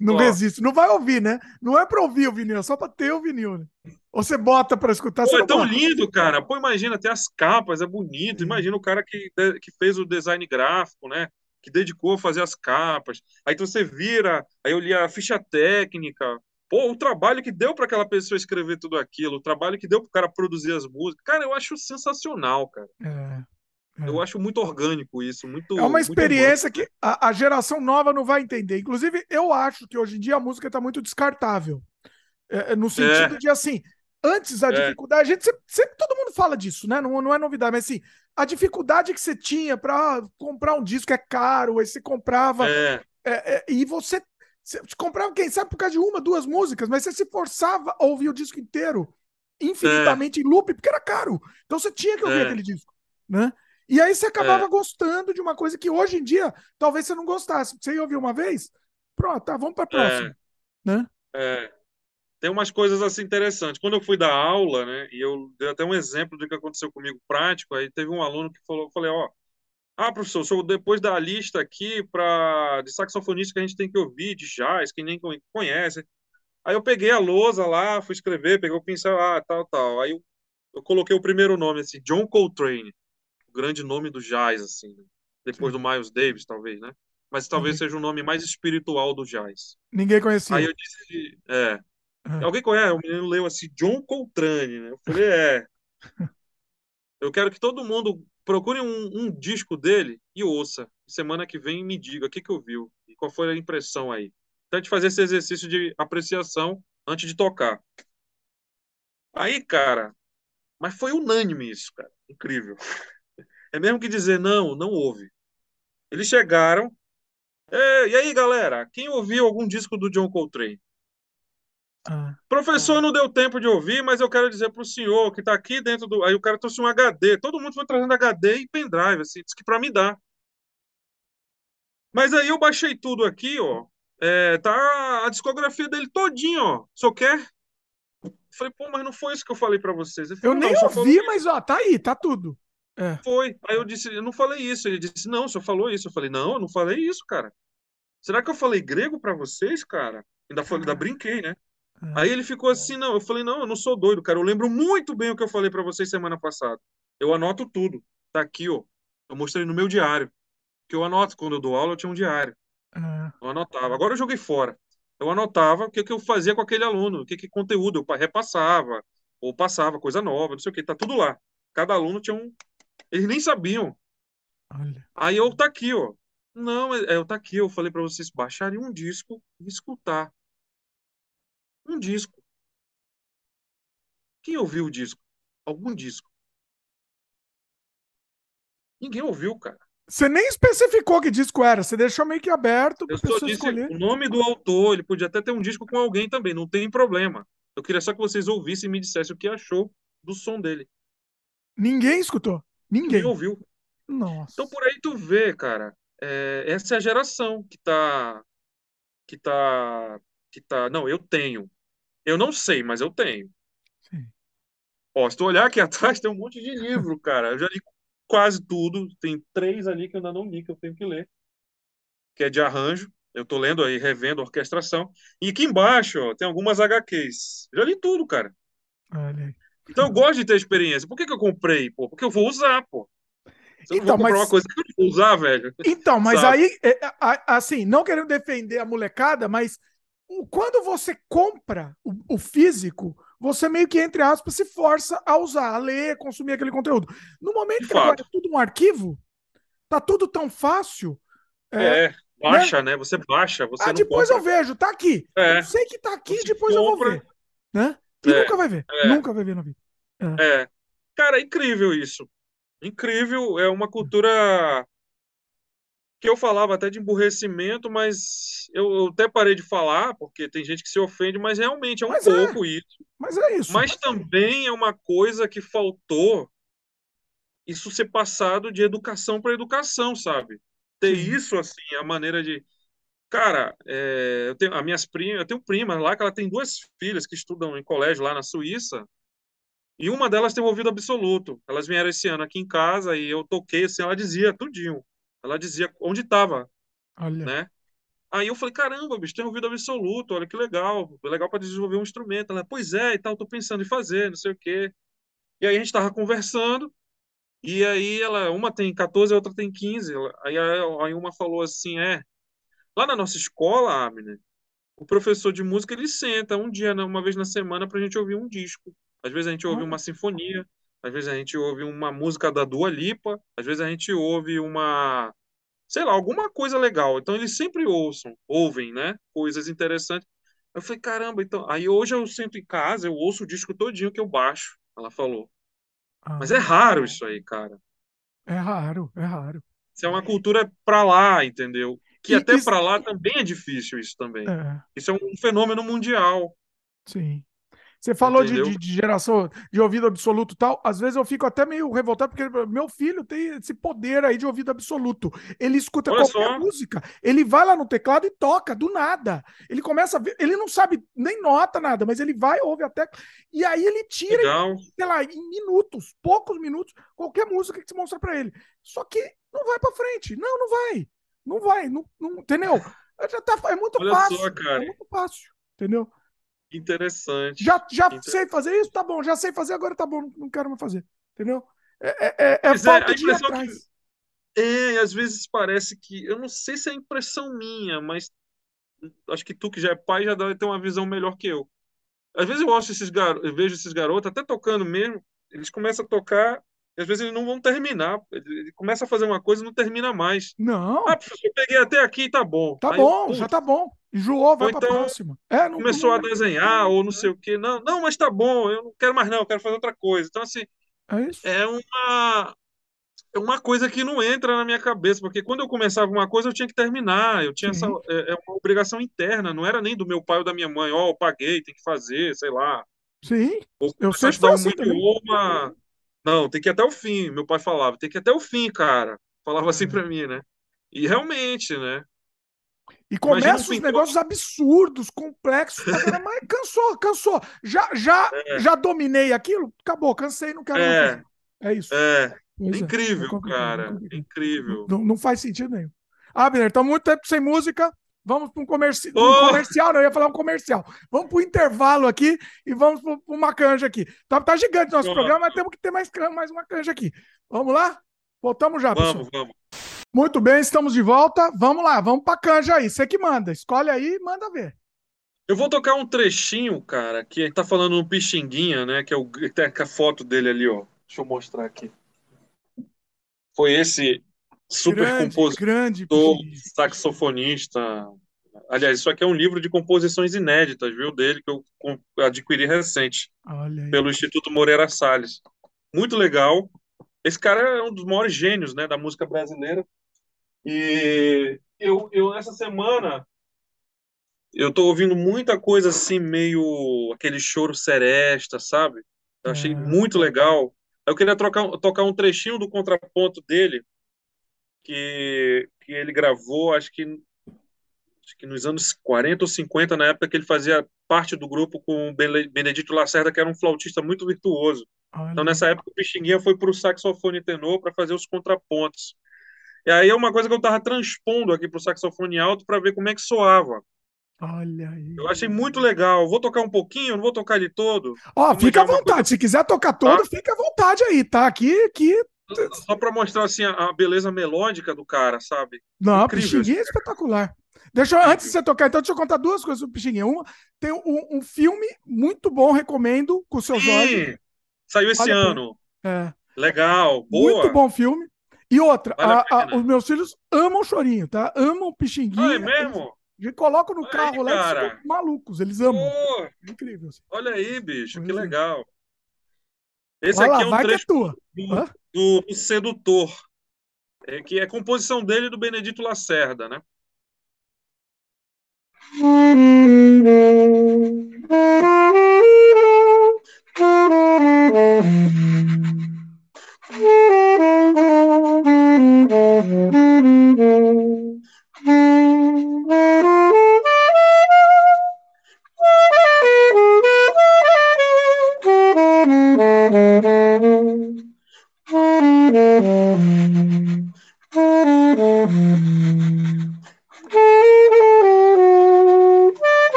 Não Ó, resiste. Não vai ouvir, né? Não é pra ouvir o vinil, é só pra ter o vinil, né? Ou você bota pra escutar, Pô, é tão bota. lindo, cara. Pô, imagina, tem as capas, é bonito. Imagina o cara que, de- que fez o design gráfico, né? Que dedicou a fazer as capas. Aí então você vira, aí eu li a ficha técnica. Pô, o trabalho que deu para aquela pessoa escrever tudo aquilo, o trabalho que deu para o cara produzir as músicas. Cara, eu acho sensacional, cara. É, é. Eu acho muito orgânico isso, muito. É uma experiência que a, a, geração nova não vai entender. Inclusive, eu acho que hoje em dia a música está muito descartável. É, é no sentido é. de assim, antes a é. dificuldade, a gente sempre, sempre, todo mundo fala disso, né? Não, não é novidade, mas assim, a dificuldade que você tinha para comprar um disco é caro, aí você comprava. É. É, e você você comprava, quem sabe, por causa de uma, duas músicas, mas você se forçava a ouvir o disco inteiro infinitamente é. em loop, porque era caro. Então você tinha que ouvir é. aquele disco, né? E aí você acabava é. gostando de uma coisa que hoje em dia talvez você não gostasse. Você ia ouvir uma vez, pronto, tá, vamos para a próxima, né? É. Tem umas coisas assim interessantes. Quando eu fui dar aula, né, e eu dei até um exemplo do que aconteceu comigo prático, aí teve um aluno que falou, falei, ó, ah, professor, sou depois da lista aqui pra, de saxofonista que a gente tem que ouvir, de jazz, que nem conhece. Aí eu peguei a lousa lá, fui escrever, peguei o pincel, ah, tal, tal. Aí eu, eu coloquei o primeiro nome, assim, John Coltrane, grande nome do jazz, assim, né? depois Sim. do Miles Davis, talvez, né? Mas talvez seja o nome mais espiritual do jazz. Ninguém conhecia. Aí eu disse, é. Uhum. Alguém conhece? O menino leu assim, John Coltrane, né? Eu falei, é. Eu quero que todo mundo procure um, um, disco dele e ouça. Semana que vem me diga o que, que ouviu e qual foi a impressão aí. Tente fazer esse exercício de apreciação antes de tocar. Aí, cara, mas foi unânime isso, cara. Incrível. É mesmo que dizer não, não houve. Eles chegaram. e aí, galera, quem ouviu algum disco do John Coltrane? Ah, Professor, ah. não deu tempo de ouvir, mas eu quero dizer para o senhor que está aqui dentro do. Aí o cara trouxe um HD. Todo mundo foi trazendo HD e pendrive, assim, disse que para me dar. Mas aí eu baixei tudo aqui, ó. É, tá a discografia dele todinho, ó. Só quer? falei, pô, mas não foi isso que eu falei para vocês. Falei, eu nem ouvi, mas ó, tá aí, tá tudo. É. Foi. Aí eu disse, eu não falei isso. Ele disse, não, o senhor falou isso. Eu falei, não, eu não falei isso, cara. Será que eu falei grego para vocês, cara? Ainda, foi, ainda brinquei, né? Aí ele ficou assim, não. Eu falei, não, eu não sou doido, cara. Eu lembro muito bem o que eu falei para vocês semana passada. Eu anoto tudo. Tá aqui, ó. Eu mostrei no meu diário. Que eu anoto. Quando eu dou aula, eu tinha um diário. Uhum. Eu anotava. Agora eu joguei fora. Eu anotava o que, que eu fazia com aquele aluno, o que, que conteúdo eu repassava, ou passava, coisa nova, não sei o que. Tá tudo lá. Cada aluno tinha um. Eles nem sabiam. Olha. Aí eu tá aqui, ó. Não, é, eu tá aqui. Eu falei para vocês baixarem um disco e escutar um disco. Quem ouviu o disco? Algum disco. Ninguém ouviu, cara. Você nem especificou que disco era, você deixou meio que aberto para pessoa escolher. O nome do autor, ele podia até ter um disco com alguém também, não tem problema. Eu queria só que vocês ouvissem e me dissessem o que achou do som dele. Ninguém escutou. Ninguém. Ninguém ouviu. Nossa. Então por aí tu vê, cara, é, essa é a geração que tá que tá que tá, não, eu tenho. Eu não sei, mas eu tenho. Sim. Ó, se tu olhar aqui atrás, tem um monte de livro, cara. Eu já li quase tudo. Tem três ali que eu ainda não li, que eu tenho que ler. Que é de arranjo. Eu tô lendo aí, revendo a orquestração. E aqui embaixo, ó, tem algumas HQs. Eu já li tudo, cara. Olha. Então eu gosto de ter experiência. Por que, que eu comprei, pô? Porque eu vou usar, pô. Você então, vou comprar mas... uma coisa que eu não vou usar, velho. Então, mas Sabe? aí, é, é, assim, não querendo defender a molecada, mas quando você compra o, o, físico, você meio que, entre aspas, se força a usar, a ler, consumir aquele conteúdo. No momento De que agora é tudo um arquivo, tá tudo tão fácil. É, é baixa, né? né? Você baixa, você Ah, depois compra. eu vejo, tá aqui. É. Eu sei que tá aqui, você depois compra. eu vou ver. Né? E é. nunca vai ver. É. Nunca vai ver na vida. É. é. Cara, é incrível isso. Incrível, é uma cultura que eu falava até de emburrecimento, mas eu, eu, até parei de falar, porque tem gente que se ofende, mas realmente é um mas é. pouco é. isso. Mas é isso. Mas também é uma coisa que faltou isso ser passado de educação para educação, sabe? Ter Sim. isso assim, a maneira de. Cara, é, eu tenho, a minhas primas, eu tenho primas lá que ela tem duas filhas que estudam em colégio lá na Suíça. E uma delas tem um ouvido absoluto. Elas vieram esse ano aqui em casa e eu toquei assim, ela dizia tudinho. Ela dizia onde estava, né? Aí eu falei, caramba, bicho, tem ouvido absoluto, olha que legal, é legal para desenvolver um instrumento. Ela, pois é, e tal, tô pensando em fazer, não sei o quê. E aí a gente estava conversando, e aí ela, uma tem 14, a outra tem 15. Aí, aí uma falou assim, é, lá na nossa escola, Abner, o professor de música ele senta um dia, uma vez na semana, para a gente ouvir um disco. Às vezes a gente ouve uma sinfonia, às vezes a gente ouve uma música da Dua Lipa, às vezes a gente ouve uma, sei lá, alguma coisa legal. Então eles sempre ouçam, ouvem, né? Coisas interessantes. Eu falei, caramba, então. Aí hoje eu sento em casa, eu ouço o disco todinho que eu baixo, ela falou. Ah, Mas é raro isso aí, cara. É raro, é raro. Isso é uma cultura pra lá, entendeu? Que até isso... para lá também é difícil isso também. É. Isso é um fenômeno mundial. Sim. Você falou de, de, de, geração de ouvido absoluto tal. Às vezes eu fico até meio revoltado, porque meu filho tem esse poder aí de ouvido absoluto. Ele escuta Olha qualquer só. música, ele vai lá no teclado e toca, do nada. Ele começa a ver, ele não sabe nem nota nada, mas ele vai, ouve a tecla, e aí ele tira, em, sei lá, em minutos, poucos minutos, qualquer música que se mostra para ele. Só que não vai para frente. Não, não vai. Não vai, não, não entendeu? Já tá, é muito Olha fácil. Só, é muito fácil, entendeu? Interessante. Já, já Interessante. sei fazer isso? Tá bom. Já sei fazer, agora tá bom. Não quero mais fazer. Entendeu? É, é, é, é, é falta de ir atrás. Que, é, às vezes parece que. Eu não sei se é impressão minha, mas acho que tu que já é pai já deve ter uma visão melhor que eu. Às vezes eu, esses gar... eu vejo esses garotos até tocando mesmo, eles começam a tocar às vezes eles não vão terminar. Ele começa a fazer uma coisa e não termina mais. Não. Ah, professor, eu peguei até aqui, tá bom. Tá Aí, bom, já tá bom. Enjoou, vai então, pra próxima. É, não, começou não... a desenhar ou não sei o quê. Não, não, mas tá bom, eu não quero mais não, eu quero fazer outra coisa. Então, assim, é, é uma é uma coisa que não entra na minha cabeça, porque quando eu começava uma coisa, eu tinha que terminar, eu tinha Sim. essa é, é, uma obrigação interna, não era nem do meu pai ou da minha mãe, ó, oh, eu paguei, tem que fazer, sei lá. Sim, ou, eu sei que assim muito uma, não, tem que ir até o fim. Meu pai falava, tem que ir até o fim, cara. Falava assim é. pra mim, né? E realmente, né? E começa os negócios absurdos, complexos. Mas cansou, cansou. Já, já, é. já dominei aquilo, acabou, cansei, não quero é. mais. É isso. É. Pois é. incrível, é. cara. Incrível. Não, não, faz sentido nenhum. Abner, estamos muito tempo sem música. Vamos para um, comerci... oh! um comercial, não, eu ia falar um comercial. Vamos para o intervalo aqui e vamos para uma canja aqui. Tá, tá gigante nosso oh! programa, mas temos que ter mais, mais uma canja aqui. Vamos lá? Voltamos já, vamos, pessoal. Vamos, Muito bem, estamos de volta. Vamos lá, vamos para canja aí. Você que manda. Escolhe aí e manda ver. Eu vou tocar um trechinho, cara, que tá falando um Pixinguinha, né? Que é o tem a foto dele ali, ó. Deixa eu mostrar aqui. Foi esse super grande, compositor, grande saxofonista. Aliás, isso aqui é um livro de composições inéditas, viu, dele, que eu adquiri recente, pelo Instituto Moreira Salles. Muito legal. Esse cara é um dos maiores gênios né, da música brasileira. E eu, eu essa semana, eu tô ouvindo muita coisa assim, meio aquele choro seresta, sabe? Eu achei é. muito legal. Eu queria trocar, tocar um trechinho do contraponto dele, que, que ele gravou, acho que, acho que nos anos 40 ou 50, na época que ele fazia parte do grupo com o Benedito Lacerda, que era um flautista muito virtuoso. Olha. Então, nessa época, o Pixinguinha foi para o saxofone tenor para fazer os contrapontos. E aí é uma coisa que eu estava transpondo aqui para o saxofone alto para ver como é que soava. Olha aí. Eu achei muito legal. Vou tocar um pouquinho, não vou tocar ele todo. Ó, fica à vontade. Coisa... Se quiser tocar todo, tá? fica à vontade aí, tá? Aqui, aqui só para mostrar assim a, beleza melódica do cara, sabe? Não, Incrível, Pixinguinha é espetacular. Deixa eu, antes de você tocar, então, deixa eu contar duas coisas sobre Pixinguinha. Uma, tem um, um filme muito bom, recomendo, com o seu Jorge. Saiu esse ano. É. Legal, boa. Muito bom filme. E outra, vale a, a, os meus filhos amam chorinho, tá? Amam Pixinguinha. Ah, é mesmo? Eles colocam no Olha carro aí, lá e ficam malucos, eles amam. É incrível. Assim. Olha aí, bicho, pois que é. legal. Esse Olha aqui lá, é um trecho é do, do, do, Sedutor, é, que é composição dele do Benedito Lacerda, né?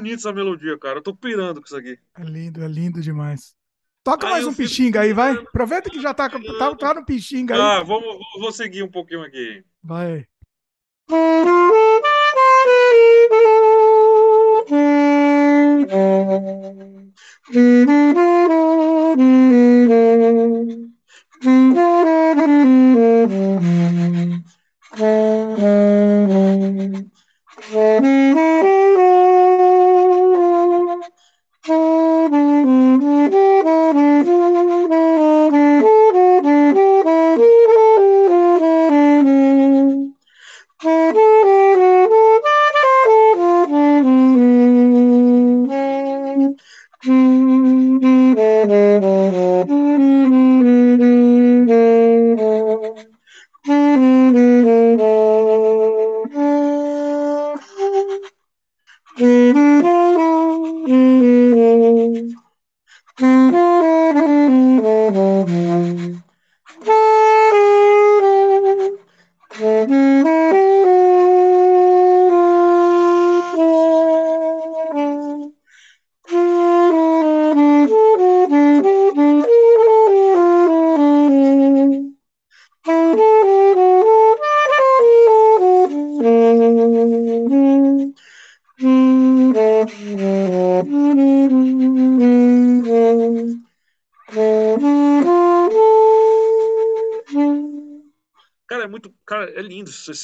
bonita essa melodia, cara. Eu tô pirando com isso aqui. É lindo, é lindo demais. Toca aí mais um pixinga aí, vai. Aproveita que já tá, tá, tá no pixinga aí. Ah, vamos, vou seguir um pouquinho aqui. Vai.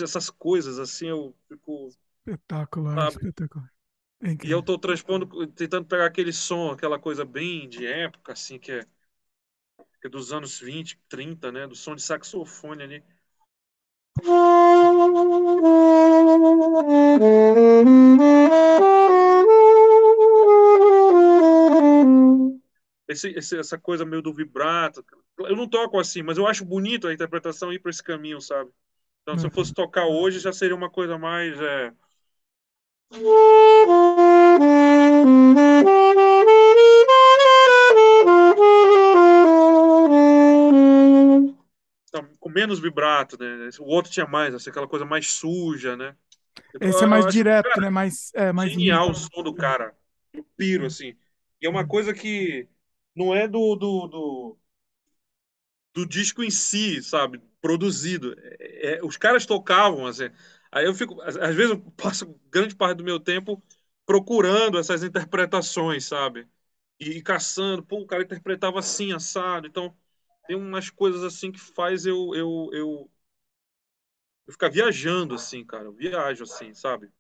essas coisas, assim, eu fico. Espetacular, sabe? espetacular. É e eu estou transpondo, tentando pegar aquele som, aquela coisa bem de época, assim, que é, que é dos anos 20, 30, né? Do som de saxofone ali. Esse, esse, essa coisa meio do vibrato. Eu não toco assim, mas eu acho bonito a interpretação ir para esse caminho, sabe? Então, se eu fosse tocar hoje, já seria uma coisa mais. É... Então, com menos vibrato, né? O outro tinha mais, assim, aquela coisa mais suja, né? Então, Esse é mais direto, cara, né? Mais, é, mais genial limpo. o som do cara. Eu piro, assim. E é uma coisa que não é do, do, do, do disco em si, sabe? produzido. É, é, os caras tocavam, assim. Aí eu fico, às vezes eu passo grande parte do meu tempo procurando essas interpretações, sabe? E, e caçando, pô, o cara interpretava assim, assado. Então, tem umas coisas assim que faz eu eu, eu, eu ficar viajando assim, cara. Eu viajo assim, sabe?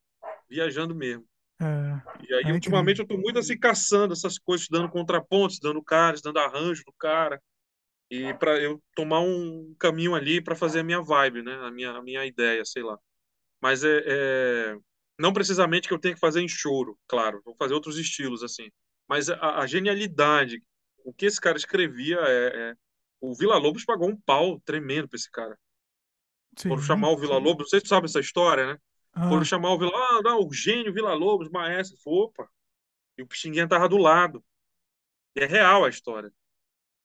Viajando mesmo. É, e aí, é ultimamente, eu tô muito assim caçando essas coisas, dando contrapontos, dando caras, dando arranjo do cara e para eu tomar um caminho ali para fazer a minha vibe, né? A minha, a minha ideia, sei lá. Mas é, é, não precisamente que eu tenha que fazer em choro, claro, vou fazer outros estilos assim. Mas a, a genialidade, o que esse cara escrevia é, é... o Vila Lobos pagou um pau tremendo para esse cara. Sim, Foram chamar o Vila Lobos, vocês sabem essa história, né? Ah. Foram chamar o Vila, ah, não, o gênio Vila Lobos, maestro, opa. E o Pixinguinha tava do lado. E é real a história.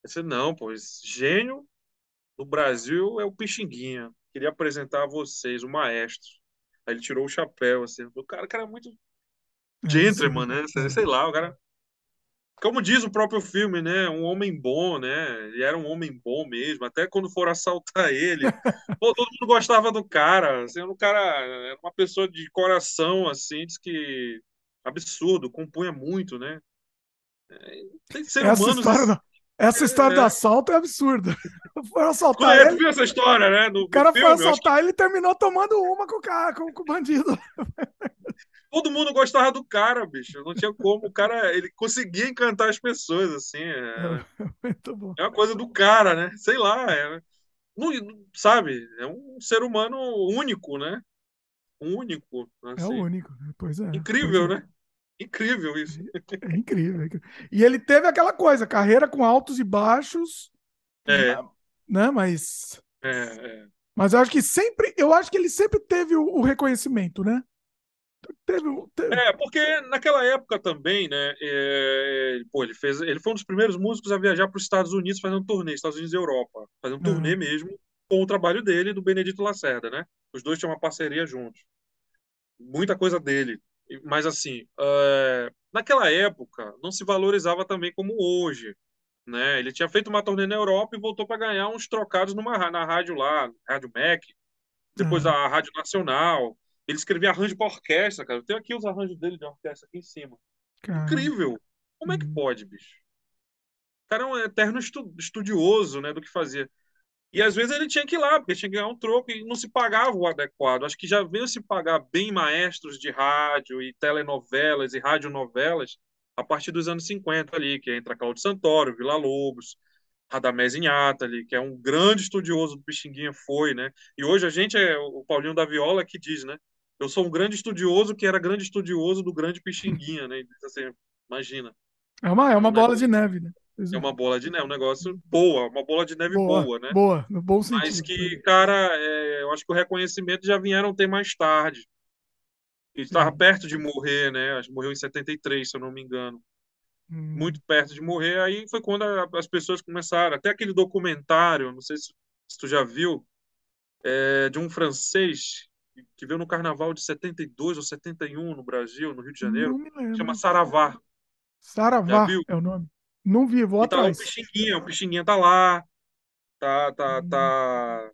Eu disse, não, pois gênio no Brasil é o Pixinguinha. Queria apresentar a vocês o maestro. Aí ele tirou o chapéu, assim. O cara, o cara é muito é, gentleman, né? Sei lá, o cara. Como diz o próprio filme, né? Um homem bom, né? Ele era um homem bom mesmo. Até quando foram assaltar ele, pô, todo mundo gostava do cara. Assim, o cara era uma pessoa de coração, assim, diz que absurdo, compunha muito, né? É, tem ser Essa humanos. História, assim. Essa história é. do assalto é absurda. Foi assaltar ele. viu essa história, né? o cara filme, foi assaltar que... ele terminou tomando uma com o cara, com, com o bandido. Todo mundo gostava do cara, bicho. Não tinha como. O cara, ele conseguia encantar as pessoas, assim. É, Muito bom. é uma coisa do cara, né? Sei lá. É, não, sabe? É um ser humano único, né? Único. Assim. É o único, pois é. Incrível, pois é. né? Incrível isso. É incrível, é incrível. E ele teve aquela coisa, carreira com altos e baixos. É. Né? Mas. É, é. Mas eu acho que sempre. Eu acho que ele sempre teve o, o reconhecimento, né? Teve, teve... É, porque naquela época também, né? É, pô, ele, fez, ele foi um dos primeiros músicos a viajar para os Estados Unidos fazendo turnê, Estados Unidos e Europa, fazendo um turnê mesmo, com o trabalho dele e do Benedito Lacerda, né? Os dois tinham uma parceria juntos. Muita coisa dele Mas assim, é, naquela época não se valorizava também como hoje. Né? Ele tinha feito uma turnê na Europa e voltou para ganhar uns trocados numa, na rádio lá, Rádio Mac, depois uhum. a Rádio Nacional. Ele escrevia arranjo para orquestra, cara. Eu tenho aqui os arranjos dele de orquestra aqui em cima. Caramba. Incrível! Como é que uhum. pode, bicho? O cara é um eterno estudioso né, do que fazia. E às vezes ele tinha que ir lá, porque tinha que ganhar um troco e não se pagava o adequado. Acho que já veio se pagar bem maestros de rádio e telenovelas e radionovelas a partir dos anos 50 ali, que entra Claudio Santoro, Vila Lobos, Radamés Inhatali, que é um grande estudioso do Pixinguinha, foi, né? E hoje a gente é o Paulinho da Viola que diz, né? Eu sou um grande estudioso que era grande estudioso do grande Pixinguinha, né? Assim, imagina. É uma, é uma bola de neve, né? É uma bola de neve, um negócio boa, uma bola de neve boa, boa né? Boa, no bom sentido. Mas que, cara, é, eu acho que o reconhecimento já vieram ter mais tarde. Ele estava perto de morrer, né? Acho que morreu em 73, se eu não me engano. Hum. Muito perto de morrer. Aí foi quando a, as pessoas começaram. Até aquele documentário, não sei se, se tu já viu, é, de um francês que veio no carnaval de 72 ou 71 no Brasil, no Rio de Janeiro. Chama Saravá. Saravá é o nome. Não vi, vou tá atrás. o Pixinguinha, o Pixinguinha tá lá. Tá, tá, hum. tá.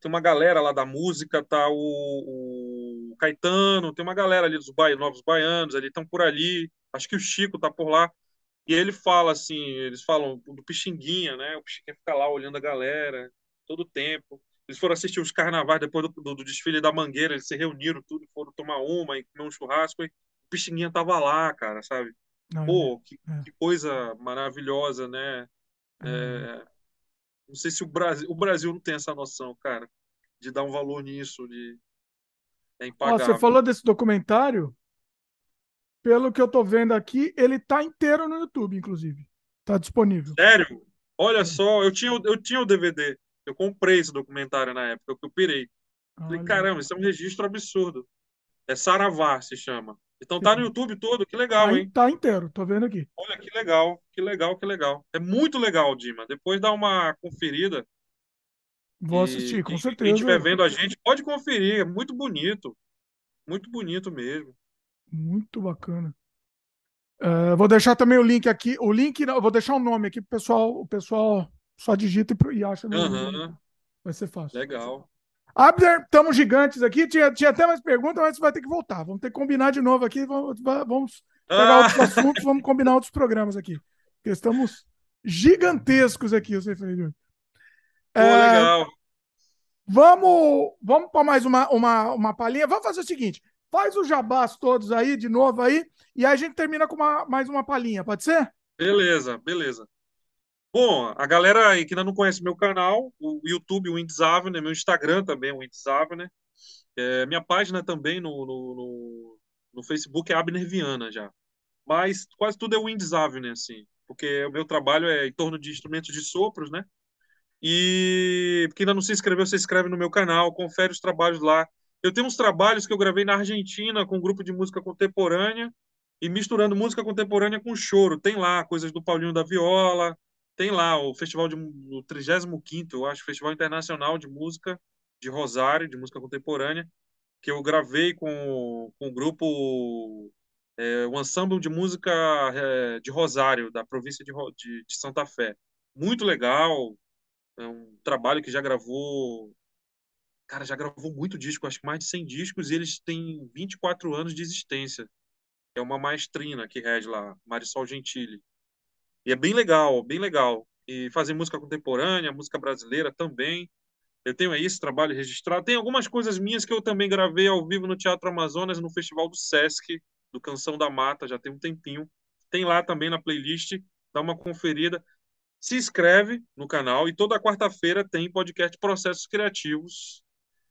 Tem uma galera lá da música, tá o, o Caetano, tem uma galera ali dos ba... novos baianos, ali estão por ali. Acho que o Chico tá por lá. E ele fala assim, eles falam do Pixinguinha, né? O Pixinguinha fica lá olhando a galera todo o tempo. Eles foram assistir os carnavais depois do, do, do, desfile da Mangueira, eles se reuniram tudo, foram tomar uma e comer um churrasco. E o Pixinguinha tava lá, cara, sabe? Não, Pô, que, é. que, coisa maravilhosa, né? É. é, não sei se o Brasil, o Brasil não tem essa noção, cara, de dar um valor nisso, de é impagável. Ó, você falou desse documentário? Pelo que eu tô vendo aqui, ele tá inteiro no YouTube, inclusive. Tá disponível. Sério? Olha só, eu tinha, eu tinha o DVD. Eu comprei esse documentário na época, que eu pirei. Falei, caramba, isso é um registro absurdo. É Saravá, se chama. Então tá no YouTube todo, que legal, tá, hein? Tá inteiro, tô vendo aqui. Olha que legal, que legal, que legal. É muito legal, Dima. Depois dá uma conferida. Vou assistir, com certeza. Quem estiver vendo a gente, pode conferir, é muito bonito. Muito bonito mesmo. Muito bacana. Uh, vou deixar também o link aqui. O link, vou deixar o nome aqui pro pessoal. O pessoal só digita e acha. No uhum. Vai ser fácil. Legal. Abner, estamos gigantes aqui. Tinha, tinha até mais perguntas, mas você vai ter que voltar. Vamos ter que combinar de novo aqui. Vamos, vamos pegar ah. outros assuntos, vamos combinar outros programas aqui. Porque estamos gigantescos aqui, eu sei, Felipe. É, legal. Vamos, vamos para mais uma, uma, uma palhinha. Vamos fazer o seguinte: faz os jabás todos aí, de novo aí, e aí a gente termina com uma, mais uma palhinha, pode ser? Beleza, beleza. Bom, a galera aí que ainda não conhece meu canal, o YouTube, o Winds Avenue, meu Instagram também, o Winds Avenue. É, minha página também no, no, no, no, Facebook é Abner Viana já. Mas quase tudo é Winds Avenue, assim, porque o meu trabalho é em torno de instrumentos de sopros, né? E quem ainda não se inscreveu, se inscreve no meu canal, confere os trabalhos lá. Eu tenho uns trabalhos que eu gravei na Argentina com um grupo de música contemporânea e misturando música contemporânea com choro. Tem lá coisas do Paulinho da Viola, tem lá o festival de o 35 eu acho, Festival Internacional de Música de Rosário, de música contemporânea, que eu gravei com, com o grupo é, o ensemble de música é, de Rosário, da província de, de, de, Santa Fé. Muito legal, é um trabalho que já gravou, cara, já gravou muito disco, acho que mais de 100 discos, e eles têm 24 anos de existência. É uma maestrina que rege lá, Marisol Gentili. E é bem legal, bem legal. E fazer música contemporânea, música brasileira também. Eu tenho aí esse trabalho registrado. Tem algumas coisas minhas que eu também gravei ao vivo no Teatro Amazonas, no Festival do Sesc, do Canção da Mata, já tem um tempinho. Tem lá também na playlist, dá uma conferida. Se inscreve no canal e toda quarta-feira tem podcast Processos Criativos.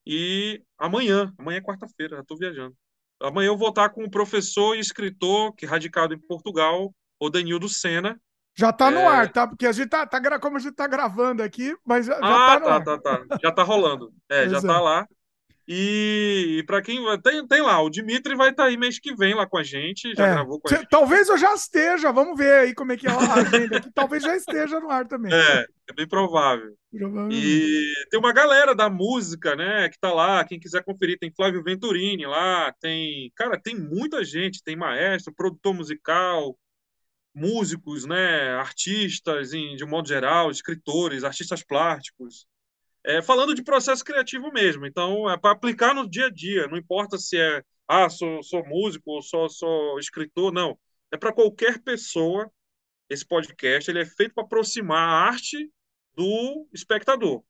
E amanhã, amanhã é quarta-feira, já estou viajando. Amanhã eu vou estar com o professor e escritor, que é radicado em Portugal, o Danildo Sena, já tá no é... ar, tá? Porque a gente tá, tá como a gente tá gravando aqui, mas já, ah, já tá no tá, ar. tá, tá. Já tá rolando. É, já tá lá. E, e para quem tem, tem lá, o Dimitri vai estar tá aí mês que vem lá com a gente, já é. gravou com a gente. Talvez eu já esteja, vamos ver aí como é que é a agenda aqui. Talvez já esteja no ar também. É, é bem provável. E tem uma galera da música, né, que tá lá, quem quiser conferir, tem Flávio Venturini lá, tem, cara, tem muita gente, tem maestro, produtor musical, músicos, né, artistas em, de modo geral, escritores, artistas plásticos, é, falando de processo criativo mesmo. Então, é para aplicar no dia a dia. Não importa se é, ah, sou, sou músico ou sou, sou escritor, não. É para qualquer pessoa. Esse podcast ele é feito para aproximar a arte do espectador.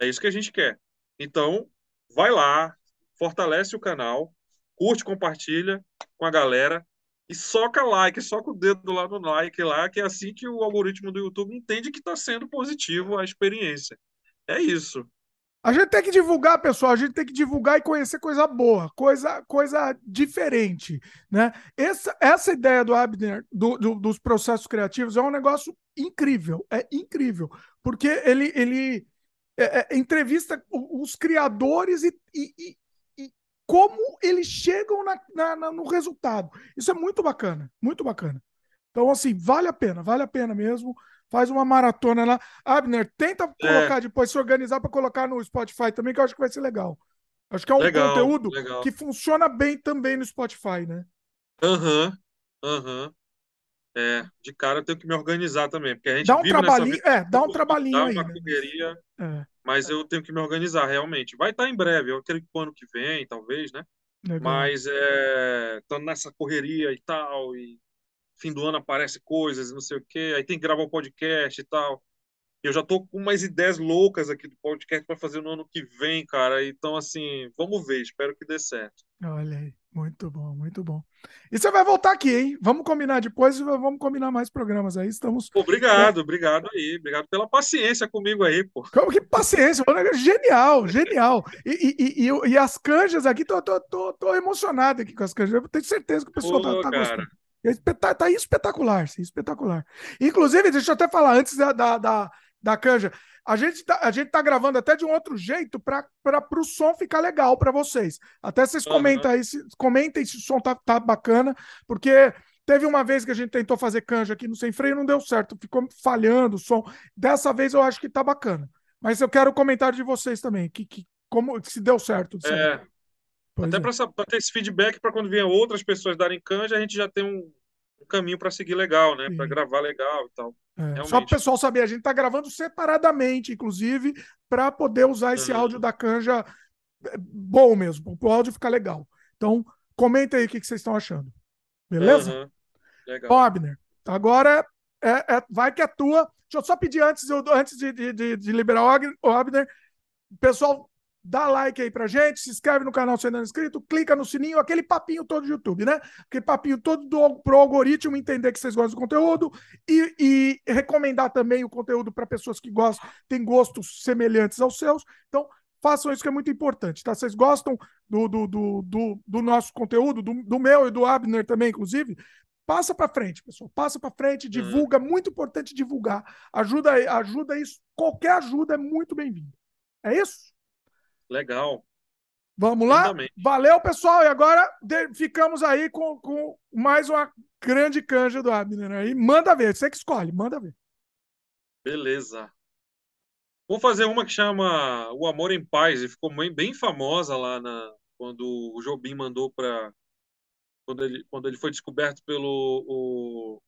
É isso que a gente quer. Então, vai lá, fortalece o canal, curte, compartilha com a galera e soca like, soca o dedo lá no like lá, que é assim que o algoritmo do YouTube entende que está sendo positivo a experiência. É isso. A gente tem que divulgar, pessoal. A gente tem que divulgar e conhecer coisa boa, coisa, coisa diferente, né? Essa, essa ideia do Abner, do, do, dos processos criativos, é um negócio incrível. É incrível, porque ele, ele é, é, entrevista os criadores e, e, como eles chegam na, na, na, no resultado. Isso é muito bacana, muito bacana. Então, assim, vale a pena, vale a pena mesmo faz uma maratona lá. Abner, tenta é. colocar depois, se organizar para colocar no Spotify também, que eu acho que vai ser legal. Acho que é um legal, conteúdo legal. que funciona bem também no Spotify, né? Aham, uhum, aham. Uhum. É, de cara eu tenho que me organizar também, porque a gente dá um trabalhinho, é, dá um trabalhinho dá aí, uma né? correria, é. Mas eu tenho que me organizar realmente. Vai estar em breve, eu acredito que ano que vem, talvez, né? Legal. Mas é, tô nessa correria e tal, e fim do ano aparece coisas, não sei o quê, aí tem que gravar o um podcast e tal. Eu já tô com umas ideias loucas aqui do podcast para fazer no ano que vem, cara. Então, assim, vamos ver, espero que dê certo. Olha aí, muito bom, muito bom. E você vai voltar aqui, hein? Vamos combinar depois e vamos combinar mais programas aí. Estamos. Obrigado, obrigado aí. Obrigado pela paciência comigo aí, pô. Como que paciência? Genial, genial. E, e, e, e, as canjas aqui, tô, tô, tô, tô emocionado aqui com as canjas. Eu tenho certeza que o pessoal pô, tá, tá gostando. Tá, tá espetacular, espetacular. Inclusive, deixa eu até falar antes da, da, da, da canja. A gente, tá, a gente tá gravando até de um outro jeito para o som ficar legal para vocês. Até vocês uhum. comentem aí, se, comentem se o som tá, tá bacana, porque teve uma vez que a gente tentou fazer canja aqui no Sem Freio e não deu certo, ficou falhando o som. Dessa vez eu acho que tá bacana. Mas eu quero o comentário de vocês também, que, que como se deu certo. É, Pois Até é. para ter esse feedback para quando vier outras pessoas darem canja, a gente já tem um, um caminho para seguir legal, né? Para gravar legal e tal. É, só para o pessoal saber, a gente está gravando separadamente, inclusive, para poder usar esse uhum. áudio da canja é, bom mesmo, para o áudio ficar legal. Então, comenta aí o que, que vocês estão achando. Beleza? Uhum. Legal. Bom, Abner, agora é, é, vai que é tua. Deixa eu só pedir antes, antes de, de, de liberar o Abner, pessoal dá like aí pra gente, se inscreve no canal se ainda não é inscrito, clica no sininho, aquele papinho todo do YouTube, né? Aquele papinho todo do, pro algoritmo entender que vocês gostam do conteúdo e, e recomendar também o conteúdo para pessoas que gostam, têm gostos semelhantes aos seus. Então, façam isso que é muito importante, tá? Vocês gostam do, do, do, do, do nosso conteúdo, do, do meu e do Abner também, inclusive, passa para frente, pessoal. Passa para frente, divulga, uhum. muito importante divulgar. Ajuda, ajuda isso. Qualquer ajuda é muito bem-vinda. É isso? Legal. Vamos lá? Valeu, pessoal. E agora ficamos aí com, com mais uma grande canja do Abner. Aí manda ver, você que escolhe, manda ver. Beleza. Vou fazer uma que chama O Amor em Paz e ficou bem, bem famosa lá na quando o Jobim mandou para quando ele quando ele foi descoberto pelo o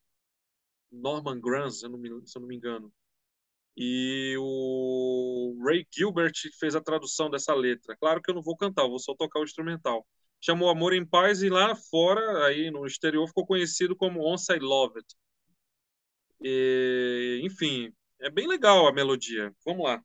Norman Granz, se eu não me, se eu não me engano. E o Ray Gilbert fez a tradução dessa letra. Claro que eu não vou cantar, eu vou só tocar o instrumental. Chamou Amor em Paz e lá fora, aí no exterior, ficou conhecido como Once I Love It. E, enfim, é bem legal a melodia. Vamos lá.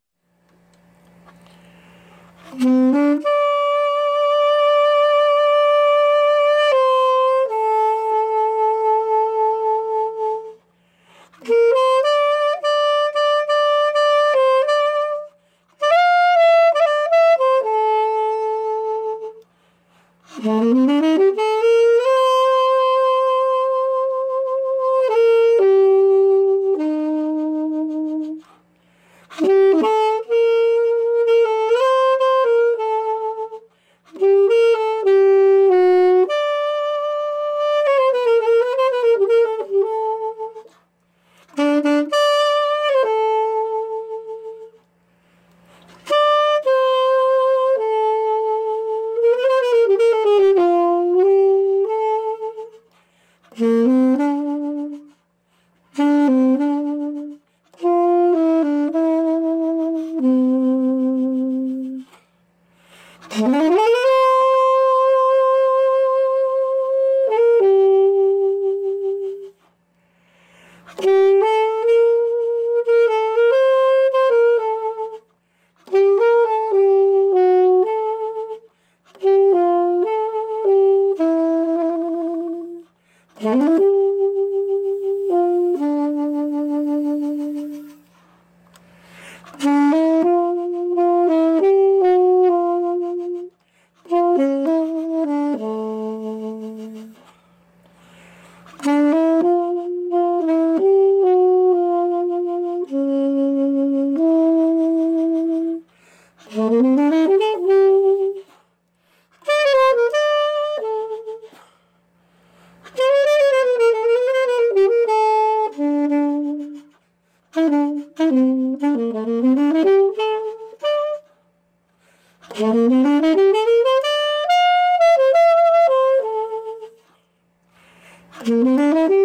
Aí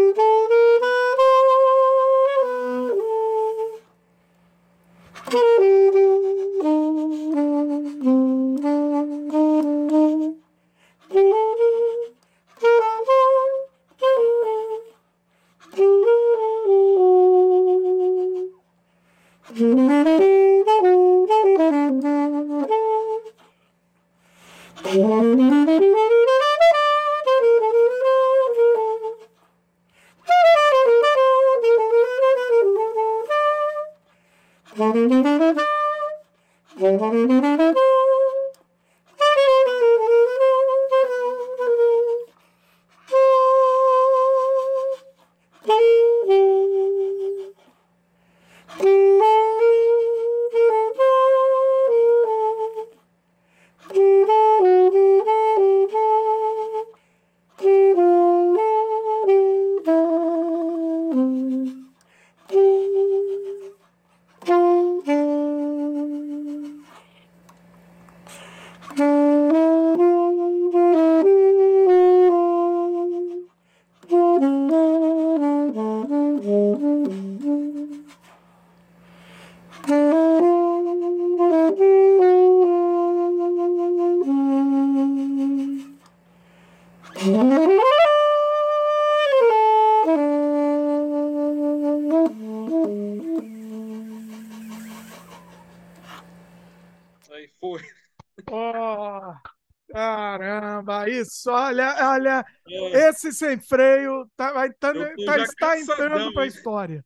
isso, olha, olha, É, esse sem freio tá, vai, tá, tá- está entrando para a história.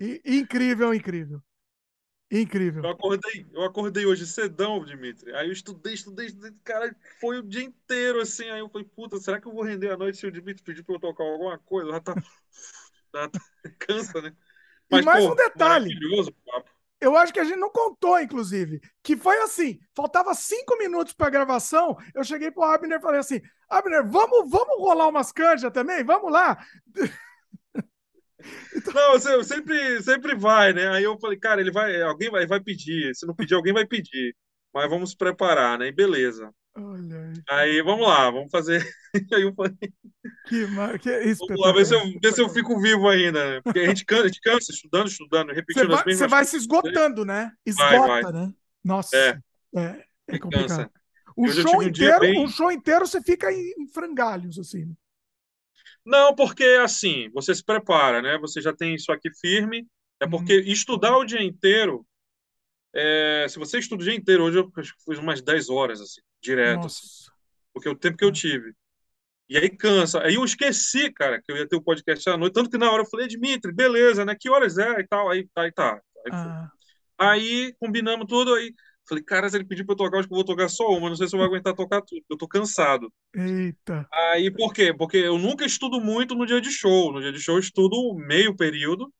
I- incrível, incrível. Incrível. Eu acordei, eu acordei hoje cedão, Dimitri. Aí eu estudei, estudei, estudei. Cara, foi o dia inteiro assim. Aí eu falei, puta, será que eu vou render a noite se o Dimitri pedir pra eu tocar alguma coisa? Já tá. Já tá- Cansa, né? E mais pô, um detalhe. Maravilhoso o papo. Eu acho que a gente não contou, inclusive, que foi assim: faltava cinco minutos para a gravação. Eu cheguei pro Abner e falei assim: Abner, vamos, vamos rolar umas canjas também? Vamos lá. Não, você sempre, sempre vai, né? Aí eu falei, cara, ele vai, alguém vai, vai pedir. Se não pedir, alguém vai pedir. Mas vamos preparar, né? E beleza. Olha aí, Aí vamos lá, vamos fazer. Aí eu falei, que, mar... que vamos lá, ver se eu, ver se eu fico vivo ainda, né? Porque a gente cansa, a gente cansa estudando, estudando, Você repetindo as vai, você mesmas vai se esgotando, né? Vai, Esgota, vai. né? Nossa. É. É, é complicado. cansa. Eu já show um inteiro, bem- um show inteiro você fica em, frangalhos, assim. Não, porque assim, você se prepara, né? Você já tem isso aqui firme. É Uhum. porque estudar o dia inteiro, é, se você estuda o dia inteiro, hoje eu acho que fiz umas 10 horas, assim, direto, assim, porque é o tempo que eu tive. E aí cansa. Aí eu esqueci, cara, que eu ia ter o podcast à noite, tanto que na hora eu falei, Dimitri, beleza, né? Que horas é e tal? Aí, aí tá. Aí. Ah, Aí combinamos tudo, aí falei, cara, se ele pedir pra eu tocar, acho que eu vou tocar só uma, não sei se eu vou aguentar tocar tudo, eu tô cansado. eita. Aí por quê? Porque eu nunca estudo muito no dia de show. No dia de show eu estudo meio período,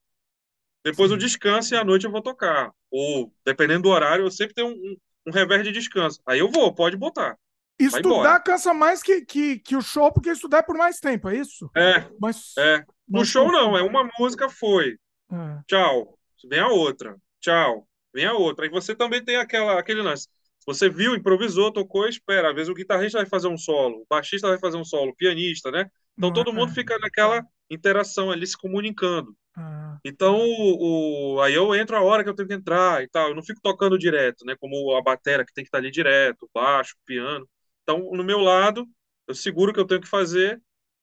depois eu Sim. descanso e à noite eu vou tocar. Ou, dependendo do horário, eu sempre tenho um, um, revés de descanso. Aí eu vou, pode botar. Estudar cansa mais que, que, que o show, porque estudar é por mais tempo, é isso? É, Mas, é. No show não, é uma música, foi. É. Tchau. Vem a outra. Tchau. Vem a outra. Aí você também tem aquela, aquele lance. Você viu, improvisou, tocou, espera. Às vezes o guitarrista vai fazer um solo, o baixista vai fazer um solo, o pianista, né? Então Não todo é- mundo fica naquela interação ali, se comunicando. Ah, Então, o, o- aí eu entro a hora que eu tenho que entrar e tal. Eu não fico tocando direto, né? Como a batera que tem que estar ali direto, baixo, piano. Então, no meu lado, eu seguro o que eu tenho que fazer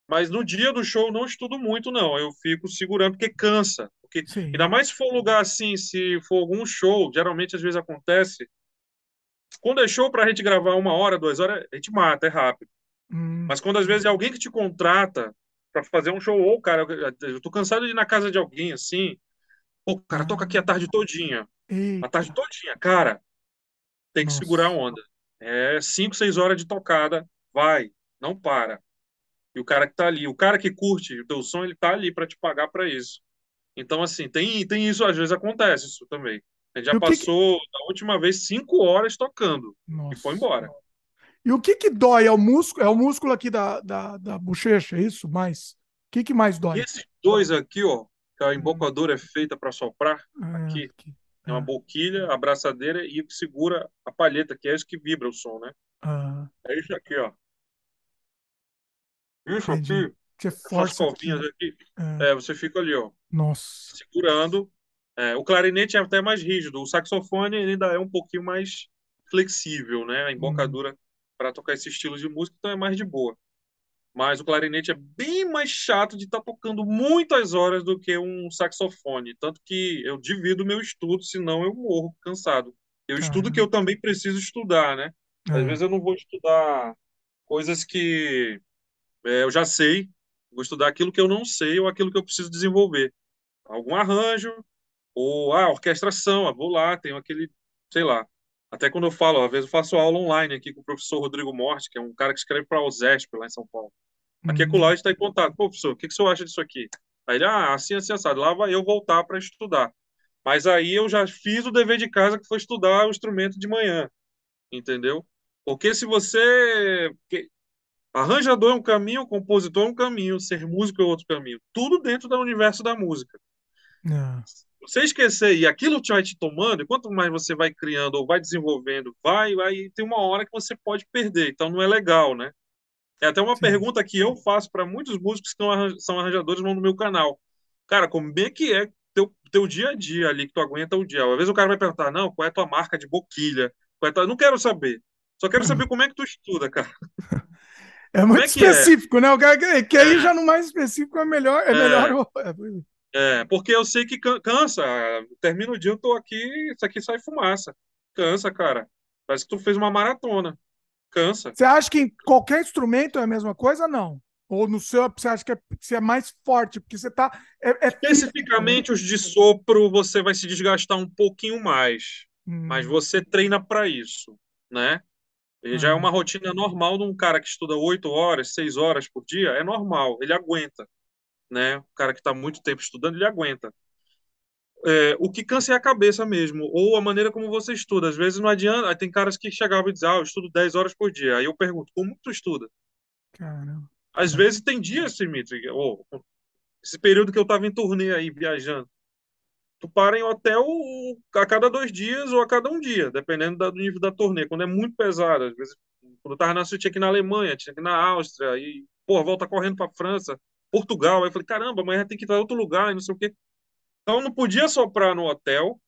Mas no dia do show não estudo muito, não. Eu fico segurando, porque cansa. Porque, Sim. ainda mais se for um lugar assim, se for algum show, geralmente às vezes acontece. Quando é show pra gente gravar uma hora, duas horas, a gente mata, é rápido. Hum, Mas quando às vezes é alguém que te contrata pra fazer um show, ou, cara, eu, eu tô cansado de ir na casa de alguém assim. Pô, cara, toca aqui a tarde todinha. A eita, tarde todinha, cara. Tem que Nossa. segurar a onda. É cinco, seis horas de tocada, vai, não para. E o cara que tá ali, o cara que curte o teu som, ele tá ali para te pagar para isso. Então, assim, tem, tem isso, às vezes acontece isso também. A gente já o que que- passou, da última vez, cinco horas tocando nossa. e foi embora. E o que que dói? É o músculo, é o músculo aqui da, da, da bochecha, é isso? Mais? O que que mais E dói? esses dois aqui, ó, que a embocadura é feita para soprar, É, aqui. aqui. é uma Ah. boquilha, a braçadeira e o que segura a palheta, que é isso que vibra o som, né? Ah, É isso aqui, ó. Isso Entendi. aqui, você essas força aqui. corvinhas aqui, É, é, você fica ali, ó. Nossa. segurando. É, o clarinete é até mais rígido, o saxofone ainda é um pouquinho mais flexível, né? A embocadura para tocar esse estilo de música então é mais de boa. Mas o clarinete é bem mais chato de estar tocando muitas horas do que um saxofone, tanto que eu divido meu estudo, senão eu morro cansado. Eu estudo que eu também preciso estudar, né? Às É, vezes eu não vou estudar coisas que é, eu já sei, vou estudar aquilo que eu não sei ou aquilo que eu preciso desenvolver. Algum arranjo, ou ah, orquestração, eu vou lá, tenho aquele, sei lá. Até quando eu falo, às vezes eu faço aula online aqui com o professor Rodrigo Morte, que é um cara que escreve para a USESP lá em São Paulo. Aqui é hum, com lá está em contato. Pô, professor, o que, que o senhor acha disso aqui? Aí ele, ah, assim, assim, assado. Lá vai eu voltar para estudar. Mas aí eu já fiz o dever de casa, que foi estudar o instrumento de manhã, entendeu? Porque se você. Arranjador é um caminho, compositor é um caminho, ser músico é outro caminho. Tudo dentro do universo da música. é, Você esquecer e aquilo vai te tomando, e quanto mais você vai criando ou vai desenvolvendo, vai, vai, tem uma hora que você pode perder. Então não é legal, né? É até uma Sim. pergunta que eu faço para muitos músicos que são arran- são arranjadores vão no meu canal. Cara, como é que é teu, teu dia a dia ali que tu aguenta o dia? Às vezes o cara vai perguntar, não, qual é a tua marca de boquilha? Qual é tua... Não quero saber. Só quero saber como é que tu estuda, cara. É muito é é? específico, né? O cara que, que aí É. já no mais específico é melhor. É É. melhor. é, porque eu sei que can- cansa. Termina o dia, eu tô aqui, isso aqui sai fumaça. Cansa, cara. Parece que tu fez uma maratona. Cansa. Você acha que em qualquer instrumento é a mesma coisa? Não. Ou no seu, você acha que é, você é mais forte? Porque você tá. É, é Especificamente os de sopro, você vai se desgastar um pouquinho mais. né? mas Hum, você treina para isso, né? E já é Ah. uma rotina normal de um cara que estuda oito horas, seis horas por dia, é normal, ele aguenta, né? O cara que está muito tempo estudando, ele aguenta. É, o que cansa é a cabeça mesmo, ou a maneira como você estuda. Às vezes não adianta, aí tem caras que chegavam e diziam, ah, eu estudo 10 horas por dia. Aí eu pergunto, como tu estuda? Caramba. Às vezes tem dias, Dimitri, ou esse período que eu estava em turnê aí, viajando, tu para em hotel a cada dois dias ou a cada um dia, dependendo do nível da turnê. Quando é muito pesado, às vezes, quando eu tava na eu tinha que ir na Alemanha, tinha que ir na Áustria, aí, pô, volta correndo para França, Portugal. Aí eu falei, caramba, amanhã tem que ir para outro lugar, e não sei o quê. Então não podia soprar no hotel.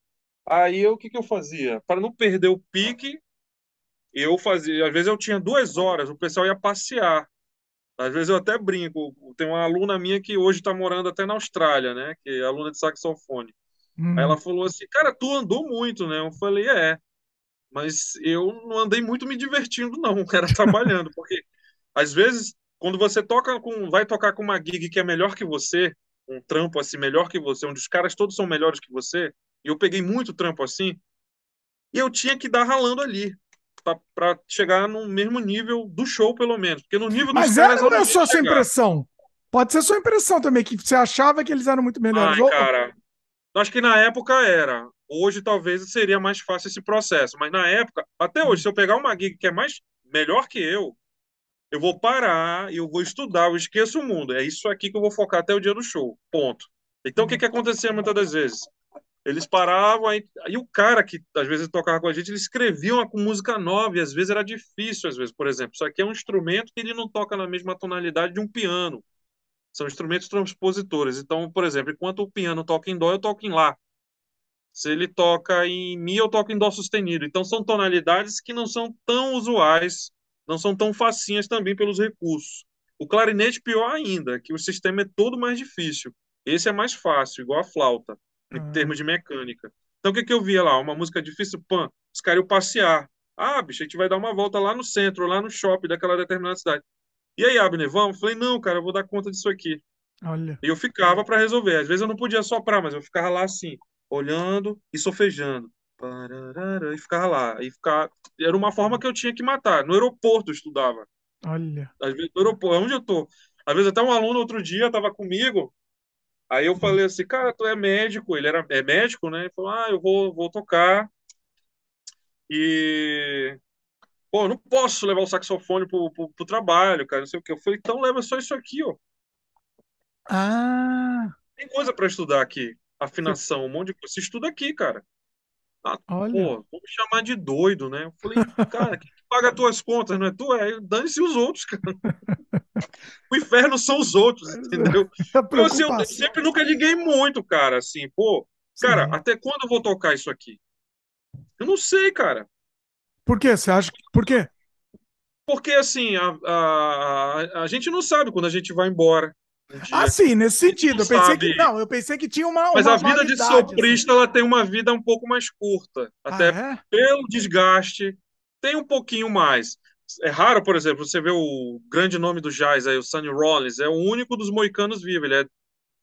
Aí o que que eu fazia? Para não perder o pique, eu fazia. Às vezes eu tinha duas horas, o pessoal ia passear. Às vezes eu até brinco. Tem uma aluna minha que hoje está morando até na Austrália, né? Que é aluna de saxofone. Hum, Aí ela falou assim, cara, tu andou muito, né? Eu falei, é, mas eu não andei muito me divertindo, não, era trabalhando, porque às vezes, quando você toca com, vai tocar com uma gig que é melhor que você, um trampo assim melhor que você, onde os caras todos são melhores que você, e eu peguei muito trampo assim, e eu tinha que dar ralando ali, para chegar no mesmo nível do show, pelo menos, porque no nível dos Mas é, caras eu ou não é só sua impressão? Pode ser sua impressão também, que você achava que eles eram muito melhores. Ai, cara, acho que na época era. Hoje talvez seria mais fácil esse processo, mas na época, até hoje, se eu pegar uma gig que é mais melhor que eu, eu vou parar e eu vou estudar, eu esqueço o mundo. É isso aqui que eu vou focar até o dia do show. Ponto. Então o que que acontecia muitas das vezes? Eles paravam aí, aí o cara que às vezes tocava com a gente, ele escrevia uma música nova e às vezes era difícil, às vezes, por exemplo, isso aqui é um instrumento que ele não toca na mesma tonalidade de um piano. São instrumentos transpositores. Então, por exemplo, enquanto o piano toca em dó, eu toco em lá. Se ele toca em mi, eu toco em dó sustenido. Então, são tonalidades que não são tão usuais, não são tão facinhas também pelos recursos. O clarinete, pior ainda, que o sistema é todo mais difícil. Esse é mais fácil, igual a flauta, em Ah. termos de mecânica. Então, o que, que eu via lá? Uma música difícil, pan, os caras iam passear. Ah, bicho, a gente vai dar uma volta lá no centro, lá no shopping daquela determinada cidade. E aí, Abner, vamos? Falei, não, cara, eu vou dar conta disso aqui. Olha. E eu ficava para resolver. Às vezes eu não podia soprar, mas eu ficava lá assim, olhando e sofejando. Pararara, E ficava lá. E ficava... Era uma forma que eu tinha que matar. No aeroporto eu estudava. Olha. Às vezes no aeroporto, onde eu tô. Às vezes até um aluno outro dia estava comigo. Aí eu falei assim, cara, tu é médico. Ele era é médico, né? Ele falou, ah, eu vou, vou tocar. E pô, eu não posso levar o saxofone pro, pro, pro trabalho, cara, não sei o que. Eu falei, então leva só isso aqui, ó. Ah, Tem coisa para estudar aqui. Afinação, um monte de coisa. Você estuda aqui, cara. Ah, pô, me chamar de doido, né? Eu falei, cara, quem que paga as tuas contas, não é tu? É, dane-se os outros, cara. O inferno são os outros, entendeu? A Então, assim, eu sempre nunca liguei muito, cara, assim, pô, cara, Sim. até quando eu vou tocar isso aqui? Eu não sei, cara. Por quê? Você acha que. Por quê? Porque, assim, a, a, a gente não sabe quando a gente vai embora. Dia. Ah, sim, nesse sentido. Eu pensei sabe. que. Não, eu pensei que tinha uma. Mas uma a vida de validade, assim. soprista, ela tem uma vida um pouco mais curta. Até Ah, é? pelo desgaste, tem um pouquinho mais. É raro, por exemplo, você vê o grande nome do jazz aí, o Sonny Rollins, é o único dos moicanos vivos. Ele, é,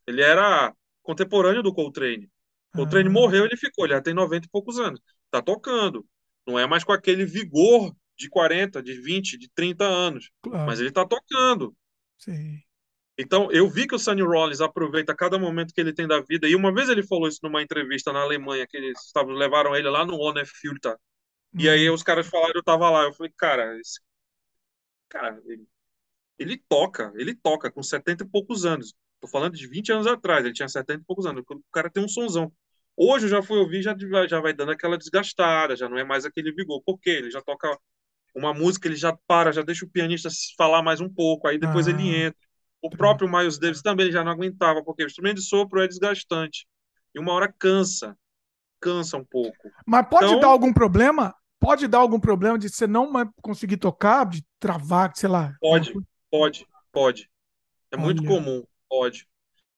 ele era contemporâneo do Coltrane. Coltrane Ah. morreu, ele ficou, ele já tem 90 e poucos anos. Tá tocando. Não é mais com aquele vigor de 40, de 20, de 30 anos. Claro, Mas ele tá tocando. sim. Então, eu vi que o Sonny Rollins aproveita cada momento que ele tem da vida. E uma vez ele falou isso numa entrevista na Alemanha, que eles estavam, levaram ele lá no Honor Filter. E aí Hum. os caras falaram, eu tava lá. Eu falei, cara, esse cara, ele, ele toca, ele toca com 70 e poucos anos. Tô falando de 20 anos atrás, ele tinha 70 e poucos anos. O cara tem um sonzão. Hoje eu já fui ouvir, já, já vai dando aquela desgastada, já não é mais aquele vigor. Por quê? Ele já toca uma música, ele já para, já deixa o pianista falar mais um pouco, aí depois Ah, ele entra. O entendi. próprio Miles Davis também já não aguentava, porque o instrumento de sopro é desgastante. E uma hora cansa, cansa um pouco. Mas pode Então- dar algum problema? Pode dar algum problema de você não conseguir tocar, de travar, sei lá. Pode. Pode, pode. É muito Olha. comum, pode.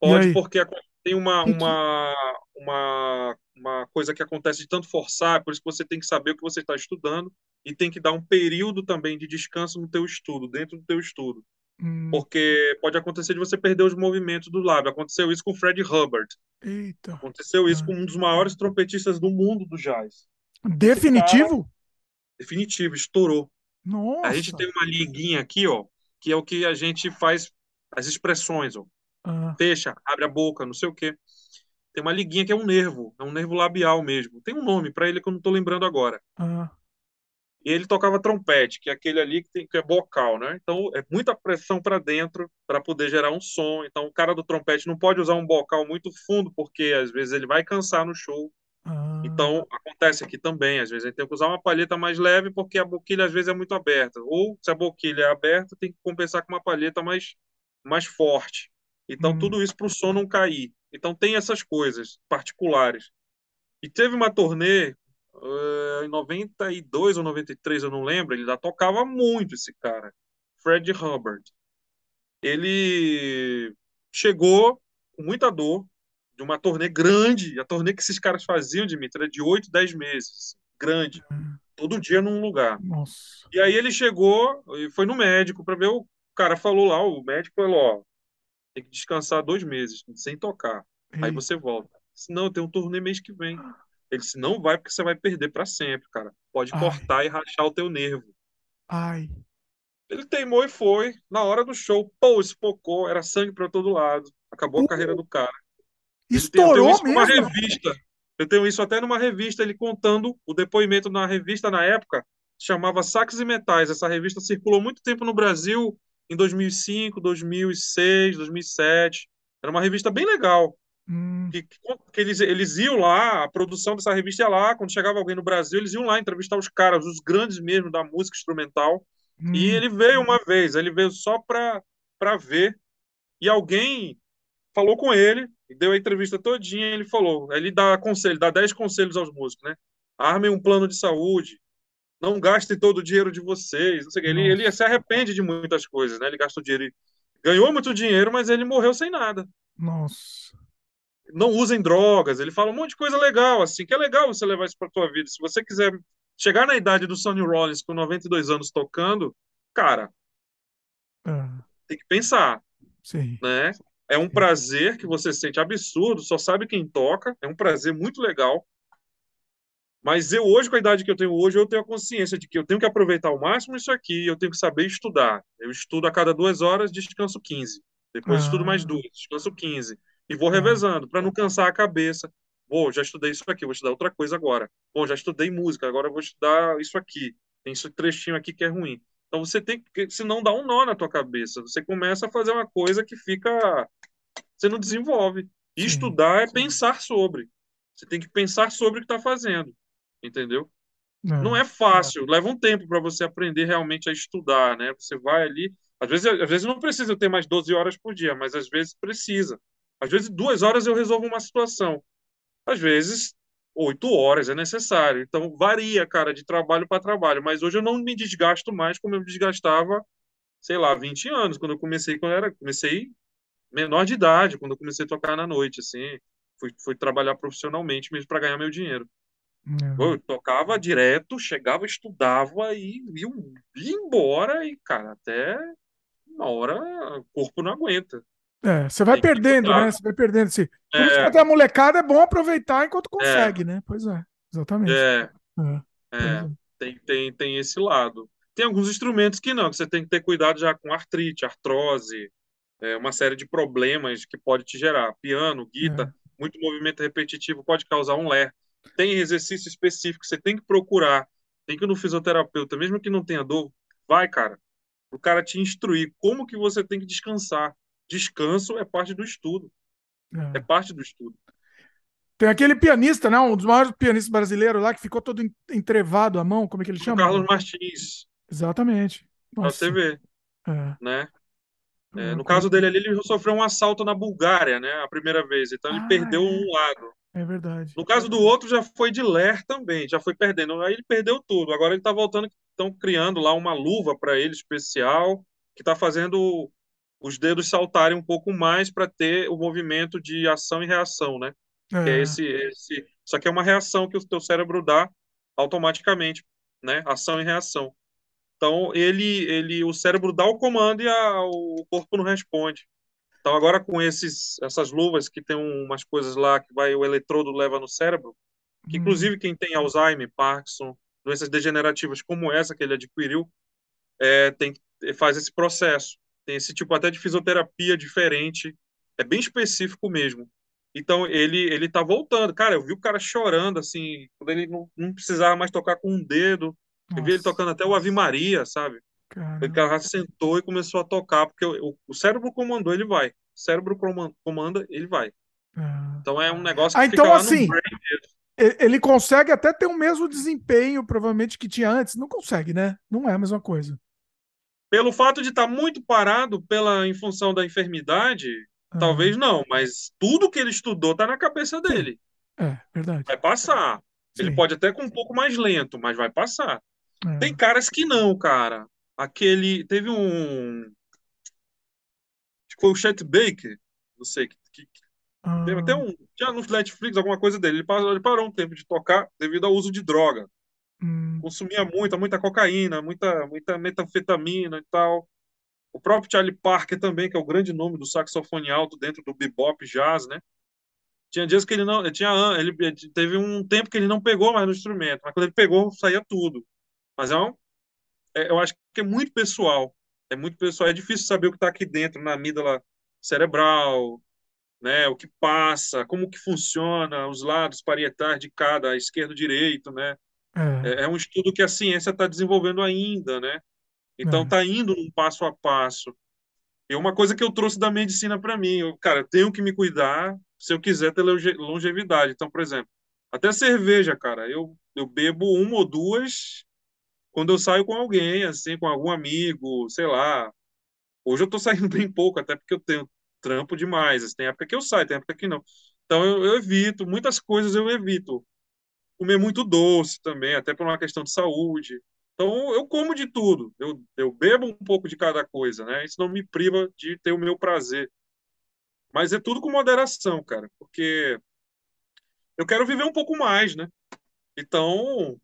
Pode, porque tem uma, uma, uma, uma coisa que acontece de tanto forçar, por isso que você tem que saber o que você está estudando e tem que dar um período também de descanso no teu estudo, dentro do teu estudo. Hum, Porque pode acontecer de você perder os movimentos do lábio. Aconteceu isso com o Fred Hubbard. eita. Aconteceu isso com um dos maiores trompetistas do mundo do jazz. Definitivo? Definitivo, estourou. Nossa. A gente tem uma liguinha aqui, ó, que é o que a gente faz as expressões, ó. Ah, Fecha, abre a boca, não sei o quê. Tem uma liguinha que é um nervo, é um nervo labial mesmo. Tem um nome para ele que eu não tô lembrando agora. ah, E ele tocava trompete, que é aquele ali que, tem, que é bocal, né? Então é muita pressão para dentro para poder gerar um som. Então o cara do trompete não pode usar um bocal muito fundo, porque às vezes ele vai cansar no show. ah. Então acontece aqui também, às vezes a gente tem que usar uma palheta mais leve, porque a boquilha às vezes é muito aberta. Ou se a boquilha é aberta, tem que compensar com uma palheta mais, mais forte. Então Hum. tudo isso para o som não cair. Então tem essas coisas particulares. E teve uma turnê em 92 ou 93, eu não lembro, ele já tocava muito esse cara, Fred Hubbard. Ele chegou com muita dor de uma turnê grande, a turnê que esses caras faziam, Dimitri, era de 8, 10 meses, grande, Hum. todo dia num lugar. Nossa. E aí ele chegou e foi no médico para ver, o cara falou lá, o médico falou, ó, tem que descansar dois meses, sem tocar. Aí você volta. Disse, não, tem um turnê mês que vem. Ele disse, não vai porque você vai perder para sempre, cara. Pode Ai. cortar e rachar o teu nervo. Ai. Ele teimou e foi. Na hora do show, pô, espocou, era sangue para todo lado. Acabou a Uh, carreira do cara. Ele tem- eu tenho Estourou isso mesmo? revista. Eu tenho isso até numa revista, ele contando o depoimento na revista na época, chamava Saques e Metais. Essa revista circulou muito tempo no Brasil, em 2005, 2006, 2007. Era uma revista bem legal. Hum, que, que eles, eles iam lá, a produção dessa revista ia lá, quando chegava alguém no Brasil, eles iam lá entrevistar os caras, os grandes mesmo da música instrumental. hum. E ele veio uma vez, ele veio só pra, pra ver. E alguém falou com ele, deu a entrevista todinha, ele falou, ele dá conselho, dá 10 conselhos aos músicos, né? Armem um plano de saúde, não gastem todo o dinheiro de vocês, não sei. Ele, ele se arrepende de muitas coisas, né? Ele gasta o dinheiro ganhou muito dinheiro, mas ele morreu sem nada. Nossa. Não usem drogas. Ele fala um monte de coisa legal, assim, que é legal você levar isso para tua vida. Se você quiser chegar na idade do Sonny Rollins com 92 anos tocando, cara, Ah, tem que pensar, sim. né? É um prazer que você sente absurdo, só sabe quem toca, é um prazer muito legal. Mas eu hoje, com a idade que eu tenho hoje, eu tenho a consciência de que eu tenho que aproveitar ao máximo isso aqui, eu tenho que saber estudar. Eu estudo a cada duas horas, descanso 15. Depois estudo mais Ah, duas, descanso 15. E vou ah, revezando, para não cansar a cabeça. Bom, já estudei isso aqui, vou estudar outra coisa agora. Bom, já estudei música, agora eu vou estudar isso aqui. Tem esse trechinho aqui que é ruim. Então você tem que, senão dá um nó na tua cabeça. Você começa a fazer uma coisa que fica, você não desenvolve. E sim. estudar é pensar sobre. Você tem que pensar sobre o que está fazendo, entendeu? Não É, é fácil, leva um tempo para você aprender realmente a estudar, né? Você vai ali, às vezes, às vezes não precisa ter mais 12 horas por dia, mas às vezes precisa. Às vezes duas horas eu resolvo uma situação. Às vezes, oito horas é necessário. Então, varia, cara, de trabalho para trabalho. Mas hoje eu não me desgasto mais como eu me desgastava, sei lá, 20 anos, quando eu comecei, quando eu era, comecei menor de idade, quando eu comecei a tocar na noite, assim. Fui, fui trabalhar profissionalmente mesmo para ganhar meu dinheiro. é. Eu tocava direto, chegava, estudava e ia embora e, cara, até uma hora o corpo não aguenta. É, você vai que perdendo, né? Você vai perdendo esse. Por isso que É, até a molecada é bom aproveitar enquanto é, consegue, né? Pois é, exatamente. é. É, tem, tem, tem esse lado. Tem alguns instrumentos que não, que você tem que ter cuidado já com artrite, artrose, uma série de problemas que pode te gerar. Piano, guitarra, muito movimento repetitivo pode causar um ler. Tem exercício específico, você tem que procurar. Tem que ir no fisioterapeuta, mesmo que não tenha dor, vai, cara, o cara te instruir como que você tem que descansar. Descanso é parte do estudo, é é. parte do estudo. Tem aquele pianista, né? Um dos maiores pianistas brasileiros lá que ficou todo en- entrevado a mão, como é que ele O chama? Carlos Martins, Exatamente. pra você Nossa, ver, é, né? É, no caso dele ali, ele sofreu um assalto na Bulgária, né, a primeira vez, então ele Ah, perdeu um lado. é, é verdade. No caso do outro, já foi de ler também, já foi perdendo. Aí ele perdeu tudo. Agora ele está voltando, estão criando lá uma luva para ele especial, que está fazendo os dedos saltarem um pouco mais para ter o movimento de ação e reação, né? Que é É, esse, esse. Só que é uma reação que o teu cérebro dá automaticamente, né? Ação e reação. Então ele, ele, o cérebro dá o comando e a, o corpo não responde. Então, agora com esses, essas luvas que tem umas coisas lá que vai o eletrodo leva no cérebro, que hum, inclusive quem tem Alzheimer, Parkinson, doenças degenerativas como essa que ele adquiriu, é, tem faz esse processo. Tem esse tipo até de fisioterapia diferente, é bem específico mesmo. Então ele ele tá voltando. Cara, eu vi o cara chorando assim, quando ele não, não precisava mais tocar com um dedo. Eu vi ele nossa, tocando até o Ave Maria, sabe? O caramba. cara sentou e começou a tocar, porque o, o cérebro comandou, ele vai. O cérebro comanda, ele vai. É. Então é um negócio Ah, que fica então assim, ele consegue até ter o mesmo desempenho, provavelmente, que tinha antes. Não consegue, né? Não é a mesma coisa. Pelo fato de estar muito parado pela em função da enfermidade, Ah, talvez não, mas tudo que ele estudou está na cabeça dele. é verdade. Vai passar. Ele Sim. pode até com um pouco mais lento, mas vai passar. Tem É. caras que não, cara. Aquele teve um, acho que foi o Chet Baker, não sei que, que Teve até Ah, um. Tinha no Netflix alguma coisa dele. Ele parou, ele parou um tempo de tocar devido ao uso de droga. Hum, Consumia muita, muita cocaína, muita, muita metanfetamina e tal. O próprio Charlie Parker também, que é o grande nome do saxofone alto dentro do bebop jazz, né? Tinha dias que ele não. Tinha, ele teve um tempo que ele não pegou mais no instrumento, mas quando ele pegou, saía tudo. Mas é um, é, eu acho que é muito pessoal. É muito pessoal. É difícil saber o que está aqui dentro, na amígdala cerebral, né, o que passa, como que funciona os lados parietais de cada, esquerdo, direito, né? É, É, é um estudo que a ciência está desenvolvendo ainda, né? Então é, está indo um passo a passo. E uma coisa que eu trouxe da medicina para mim, eu, cara, eu tenho que me cuidar se eu quiser ter longe- longevidade. Então, por exemplo, até cerveja, cara, eu, eu bebo uma ou duas quando eu saio com alguém, assim, com algum amigo, sei lá. Hoje eu tô saindo bem pouco, até porque eu tenho trampo demais. Tem época que eu saio, tem época que não. Então eu, eu evito, muitas coisas eu evito. Comer muito doce também, até por uma questão de saúde. Então, eu como de tudo, eu, eu bebo um pouco de cada coisa, né? Isso não me priva de ter o meu prazer. Mas é tudo com moderação, cara, porque eu quero viver um pouco mais, né? Então,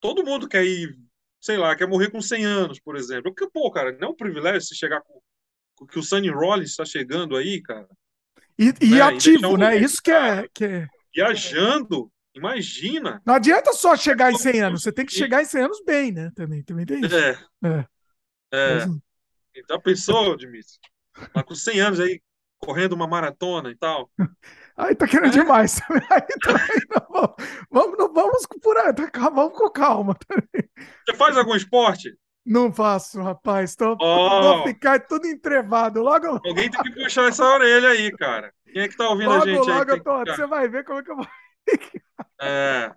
todo mundo quer ir, sei lá, quer morrer com 100 anos, por exemplo. Porque, pô, cara, não é um privilégio se chegar com, com que o Sunny Rollins está chegando aí, cara. E, e né? ativo, e né? Isso que é, que é. Viajando Imagina. Não adianta só chegar em 100 anos, você tem que chegar em 100 anos bem, né? Também, também tem isso. É. é. é. Então pensou, Dimitri? Tá com 100 anos aí, correndo uma maratona e tal. Aí tá querendo é. demais. Aí, não, vamos, não vamos por aí, tá, vamos com calma. Você faz algum esporte? Não faço, rapaz. Tô, oh. Vou ficar tudo entrevado. Logo, Alguém tem que puxar essa orelha aí, cara. Quem é que tá ouvindo logo, a gente logo, aí? Logo, você vai ver como é que eu vou. É.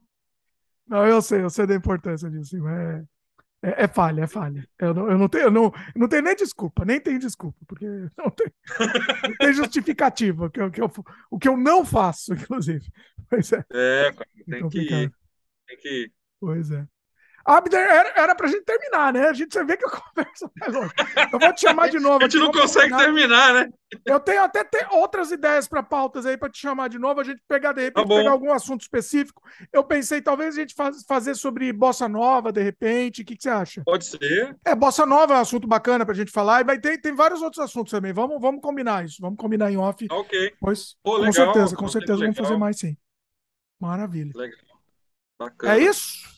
Não, eu sei, eu sei da importância disso. É, é, é falha, é falha. Eu não, eu não tenho, eu não, eu não tenho nem desculpa, nem tenho desculpa, porque não tem, não tem justificativa que que eu, o que eu não faço, inclusive. É. É, cara, tem que ir. Tem que ir. Pois é. Abner, era, era pra gente terminar, né? A gente, você vê que a conversa vai longe. Eu vou te chamar de novo. a gente não consegue terminar. terminar, né? Eu tenho até ter outras ideias para pautas aí para te chamar de novo. A gente pegar, de repente, tá pegar algum assunto específico. Eu pensei, talvez a gente faz, fazer sobre Bossa Nova, de repente. O que, que, você acha? Pode ser. É, Bossa Nova é um assunto bacana pra gente falar. E vai ter, tem vários outros assuntos também. Vamos, vamos combinar isso. Vamos combinar em off. Ok. Pois, Pô, com certeza, com certeza legal. vamos fazer mais sim. Maravilha. Legal. Bacana. É isso?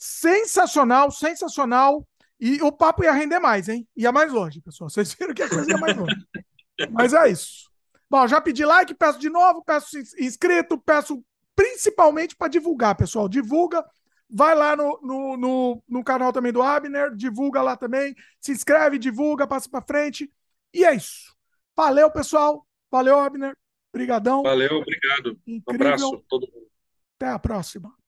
Sensacional, sensacional. E o papo ia render mais, hein? Ia mais longe, pessoal. Vocês viram que a coisa ia mais longe. Mas é isso. Bom, já pedi like, peço de novo, peço inscrito, peço principalmente para divulgar, pessoal. Divulga. Vai lá no, no, no, no, canal também do Abner, divulga lá também. Se inscreve, divulga, passa para frente. E é isso. Valeu, pessoal. Valeu, Abner. Obrigadão. Valeu, obrigado. Incrível. Um abraço a todo mundo. Até a próxima.